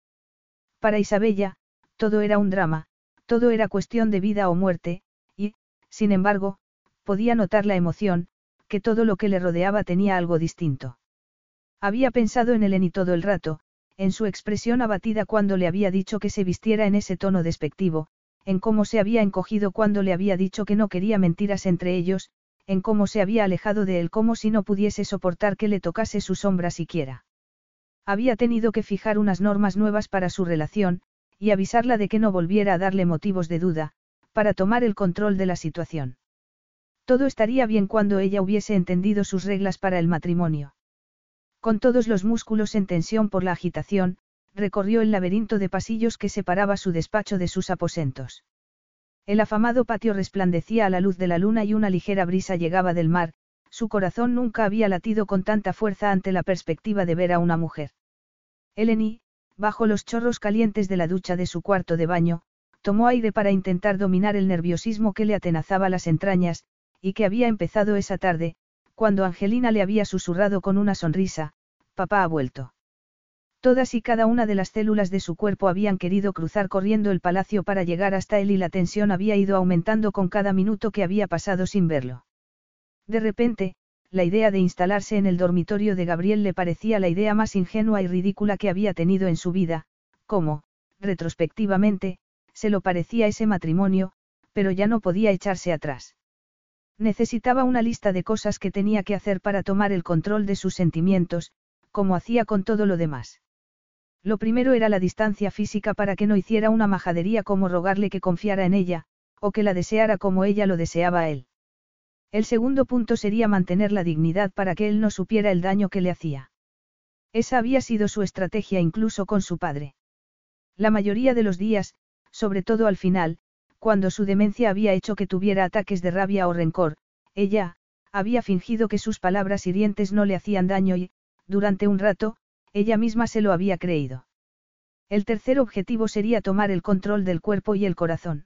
Para Isabella, todo era un drama, todo era cuestión de vida o muerte, y, sin embargo, podía notar la emoción, que todo lo que le rodeaba tenía algo distinto. Había pensado en Eleni todo el rato, en su expresión abatida cuando le había dicho que se vistiera en ese tono despectivo, en cómo se había encogido cuando le había dicho que no quería mentiras entre ellos, en cómo se había alejado de él como si no pudiese soportar que le tocase su sombra siquiera. Había tenido que fijar unas normas nuevas para su relación, y avisarla de que no volviera a darle motivos de duda, para tomar el control de la situación. Todo estaría bien cuando ella hubiese entendido sus reglas para el matrimonio. Con todos los músculos en tensión por la agitación, recorrió el laberinto de pasillos que separaba su despacho de sus aposentos. El afamado patio resplandecía a la luz de la luna y una ligera brisa llegaba del mar, su corazón nunca había latido con tanta fuerza ante la perspectiva de ver a una mujer. Eleni, bajo los chorros calientes de la ducha de su cuarto de baño, tomó aire para intentar dominar el nerviosismo que le atenazaba las entrañas, y que había empezado esa tarde, cuando Angelina le había susurrado con una sonrisa, papá ha vuelto. Todas y cada una de las células de su cuerpo habían querido cruzar corriendo el palacio para llegar hasta él y la tensión había ido aumentando con cada minuto que había pasado sin verlo. De repente, la idea de instalarse en el dormitorio de Gabriel le parecía la idea más ingenua y ridícula que había tenido en su vida, como, retrospectivamente, se lo parecía ese matrimonio, pero ya no podía echarse atrás. Necesitaba una lista de cosas que tenía que hacer para tomar el control de sus sentimientos, como hacía con todo lo demás. Lo primero era la distancia física para que no hiciera una majadería como rogarle que confiara en ella, o que la deseara como ella lo deseaba a él. El segundo punto sería mantener la dignidad para que él no supiera el daño que le hacía. Esa había sido su estrategia incluso con su padre. La mayoría de los días, sobre todo al final, cuando su demencia había hecho que tuviera ataques de rabia o rencor, ella, había fingido que sus palabras hirientes no le hacían daño y, durante un rato, ella misma se lo había creído. El tercer objetivo sería tomar el control del cuerpo y el corazón.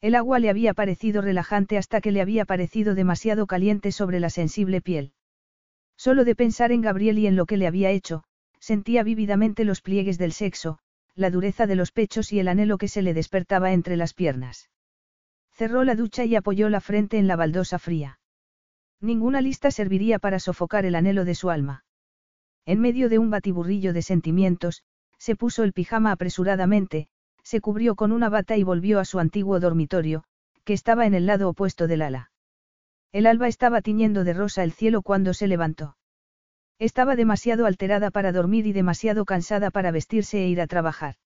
El agua le había parecido relajante hasta que le había parecido demasiado caliente sobre la sensible piel. Solo de pensar en Gabriel y en lo que le había hecho, sentía vívidamente los pliegues del sexo, la dureza de los pechos y el anhelo que se le despertaba entre las piernas. Cerró la ducha y apoyó la frente en la baldosa fría. Ninguna lista serviría para sofocar el anhelo de su alma. En medio de un batiburrillo de sentimientos, se puso el pijama apresuradamente, se cubrió con una bata y volvió a su antiguo dormitorio, que estaba en el lado opuesto del ala. El alba estaba tiñendo de rosa el cielo cuando se levantó. Estaba demasiado alterada para dormir y demasiado cansada para vestirse e ir a trabajar.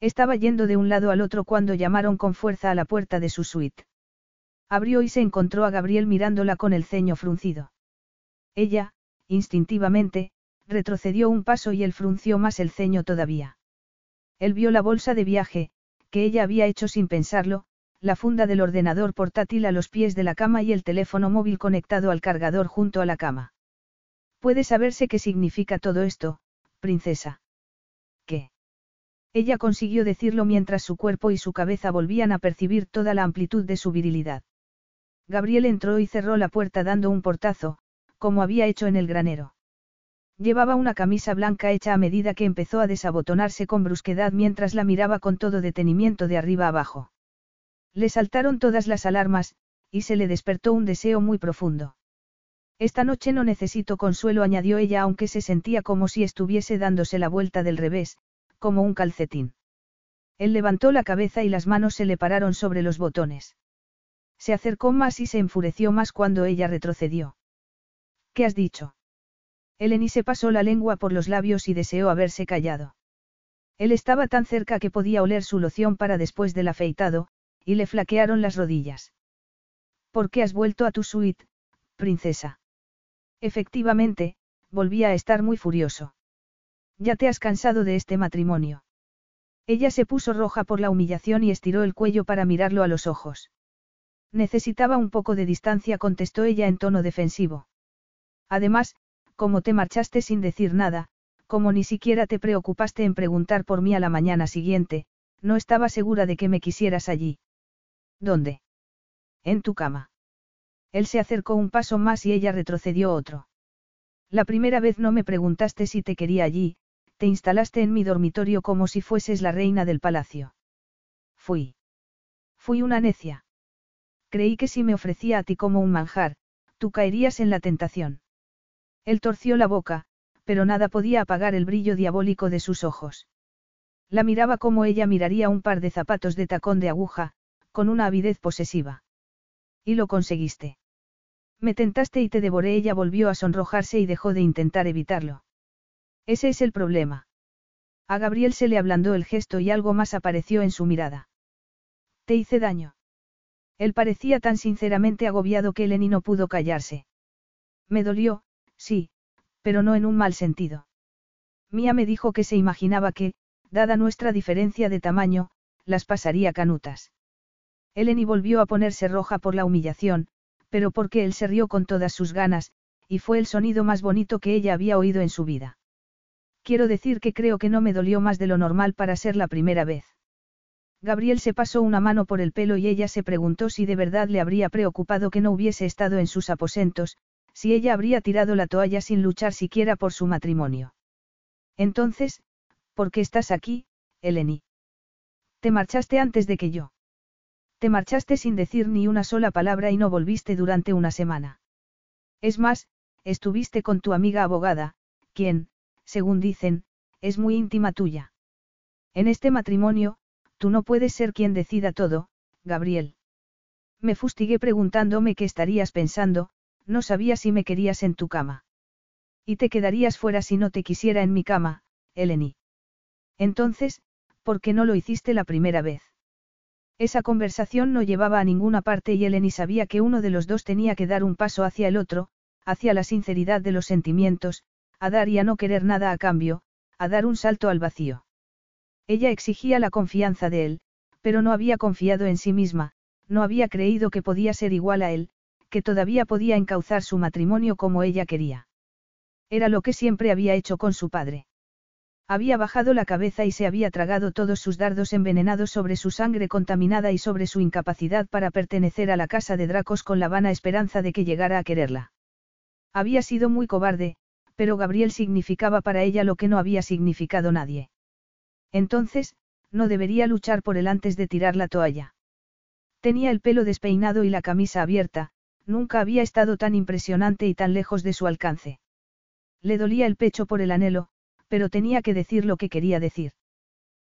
Estaba yendo de un lado al otro cuando llamaron con fuerza a la puerta de su suite. Abrió y se encontró a Gabriel mirándola con el ceño fruncido. Ella, instintivamente, retrocedió un paso y él frunció más el ceño todavía. Él vio la bolsa de viaje, que ella había hecho sin pensarlo, la funda del ordenador portátil a los pies de la cama y el teléfono móvil conectado al cargador junto a la cama. Puede saberse qué significa todo esto, princesa. ¿Qué? Ella consiguió decirlo mientras su cuerpo y su cabeza volvían a percibir toda la amplitud de su virilidad. Gabriel entró y cerró la puerta dando un portazo, como había hecho en el granero. Llevaba una camisa blanca hecha a medida que empezó a desabotonarse con brusquedad mientras la miraba con todo detenimiento de arriba abajo. Le saltaron todas las alarmas, y se le despertó un deseo muy profundo. Esta noche no necesito consuelo, añadió ella, aunque se sentía como si estuviese dándose la vuelta del revés, como un calcetín. Él levantó la cabeza y las manos se le pararon sobre los botones. Se acercó más y se enfureció más cuando ella retrocedió. ¿Qué has dicho? Eleni se pasó la lengua por los labios y deseó haberse callado. Él estaba tan cerca que podía oler su loción para después del afeitado, y le flaquearon las rodillas. ¿Por qué has vuelto a tu suite, princesa? Efectivamente, volvía a estar muy furioso. Ya te has cansado de este matrimonio. Ella se puso roja por la humillación y estiró el cuello para mirarlo a los ojos. Necesitaba un poco de distancia, contestó ella en tono defensivo. Además, como te marchaste sin decir nada, como ni siquiera te preocupaste en preguntar por mí a la mañana siguiente, no estaba segura de que me quisieras allí. ¿Dónde? En tu cama. Él se acercó un paso más y ella retrocedió otro. La primera vez no me preguntaste si te quería allí, te instalaste en mi dormitorio como si fueses la reina del palacio. Fui. Fui una necia. Creí que si me ofrecía a ti como un manjar, tú caerías en la tentación. Él torció la boca, pero nada podía apagar el brillo diabólico de sus ojos. La miraba como ella miraría un par de zapatos de tacón de aguja, con una avidez posesiva. Y lo conseguiste. Me tentaste y te devoré. Ella volvió a sonrojarse y dejó de intentar evitarlo. Ese es el problema. A Gabriel se le ablandó el gesto y algo más apareció en su mirada. Te hice daño. Él parecía tan sinceramente agobiado que Eleni no pudo callarse. Me dolió, Sí, pero no en un mal sentido. Mía me dijo que se imaginaba que, dada nuestra diferencia de tamaño, las pasaría canutas. Eleni volvió a ponerse roja por la humillación, pero porque él se rió con todas sus ganas, y fue el sonido más bonito que ella había oído en su vida. Quiero decir que creo que no me dolió más de lo normal para ser la primera vez. Gabriel se pasó una mano por el pelo y ella se preguntó si de verdad le habría preocupado que no hubiese estado en sus aposentos, si ella habría tirado la toalla sin luchar siquiera por su matrimonio. Entonces, ¿por qué estás aquí, Eleni? Te marchaste antes de que yo. Te marchaste sin decir ni una sola palabra y no volviste durante una semana. Es más, estuviste con tu amiga abogada, quien, según dicen, es muy íntima tuya. En este matrimonio, tú no puedes ser quien decida todo, Gabriel. Me fustigué preguntándome qué estarías pensando, no sabía si me querías en tu cama. Y te quedarías fuera si no te quisiera en mi cama, Eleni. Entonces, ¿por qué no lo hiciste la primera vez? Esa conversación no llevaba a ninguna parte y Eleni sabía que uno de los dos tenía que dar un paso hacia el otro, hacia la sinceridad de los sentimientos, a dar y a no querer nada a cambio, a dar un salto al vacío. Ella exigía la confianza de él, pero no había confiado en sí misma, no había creído que podía ser igual a él, que todavía podía encauzar su matrimonio como ella quería. Era lo que siempre había hecho con su padre. Había bajado la cabeza y se había tragado todos sus dardos envenenados sobre su sangre contaminada y sobre su incapacidad para pertenecer a la casa de Dracos con la vana esperanza de que llegara a quererla. Había sido muy cobarde, pero Gabriel significaba para ella lo que no había significado nadie. Entonces, no debería luchar por él antes de tirar la toalla. Tenía el pelo despeinado y la camisa abierta, Nunca había estado tan impresionante y tan lejos de su alcance. Le dolía el pecho por el anhelo, pero tenía que decir lo que quería decir.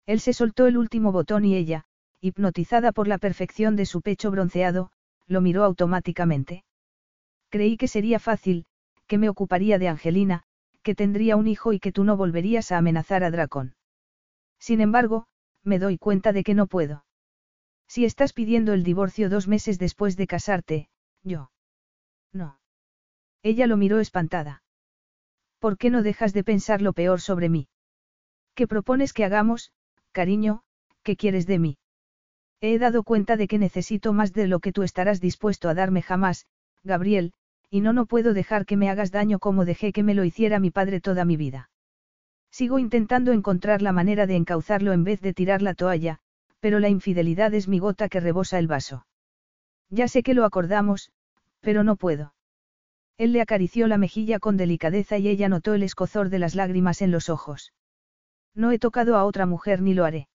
Él se soltó el último botón y ella, hipnotizada por la perfección de su pecho bronceado, lo miró automáticamente. Creí que sería fácil, que me ocuparía de Angelina, que tendría un hijo y que tú no volverías a amenazar a Dracón. Sin embargo, me doy cuenta de que no puedo. Si estás pidiendo el divorcio dos meses después de casarte, yo. No. Ella lo miró espantada. ¿Por qué no dejas de pensar lo peor sobre mí? ¿Qué propones que hagamos, cariño, qué quieres de mí? He dado cuenta de que necesito más de lo que tú estarás dispuesto a darme jamás, Gabriel, y no no puedo dejar que me hagas daño como dejé que me lo hiciera mi padre toda mi vida. Sigo intentando encontrar la manera de encauzarlo en vez de tirar la toalla, pero la infidelidad es mi gota que rebosa el vaso. Ya sé que lo acordamos, pero no puedo. Él le acarició la mejilla con delicadeza y ella notó el escozor de las lágrimas en los ojos. No he tocado a otra mujer ni lo haré.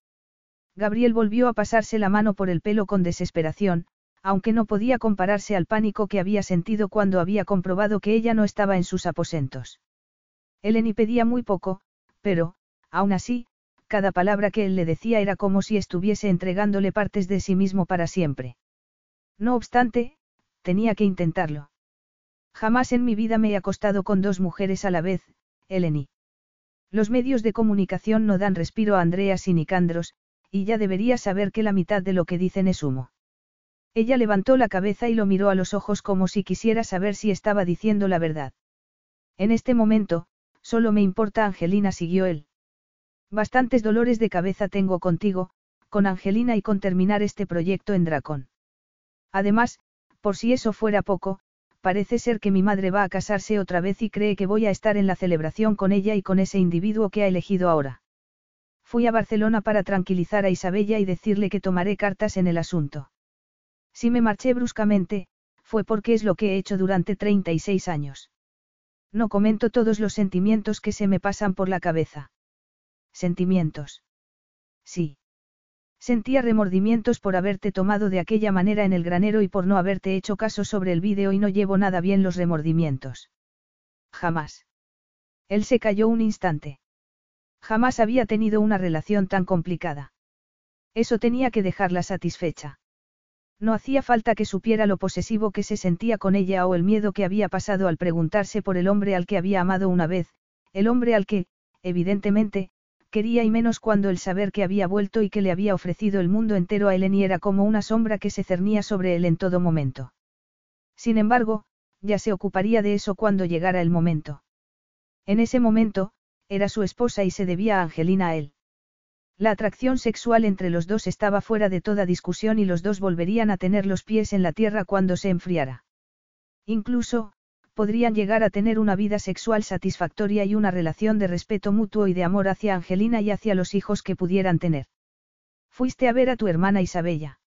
Gabriel volvió a pasarse la mano por el pelo con desesperación, aunque no podía compararse al pánico que había sentido cuando había comprobado que ella no estaba en sus aposentos. Eleni pedía muy poco, pero, aún así, cada palabra que él le decía era como si estuviese entregándole partes de sí mismo para siempre. No obstante, tenía que intentarlo. Jamás en mi vida me he acostado con dos mujeres a la vez, Eleni. Los medios de comunicación no dan respiro a Andreas y Nicandros, y ya debería saber que la mitad de lo que dicen es humo. Ella levantó la cabeza y lo miró a los ojos como si quisiera saber si estaba diciendo la verdad. En este momento, solo me importa Angelina, siguió él. Bastantes dolores de cabeza tengo contigo, con Angelina y con terminar este proyecto en Dracón. Además, por si eso fuera poco, parece ser que mi madre va a casarse otra vez y cree que voy a estar en la celebración con ella y con ese individuo que ha elegido ahora. Fui a Barcelona para tranquilizar a Isabella y decirle que tomaré cartas en el asunto. Si me marché bruscamente, fue porque es lo que he hecho durante 36 años. No comento todos los sentimientos que se me pasan por la cabeza. Sentimientos. Sí. Sentía remordimientos por haberte tomado de aquella manera en el granero y por no haberte hecho caso sobre el vídeo y no llevo nada bien los remordimientos. Jamás. Él se calló un instante. Jamás había tenido una relación tan complicada. Eso tenía que dejarla satisfecha. No hacía falta que supiera lo posesivo que se sentía con ella o el miedo que había pasado al preguntarse por el hombre al que había amado una vez, el hombre al que, evidentemente, quería y menos cuando el saber que había vuelto y que le había ofrecido el mundo entero a Eleni era como una sombra que se cernía sobre él en todo momento. Sin embargo, ya se ocuparía de eso cuando llegara el momento. En ese momento, era su esposa y se debía a Angelina a él. La atracción sexual entre los dos estaba fuera de toda discusión y los dos volverían a tener los pies en la tierra cuando se enfriara. Incluso, podrían llegar a tener una vida sexual satisfactoria y una relación de respeto mutuo y de amor hacia Angelina y hacia los hijos que pudieran tener. ¿Fuiste a ver a tu hermana Isabella?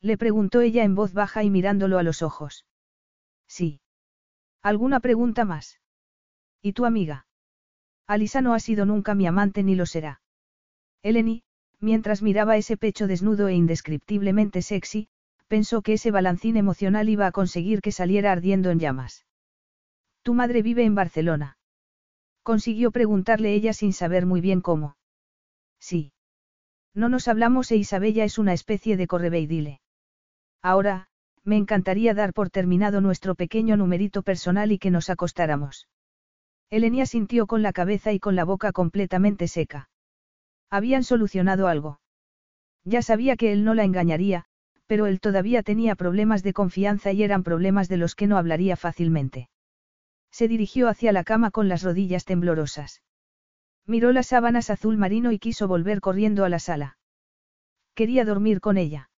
Le preguntó ella en voz baja y mirándolo a los ojos. Sí. ¿Alguna pregunta más? ¿Y tu amiga? Alisa no ha sido nunca mi amante ni lo será. Eleni, mientras miraba ese pecho desnudo e indescriptiblemente sexy, pensó que ese balancín emocional iba a conseguir que saliera ardiendo en llamas. Tu madre vive en Barcelona. Consiguió preguntarle ella sin saber muy bien cómo. Sí. No nos hablamos e Isabella es una especie de correveidile. Ahora, me encantaría dar por terminado nuestro pequeño numerito personal y que nos acostáramos. Elenia sintió con la cabeza y con la boca completamente seca. Habían solucionado algo. Ya sabía que él no la engañaría, pero él todavía tenía problemas de confianza y eran problemas de los que no hablaría fácilmente. Se dirigió hacia la cama con las rodillas temblorosas. Miró las sábanas azul marino y quiso volver corriendo a la sala. Quería dormir con ella.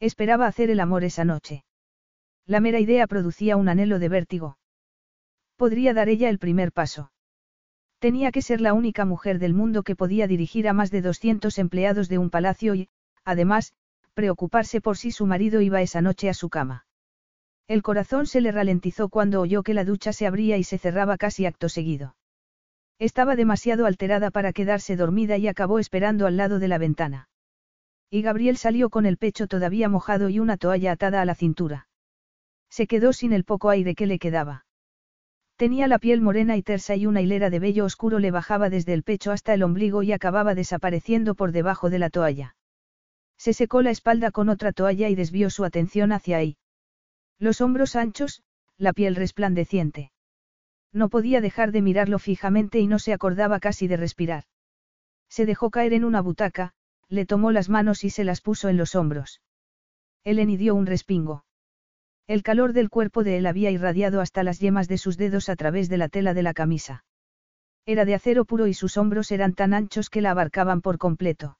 Esperaba hacer el amor esa noche. La mera idea producía un anhelo de vértigo. Podría dar ella el primer paso. Tenía que ser la única mujer del mundo que podía dirigir a más de 200 empleados de un palacio y, además, preocuparse por si su marido iba esa noche a su cama. El corazón se le ralentizó cuando oyó que la ducha se abría y se cerraba casi acto seguido. Estaba demasiado alterada para quedarse dormida y acabó esperando al lado de la ventana. Y Gabriel salió con el pecho todavía mojado y una toalla atada a la cintura. Se quedó sin el poco aire que le quedaba. Tenía la piel morena y tersa y una hilera de vello oscuro le bajaba desde el pecho hasta el ombligo y acababa desapareciendo por debajo de la toalla. Se secó la espalda con otra toalla y desvió su atención hacia ahí. Los hombros anchos, la piel resplandeciente. No podía dejar de mirarlo fijamente y no se acordaba casi de respirar. Se dejó caer en una butaca, le tomó las manos y se las puso en los hombros. Eleni dio un respingo. El calor del cuerpo de él había irradiado hasta las yemas de sus dedos a través de la tela de la camisa. Era de acero puro y sus hombros eran tan anchos que la abarcaban por completo.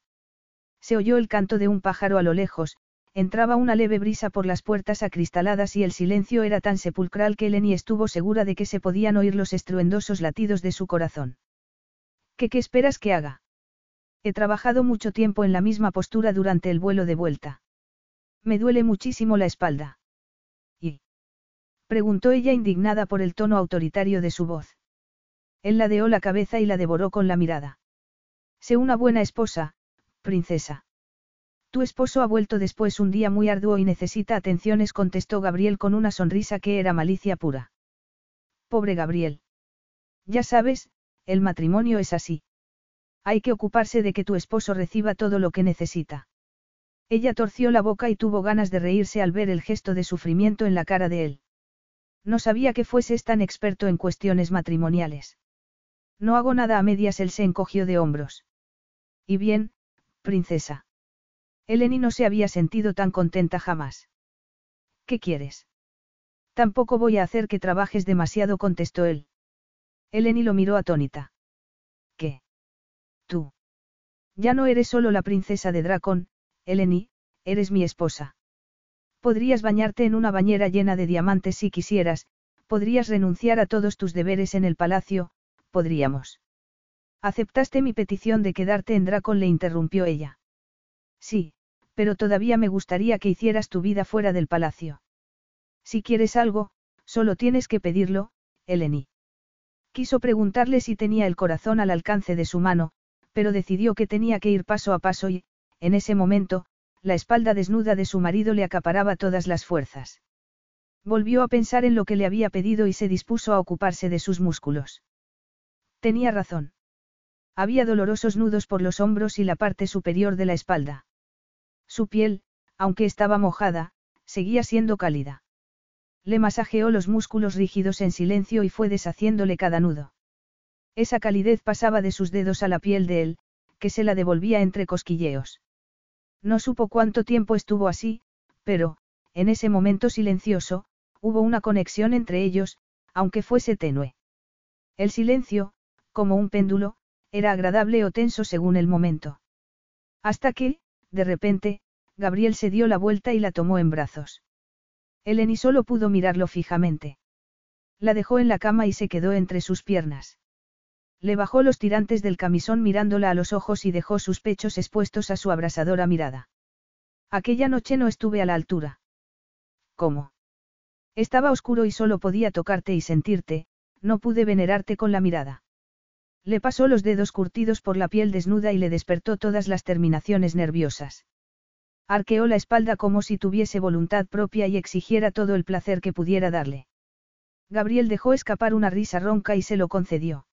Se oyó el canto de un pájaro a lo lejos, entraba una leve brisa por las puertas acristaladas y el silencio era tan sepulcral que Eleni estuvo segura de que se podían oír los estruendosos latidos de su corazón. ¿Qué qué esperas que haga? He trabajado mucho tiempo en la misma postura durante el vuelo de vuelta. Me duele muchísimo la espalda. Preguntó ella indignada por el tono autoritario de su voz. Él ladeó la cabeza y la devoró con la mirada. Sé una buena esposa, princesa. Tu esposo ha vuelto después un día muy arduo y necesita atenciones, contestó Gabriel con una sonrisa que era malicia pura. Pobre Gabriel. Ya sabes, el matrimonio es así. Hay que ocuparse de que tu esposo reciba todo lo que necesita. Ella torció la boca y tuvo ganas de reírse al ver el gesto de sufrimiento en la cara de él. No sabía que fueses tan experto en cuestiones matrimoniales. No hago nada a medias, él se encogió de hombros. Y bien, princesa. Eleni no se había sentido tan contenta jamás. ¿Qué quieres? Tampoco voy a hacer que trabajes demasiado, contestó él. Eleni lo miró atónita. ¿Qué? Tú. Ya no eres solo la princesa de Dracon, Eleni, eres mi esposa. Podrías bañarte en una bañera llena de diamantes si quisieras, podrías renunciar a todos tus deberes en el palacio, podríamos. ¿Aceptaste mi petición de quedarte en Dracon? le interrumpió ella. Sí, pero todavía me gustaría que hicieras tu vida fuera del palacio. Si quieres algo, solo tienes que pedirlo, Eleni. Quiso preguntarle si tenía el corazón al alcance de su mano, pero decidió que tenía que ir paso a paso y, en ese momento, la espalda desnuda de su marido le acaparaba todas las fuerzas. Volvió a pensar en lo que le había pedido y se dispuso a ocuparse de sus músculos. Tenía razón. Había dolorosos nudos por los hombros y la parte superior de la espalda. Su piel, aunque estaba mojada, seguía siendo cálida. Le masajeó los músculos rígidos en silencio y fue deshaciéndole cada nudo. Esa calidez pasaba de sus dedos a la piel de él, que se la devolvía entre cosquilleos. No supo cuánto tiempo estuvo así, pero, en ese momento silencioso, hubo una conexión entre ellos, aunque fuese tenue. El silencio, como un péndulo, era agradable o tenso según el momento. Hasta que, de repente, Gabriel se dio la vuelta y la tomó en brazos. Eleni solo pudo mirarlo fijamente. La dejó en la cama y se quedó entre sus piernas. Le bajó los tirantes del camisón mirándola a los ojos y dejó sus pechos expuestos a su abrasadora mirada. Aquella noche no estuve a la altura. ¿Cómo? Estaba oscuro y solo podía tocarte y sentirte, no pude venerarte con la mirada. Le pasó los dedos curtidos por la piel desnuda y le despertó todas las terminaciones nerviosas. Arqueó la espalda como si tuviese voluntad propia y exigiera todo el placer que pudiera darle. Gabriel dejó escapar una risa ronca y se lo concedió.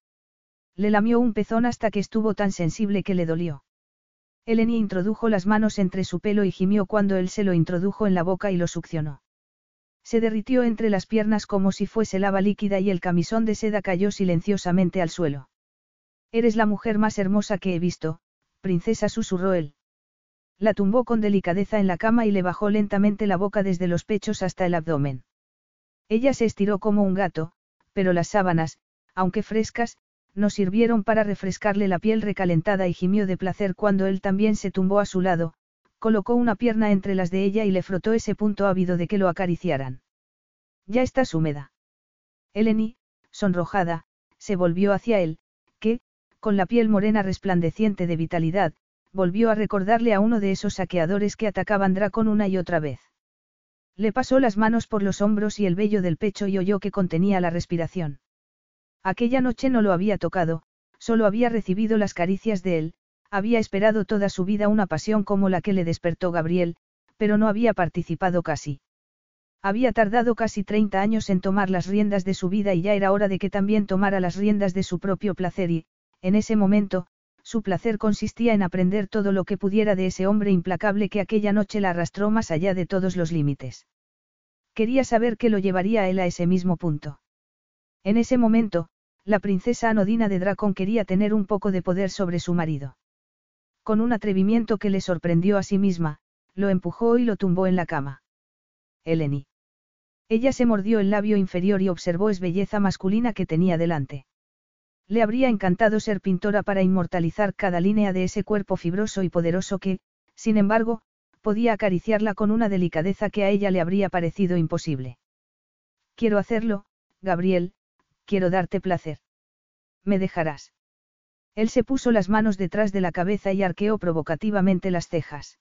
Le lamió un pezón hasta que estuvo tan sensible que le dolió. Eleni introdujo las manos entre su pelo y gimió cuando él se lo introdujo en la boca y lo succionó. Se derritió entre las piernas como si fuese lava líquida y el camisón de seda cayó silenciosamente al suelo. Eres la mujer más hermosa que he visto, princesa susurró él. La tumbó con delicadeza en la cama y le bajó lentamente la boca desde los pechos hasta el abdomen. Ella se estiró como un gato, pero las sábanas, aunque frescas, no sirvieron para refrescarle la piel recalentada y gimió de placer cuando él también se tumbó a su lado, colocó una pierna entre las de ella y le frotó ese punto ávido de que lo acariciaran. Ya estás húmeda. Eleni, sonrojada, se volvió hacia él, que, con la piel morena resplandeciente de vitalidad, volvió a recordarle a uno de esos saqueadores que atacaban Dracon una y otra vez. Le pasó las manos por los hombros y el vello del pecho y oyó que contenía la respiración. Aquella noche no lo había tocado, solo había recibido las caricias de él, había esperado toda su vida una pasión como la que le despertó Gabriel, pero no había participado casi. Había tardado casi 30 años en tomar las riendas de su vida y ya era hora de que también tomara las riendas de su propio placer y, en ese momento, su placer consistía en aprender todo lo que pudiera de ese hombre implacable que aquella noche la arrastró más allá de todos los límites. Quería saber qué lo llevaría él a ese mismo punto. En ese momento, la princesa anodina de Dracon quería tener un poco de poder sobre su marido. Con un atrevimiento que le sorprendió a sí misma, lo empujó y lo tumbó en la cama. Eleni. Ella se mordió el labio inferior y observó es belleza masculina que tenía delante. Le habría encantado ser pintora para inmortalizar cada línea de ese cuerpo fibroso y poderoso que, sin embargo, podía acariciarla con una delicadeza que a ella le habría parecido imposible. Quiero hacerlo, Gabriel, quiero darte placer. ¿Me dejarás? Él se puso las manos detrás de la cabeza y arqueó provocativamente las cejas.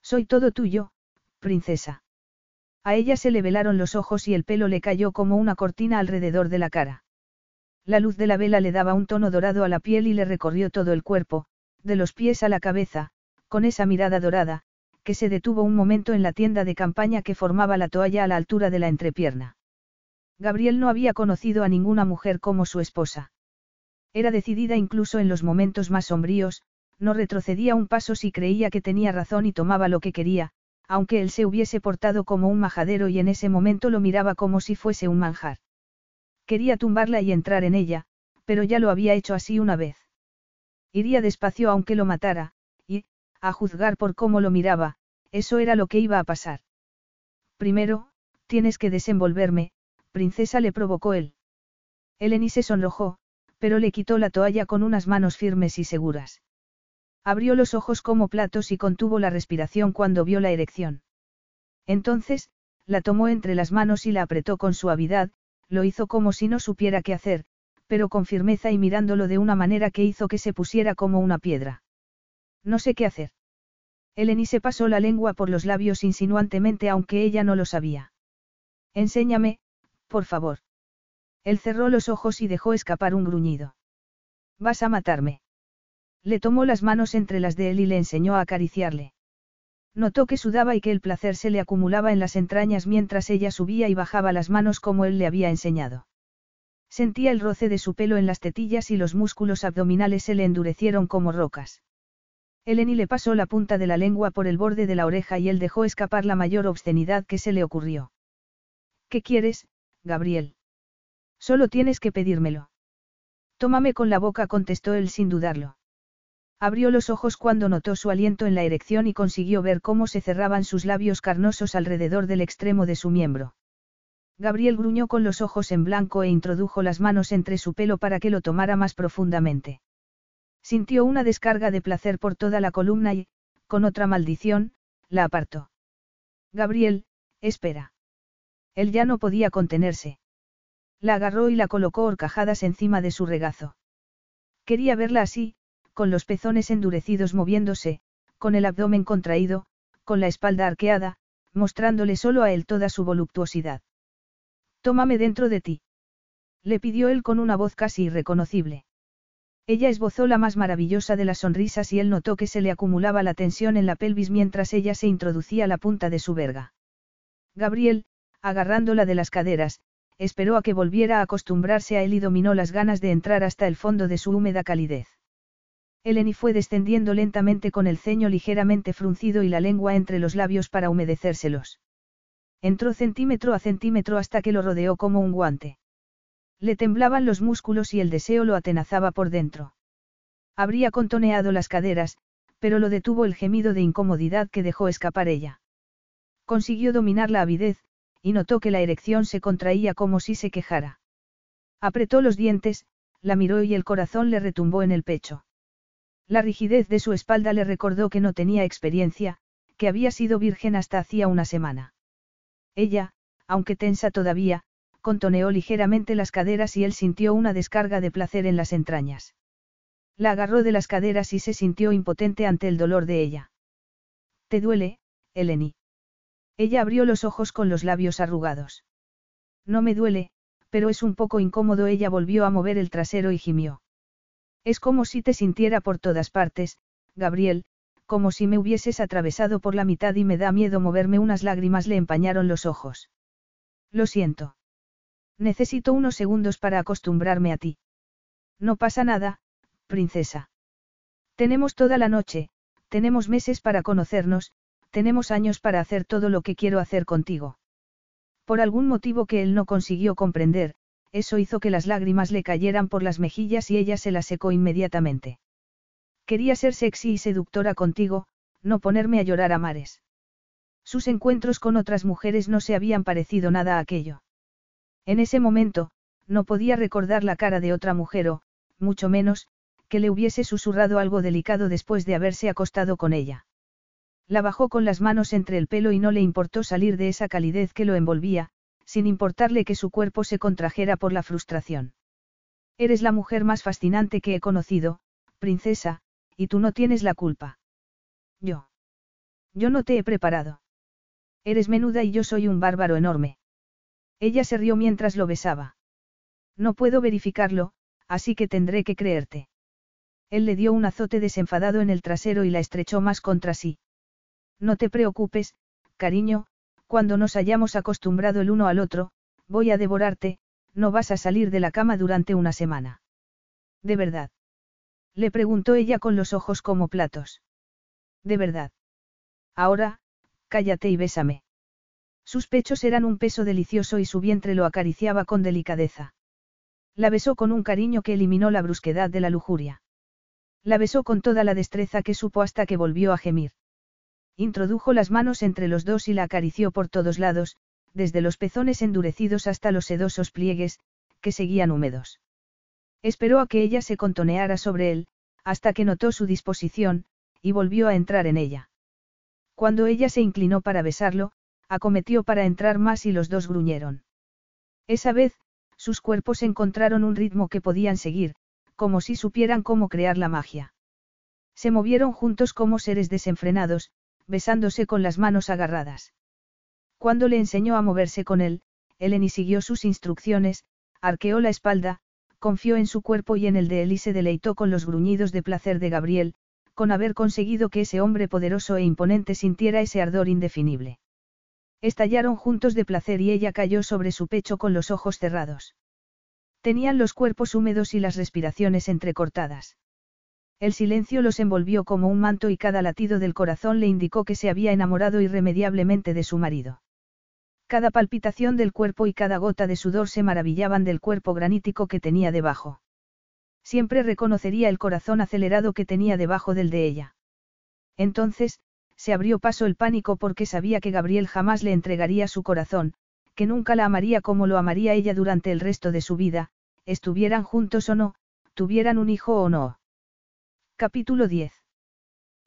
Soy todo tuyo, princesa. A ella se le velaron los ojos y el pelo le cayó como una cortina alrededor de la cara. La luz de la vela le daba un tono dorado a la piel y le recorrió todo el cuerpo, de los pies a la cabeza, con esa mirada dorada, que se detuvo un momento en la tienda de campaña que formaba la toalla a la altura de la entrepierna. Gabriel no había conocido a ninguna mujer como su esposa. Era decidida incluso en los momentos más sombríos, no retrocedía un paso si creía que tenía razón y tomaba lo que quería, aunque él se hubiese portado como un majadero y en ese momento lo miraba como si fuese un manjar. Quería tumbarla y entrar en ella, pero ya lo había hecho así una vez. Iría despacio aunque lo matara, y, a juzgar por cómo lo miraba, eso era lo que iba a pasar. Primero, tienes que desenvolverme, princesa le provocó él. Eleni se sonrojó, pero le quitó la toalla con unas manos firmes y seguras. Abrió los ojos como platos y contuvo la respiración cuando vio la erección. Entonces, la tomó entre las manos y la apretó con suavidad, lo hizo como si no supiera qué hacer, pero con firmeza y mirándolo de una manera que hizo que se pusiera como una piedra. No sé qué hacer. Eleni se pasó la lengua por los labios insinuantemente aunque ella no lo sabía. Enséñame, por favor. Él cerró los ojos y dejó escapar un gruñido. Vas a matarme. Le tomó las manos entre las de él y le enseñó a acariciarle. Notó que sudaba y que el placer se le acumulaba en las entrañas mientras ella subía y bajaba las manos como él le había enseñado. Sentía el roce de su pelo en las tetillas y los músculos abdominales se le endurecieron como rocas. Eleni le pasó la punta de la lengua por el borde de la oreja y él dejó escapar la mayor obscenidad que se le ocurrió. ¿Qué quieres, Gabriel? Solo tienes que pedírmelo. Tómame con la boca, contestó él sin dudarlo. Abrió los ojos cuando notó su aliento en la erección y consiguió ver cómo se cerraban sus labios carnosos alrededor del extremo de su miembro. Gabriel gruñó con los ojos en blanco e introdujo las manos entre su pelo para que lo tomara más profundamente. Sintió una descarga de placer por toda la columna y, con otra maldición, la apartó. Gabriel, espera. Él ya no podía contenerse. La agarró y la colocó horcajadas encima de su regazo. Quería verla así, con los pezones endurecidos moviéndose, con el abdomen contraído, con la espalda arqueada, mostrándole solo a él toda su voluptuosidad. Tómame dentro de ti. Le pidió él con una voz casi irreconocible. Ella esbozó la más maravillosa de las sonrisas y él notó que se le acumulaba la tensión en la pelvis mientras ella se introducía la punta de su verga. Gabriel, agarrándola de las caderas, esperó a que volviera a acostumbrarse a él y dominó las ganas de entrar hasta el fondo de su húmeda calidez. Eleni fue descendiendo lentamente con el ceño ligeramente fruncido y la lengua entre los labios para humedecérselos. Entró centímetro a centímetro hasta que lo rodeó como un guante. Le temblaban los músculos y el deseo lo atenazaba por dentro. Habría contoneado las caderas, pero lo detuvo el gemido de incomodidad que dejó escapar ella. Consiguió dominar la avidez, y notó que la erección se contraía como si se quejara. Apretó los dientes, la miró y el corazón le retumbó en el pecho. La rigidez de su espalda le recordó que no tenía experiencia, que había sido virgen hasta hacía una semana. Ella, aunque tensa todavía, contoneó ligeramente las caderas y él sintió una descarga de placer en las entrañas. La agarró de las caderas y se sintió impotente ante el dolor de ella. ¿Te duele, Eleni? Ella abrió los ojos con los labios arrugados. No me duele, pero es un poco incómodo. Ella volvió a mover el trasero y gimió. Es como si te sintiera por todas partes, Gabriel, como si me hubieses atravesado por la mitad y me da miedo moverme unas lágrimas le empañaron los ojos. Lo siento. Necesito unos segundos para acostumbrarme a ti. No pasa nada, princesa. Tenemos toda la noche, tenemos meses para conocernos, tenemos años para hacer todo lo que quiero hacer contigo. Por algún motivo que él no consiguió comprender, eso hizo que las lágrimas le cayeran por las mejillas y ella se las secó inmediatamente. Quería ser sexy y seductora contigo, no ponerme a llorar a mares. Sus encuentros con otras mujeres no se habían parecido nada a aquello. En ese momento, no podía recordar la cara de otra mujer o, mucho menos, que le hubiese susurrado algo delicado después de haberse acostado con ella. La bajó con las manos entre el pelo y no le importó salir de esa calidez que lo envolvía, sin importarle que su cuerpo se contrajera por la frustración. Eres la mujer más fascinante que he conocido, princesa, y tú no tienes la culpa. Yo. Yo no te he preparado. Eres menuda y yo soy un bárbaro enorme. Ella se rió mientras lo besaba. No puedo verificarlo, así que tendré que creerte. Él le dio un azote desenfadado en el trasero y la estrechó más contra sí. No te preocupes, cariño, cuando nos hayamos acostumbrado el uno al otro, voy a devorarte, no vas a salir de la cama durante una semana. ¿De verdad? Le preguntó ella con los ojos como platos. De verdad. Ahora, cállate y bésame. Sus pechos eran un peso delicioso y su vientre lo acariciaba con delicadeza. La besó con un cariño que eliminó la brusquedad de la lujuria. La besó con toda la destreza que supo hasta que volvió a gemir. Introdujo las manos entre los dos y la acarició por todos lados, desde los pezones endurecidos hasta los sedosos pliegues, que seguían húmedos. Esperó a que ella se contoneara sobre él, hasta que notó su disposición, y volvió a entrar en ella. Cuando ella se inclinó para besarlo, acometió para entrar más y los dos gruñeron. Esa vez, sus cuerpos encontraron un ritmo que podían seguir, como si supieran cómo crear la magia. Se movieron juntos como seres desenfrenados, besándose con las manos agarradas. Cuando le enseñó a moverse con él, Eleni siguió sus instrucciones, arqueó la espalda, confió en su cuerpo y en el de él y se deleitó con los gruñidos de placer de Gabriel, con haber conseguido que ese hombre poderoso e imponente sintiera ese ardor indefinible. Estallaron juntos de placer y ella cayó sobre su pecho con los ojos cerrados. Tenían los cuerpos húmedos y las respiraciones entrecortadas. El silencio los envolvió como un manto y cada latido del corazón le indicó que se había enamorado irremediablemente de su marido. Cada palpitación del cuerpo y cada gota de sudor se maravillaban del cuerpo granítico que tenía debajo. Siempre reconocería el corazón acelerado que tenía debajo del de ella. Entonces, se abrió paso el pánico porque sabía que Gabriel jamás le entregaría su corazón, que nunca la amaría como lo amaría ella durante el resto de su vida, estuvieran juntos o no, tuvieran un hijo o no. Capítulo 10.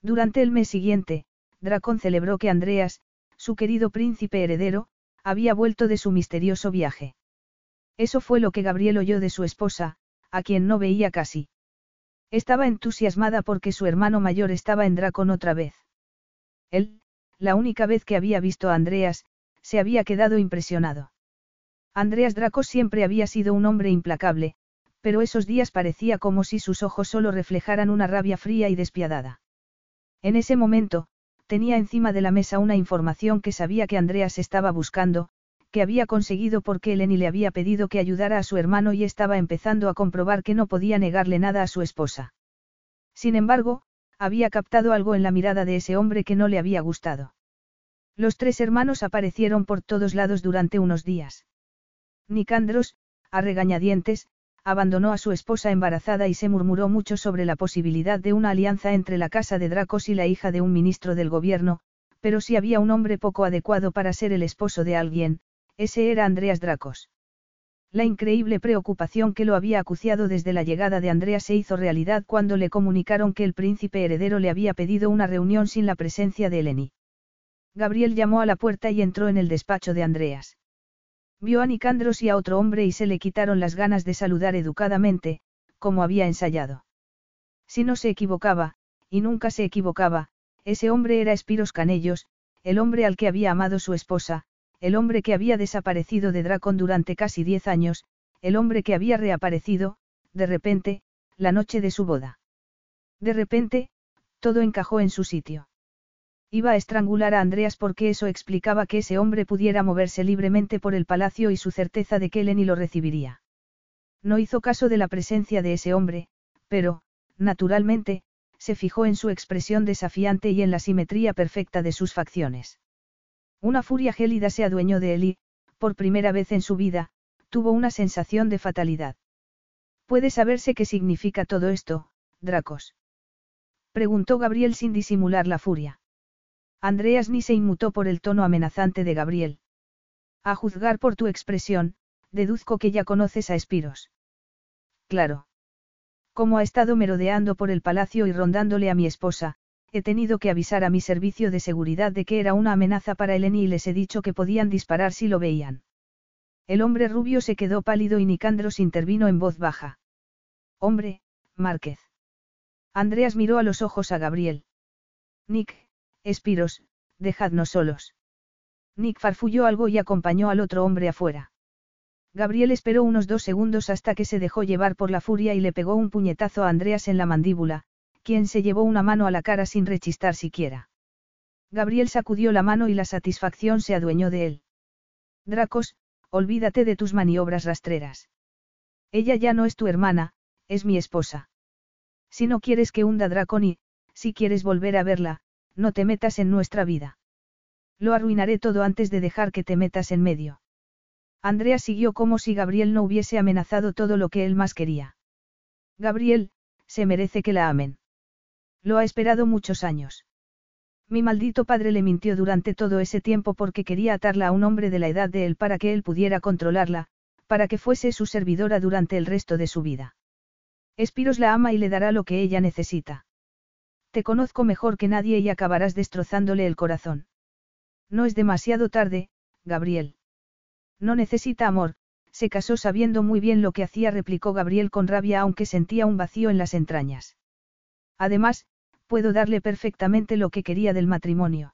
Durante el mes siguiente, Dracón celebró que Andreas, su querido príncipe heredero, había vuelto de su misterioso viaje. Eso fue lo que Gabriel oyó de su esposa, a quien no veía casi. Estaba entusiasmada porque su hermano mayor estaba en Dracon otra vez. Él, la única vez que había visto a Andreas, se había quedado impresionado. Andreas Draco siempre había sido un hombre implacable, pero esos días parecía como si sus ojos solo reflejaran una rabia fría y despiadada. En ese momento, tenía encima de la mesa una información que sabía que Andreas estaba buscando, que había conseguido porque Eleni le había pedido que ayudara a su hermano y estaba empezando a comprobar que no podía negarle nada a su esposa. Sin embargo, había captado algo en la mirada de ese hombre que no le había gustado. Los tres hermanos aparecieron por todos lados durante unos días. Nicandros, a regañadientes, abandonó a su esposa embarazada y se murmuró mucho sobre la posibilidad de una alianza entre la casa de Dracos y la hija de un ministro del gobierno, pero si había un hombre poco adecuado para ser el esposo de alguien, ese era Andreas Dracos. La increíble preocupación que lo había acuciado desde la llegada de Andreas se hizo realidad cuando le comunicaron que el príncipe heredero le había pedido una reunión sin la presencia de Eleni. Gabriel llamó a la puerta y entró en el despacho de Andreas. Vio a Nicandros y a otro hombre y se le quitaron las ganas de saludar educadamente, como había ensayado. Si no se equivocaba, y nunca se equivocaba, ese hombre era Espiros Canellos, el hombre al que había amado su esposa, el hombre que había desaparecido de Dracon durante casi diez años, el hombre que había reaparecido, de repente, la noche de su boda. De repente, Todo encajó en su sitio. Iba a estrangular a Andreas porque eso explicaba que ese hombre pudiera moverse libremente por el palacio y su certeza de que Eleni lo recibiría. No hizo caso de la presencia de ese hombre, pero, naturalmente, se fijó en su expresión desafiante y en la simetría perfecta de sus facciones. Una furia gélida se adueñó de él y, por primera vez en su vida, tuvo una sensación de fatalidad. ¿Puede saberse qué significa todo esto, Dracos? Preguntó Gabriel sin disimular la furia. Andreas ni se inmutó por el tono amenazante de Gabriel. A juzgar por tu expresión, deduzco que ya conoces a Espiros. Claro. Como ha estado merodeando por el palacio y rondándole a mi esposa, he tenido que avisar a mi servicio de seguridad de que era una amenaza para Eleni y les he dicho que podían disparar si lo veían. El hombre rubio se quedó pálido y Nicandros intervino en voz baja. Hombre, Márquez. Andreas miró a los ojos a Gabriel. Nick, Espiros, dejadnos solos. Nick farfulló algo y acompañó al otro hombre afuera. Gabriel esperó unos dos segundos hasta que se dejó llevar por la furia y le pegó un puñetazo a Andreas en la mandíbula, quien se llevó una mano a la cara sin rechistar siquiera. Gabriel sacudió la mano y la satisfacción se adueñó de él. Dracos, olvídate de tus maniobras rastreras. Ella ya no es tu hermana, es mi esposa. Si no quieres que hunda Dracon y, si quieres volver a verla, no te metas en nuestra vida. Lo arruinaré todo antes de dejar que te metas en medio. Andrea siguió como si Gabriel no hubiese amenazado todo lo que él más quería. Gabriel, se merece que la amen. Lo ha esperado muchos años. Mi maldito padre le mintió durante todo ese tiempo porque quería atarla a un hombre de la edad de él para que él pudiera controlarla, para que fuese su servidora durante el resto de su vida. Espiros la ama y le dará lo que ella necesita. Te conozco mejor que nadie y acabarás destrozándole el corazón. No es demasiado tarde, Gabriel. No necesita amor, se casó sabiendo muy bien lo que hacía, replicó Gabriel con rabia aunque sentía un vacío en las entrañas. Además, puedo darle perfectamente lo que quería del matrimonio.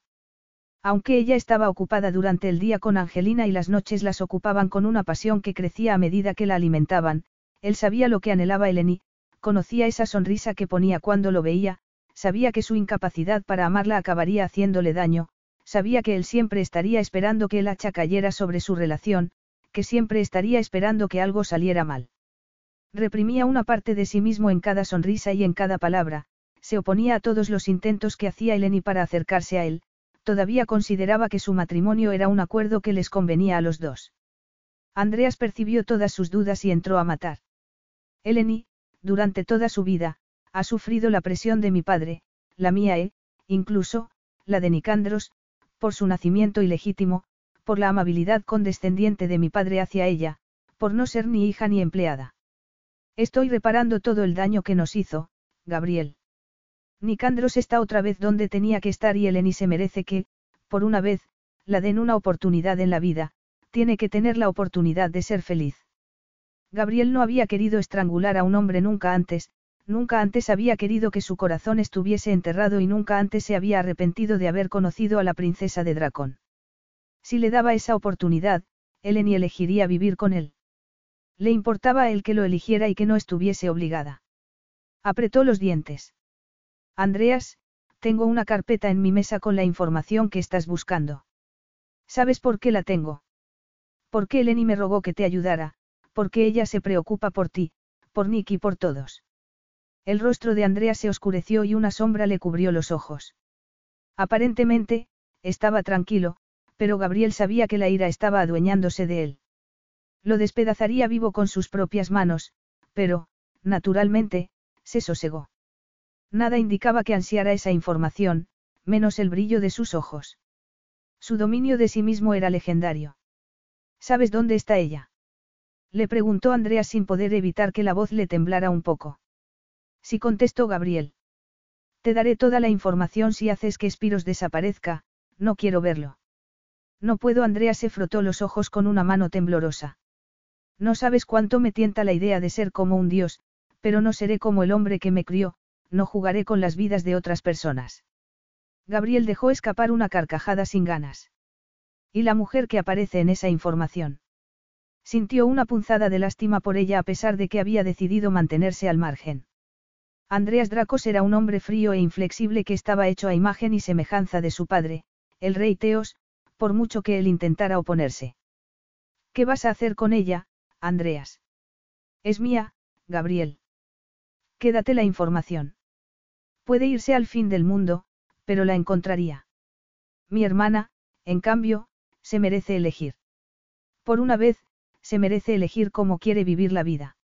Aunque ella estaba ocupada durante el día con Angelina y las noches las ocupaban con una pasión que crecía a medida que la alimentaban, él sabía lo que anhelaba Eleni, conocía esa sonrisa que ponía cuando lo veía, sabía que su incapacidad para amarla acabaría haciéndole daño, sabía que él siempre estaría esperando que el hacha cayera sobre su relación, que siempre estaría esperando que algo saliera mal. Reprimía una parte de sí mismo en cada sonrisa y en cada palabra, se oponía a todos los intentos que hacía Eleni para acercarse a él, todavía consideraba que su matrimonio era un acuerdo que les convenía a los dos. Andreas percibió todas sus dudas y entró a matar. Eleni, durante toda su vida, ha sufrido la presión de mi padre, la mía e, incluso, la de Nicandros, por su nacimiento ilegítimo, por la amabilidad condescendiente de mi padre hacia ella, por no ser ni hija ni empleada. Estoy reparando todo el daño que nos hizo, Gabriel. Nicandros está otra vez donde tenía que estar y Eleni se merece que, por una vez, la den una oportunidad en la vida, tiene que tener la oportunidad de ser feliz. Gabriel no había querido estrangular a un hombre nunca antes, Nunca antes había querido que su corazón estuviese enterrado y nunca antes se había arrepentido de haber conocido a la princesa de Dracón. Si le daba esa oportunidad, Eleni elegiría vivir con él. Le importaba a él que lo eligiera y que no estuviese obligada. Apretó los dientes. Andreas, tengo una carpeta en mi mesa con la información que estás buscando. ¿Sabes por qué la tengo? Porque Eleni me rogó que te ayudara, porque ella se preocupa por ti, por Nick y por todos. El rostro de Andrea se oscureció y una sombra le cubrió los ojos. Aparentemente, estaba tranquilo, pero Gabriel sabía que la ira estaba adueñándose de él. Lo despedazaría vivo con sus propias manos, pero, naturalmente, se sosegó. Nada indicaba que ansiara esa información, menos el brillo de sus ojos. Su dominio de sí mismo era legendario. ¿Sabes dónde está ella? Le preguntó Andrea sin poder evitar que la voz le temblara un poco. Sí contestó Gabriel. Te daré toda la información si haces que Espiros desaparezca, no quiero verlo. No puedo. Andrea se frotó los ojos con una mano temblorosa. No sabes cuánto me tienta la idea de ser como un dios, pero no seré como el hombre que me crió, no jugaré con las vidas de otras personas. Gabriel dejó escapar una carcajada sin ganas. ¿Y la mujer que aparece en esa información? Sintió una punzada de lástima por ella a pesar de que había decidido mantenerse al margen. Andreas Dracos era un hombre frío e inflexible que estaba hecho a imagen y semejanza de su padre, el rey Teos, por mucho que él intentara oponerse. ¿Qué vas a hacer con ella, Andreas? Es mía, Gabriel. Quédate la información. Puede irse al fin del mundo, pero la encontraría. Mi hermana, en cambio, se merece elegir. Por una vez, se merece elegir cómo quiere vivir la vida.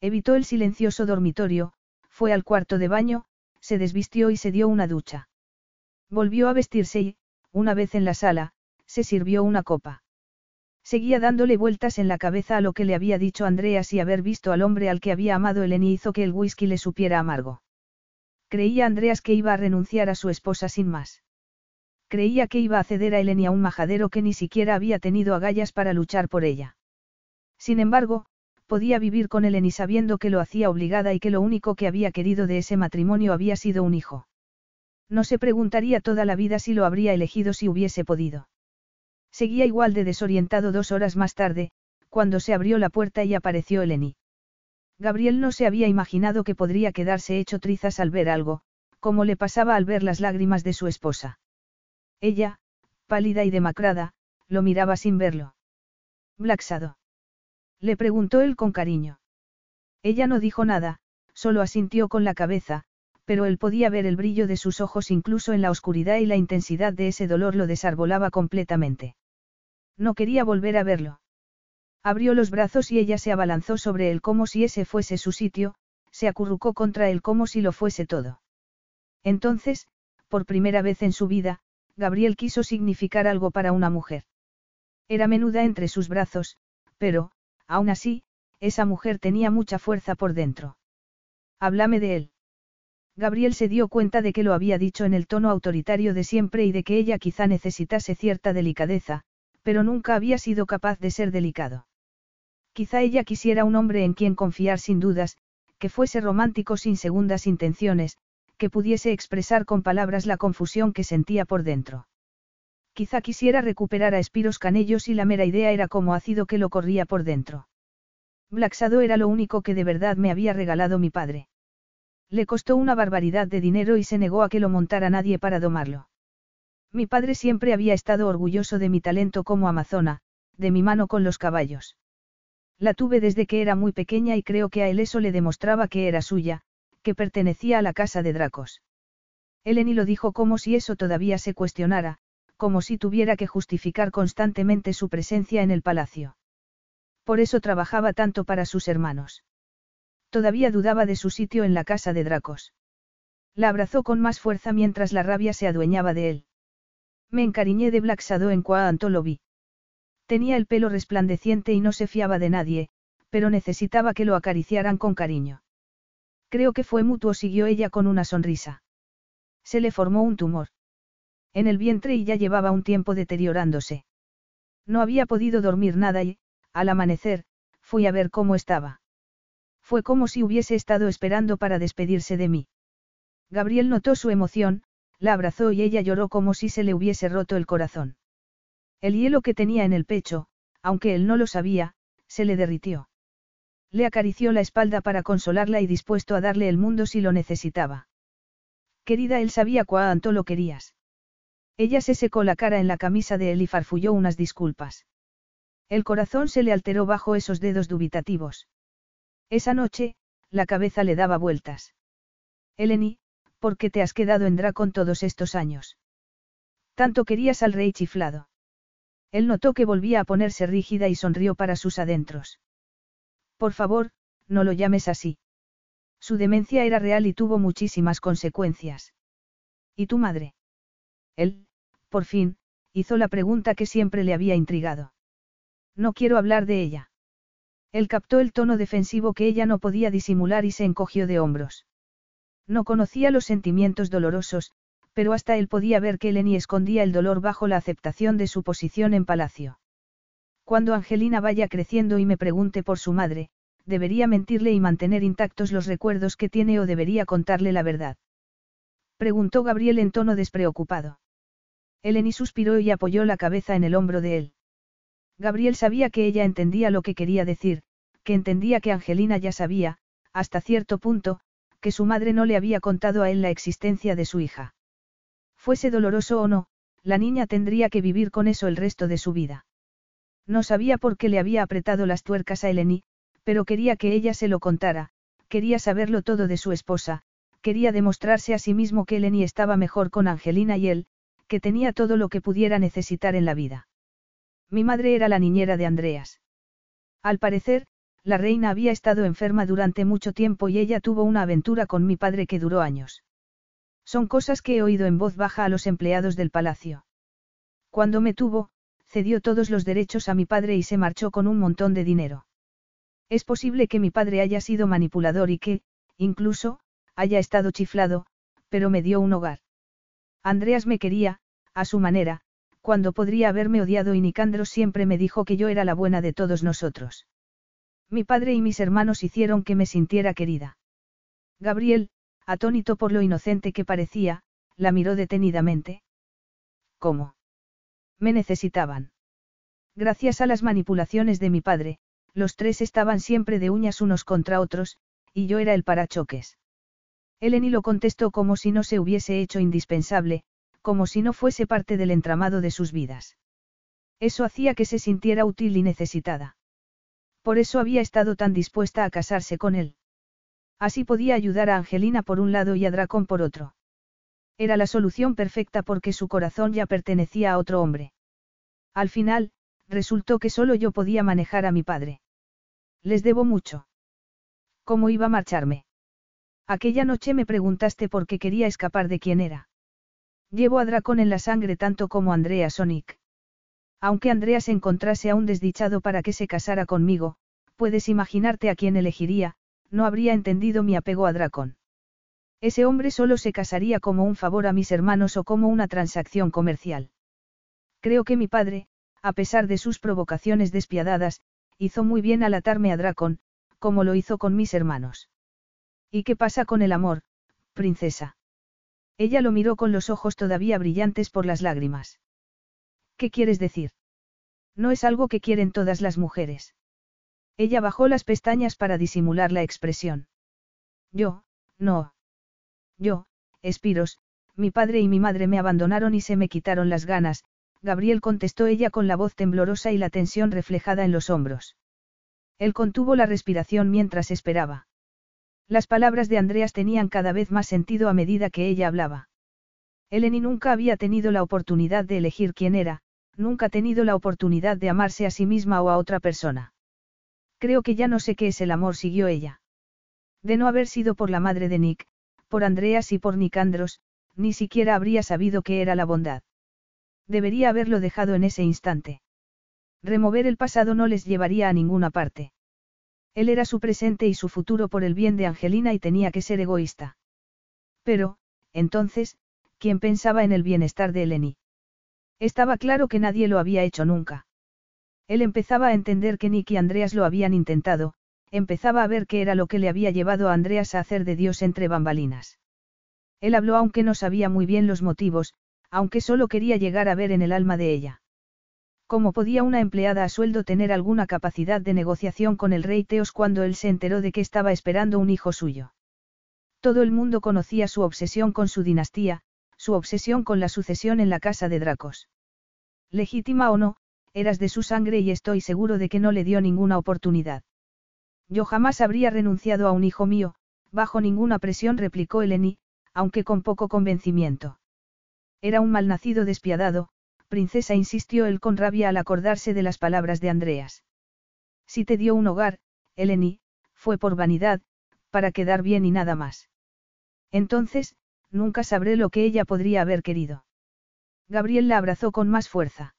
Evitó el silencioso dormitorio, fue al cuarto de baño, se desvistió y se dio una ducha. Volvió a vestirse y, una vez en la sala, se sirvió una copa. Seguía dándole vueltas en la cabeza a lo que le había dicho Andreas y haber visto al hombre al que había amado Eleni hizo que el whisky le supiera amargo. Creía Andreas que iba a renunciar a su esposa sin más. Creía que iba a ceder a Eleni a un majadero que ni siquiera había tenido agallas para luchar por ella. Sin embargo, podía vivir con Eleni sabiendo que lo hacía obligada y que lo único que había querido de ese matrimonio había sido un hijo. No se preguntaría toda la vida si lo habría elegido si hubiese podido. Seguía igual de desorientado dos horas más tarde, cuando se abrió la puerta y apareció Eleni. Gabriel no se había imaginado que podría quedarse hecho trizas al ver algo, como le pasaba al ver las lágrimas de su esposa. Ella, pálida y demacrada, lo miraba sin verlo. Blacksado. Le preguntó él con cariño. Ella no dijo nada, solo asintió con la cabeza, pero él podía ver el brillo de sus ojos incluso en la oscuridad y la intensidad de ese dolor lo desarbolaba completamente. No quería volver a verlo. Abrió los brazos y ella se abalanzó sobre él como si ese fuese su sitio, se acurrucó contra él como si lo fuese todo. Entonces, por primera vez en su vida, Gabriel quiso significar algo para una mujer. Era menuda entre sus brazos, pero, aún así, esa mujer tenía mucha fuerza por dentro. Háblame de él. Gabriel se dio cuenta de que lo había dicho en el tono autoritario de siempre y de que ella quizá necesitase cierta delicadeza, pero nunca había sido capaz de ser delicado. Quizá ella quisiera un hombre en quien confiar sin dudas, que fuese romántico sin segundas intenciones, que pudiese expresar con palabras la confusión que sentía por dentro. Quizá quisiera recuperar a Espiros Canellos y la mera idea era como ácido que lo corría por dentro. Blacksado era lo único que de verdad me había regalado mi padre. Le costó una barbaridad de dinero y se negó a que lo montara nadie para domarlo. Mi padre siempre había estado orgulloso de mi talento como amazona, de mi mano con los caballos. La tuve desde que era muy pequeña y creo que a él eso le demostraba que era suya, que pertenecía a la casa de Dracos. Eleni lo dijo como si eso todavía se cuestionara, como si tuviera que justificar constantemente su presencia en el palacio. Por eso trabajaba tanto para sus hermanos. Todavía dudaba de su sitio en la casa de Dracos. La abrazó con más fuerza mientras la rabia se adueñaba de él. Me encariñé de Black en cuanto lo vi. Tenía el pelo resplandeciente y no se fiaba de nadie, pero necesitaba que lo acariciaran con cariño. Creo que fue mutuo, siguió ella con una sonrisa. Se le formó un tumor. En el vientre y ya llevaba un tiempo deteriorándose. No había podido dormir nada y, al amanecer, fui a ver cómo estaba. Fue como si hubiese estado esperando para despedirse de mí. Gabriel notó su emoción, la abrazó y ella lloró como si se le hubiese roto el corazón. El hielo que tenía en el pecho, aunque él no lo sabía, se le derritió. Le acarició la espalda para consolarla y dispuesto a darle el mundo si lo necesitaba. Querida, él sabía cuánto lo querías. Ella se secó la cara en la camisa de él y farfulló unas disculpas. El corazón se le alteró bajo esos dedos dubitativos. Esa noche, la cabeza le daba vueltas. Eleni, ¿por qué te has quedado en Dracon todos estos años? Tanto querías al rey chiflado. Él notó que volvía a ponerse rígida y sonrió para sus adentros. Por favor, no lo llames así. Su demencia era real y tuvo muchísimas consecuencias. ¿Y tu madre? Él, por fin, hizo la pregunta que siempre le había intrigado. No quiero hablar de ella. Él captó el tono defensivo que ella no podía disimular y se encogió de hombros. No conocía los sentimientos dolorosos, pero hasta él podía ver que Eleni escondía el dolor bajo la aceptación de su posición en palacio. Cuando Angelina vaya creciendo y me pregunte por su madre, ¿debería mentirle y mantener intactos los recuerdos que tiene o debería contarle la verdad? Preguntó Gabriel en tono despreocupado. Eleni suspiró y apoyó la cabeza en el hombro de él. Gabriel sabía que ella entendía lo que quería decir, que entendía que Angelina ya sabía, hasta cierto punto, que su madre no le había contado a él la existencia de su hija. Fuese doloroso o no, la niña tendría que vivir con eso el resto de su vida. No sabía por qué le había apretado las tuercas a Eleni, pero quería que ella se lo contara, quería saberlo todo de su esposa, quería demostrarse a sí mismo que Eleni estaba mejor con Angelina y él, que tenía todo lo que pudiera necesitar en la vida. Mi madre era la niñera de Andreas. Al parecer, la reina había estado enferma durante mucho tiempo y ella tuvo una aventura con mi padre que duró años. Son cosas que he oído en voz baja a los empleados del palacio. Cuando me tuvo, cedió todos los derechos a mi padre y se marchó con un montón de dinero. Es posible que mi padre haya sido manipulador y que, incluso, haya estado chiflado, pero me dio un hogar. Andreas me quería, a su manera, cuando podría haberme odiado y Nicandro siempre me dijo que yo era la buena de todos nosotros. Mi padre y mis hermanos hicieron que me sintiera querida. Gabriel, atónito por lo inocente que parecía, la miró detenidamente. ¿Cómo? Me necesitaban. Gracias a las manipulaciones de mi padre, los tres estaban siempre de uñas unos contra otros, y yo era el parachoques. Eleni lo contestó como si no se hubiese hecho indispensable, como si no fuese parte del entramado de sus vidas. Eso hacía que se sintiera útil y necesitada. Por eso había estado tan dispuesta a casarse con él. Así podía ayudar a Angelina por un lado y a Dracón por otro. Era la solución perfecta porque su corazón ya pertenecía a otro hombre. Al final, resultó que solo yo podía manejar a mi padre. Les debo mucho. ¿Cómo iba a marcharme? Aquella noche me preguntaste por qué quería escapar de quién era. Llevo a Dracón en la sangre tanto como Andrea Sonic. Aunque Andrea se encontrase a un desdichado para que se casara conmigo, puedes imaginarte a quién elegiría, no habría entendido mi apego a Dracón. Ese hombre solo se casaría como un favor a mis hermanos o como una transacción comercial. Creo que mi padre, a pesar de sus provocaciones despiadadas, hizo muy bien al atarme a Dracón, como lo hizo con mis hermanos. ¿Y qué pasa con el amor, princesa? Ella lo miró con los ojos todavía brillantes por las lágrimas. ¿Qué quieres decir? No es algo que quieren todas las mujeres. Ella bajó las pestañas para disimular la expresión. Yo, no. Yo, Espiros, mi padre y mi madre me abandonaron y se me quitaron las ganas, Gabriel contestó ella con la voz temblorosa y la tensión reflejada en los hombros. Él contuvo la respiración mientras esperaba. Las palabras de Andreas tenían cada vez más sentido a medida que ella hablaba. Eleni nunca había tenido la oportunidad de elegir quién era, nunca ha tenido la oportunidad de amarse a sí misma o a otra persona. Creo que ya no sé qué es el amor, siguió ella. De no haber sido por la madre de Nick, por Andreas y por Nicandros, ni siquiera habría sabido qué era la bondad. Debería haberlo dejado en ese instante. Remover el pasado no les llevaría a ninguna parte. Él era su presente y su futuro por el bien de Angelina y tenía que ser egoísta. Pero, entonces, ¿quién pensaba en el bienestar de Eleni? Estaba claro que nadie lo había hecho nunca. Él empezaba a entender que Nick y Andreas lo habían intentado, empezaba a ver qué era lo que le había llevado a Andreas a hacer de Dios entre bambalinas. Él habló aunque no sabía muy bien los motivos, aunque solo quería llegar a ver en el alma de ella. ¿Cómo podía una empleada a sueldo tener alguna capacidad de negociación con el rey Teos cuando él se enteró de que estaba esperando un hijo suyo? Todo el mundo conocía su obsesión con su dinastía, su obsesión con la sucesión en la casa de Dracos. Legítima o no, eras de su sangre y estoy seguro de que no le dio ninguna oportunidad. Yo jamás habría renunciado a un hijo mío, bajo ninguna presión replicó Eleni, aunque con poco convencimiento. Era un malnacido despiadado, princesa insistió él con rabia al acordarse de las palabras de Andreas. Si te dio un hogar, Eleni, fue por vanidad, para quedar bien y nada más. Entonces, nunca sabré lo que ella podría haber querido. Gabriel la abrazó con más fuerza.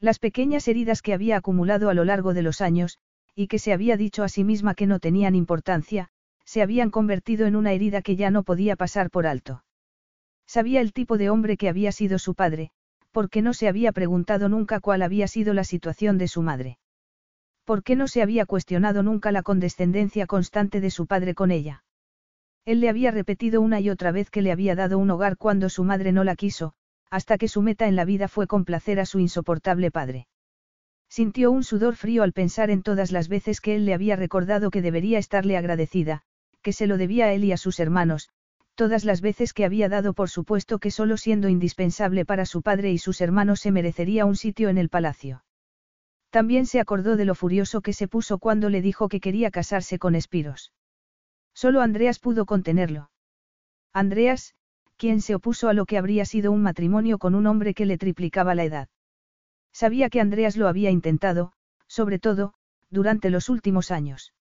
Las pequeñas heridas que había acumulado a lo largo de los años, y que se había dicho a sí misma que no tenían importancia, se habían convertido en una herida que ya no podía pasar por alto. Sabía el tipo de hombre que había sido su padre, porque no se había preguntado nunca cuál había sido la situación de su madre. ¿Por qué no se había cuestionado nunca la condescendencia constante de su padre con ella? Él le había repetido una y otra vez que le había dado un hogar cuando su madre no la quiso, hasta que su meta en la vida fue complacer a su insoportable padre. Sintió un sudor frío al pensar en todas las veces que él le había recordado que debería estarle agradecida, que se lo debía a él y a sus hermanos, todas las veces que había dado por supuesto que solo siendo indispensable para su padre y sus hermanos se merecería un sitio en el palacio. También se acordó de lo furioso que se puso cuando le dijo que quería casarse con Espiros. Solo Andreas pudo contenerlo. Andreas, quien se opuso a lo que habría sido un matrimonio con un hombre que le triplicaba la edad. Sabía que Andreas lo había intentado, sobre todo, durante los últimos años.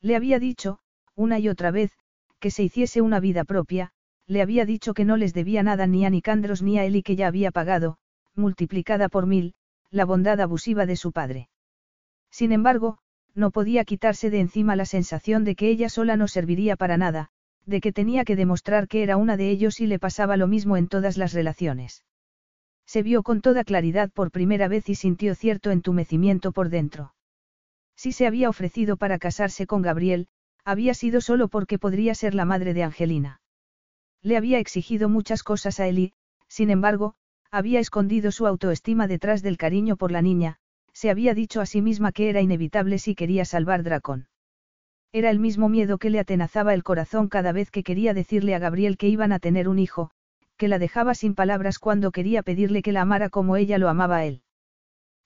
Le había dicho, una y otra vez, que se hiciese una vida propia, le había dicho que no les debía nada ni a Nicandros ni a él y que ya había pagado, multiplicada por mil, la bondad abusiva de su padre. Sin embargo, no podía quitarse de encima la sensación de que ella sola no serviría para nada, de que tenía que demostrar que era una de ellos y le pasaba lo mismo en todas las relaciones. Se vio con toda claridad por primera vez y sintió cierto entumecimiento por dentro. Si se había ofrecido para casarse con Gabriel, había sido solo porque podría ser la madre de Angelina. Le había exigido muchas cosas a él sin embargo, había escondido su autoestima detrás del cariño por la niña, se había dicho a sí misma que era inevitable si quería salvar Dracón. Era el mismo miedo que le atenazaba el corazón cada vez que quería decirle a Gabriel que iban a tener un hijo, que la dejaba sin palabras cuando quería pedirle que la amara como ella lo amaba a él.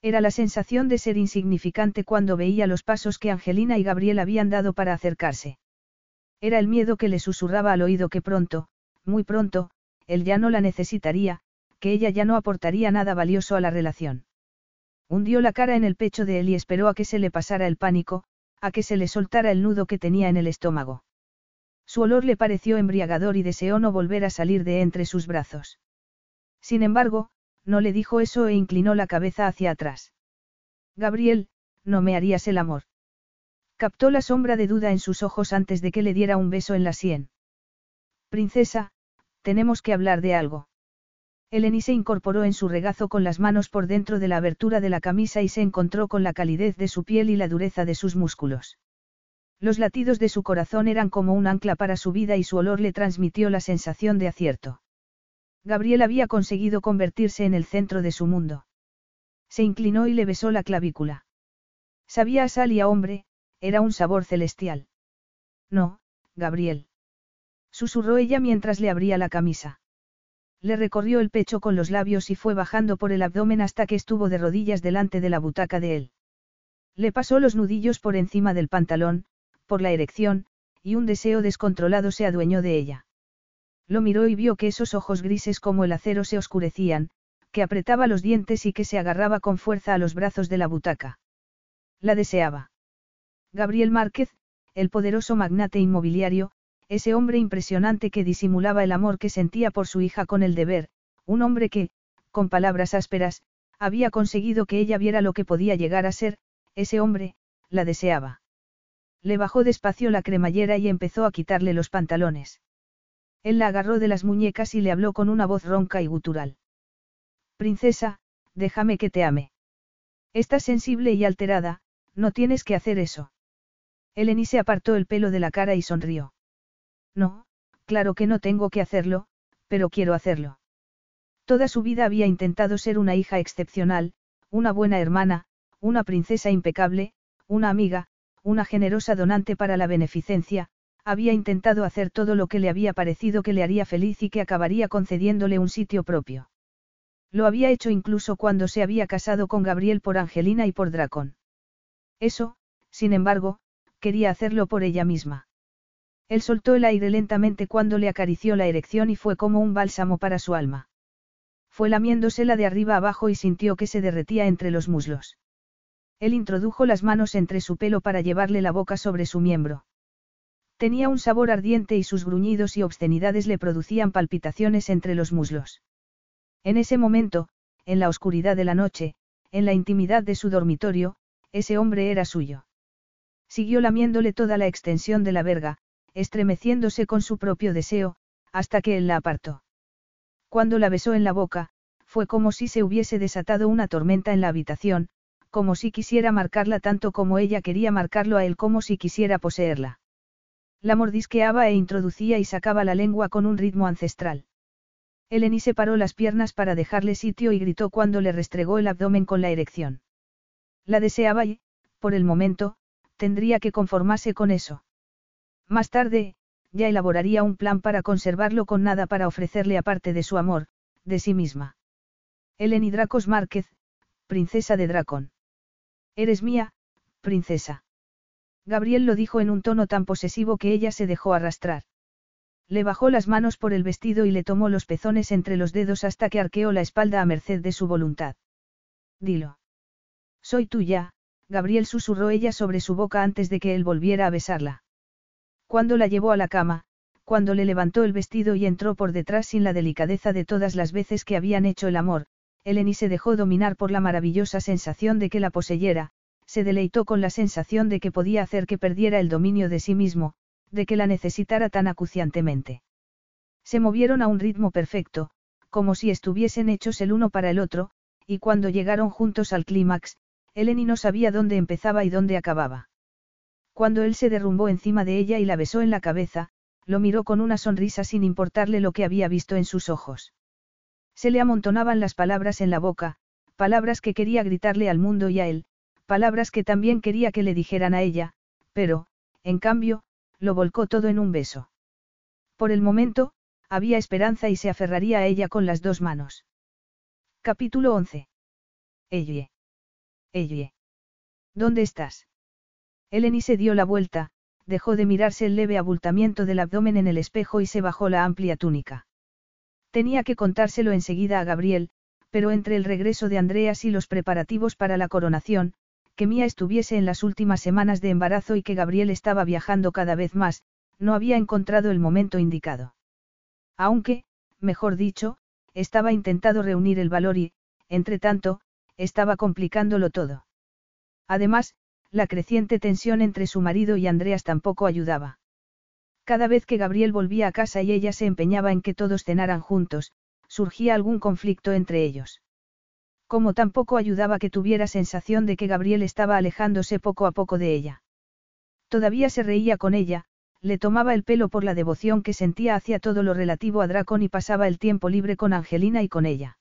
Era la sensación de ser insignificante cuando veía los pasos que Angelina y Gabriel habían dado para acercarse. Era el miedo que le susurraba al oído que pronto, muy pronto, él ya no la necesitaría, que ella ya no aportaría nada valioso a la relación. Hundió la cara en el pecho de él y esperó a que se le pasara el pánico, a que se le soltara el nudo que tenía en el estómago. Su olor le pareció embriagador y deseó no volver a salir de entre sus brazos. Sin embargo, no le dijo eso e inclinó la cabeza hacia atrás. Gabriel, no me harías el amor. Captó la sombra de duda en sus ojos antes de que le diera un beso en la sien. Princesa, tenemos que hablar de algo. Eleni se incorporó en su regazo con las manos por dentro de la abertura de la camisa y se encontró con la calidez de su piel y la dureza de sus músculos. Los latidos de su corazón eran como un ancla para su vida y su olor le transmitió la sensación de acierto. Gabriel había conseguido convertirse en el centro de su mundo. Se inclinó y le besó la clavícula. Sabía a sal y a hombre, era un sabor celestial. No, Gabriel. Susurró ella mientras le abría la camisa. Le recorrió el pecho con los labios y fue bajando por el abdomen hasta que estuvo de rodillas delante de la butaca de él. Le pasó los nudillos por encima del pantalón, por la erección, y un deseo descontrolado se adueñó de ella. Lo miró y vio que esos ojos grises como el acero se oscurecían, que apretaba los dientes y que se agarraba con fuerza a los brazos de la butaca. La deseaba. Gabriel Márquez, el poderoso magnate inmobiliario, ese hombre impresionante que disimulaba el amor que sentía por su hija con el deber, un hombre que, con palabras ásperas, había conseguido que ella viera lo que podía llegar a ser, ese hombre, la deseaba. Le bajó despacio la cremallera y empezó a quitarle los pantalones. Él la agarró de las muñecas y le habló con una voz ronca y gutural. Princesa, déjame que te ame. Estás sensible y alterada, no tienes que hacer eso. Eleni se apartó el pelo de la cara y sonrió. No, claro que no tengo que hacerlo, pero quiero hacerlo. Toda su vida había intentado ser una hija excepcional, una buena hermana, una princesa impecable, una amiga, una generosa donante para la beneficencia, había intentado hacer todo lo que le había parecido que le haría feliz y que acabaría concediéndole un sitio propio. Lo había hecho incluso cuando se había casado con Gabriel por Angelina y por Dracón. Eso, sin embargo, quería hacerlo por ella misma. Él soltó el aire lentamente cuando le acarició la erección y fue como un bálsamo para su alma. Fue lamiéndosela de arriba abajo y sintió que se derretía entre los muslos. Él introdujo las manos entre su pelo para llevarle la boca sobre su miembro. Tenía un sabor ardiente y sus gruñidos y obscenidades le producían palpitaciones entre los muslos. En ese momento, en la oscuridad de la noche, en la intimidad de su dormitorio, ese hombre era suyo. Siguió lamiéndole toda la extensión de la verga, estremeciéndose con su propio deseo, hasta que él la apartó. Cuando la besó en la boca, fue como si se hubiese desatado una tormenta en la habitación, como si quisiera marcarla tanto como ella quería marcarlo a él, como si quisiera poseerla. La mordisqueaba e introducía y sacaba la lengua con un ritmo ancestral. Eleni separó las piernas para dejarle sitio y gritó cuando le restregó el abdomen con la erección. La deseaba y, por el momento, tendría que conformarse con eso. Más tarde, ya elaboraría un plan para conservarlo con nada para ofrecerle aparte de su amor, de sí misma. Eleni Dracos Márquez, princesa de Dracón. Eres mía, princesa. Gabriel lo dijo en un tono tan posesivo que ella se dejó arrastrar. Le bajó las manos por el vestido y le tomó los pezones entre los dedos hasta que arqueó la espalda a merced de su voluntad. Dilo. Soy tuya, Gabriel susurró ella sobre su boca antes de que él volviera a besarla. Cuando la llevó a la cama, cuando le levantó el vestido y entró por detrás sin la delicadeza de todas las veces que habían hecho el amor, Eleni se dejó dominar por la maravillosa sensación de que la poseyera, se deleitó con la sensación de que podía hacer que perdiera el dominio de sí mismo, de que la necesitara tan acuciantemente. Se movieron a un ritmo perfecto, como si estuviesen hechos el uno para el otro, y cuando llegaron juntos al clímax, Eleni no sabía dónde empezaba y dónde acababa. Cuando él se derrumbó encima de ella y la besó en la cabeza, lo miró con una sonrisa sin importarle lo que había visto en sus ojos. Se le amontonaban las palabras en la boca, palabras que quería gritarle al mundo y a él, palabras que también quería que le dijeran a ella, pero, en cambio, lo volcó todo en un beso. Por el momento, había esperanza y se aferraría a ella con las dos manos. Capítulo 11. Ella. Ella. ¿Dónde estás? Eleni se dio la vuelta, dejó de mirarse el leve abultamiento del abdomen en el espejo y se bajó la amplia túnica. Tenía que contárselo enseguida a Gabriel, pero entre el regreso de Andreas y los preparativos para la coronación, que Mía estuviese en las últimas semanas de embarazo y que Gabriel estaba viajando cada vez más, no había encontrado el momento indicado. Aunque, mejor dicho, estaba intentado reunir el valor y, entre tanto, estaba complicándolo todo. Además, la creciente tensión entre su marido y Andreas tampoco ayudaba. Cada vez que Gabriel volvía a casa y ella se empeñaba en que todos cenaran juntos, surgía algún conflicto entre ellos. Como tampoco ayudaba que tuviera sensación de que Gabriel estaba alejándose poco a poco de ella. Todavía se reía con ella, le tomaba el pelo por la devoción que sentía hacia todo lo relativo a Dracon y pasaba el tiempo libre con Angelina y con ella.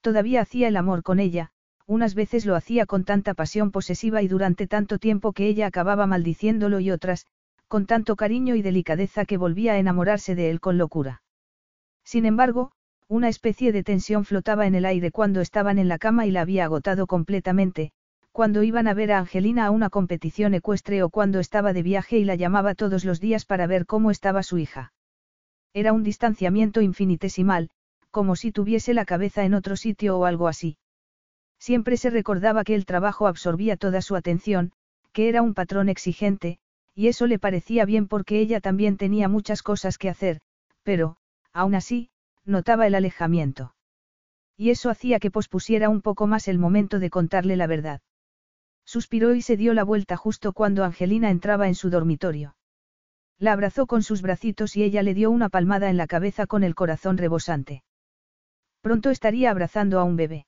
Todavía hacía el amor con ella, unas veces lo hacía con tanta pasión posesiva y durante tanto tiempo que ella acababa maldiciéndolo y otras, con tanto cariño y delicadeza que volvía a enamorarse de él con locura. Sin embargo, una especie de tensión flotaba en el aire cuando estaban en la cama y la había agotado completamente, cuando iban a ver a Angelina a una competición ecuestre o cuando estaba de viaje y la llamaba todos los días para ver cómo estaba su hija. Era un distanciamiento infinitesimal, como si tuviese la cabeza en otro sitio o algo así. Siempre se recordaba que el trabajo absorbía toda su atención, que era un patrón exigente, y eso le parecía bien porque ella también tenía muchas cosas que hacer, pero, aún así, notaba el alejamiento. Y eso hacía que pospusiera un poco más el momento de contarle la verdad. Suspiró y se dio la vuelta justo cuando Angelina entraba en su dormitorio. La abrazó con sus bracitos y ella le dio una palmada en la cabeza con el corazón rebosante. Pronto estaría abrazando a un bebé.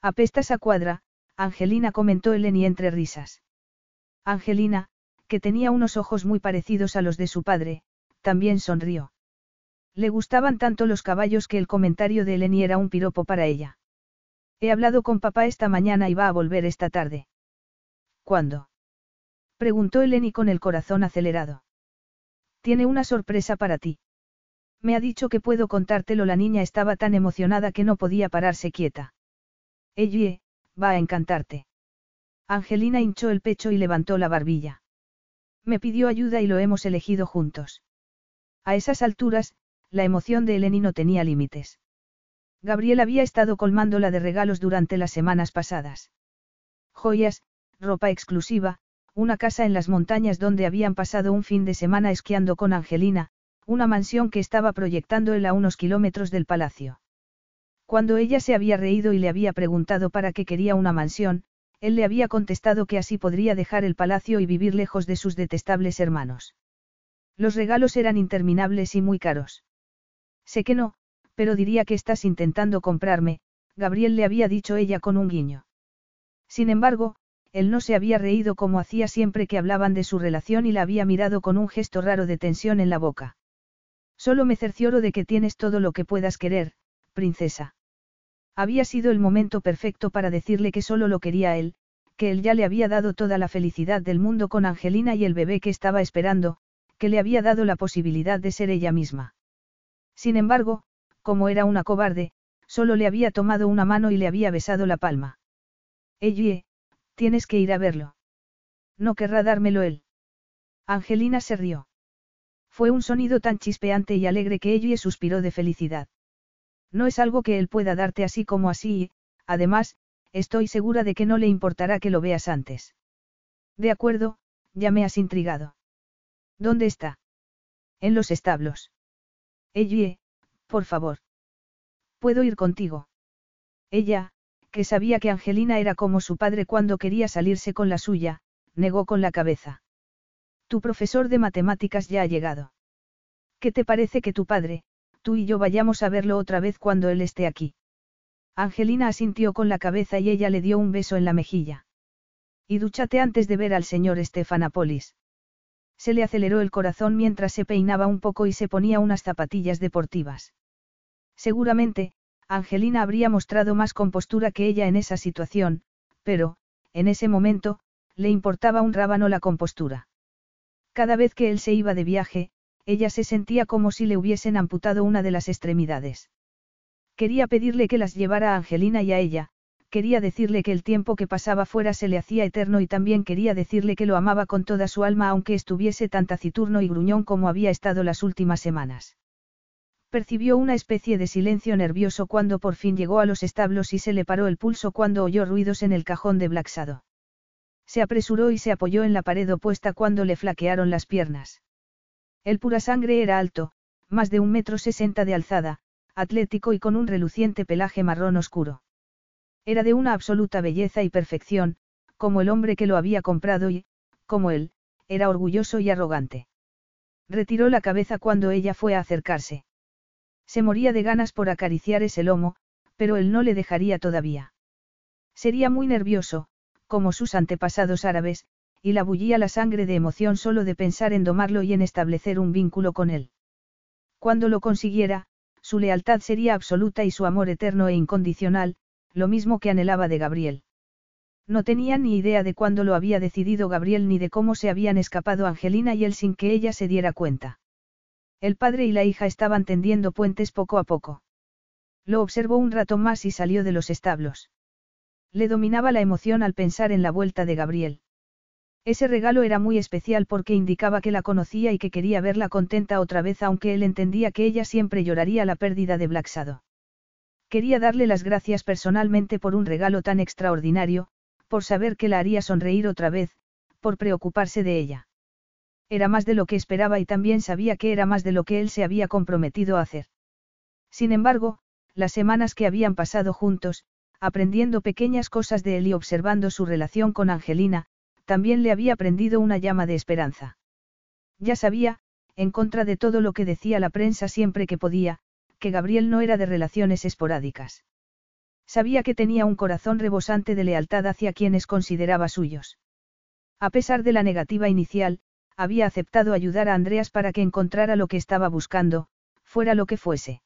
Apestas a cuadra, Angelina comentó Eleni entre risas. Angelina, que tenía unos ojos muy parecidos a los de su padre, también sonrió. Le gustaban tanto los caballos que el comentario de Eleni era un piropo para ella. He hablado con papá esta mañana y va a volver esta tarde. ¿Cuándo? Preguntó Eleni con el corazón acelerado. Tiene una sorpresa para ti. Me ha dicho que puedo contártelo. La niña estaba tan emocionada que no podía pararse quieta. Ellie, va a encantarte. Angelina hinchó el pecho y levantó la barbilla. Me pidió ayuda y lo hemos elegido juntos. A esas alturas, la emoción de Eleni no tenía límites. Gabriel había estado colmándola de regalos durante las semanas pasadas. Joyas, ropa exclusiva, una casa en las montañas donde habían pasado un fin de semana esquiando con Angelina, una mansión que estaba proyectando él a unos kilómetros del palacio. Cuando ella se había reído y le había preguntado para qué quería una mansión, él le había contestado que así podría dejar el palacio y vivir lejos de sus detestables hermanos. Los regalos eran interminables y muy caros. Sé que no, pero diría que estás intentando comprarme, Gabriel le había dicho ella con un guiño. Sin embargo, él no se había reído como hacía siempre que hablaban de su relación y la había mirado con un gesto raro de tensión en la boca. Solo me cercioro de que tienes todo lo que puedas querer, princesa. Había sido el momento perfecto para decirle que solo lo quería él, que él ya le había dado toda la felicidad del mundo con Angelina y el bebé que estaba esperando, que le había dado la posibilidad de ser ella misma. Sin embargo, como era una cobarde, solo le había tomado una mano y le había besado la palma. Ellie, tienes que ir a verlo. No querrá dármelo él. Angelina se rió. Fue un sonido tan chispeante y alegre que Ellie suspiró de felicidad. No es algo que él pueda darte así como así y, además, estoy segura de que no le importará que lo veas antes. De acuerdo, ya me has intrigado. ¿Dónde está? En los establos. Ellie, por favor. ¿Puedo ir contigo? Ella, que sabía que Angelina era como su padre cuando quería salirse con la suya, negó con la cabeza. Tu profesor de matemáticas ya ha llegado. ¿Qué te parece que tu padre, tú y yo vayamos a verlo otra vez cuando él esté aquí? Angelina asintió con la cabeza y ella le dio un beso en la mejilla. Y dúchate antes de ver al señor Stefanapolis. Se le aceleró el corazón mientras se peinaba un poco y se ponía unas zapatillas deportivas. Seguramente, Angelina habría mostrado más compostura que ella en esa situación, pero, en ese momento, le importaba un rábano la compostura. Cada vez que él se iba de viaje, ella se sentía como si le hubiesen amputado una de las extremidades. Quería pedirle que las llevara a Angelina y a ella, quería decirle que el tiempo que pasaba fuera se le hacía eterno y también quería decirle que lo amaba con toda su alma aunque estuviese tan taciturno y gruñón como había estado las últimas semanas. Percibió una especie de silencio nervioso cuando por fin llegó a los establos y se le paró el pulso cuando oyó ruidos en el cajón de Blacksado. Se apresuró y se apoyó en la pared opuesta cuando le flaquearon las piernas. El pura sangre era alto, más de un metro sesenta de alzada, atlético y con un reluciente pelaje marrón oscuro. Era de una absoluta belleza y perfección, como el hombre que lo había comprado y, como él, era orgulloso y arrogante. Retiró la cabeza cuando ella fue a acercarse. Se moría de ganas por acariciar ese lomo, pero él no le dejaría todavía. Sería muy nervioso, como sus antepasados árabes, y la bullía la sangre de emoción solo de pensar en domarlo y en establecer un vínculo con él. Cuando lo consiguiera, su lealtad sería absoluta y su amor eterno e incondicional, lo mismo que anhelaba de Gabriel. No tenía ni idea de cuándo lo había decidido Gabriel ni de cómo se habían escapado Angelina y él sin que ella se diera cuenta. El padre y la hija estaban tendiendo puentes poco a poco. Lo observó un rato más y salió de los establos. Le dominaba la emoción al pensar en la vuelta de Gabriel. Ese regalo era muy especial porque indicaba que la conocía y que quería verla contenta otra vez aunque él entendía que ella siempre lloraría la pérdida de Blacksado. Quería darle las gracias personalmente por un regalo tan extraordinario, por saber que la haría sonreír otra vez, por preocuparse de ella. Era más de lo que esperaba y también sabía que era más de lo que él se había comprometido a hacer. Sin embargo, las semanas que habían pasado juntos, aprendiendo pequeñas cosas de él y observando su relación con Angelina, también le había prendido una llama de esperanza. Ya sabía, en contra de todo lo que decía la prensa siempre que podía, que Gabriel no era de relaciones esporádicas. Sabía que tenía un corazón rebosante de lealtad hacia quienes consideraba suyos. A pesar de la negativa inicial, había aceptado ayudar a Andreas para que encontrara lo que estaba buscando, fuera lo que fuese.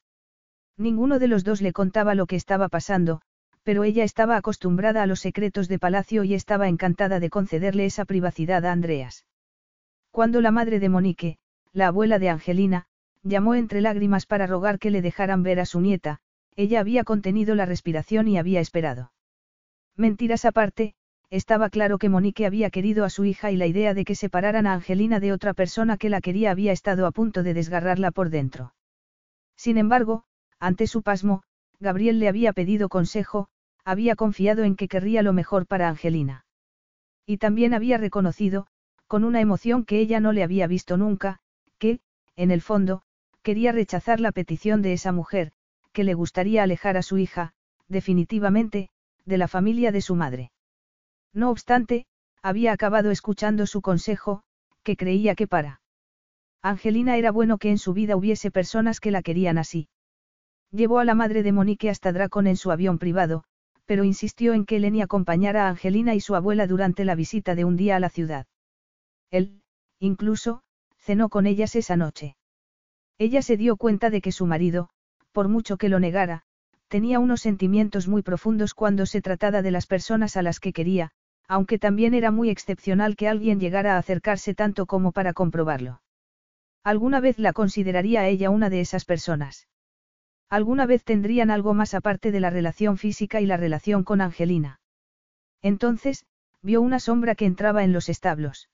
Ninguno de los dos le contaba lo que estaba pasando, pero ella estaba acostumbrada a los secretos de palacio y estaba encantada de concederle esa privacidad a Andreas. Cuando la madre de Monique, la abuela de Angelina, llamó entre lágrimas para rogar que le dejaran ver a su nieta, ella había contenido la respiración y había esperado. Mentiras aparte, estaba claro que Monique había querido a su hija y la idea de que separaran a Angelina de otra persona que la quería había estado a punto de desgarrarla por dentro. Sin embargo, ante su pasmo, Gabriel le había pedido consejo, había confiado en que querría lo mejor para Angelina. Y también había reconocido, con una emoción que ella no le había visto nunca, que, en el fondo, quería rechazar la petición de esa mujer, que le gustaría alejar a su hija, definitivamente, de la familia de su madre. No obstante, había acabado escuchando su consejo, que creía que para Angelina era bueno que en su vida hubiese personas que la querían así. Llevó a la madre de Monique hasta Dracon en su avión privado, pero insistió en que Lenny acompañara a Angelina y su abuela durante la visita de un día a la ciudad. Él, incluso, cenó con ellas esa noche. Ella se dio cuenta de que su marido, por mucho que lo negara, tenía unos sentimientos muy profundos cuando se trataba de las personas a las que quería, aunque también era muy excepcional que alguien llegara a acercarse tanto como para comprobarlo. Alguna vez la consideraría a ella una de esas personas. Alguna vez tendrían algo más aparte de la relación física y la relación con Angelina. Entonces, vio una sombra que entraba en los establos.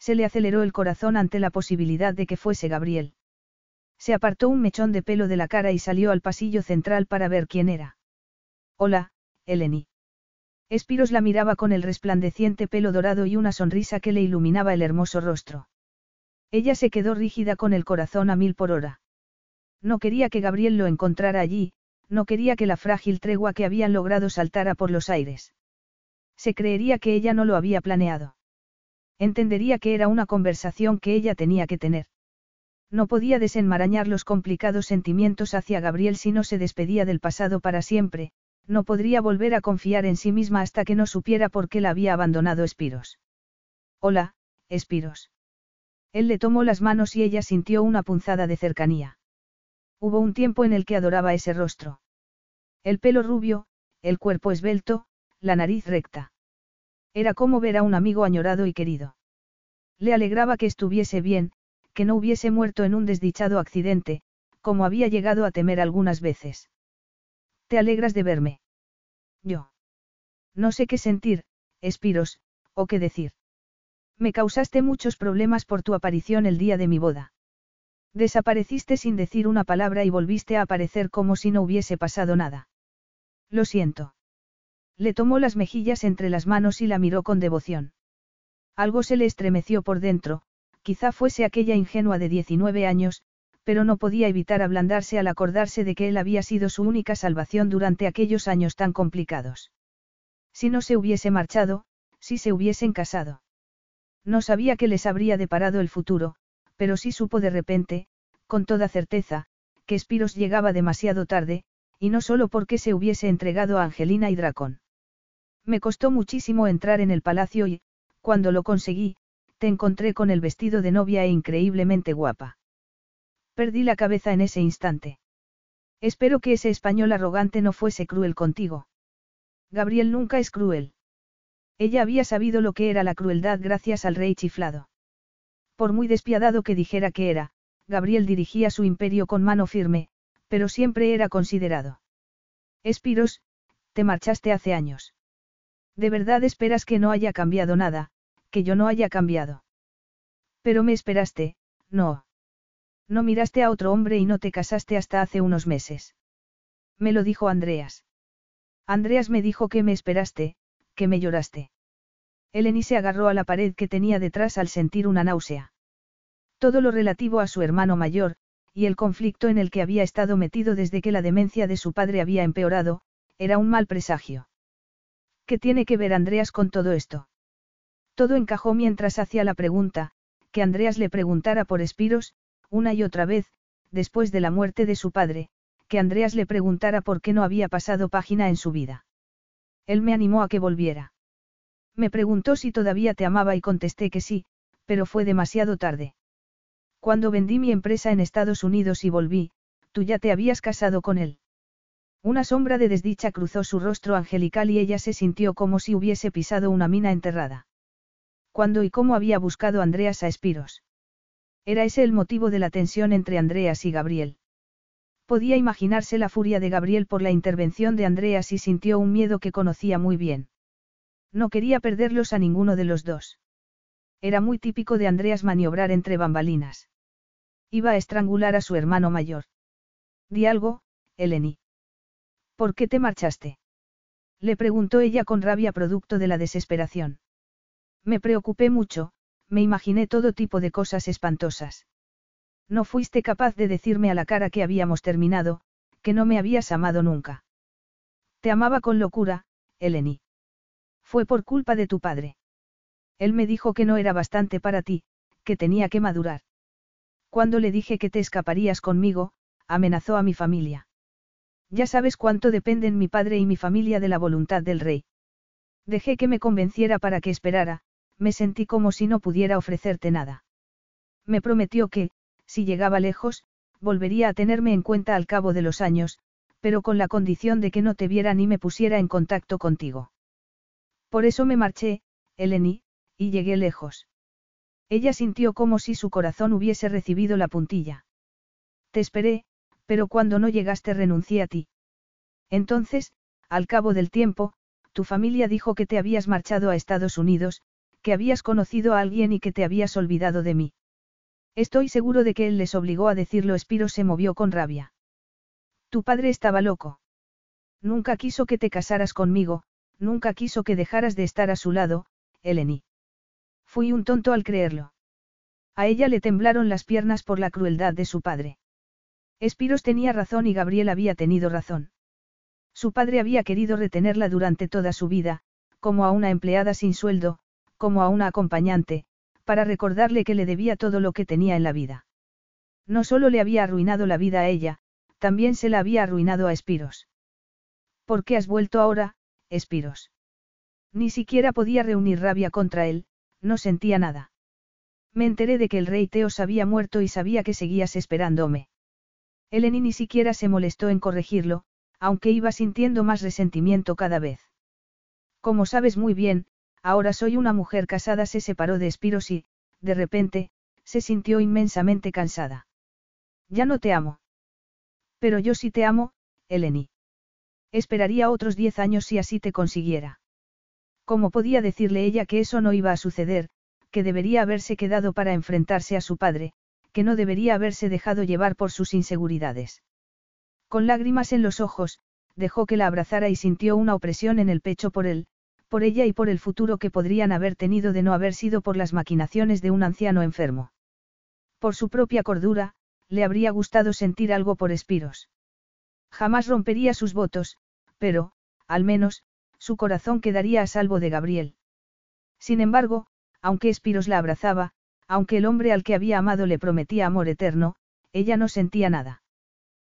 Se le aceleró el corazón ante la posibilidad de que fuese Gabriel. Se apartó un mechón de pelo de la cara y salió al pasillo central para ver quién era. Hola, Eleni. Espiros la miraba con el resplandeciente pelo dorado y una sonrisa que le iluminaba el hermoso rostro. Ella se quedó rígida con el corazón a mil por hora. No quería que Gabriel lo encontrara allí, no quería que la frágil tregua que habían logrado saltara por los aires. Se creería que ella no lo había planeado. Entendería que era una conversación que ella tenía que tener. No podía desenmarañar los complicados sentimientos hacia Gabriel si no se despedía del pasado para siempre, no podría volver a confiar en sí misma hasta que no supiera por qué la había abandonado Espiros. Hola, Espiros. Él le tomó las manos y ella sintió una punzada de cercanía. Hubo un tiempo en el que adoraba ese rostro. El pelo rubio, el cuerpo esbelto, la nariz recta. Era como ver a un amigo añorado y querido. Le alegraba que estuviese bien, que no hubiese muerto en un desdichado accidente, como había llegado a temer algunas veces. ¿Te alegras de verme? Yo. No sé qué sentir, Espiros, o qué decir. Me causaste muchos problemas por tu aparición el día de mi boda. Desapareciste sin decir una palabra y volviste a aparecer como si no hubiese pasado nada. Lo siento. Le tomó las mejillas entre las manos y la miró con devoción. Algo se le estremeció por dentro, quizá fuese aquella ingenua de 19 años, pero no podía evitar ablandarse al acordarse de que él había sido su única salvación durante aquellos años tan complicados. Si no se hubiese marchado, si se hubiesen casado. No sabía qué les habría deparado el futuro, pero sí supo de repente, con toda certeza, que Spiros llegaba demasiado tarde, y no solo porque se hubiese entregado a Angelina y Dracón. Me costó muchísimo entrar en el palacio y, cuando lo conseguí, te encontré con el vestido de novia e increíblemente guapa. Perdí la cabeza en ese instante. Espero que ese español arrogante no fuese cruel contigo. Gabriel nunca es cruel. Ella había sabido lo que era la crueldad gracias al rey chiflado. Por muy despiadado que dijera que era, Gabriel dirigía su imperio con mano firme, pero siempre era considerado. Espiros, te marchaste hace años. ¿De verdad esperas que no haya cambiado nada, que yo no haya cambiado. Pero me esperaste, no. No miraste a otro hombre y no te casaste hasta hace unos meses. Me lo dijo Andreas. Andreas me dijo que me esperaste, que me lloraste. Eleni se agarró a la pared que tenía detrás al sentir una náusea. Todo lo relativo a su hermano mayor, y el conflicto en el que había estado metido desde que la demencia de su padre había empeorado, era un mal presagio. ¿Qué tiene que ver Andreas con todo esto? Todo encajó mientras hacía la pregunta, que Andreas le preguntara por Espiros, una y otra vez, después de la muerte de su padre, que Andreas le preguntara por qué no había pasado página en su vida. Él me animó a que volviera. Me preguntó si todavía te amaba y contesté que sí, pero fue demasiado tarde. Cuando vendí mi empresa en Estados Unidos y volví, tú ya te habías casado con él. Una sombra de desdicha cruzó su rostro angelical y ella se sintió como si hubiese pisado una mina enterrada. ¿Cuándo y cómo había buscado Andreas a Espiros? Era ese el motivo de la tensión entre Andreas y Gabriel. Podía imaginarse la furia de Gabriel por la intervención de Andreas y sintió un miedo que conocía muy bien. No quería perderlos a ninguno de los dos. Era muy típico de Andreas maniobrar entre bambalinas. Iba a estrangular a su hermano mayor. Di algo, Eleni. ¿Por qué te marchaste? Le preguntó ella con rabia producto de la desesperación. Me preocupé mucho, me imaginé todo tipo de cosas espantosas. No fuiste capaz de decirme a la cara que habíamos terminado, que no me habías amado nunca. Te amaba con locura, Eleni. Fue por culpa de tu padre. Él me dijo que no era bastante para ti, que tenía que madurar. Cuando le dije que te escaparías conmigo, amenazó a mi familia. Ya sabes cuánto dependen mi padre y mi familia de la voluntad del rey. Dejé que me convenciera para que esperara, me sentí como si no pudiera ofrecerte nada. Me prometió que, si llegaba lejos, volvería a tenerme en cuenta al cabo de los años, pero con la condición de que no te viera ni me pusiera en contacto contigo. Por eso me marché, Eleni, y llegué lejos. Ella sintió como si su corazón hubiese recibido la puntilla. Te esperé, pero cuando no llegaste renuncié a ti. Entonces, al cabo del tiempo, tu familia dijo que te habías marchado a Estados Unidos, que habías conocido a alguien y que te habías olvidado de mí. Estoy seguro de que él les obligó a decirlo. Espiro se movió con rabia. Tu padre estaba loco. Nunca quiso que te casaras conmigo, nunca quiso que dejaras de estar a su lado, Eleni. Fui un tonto al creerlo. A ella le temblaron las piernas por la crueldad de su padre. Espiros tenía razón y Gabriel había tenido razón. Su padre había querido retenerla durante toda su vida, como a una empleada sin sueldo, como a una acompañante, para recordarle que le debía todo lo que tenía en la vida. No solo le había arruinado la vida a ella, también se la había arruinado a Espiros. ¿Por qué has vuelto ahora, Espiros? Ni siquiera podía reunir rabia contra él, no sentía nada. Me enteré de que el rey Teos había muerto y sabía que seguías esperándome. Eleni ni siquiera se molestó en corregirlo, aunque iba sintiendo más resentimiento cada vez. Como sabes muy bien, ahora soy una mujer casada, se separó de Espiros y, de repente, se sintió inmensamente cansada. Ya no te amo. Pero yo sí te amo, Eleni. Esperaría otros diez años si así te consiguiera. ¿Cómo podía decirle ella que eso no iba a suceder, que debería haberse quedado para enfrentarse a su padre, que no debería haberse dejado llevar por sus inseguridades? Con lágrimas en los ojos, dejó que la abrazara y sintió una opresión en el pecho por él, por ella y por el futuro que podrían haber tenido de no haber sido por las maquinaciones de un anciano enfermo. Por su propia cordura, le habría gustado sentir algo por Espiros. Jamás rompería sus votos, pero, al menos, su corazón quedaría a salvo de Gabriel. Sin embargo, aunque Espiros la abrazaba, aunque el hombre al que había amado le prometía amor eterno, ella no sentía nada.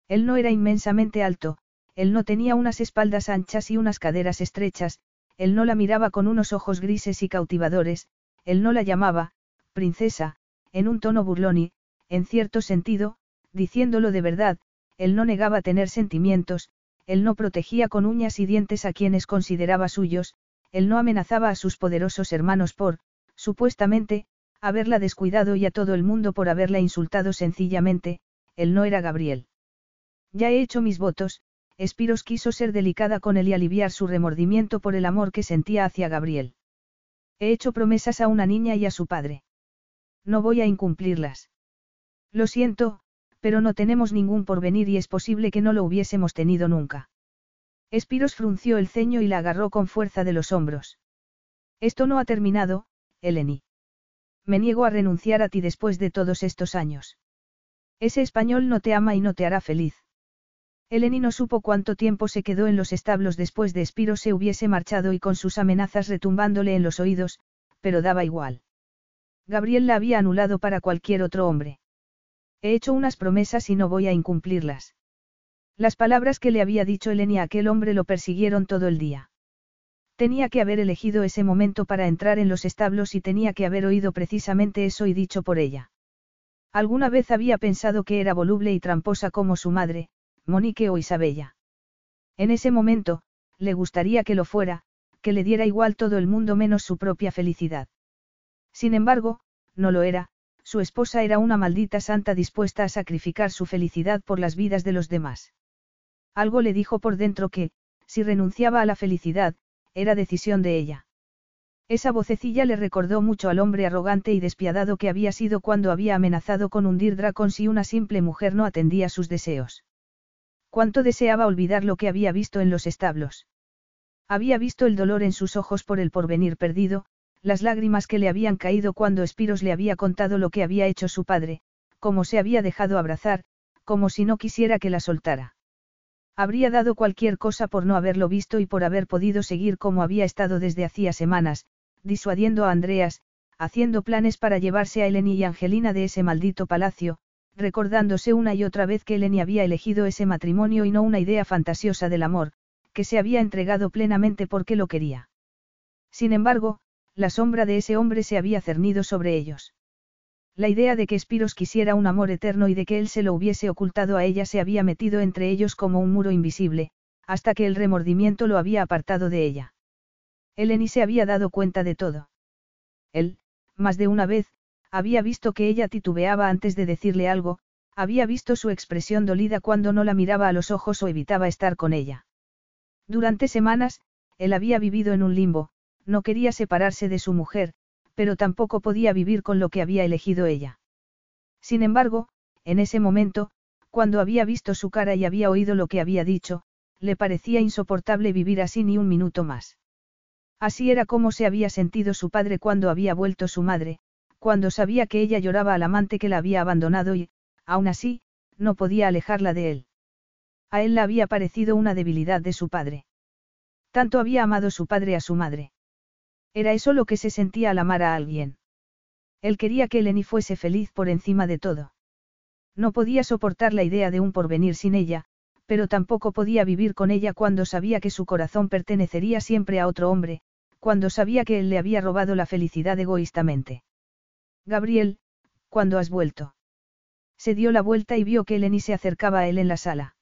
Él no era inmensamente alto, él no tenía unas espaldas anchas y unas caderas estrechas, él no la miraba con unos ojos grises y cautivadores, él no la llamaba, princesa, en un tono burlón y, en cierto sentido, diciéndolo de verdad, él no negaba tener sentimientos, él no protegía con uñas y dientes a quienes consideraba suyos, él no amenazaba a sus poderosos hermanos por, supuestamente, haberla descuidado y a todo el mundo por haberla insultado sencillamente, él no era Gabriel. Ya he hecho mis votos, Espiros quiso ser delicada con él y aliviar su remordimiento por el amor que sentía hacia Gabriel. He hecho promesas a una niña y a su padre. No voy a incumplirlas. Lo siento, pero no tenemos ningún porvenir y es posible que no lo hubiésemos tenido nunca. Espiros frunció el ceño y la agarró con fuerza de los hombros. Esto no ha terminado, Eleni. Me niego a renunciar a ti después de todos estos años. Ese español no te ama y no te hará feliz. Eleni no supo cuánto tiempo se quedó en los establos después de Espiros se hubiese marchado y con sus amenazas retumbándole en los oídos, pero daba igual. Gabriel la había anulado para cualquier otro hombre. He hecho unas promesas y no voy a incumplirlas. Las palabras que le había dicho Eleni a aquel hombre lo persiguieron todo el día. Tenía que haber elegido ese momento para entrar en los establos y tenía que haber oído precisamente eso y dicho por ella. Alguna vez había pensado que era voluble y tramposa como su madre, Monique o Isabella. En ese momento, le gustaría que lo fuera, que le diera igual todo el mundo menos su propia felicidad. Sin embargo, no lo era, su esposa era una maldita santa dispuesta a sacrificar su felicidad por las vidas de los demás. Algo le dijo por dentro que, si renunciaba a la felicidad, era decisión de ella. Esa vocecilla le recordó mucho al hombre arrogante y despiadado que había sido cuando había amenazado con hundir Dracon si una simple mujer no atendía sus deseos. Cuánto deseaba olvidar lo que había visto en los establos. Había visto el dolor en sus ojos por el porvenir perdido, las lágrimas que le habían caído cuando Espiros le había contado lo que había hecho su padre, cómo se había dejado abrazar, como si no quisiera que la soltara. Habría dado cualquier cosa por no haberlo visto y por haber podido seguir como había estado desde hacía semanas, disuadiendo a Andreas, haciendo planes para llevarse a Eleni y Angelina de ese maldito palacio, recordándose una y otra vez que Eleni había elegido ese matrimonio y no una idea fantasiosa del amor, que se había entregado plenamente porque lo quería. Sin embargo, la sombra de ese hombre se había cernido sobre ellos. La idea de que Spiros quisiera un amor eterno y de que él se lo hubiese ocultado a ella se había metido entre ellos como un muro invisible, hasta que el remordimiento lo había apartado de ella. Eleni se había dado cuenta de todo. Él, más de una vez, Había visto que ella titubeaba antes de decirle algo, había visto su expresión dolida cuando no la miraba a los ojos o evitaba estar con ella. Durante semanas, él había vivido en un limbo, no quería separarse de su mujer, pero tampoco podía vivir con lo que había elegido ella. Sin embargo, en ese momento, cuando había visto su cara y había oído lo que había dicho, le parecía insoportable vivir así ni un minuto más. Así era como se había sentido su padre cuando había vuelto su madre, cuando sabía que ella lloraba al amante que la había abandonado y, aún así, no podía alejarla de él. A él le había parecido una debilidad de su padre. Tanto había amado su padre a su madre. Era eso lo que se sentía al amar a alguien. Él quería que Eleni fuese feliz por encima de todo. No podía soportar la idea de un porvenir sin ella, pero tampoco podía vivir con ella cuando sabía que su corazón pertenecería siempre a otro hombre, cuando sabía que él le había robado la felicidad egoístamente. Gabriel, ¿cuándo has vuelto? Se dio la vuelta y vio que Eleni se acercaba a él en la sala.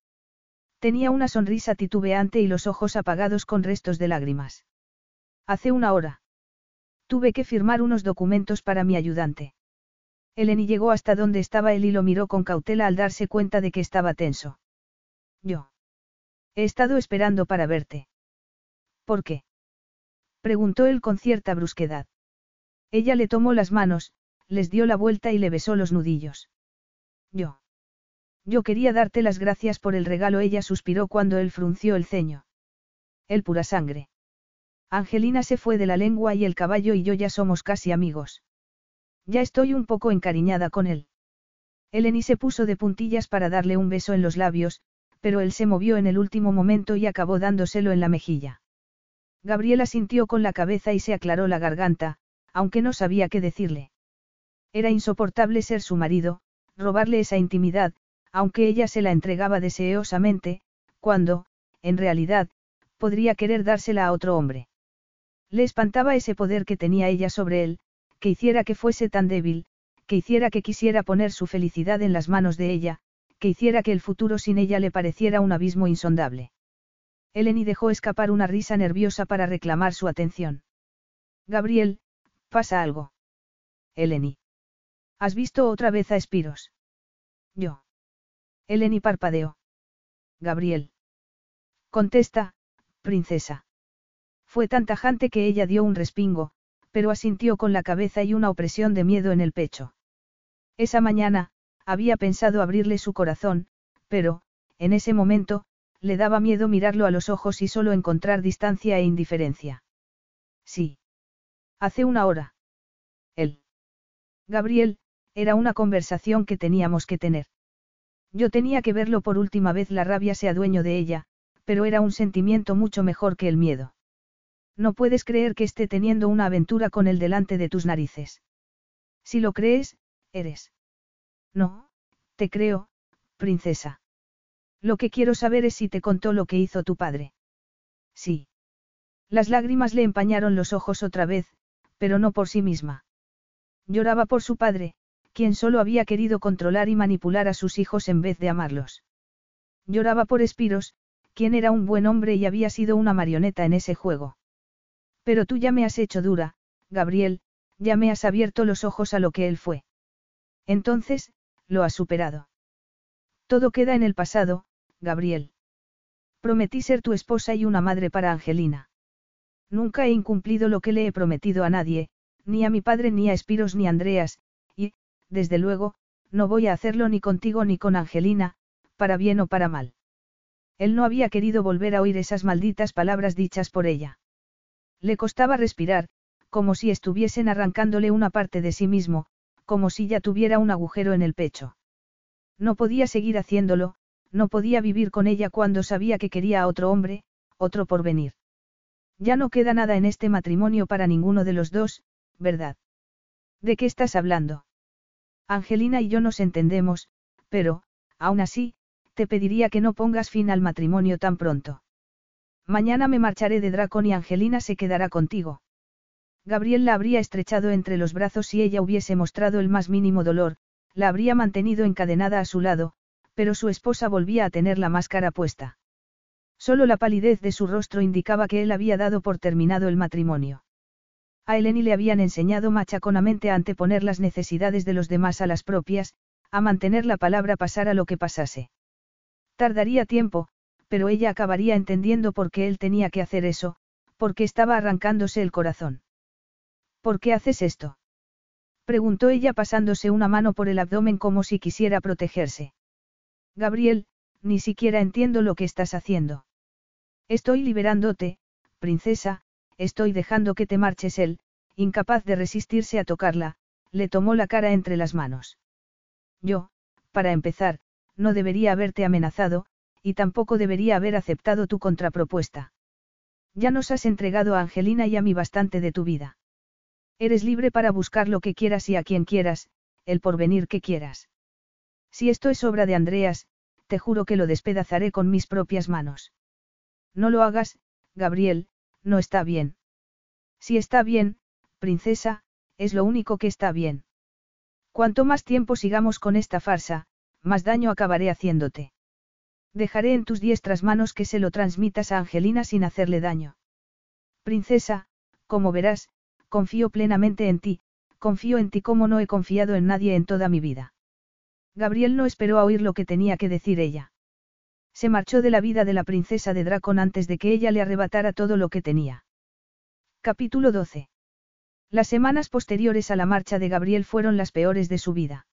Tenía una sonrisa titubeante y los ojos apagados con restos de lágrimas. Hace una hora. Tuve que firmar unos documentos para mi ayudante. Eleni llegó hasta donde estaba él y lo miró con cautela al darse cuenta de que estaba tenso. Yo. He estado esperando para verte. ¿Por qué? Preguntó él con cierta brusquedad. Ella le tomó las manos, les dio la vuelta y le besó los nudillos. Yo. Yo quería darte las gracias por el regalo, ella suspiró cuando él frunció el ceño. El pura sangre. Angelina se fue de la lengua y el caballo y yo ya somos casi amigos. Ya estoy un poco encariñada con él. Eleni se puso de puntillas para darle un beso en los labios, pero él se movió en el último momento y acabó dándoselo en la mejilla. Gabriela sintió con la cabeza y se aclaró la garganta, aunque no sabía qué decirle. Era insoportable ser su marido, robarle esa intimidad, aunque ella se la entregaba deseosamente, cuando, en realidad, podría querer dársela a otro hombre. Le espantaba ese poder que tenía ella sobre él, que hiciera que fuese tan débil, que hiciera que quisiera poner su felicidad en las manos de ella, que hiciera que el futuro sin ella le pareciera un abismo insondable. Eleni dejó escapar una risa nerviosa para reclamar su atención. Gabriel, pasa algo. Eleni. ¿Has visto otra vez a Espiros? Yo. Eleni parpadeó. Gabriel. Contesta, princesa. Fue tan tajante que ella dio un respingo, pero asintió con la cabeza y una opresión de miedo en el pecho. Esa mañana, había pensado abrirle su corazón, pero, en ese momento, le daba miedo mirarlo a los ojos y solo encontrar distancia e indiferencia. Sí. Hace una hora. Él. Gabriel, era una conversación que teníamos que tener. Yo tenía que verlo por última vez, la rabia se adueño de ella, pero era un sentimiento mucho mejor que el miedo. No puedes creer que esté teniendo una aventura con él delante de tus narices. Si lo crees, eres. No, te creo, princesa. Lo que quiero saber es si te contó lo que hizo tu padre. Sí. Las lágrimas le empañaron los ojos otra vez, pero no por sí misma. Lloraba por su padre, quien solo había querido controlar y manipular a sus hijos en vez de amarlos. Lloraba por Espiros, quien era un buen hombre y había sido una marioneta en ese juego. Pero tú ya me has hecho dura, Gabriel, ya me has abierto los ojos a lo que él fue. Entonces, lo has superado. Todo queda en el pasado, Gabriel. Prometí ser tu esposa y una madre para Angelina. Nunca he incumplido lo que le he prometido a nadie, ni a mi padre ni a Espiros ni a Andreas, desde luego, no voy a hacerlo ni contigo ni con Angelina, para bien o para mal. Él no había querido volver a oír esas malditas palabras dichas por ella. Le costaba respirar, como si estuviesen arrancándole una parte de sí mismo, como si ya tuviera un agujero en el pecho. No podía seguir haciéndolo, no podía vivir con ella cuando sabía que quería a otro hombre, otro porvenir. Ya no queda nada en este matrimonio para ninguno de los dos, ¿verdad? ¿De qué estás hablando? Angelina y yo nos entendemos, pero, aún así, te pediría que no pongas fin al matrimonio tan pronto. Mañana me marcharé de Dracon y Angelina se quedará contigo. Gabriel la habría estrechado entre los brazos si ella hubiese mostrado el más mínimo dolor, la habría mantenido encadenada a su lado, pero su esposa volvía a tener la máscara puesta. Solo la palidez de su rostro indicaba que él había dado por terminado el matrimonio. A Eleni le habían enseñado machaconamente a anteponer las necesidades de los demás a las propias, a mantener la palabra pasara lo que pasase. Tardaría tiempo, pero ella acabaría entendiendo por qué él tenía que hacer eso, porque estaba arrancándose el corazón. ¿Por qué haces esto? Preguntó ella pasándose una mano por el abdomen como si quisiera protegerse. Gabriel, ni siquiera entiendo lo que estás haciendo. Estoy liberándote, princesa, estoy dejando que te marches él, incapaz de resistirse a tocarla, le tomó la cara entre las manos. Yo, para empezar, no debería haberte amenazado, y tampoco debería haber aceptado tu contrapropuesta. Ya nos has entregado a Angelina y a mí bastante de tu vida. Eres libre para buscar lo que quieras y a quien quieras, el porvenir que quieras. Si esto es obra de Andreas, te juro que lo despedazaré con mis propias manos. No lo hagas, Gabriel, no está bien. Si está bien, princesa, es lo único que está bien. Cuanto más tiempo sigamos con esta farsa, más daño acabaré haciéndote. Dejaré en tus diestras manos que se lo transmitas a Angelina sin hacerle daño. Princesa, como verás, confío plenamente en ti, confío en ti como no he confiado en nadie en toda mi vida. Gabriel no esperó a oír lo que tenía que decir ella. Se marchó de la vida de la princesa de Dracon antes de que ella le arrebatara todo lo que tenía. Capítulo 12. Las semanas posteriores a la marcha de Gabriel fueron las peores de su vida.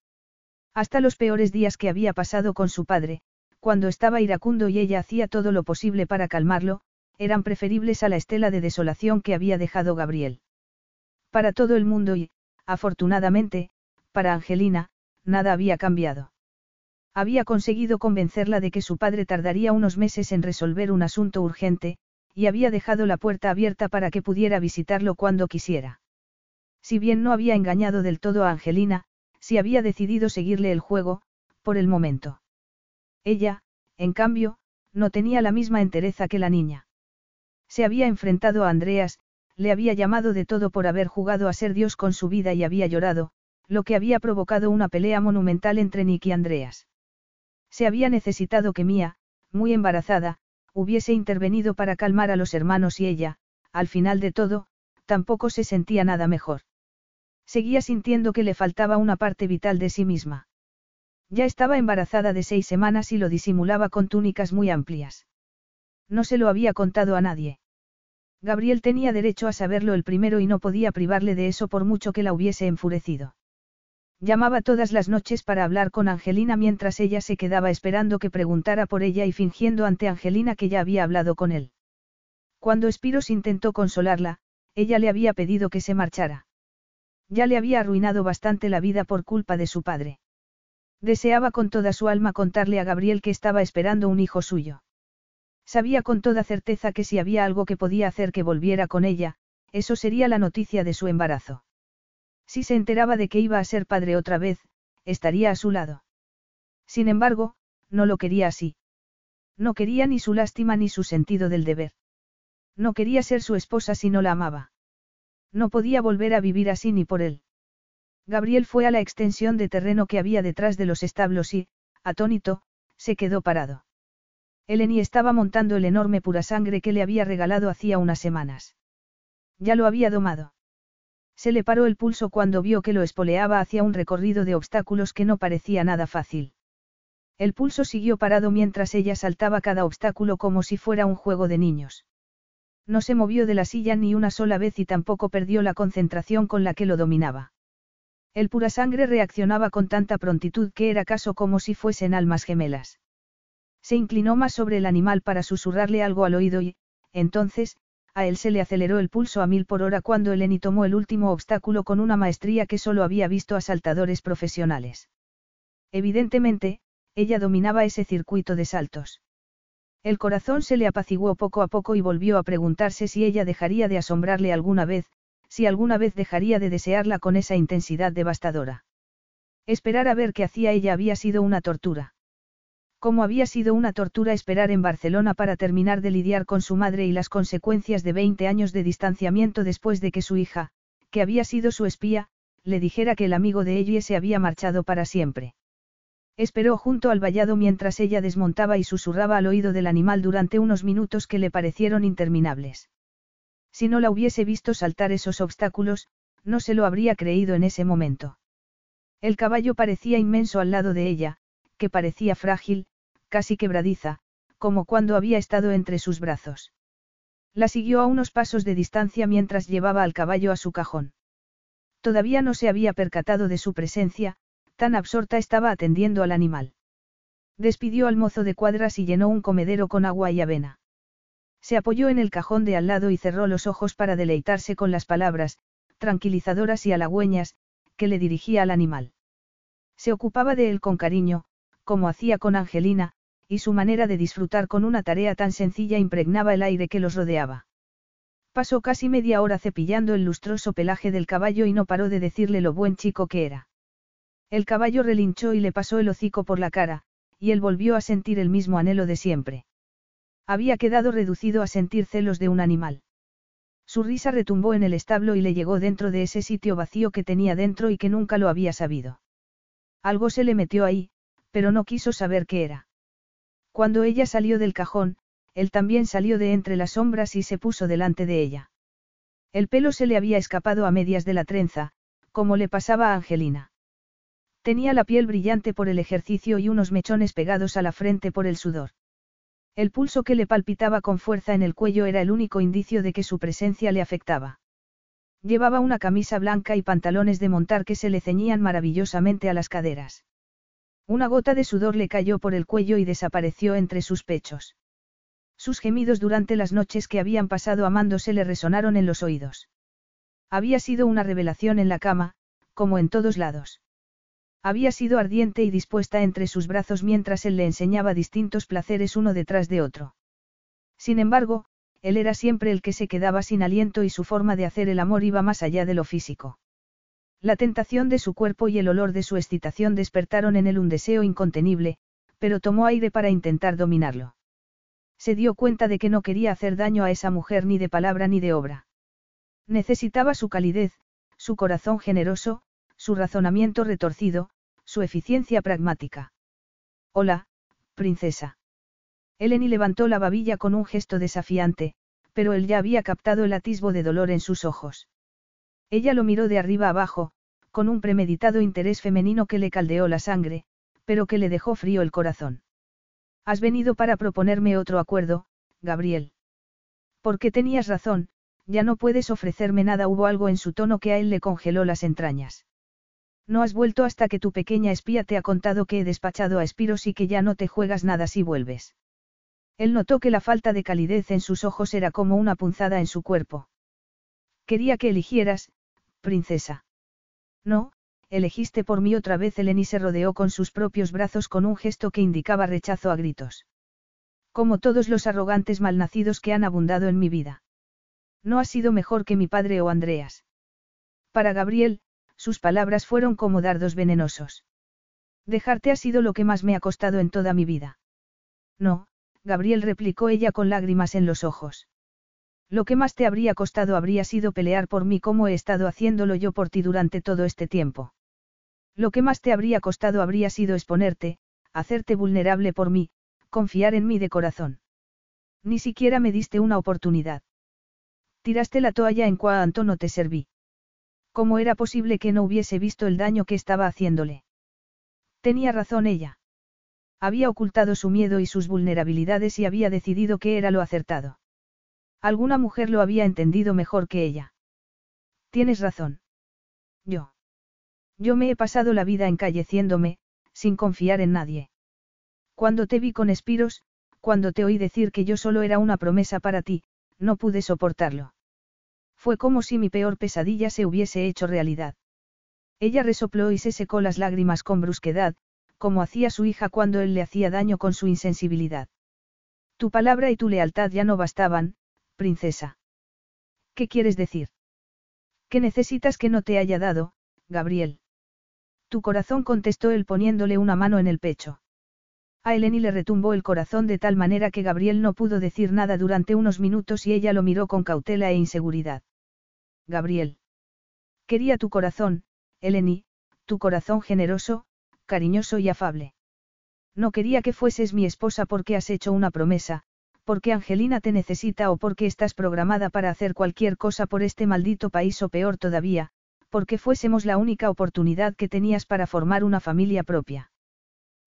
Hasta los peores días que había pasado con su padre, cuando estaba iracundo y ella hacía todo lo posible para calmarlo, eran preferibles a la estela de desolación que había dejado Gabriel. Para todo el mundo y, afortunadamente, para Angelina, nada había cambiado. Había conseguido convencerla de que su padre tardaría unos meses en resolver un asunto urgente, y había dejado la puerta abierta para que pudiera visitarlo cuando quisiera. Si bien no había engañado del todo a Angelina, sí había decidido seguirle el juego, por el momento. Ella, en cambio, no tenía la misma entereza que la niña. Se había enfrentado a Andreas, le había llamado de todo por haber jugado a ser Dios con su vida y había llorado, lo que había provocado una pelea monumental entre Nick y Andreas. Se había necesitado que Mía, muy embarazada, hubiese intervenido para calmar a los hermanos y ella, al final de todo, tampoco se sentía nada mejor. Seguía sintiendo que le faltaba una parte vital de sí misma. Ya estaba embarazada de seis semanas y lo disimulaba con túnicas muy amplias. No se lo había contado a nadie. Gabriel tenía derecho a saberlo el primero y no podía privarle de eso por mucho que la hubiese enfurecido. Llamaba todas las noches para hablar con Angelina mientras ella se quedaba esperando que preguntara por ella y fingiendo ante Angelina que ya había hablado con él. Cuando Espiros intentó consolarla, ella le había pedido que se marchara. Ya le había arruinado bastante la vida por culpa de su padre. Deseaba con toda su alma contarle a Gabriel que estaba esperando un hijo suyo. Sabía con toda certeza que si había algo que podía hacer que volviera con ella, eso sería la noticia de su embarazo. Si se enteraba de que iba a ser padre otra vez, estaría a su lado. Sin embargo, no lo quería así. No quería ni su lástima ni su sentido del deber. No quería ser su esposa si no la amaba. No podía volver a vivir así ni por él. Gabriel fue a la extensión de terreno que había detrás de los establos y, atónito, se quedó parado. Eleni estaba montando el enorme pura sangre que le había regalado hacía unas semanas. Ya lo había domado. Se le paró el pulso cuando vio que lo espoleaba hacia un recorrido de obstáculos que no parecía nada fácil. El pulso siguió parado mientras ella saltaba cada obstáculo como si fuera un juego de niños. No se movió de la silla ni una sola vez y tampoco perdió la concentración con la que lo dominaba. El pura sangre reaccionaba con tanta prontitud que era caso como si fuesen almas gemelas. Se inclinó más sobre el animal para susurrarle algo al oído y, entonces, a él se le aceleró el pulso a mil por hora cuando Eleni tomó el último obstáculo con una maestría que solo había visto a saltadores profesionales. Evidentemente, ella dominaba ese circuito de saltos. El corazón se le apaciguó poco a poco y volvió a preguntarse si ella dejaría de asombrarle alguna vez, si alguna vez dejaría de desearla con esa intensidad devastadora. Esperar a ver qué hacía ella había sido una tortura. Como había sido una tortura esperar en Barcelona para terminar de lidiar con su madre y las consecuencias de 20 años de distanciamiento después de que su hija, que había sido su espía, le dijera que el amigo de ella se había marchado para siempre. Esperó junto al vallado mientras ella desmontaba y susurraba al oído del animal durante unos minutos que le parecieron interminables. Si no la hubiese visto saltar esos obstáculos, no se lo habría creído en ese momento. El caballo parecía inmenso al lado de ella, que parecía frágil, casi quebradiza, como cuando había estado entre sus brazos. La siguió a unos pasos de distancia mientras llevaba al caballo a su cajón. Todavía no se había percatado de su presencia, tan absorta estaba atendiendo al animal. Despidió al mozo de cuadras y llenó un comedero con agua y avena. Se apoyó en el cajón de al lado y cerró los ojos para deleitarse con las palabras, tranquilizadoras y halagüeñas, que le dirigía al animal. Se ocupaba de él con cariño, como hacía con Angelina, y su manera de disfrutar con una tarea tan sencilla impregnaba el aire que los rodeaba. Pasó casi media hora cepillando el lustroso pelaje del caballo y no paró de decirle lo buen chico que era. El caballo relinchó y le pasó el hocico por la cara, y él volvió a sentir el mismo anhelo de siempre. Había quedado reducido a sentir celos de un animal. Su risa retumbó en el establo y le llegó dentro de ese sitio vacío que tenía dentro y que nunca lo había sabido. Algo se le metió ahí, pero no quiso saber qué era. Cuando ella salió del cajón, él también salió de entre las sombras y se puso delante de ella. El pelo se le había escapado a medias de la trenza, como le pasaba a Angelina. Tenía la piel brillante por el ejercicio y unos mechones pegados a la frente por el sudor. El pulso que le palpitaba con fuerza en el cuello era el único indicio de que su presencia le afectaba. Llevaba una camisa blanca y pantalones de montar que se le ceñían maravillosamente a las caderas. Una gota de sudor le cayó por el cuello y desapareció entre sus pechos. Sus gemidos durante las noches que habían pasado amándose le resonaron en los oídos. Había sido una revelación en la cama, como en todos lados. Había sido ardiente y dispuesta entre sus brazos mientras él le enseñaba distintos placeres uno detrás de otro. Sin embargo, él era siempre el que se quedaba sin aliento y su forma de hacer el amor iba más allá de lo físico. La tentación de su cuerpo y el olor de su excitación despertaron en él un deseo incontenible, pero tomó aire para intentar dominarlo. Se dio cuenta de que no quería hacer daño a esa mujer ni de palabra ni de obra. Necesitaba su calidez, su corazón generoso, su razonamiento retorcido, su eficiencia pragmática. Hola, princesa. Eleni levantó la babilla con un gesto desafiante, pero él ya había captado el atisbo de dolor en sus ojos. Ella lo miró de arriba abajo, con un premeditado interés femenino que le caldeó la sangre, pero que le dejó frío el corazón. Has venido para proponerme otro acuerdo, Gabriel. Porque tenías razón, ya no puedes ofrecerme nada. Hubo algo en su tono que a él le congeló las entrañas. No has vuelto hasta que tu pequeña espía te ha contado que he despachado a Espiros y que ya no te juegas nada si vuelves. Él notó que la falta de calidez en sus ojos era como una punzada en su cuerpo. Quería que eligieras, princesa. No, elegiste por mí otra vez. Eleni se rodeó con sus propios brazos con un gesto que indicaba rechazo a gritos. Como todos los arrogantes malnacidos que han abundado en mi vida. No has sido mejor que mi padre o Andreas. Para Gabriel, sus palabras fueron como dardos venenosos. Dejarte ha sido lo que más me ha costado en toda mi vida. No, Gabriel replicó ella con lágrimas en los ojos. Lo que más te habría costado habría sido pelear por mí como he estado haciéndolo yo por ti durante todo este tiempo. Lo que más te habría costado habría sido exponerte, hacerte vulnerable por mí, confiar en mí de corazón. Ni siquiera me diste una oportunidad. Tiraste la toalla en cuanto no te serví. ¿Cómo era posible que no hubiese visto el daño que estaba haciéndole? Tenía razón ella. Había ocultado su miedo y sus vulnerabilidades y había decidido que era lo acertado. Alguna mujer lo había entendido mejor que ella. Tienes razón. Yo. Yo me he pasado la vida encalleciéndome, sin confiar en nadie. Cuando te vi con Espiros, cuando te oí decir que yo solo era una promesa para ti, no pude soportarlo. Fue como si mi peor pesadilla se hubiese hecho realidad. Ella resopló y se secó las lágrimas con brusquedad, como hacía su hija cuando él le hacía daño con su insensibilidad. Tu palabra y tu lealtad ya no bastaban, princesa. ¿Qué quieres decir? ¿Qué necesitas que no te haya dado, Gabriel? Tu corazón contestó él poniéndole una mano en el pecho. A Eleni le retumbó el corazón de tal manera que Gabriel no pudo decir nada durante unos minutos y ella lo miró con cautela e inseguridad. Gabriel. Quería tu corazón, Eleni, tu corazón generoso, cariñoso y afable. No quería que fueses mi esposa porque has hecho una promesa, porque Angelina te necesita o porque estás programada para hacer cualquier cosa por este maldito país o peor todavía, porque fuésemos la única oportunidad que tenías para formar una familia propia.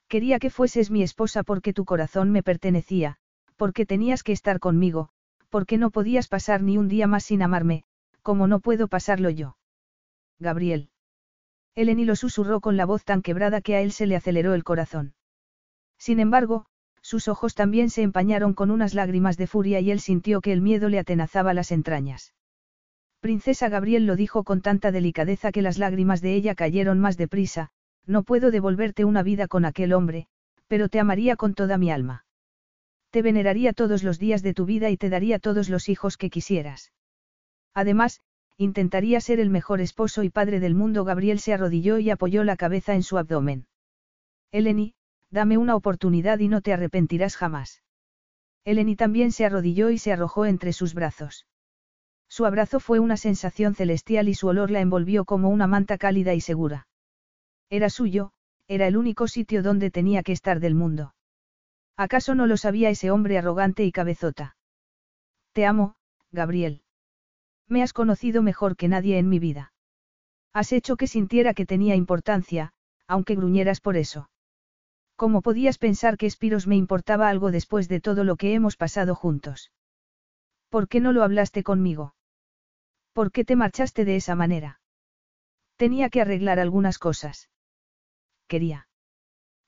Quería que fueses mi esposa porque tu corazón me pertenecía, porque tenías que estar conmigo, porque no podías pasar ni un día más sin amarme, como no puedo pasarlo yo. Gabriel. Eleni lo susurró con la voz tan quebrada que a él se le aceleró el corazón. Sin embargo, sus ojos también se empañaron con unas lágrimas de furia y él sintió que el miedo le atenazaba las entrañas. Princesa Gabriel lo dijo con tanta delicadeza que las lágrimas de ella cayeron más deprisa, no puedo devolverte una vida con aquel hombre, pero te amaría con toda mi alma. Te veneraría todos los días de tu vida y te daría todos los hijos que quisieras. Además, intentaría ser el mejor esposo y padre del mundo. Gabriel se arrodilló y apoyó la cabeza en su abdomen. Eleni, dame una oportunidad y no te arrepentirás jamás. Eleni también se arrodilló y se arrojó entre sus brazos. Su abrazo fue una sensación celestial y su olor la envolvió como una manta cálida y segura. Era suyo, era el único sitio donde tenía que estar del mundo. ¿Acaso no lo sabía ese hombre arrogante y cabezota? Te amo, Gabriel. Me has conocido mejor que nadie en mi vida. Has hecho que sintiera que tenía importancia, aunque gruñeras por eso. ¿Cómo podías pensar que Espiros me importaba algo después de todo lo que hemos pasado juntos? ¿Por qué no lo hablaste conmigo? ¿Por qué te marchaste de esa manera? Tenía que arreglar algunas cosas. Quería.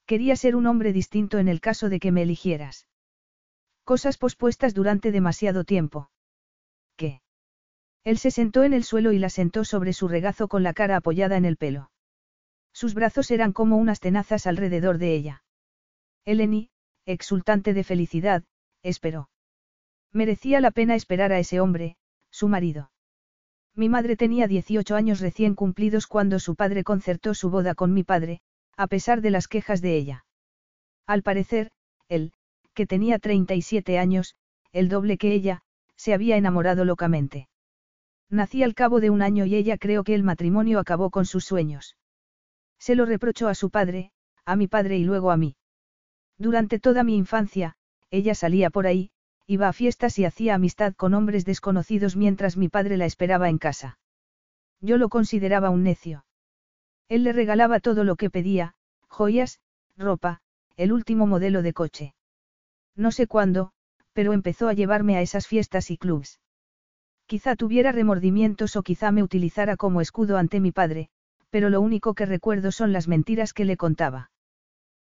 Quería ser un hombre distinto en el caso de que me eligieras. Cosas pospuestas durante demasiado tiempo. ¿Qué? Él se sentó en el suelo y la sentó sobre su regazo con la cara apoyada en el pelo. Sus brazos eran como unas tenazas alrededor de ella. Eleni, exultante de felicidad, esperó. Merecía la pena esperar a ese hombre, su marido. Mi madre tenía 18 años recién cumplidos cuando su padre concertó su boda con mi padre, a pesar de las quejas de ella. Al parecer, él, que tenía 37 años, el doble que ella, se había enamorado locamente. Nací al cabo de un año y ella creo que el matrimonio acabó con sus sueños. Se lo reprochó a su padre, a mi padre y luego a mí. Durante toda mi infancia, ella salía por ahí, iba a fiestas y hacía amistad con hombres desconocidos mientras mi padre la esperaba en casa. Yo lo consideraba un necio. Él le regalaba todo lo que pedía, joyas, ropa, el último modelo de coche. No sé cuándo, pero empezó a llevarme a esas fiestas y clubs. Quizá tuviera remordimientos o quizá me utilizara como escudo ante mi padre, pero lo único que recuerdo son las mentiras que le contaba.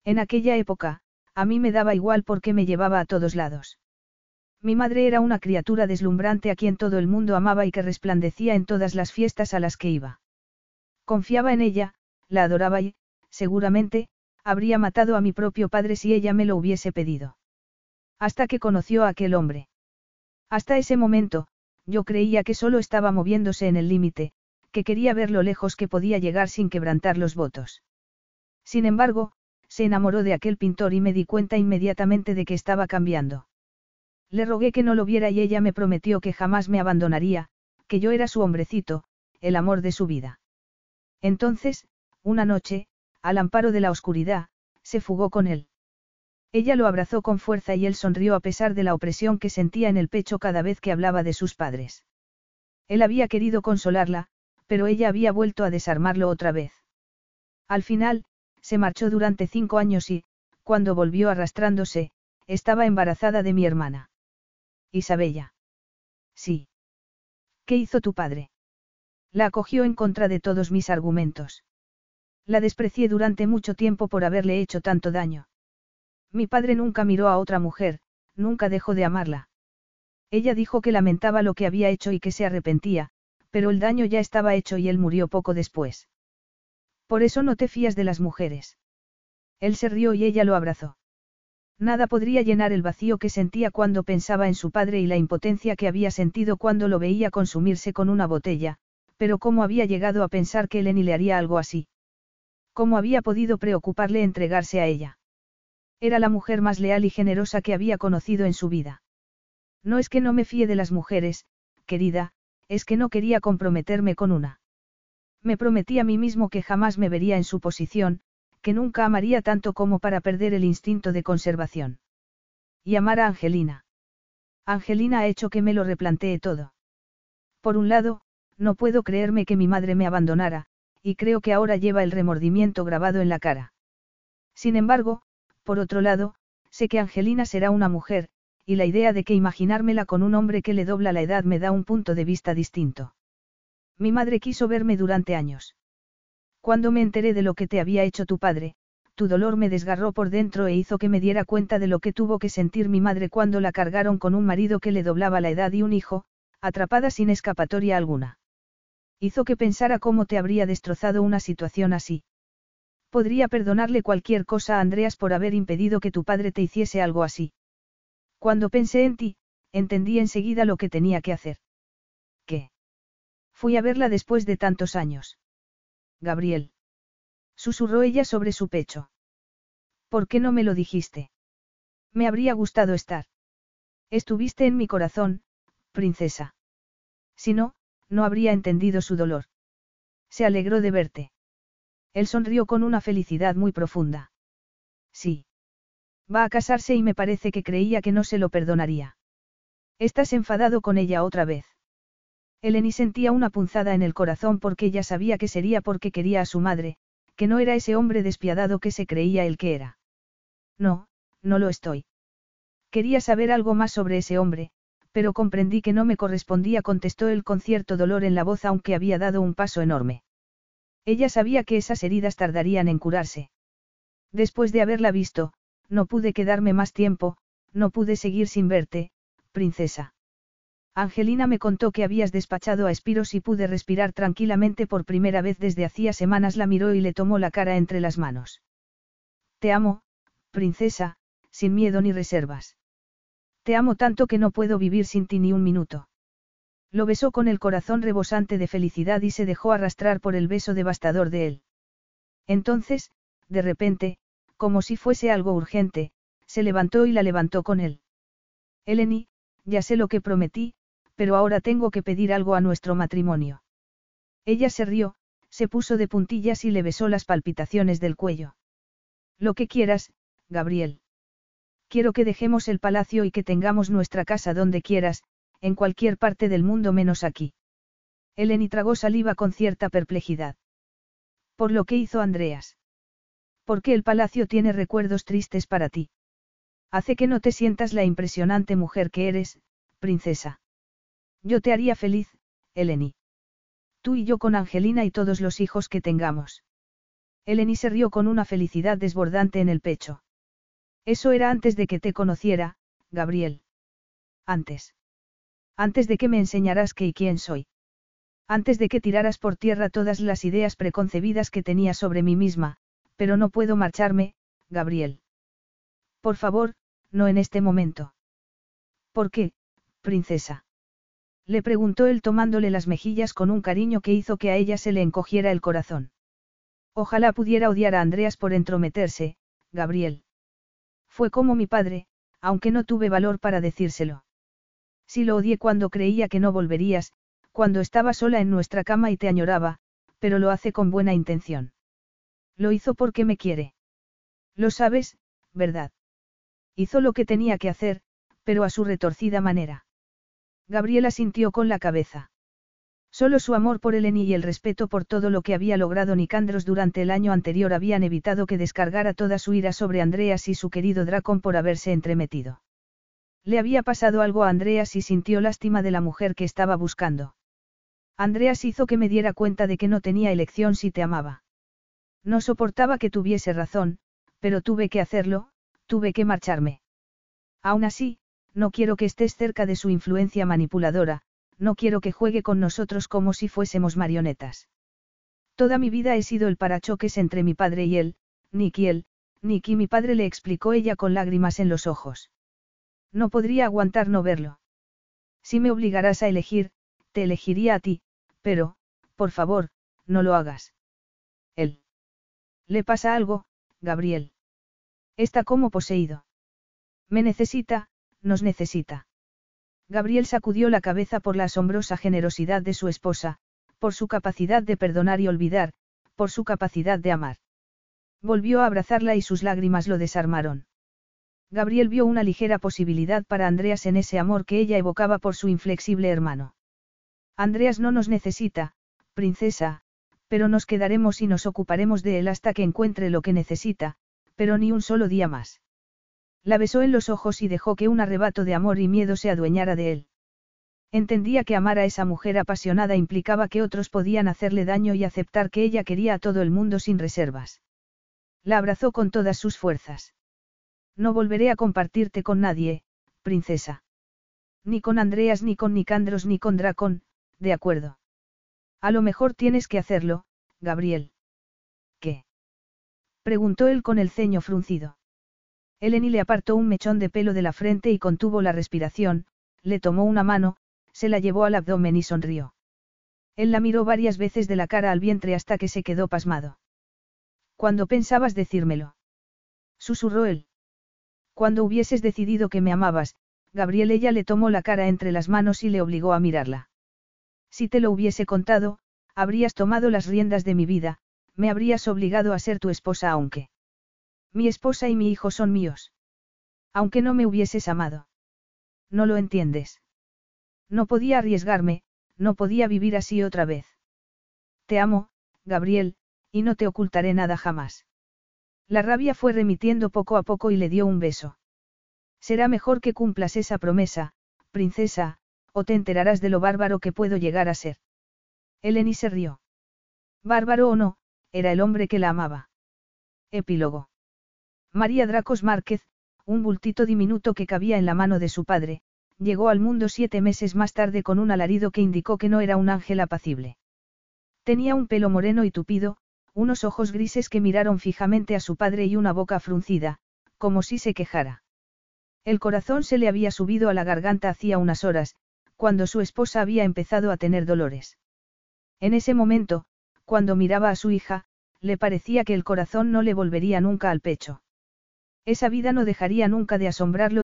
En aquella época, a mí me daba igual porque me llevaba a todos lados. Mi madre era una criatura deslumbrante a quien todo el mundo amaba y que resplandecía en todas las fiestas a las que iba. Confiaba en ella, la adoraba y, seguramente, habría matado a mi propio padre si ella me lo hubiese pedido. Hasta que conoció a aquel hombre. Hasta ese momento, yo creía que solo estaba moviéndose en el límite, que quería ver lo lejos que podía llegar sin quebrantar los votos. Sin embargo, se enamoró de aquel pintor y me di cuenta inmediatamente de que estaba cambiando. Le rogué que no lo viera y ella me prometió que jamás me abandonaría, que yo era su hombrecito, el amor de su vida. Entonces, una noche, al amparo de la oscuridad, se fugó con él. Ella lo abrazó con fuerza y él sonrió a pesar de la opresión que sentía en el pecho cada vez que hablaba de sus padres. Él había querido consolarla, pero ella había vuelto a desarmarlo otra vez. Al final, se marchó durante cinco años y, cuando volvió arrastrándose, estaba embarazada de mi hermana. Isabella. Sí. ¿Qué hizo tu padre? La acogió en contra de todos mis argumentos. La desprecié durante mucho tiempo por haberle hecho tanto daño. Mi padre nunca miró a otra mujer, nunca dejó de amarla. Ella dijo que lamentaba lo que había hecho y que se arrepentía, pero el daño ya estaba hecho y él murió poco después. Por eso no te fías de las mujeres. Él se rió y ella lo abrazó. Nada podría llenar el vacío que sentía cuando pensaba en su padre y la impotencia que había sentido cuando lo veía consumirse con una botella, pero cómo había llegado a pensar que Eleni le haría algo así. ¿Cómo había podido preocuparle entregarse a ella? Era la mujer más leal y generosa que había conocido en su vida. No es que no me fíe de las mujeres, querida, es que no quería comprometerme con una. Me prometí a mí mismo que jamás me vería en su posición, que nunca amaría tanto como para perder el instinto de conservación. Y amar a Angelina. Angelina ha hecho que me lo replantee todo. Por un lado, no puedo creerme que mi madre me abandonara, y creo que ahora lleva el remordimiento grabado en la cara. Sin embargo, por otro lado, sé que Angelina será una mujer, y la idea de que imaginármela con un hombre que le dobla la edad me da un punto de vista distinto. Mi madre quiso verme durante años. Cuando me enteré de lo que te había hecho tu padre, tu dolor me desgarró por dentro e hizo que me diera cuenta de lo que tuvo que sentir mi madre cuando la cargaron con un marido que le doblaba la edad y un hijo, atrapada sin escapatoria alguna. Hizo que pensara cómo te habría destrozado una situación así. Podría perdonarle cualquier cosa a Andreas por haber impedido que tu padre te hiciese algo así. Cuando pensé en ti, entendí enseguida lo que tenía que hacer. ¿Qué? Fui a verla después de tantos años. Gabriel. Susurró ella sobre su pecho. ¿Por qué no me lo dijiste? Me habría gustado estar. Estuviste en mi corazón, princesa. Si no, no habría entendido su dolor. Se alegró de verte. Él sonrió con una felicidad muy profunda. Sí. Va a casarse y me parece que creía que no se lo perdonaría. Estás enfadado con ella otra vez. Eleni sentía una punzada en el corazón porque ella sabía que sería porque quería a su madre, que no era ese hombre despiadado que se creía el que era. No, no lo estoy. Quería saber algo más sobre ese hombre, pero comprendí que no me correspondía, contestó él con cierto dolor en la voz aunque había dado un paso enorme. Ella sabía que esas heridas tardarían en curarse. Después de haberla visto, no pude quedarme más tiempo, no pude seguir sin verte, princesa. Angelina me contó que habías despachado a Espiros y pude respirar tranquilamente por primera vez desde hacía semanas. La miró y le tomó la cara entre las manos. Te amo, princesa, sin miedo ni reservas. Te amo tanto que no puedo vivir sin ti ni un minuto. Lo besó con el corazón rebosante de felicidad y se dejó arrastrar por el beso devastador de él. Entonces, de repente, como si fuese algo urgente, se levantó y la levantó con él. Eleni, ya sé lo que prometí, pero ahora tengo que pedir algo a nuestro matrimonio. Ella se rió, se puso de puntillas y le besó las palpitaciones del cuello. Lo que quieras, Gabriel. Quiero que dejemos el palacio y que tengamos nuestra casa donde quieras, en cualquier parte del mundo menos aquí. Eleni tragó saliva con cierta perplejidad. Por lo que hizo Andreas. Porque el palacio tiene recuerdos tristes para ti. Hace que no te sientas la impresionante mujer que eres, princesa. Yo te haría feliz, Eleni. Tú y yo con Angelina y todos los hijos que tengamos. Eleni se rió con una felicidad desbordante en el pecho. Eso era antes de que te conociera, Gabriel. Antes. Antes de que me enseñaras qué y quién soy. Antes de que tiraras por tierra todas las ideas preconcebidas que tenía sobre mí misma, pero no puedo marcharme, Gabriel. Por favor, no en este momento. ¿Por qué, princesa? Le preguntó él tomándole las mejillas con un cariño que hizo que a ella se le encogiera el corazón. Ojalá pudiera odiar a Andreas por entrometerse, Gabriel. Fue como mi padre, aunque no tuve valor para decírselo. Si lo odié cuando creía que no volverías, cuando estaba sola en nuestra cama y te añoraba, pero lo hace con buena intención. Lo hizo porque me quiere. Lo sabes, ¿verdad? Hizo lo que tenía que hacer, pero a su retorcida manera. Gabriela sintió con la cabeza. Solo su amor por Eleni y el respeto por todo lo que había logrado Nicandros durante el año anterior habían evitado que descargara toda su ira sobre Andreas y su querido Dracon por haberse entremetido. Le había pasado algo a Andreas y sintió lástima de la mujer que estaba buscando. Andreas hizo que me diera cuenta de que no tenía elección si te amaba. No soportaba que tuviese razón, pero tuve que hacerlo, tuve que marcharme. Aún así, no quiero que estés cerca de su influencia manipuladora, no quiero que juegue con nosotros como si fuésemos marionetas. Toda mi vida he sido el parachoques entre mi padre y él, Nick y él, Nick y mi padre le explicó ella con lágrimas en los ojos. No podría aguantar no verlo. Si me obligarás a elegir, te elegiría a ti, pero, por favor, no lo hagas. Él. Le pasa algo, Gabriel. Está como poseído. Me necesita, nos necesita. Gabriel sacudió la cabeza por la asombrosa generosidad de su esposa, por su capacidad de perdonar y olvidar, por su capacidad de amar. Volvió a abrazarla y sus lágrimas lo desarmaron. Gabriel vio una ligera posibilidad para Andreas en ese amor que ella evocaba por su inflexible hermano. Andreas no nos necesita, princesa, pero nos quedaremos y nos ocuparemos de él hasta que encuentre lo que necesita, pero ni un solo día más. La besó en los ojos y dejó que un arrebato de amor y miedo se adueñara de él. Entendía que amar a esa mujer apasionada implicaba que otros podían hacerle daño y aceptar que ella quería a todo el mundo sin reservas. La abrazó con todas sus fuerzas. No volveré a compartirte con nadie, princesa. Ni con Andreas, ni con Nicandros, ni con Dracón, de acuerdo. A lo mejor tienes que hacerlo, Gabriel. ¿Qué? preguntó él con el ceño fruncido. Eleni le apartó un mechón de pelo de la frente y contuvo la respiración, le tomó una mano, se la llevó al abdomen y sonrió. Él la miró varias veces de la cara al vientre hasta que se quedó pasmado. ¿Cuándo pensabas decírmelo? Susurró él. Cuando hubieses decidido que me amabas, Gabriel ella le tomó la cara entre las manos y le obligó a mirarla. Si te lo hubiese contado, habrías tomado las riendas de mi vida, me habrías obligado a ser tu esposa aunque. Mi esposa y mi hijo son míos. Aunque no me hubieses amado. No lo entiendes. No podía arriesgarme, no podía vivir así otra vez. Te amo, Gabriel, y no te ocultaré nada jamás. La rabia fue remitiendo poco a poco y le dio un beso. Será mejor que cumplas esa promesa, princesa, o te enterarás de lo bárbaro que puedo llegar a ser. Eleni se rió. Bárbaro o no, era el hombre que la amaba. Epílogo. María Dracos Márquez, un bultito diminuto que cabía en la mano de su padre, llegó al mundo siete meses más tarde con un alarido que indicó que no era un ángel apacible. Tenía un pelo moreno y tupido, unos ojos grises que miraron fijamente a su padre y una boca fruncida, como si se quejara. El corazón se le había subido a la garganta hacía unas horas, cuando su esposa había empezado a tener dolores. En ese momento, cuando miraba a su hija, le parecía que el corazón no le volvería nunca al pecho. Esa vida no dejaría nunca de asombrarlo.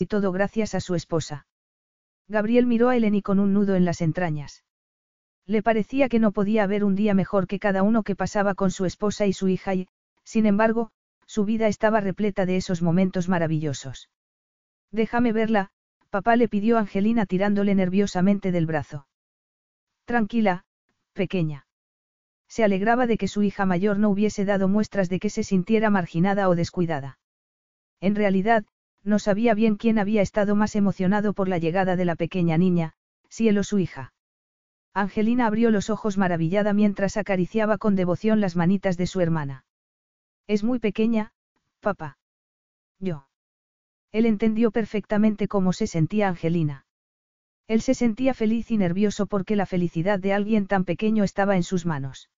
y todo gracias a su esposa. Gabriel miró a Eleni con un nudo en las entrañas. Le parecía que no podía haber un día mejor que cada uno que pasaba con su esposa y su hija y, sin embargo, su vida estaba repleta de esos momentos maravillosos. Déjame verla, papá le pidió Angelina tirándole nerviosamente del brazo. Tranquila, pequeña. Se alegraba de que su hija mayor no hubiese dado muestras de que se sintiera marginada o descuidada. En realidad, no sabía bien quién había estado más emocionado por la llegada de la pequeña niña, si él o su hija. Angelina abrió los ojos maravillada mientras acariciaba con devoción las manitas de su hermana. Es muy pequeña, papá. Yo. Él entendió perfectamente cómo se sentía Angelina. Él se sentía feliz y nervioso porque la felicidad de alguien tan pequeño estaba en sus manos.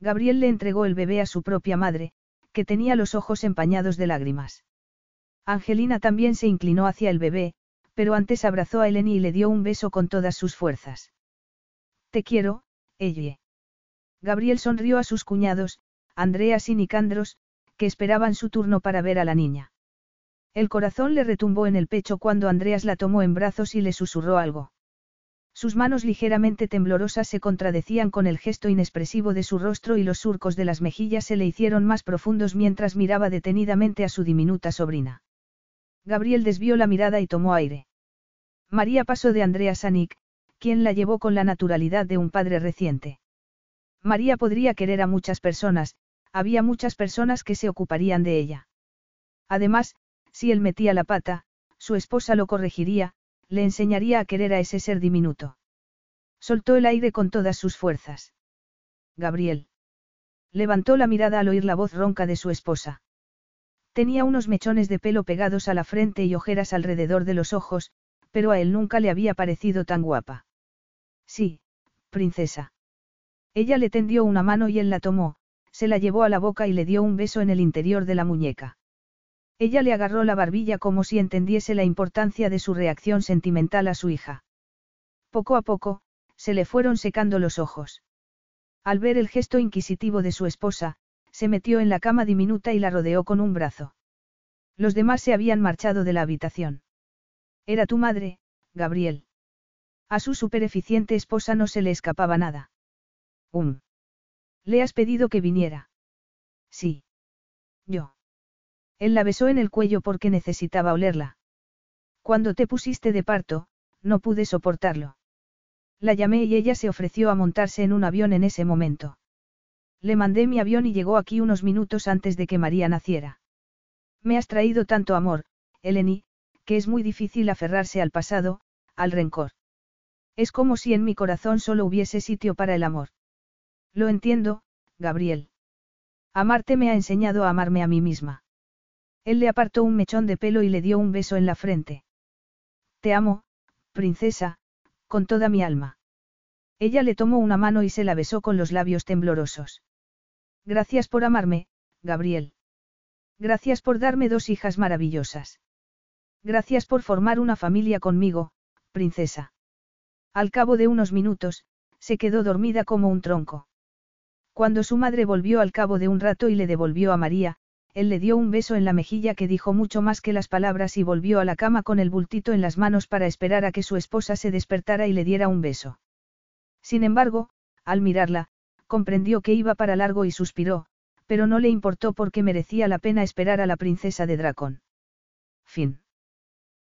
Gabriel le entregó el bebé a su propia madre, que tenía los ojos empañados de lágrimas. Angelina también se inclinó hacia el bebé, pero antes abrazó a Eleni y le dio un beso con todas sus fuerzas. Te quiero, ella. Gabriel sonrió a sus cuñados, Andreas y Nicandros, que esperaban su turno para ver a la niña. El corazón le retumbó en el pecho cuando Andreas la tomó en brazos y le susurró algo. Sus manos ligeramente temblorosas se contradecían con el gesto inexpresivo de su rostro y los surcos de las mejillas se le hicieron más profundos mientras miraba detenidamente a su diminuta sobrina. Gabriel desvió la mirada y tomó aire. María pasó de Andreas a Nick, quien la llevó con la naturalidad de un padre reciente. María podría querer a muchas personas, había muchas personas que se ocuparían de ella. Además, si él metía la pata, su esposa lo corregiría, le enseñaría a querer a ese ser diminuto. Soltó el aire con todas sus fuerzas. Gabriel. Levantó la mirada al oír la voz ronca de su esposa. Tenía unos mechones de pelo pegados a la frente y ojeras alrededor de los ojos, pero a él nunca le había parecido tan guapa. Sí, princesa. Ella le tendió una mano y él la tomó, se la llevó a la boca y le dio un beso en el interior de la muñeca. Ella le agarró la barbilla como si entendiese la importancia de su reacción sentimental a su hija. Poco a poco, se le fueron secando los ojos. Al ver el gesto inquisitivo de su esposa, se metió en la cama diminuta y la rodeó con un brazo. Los demás se habían marchado de la habitación. Era tu madre, Gabriel. A su supereficiente esposa no se le escapaba nada. Um. ¿Le has pedido que viniera? Sí. Yo. Él la besó en el cuello porque necesitaba olerla. Cuando te pusiste de parto, no pude soportarlo. La llamé y ella se ofreció a montarse en un avión en ese momento. Le mandé mi avión y llegó aquí unos minutos antes de que María naciera. Me has traído tanto amor, Eleni, que es muy difícil aferrarse al pasado, al rencor. Es como si en mi corazón solo hubiese sitio para el amor. Lo entiendo, Gabriel. Amarte me ha enseñado a amarme a mí misma. Él le apartó un mechón de pelo y le dio un beso en la frente. Te amo, princesa, con toda mi alma. Ella le tomó una mano y se la besó con los labios temblorosos. Gracias por amarme, Gabriel. Gracias por darme dos hijas maravillosas. Gracias por formar una familia conmigo, princesa. Al cabo de unos minutos, se quedó dormida como un tronco. Cuando su madre volvió al cabo de un rato y le devolvió a María, él le dio un beso en la mejilla que dijo mucho más que las palabras y volvió a la cama con el bultito en las manos para esperar a que su esposa se despertara y le diera un beso. Sin embargo, al mirarla, comprendió que iba para largo y suspiró, pero no le importó porque merecía la pena esperar a la princesa de Dracón. Fin.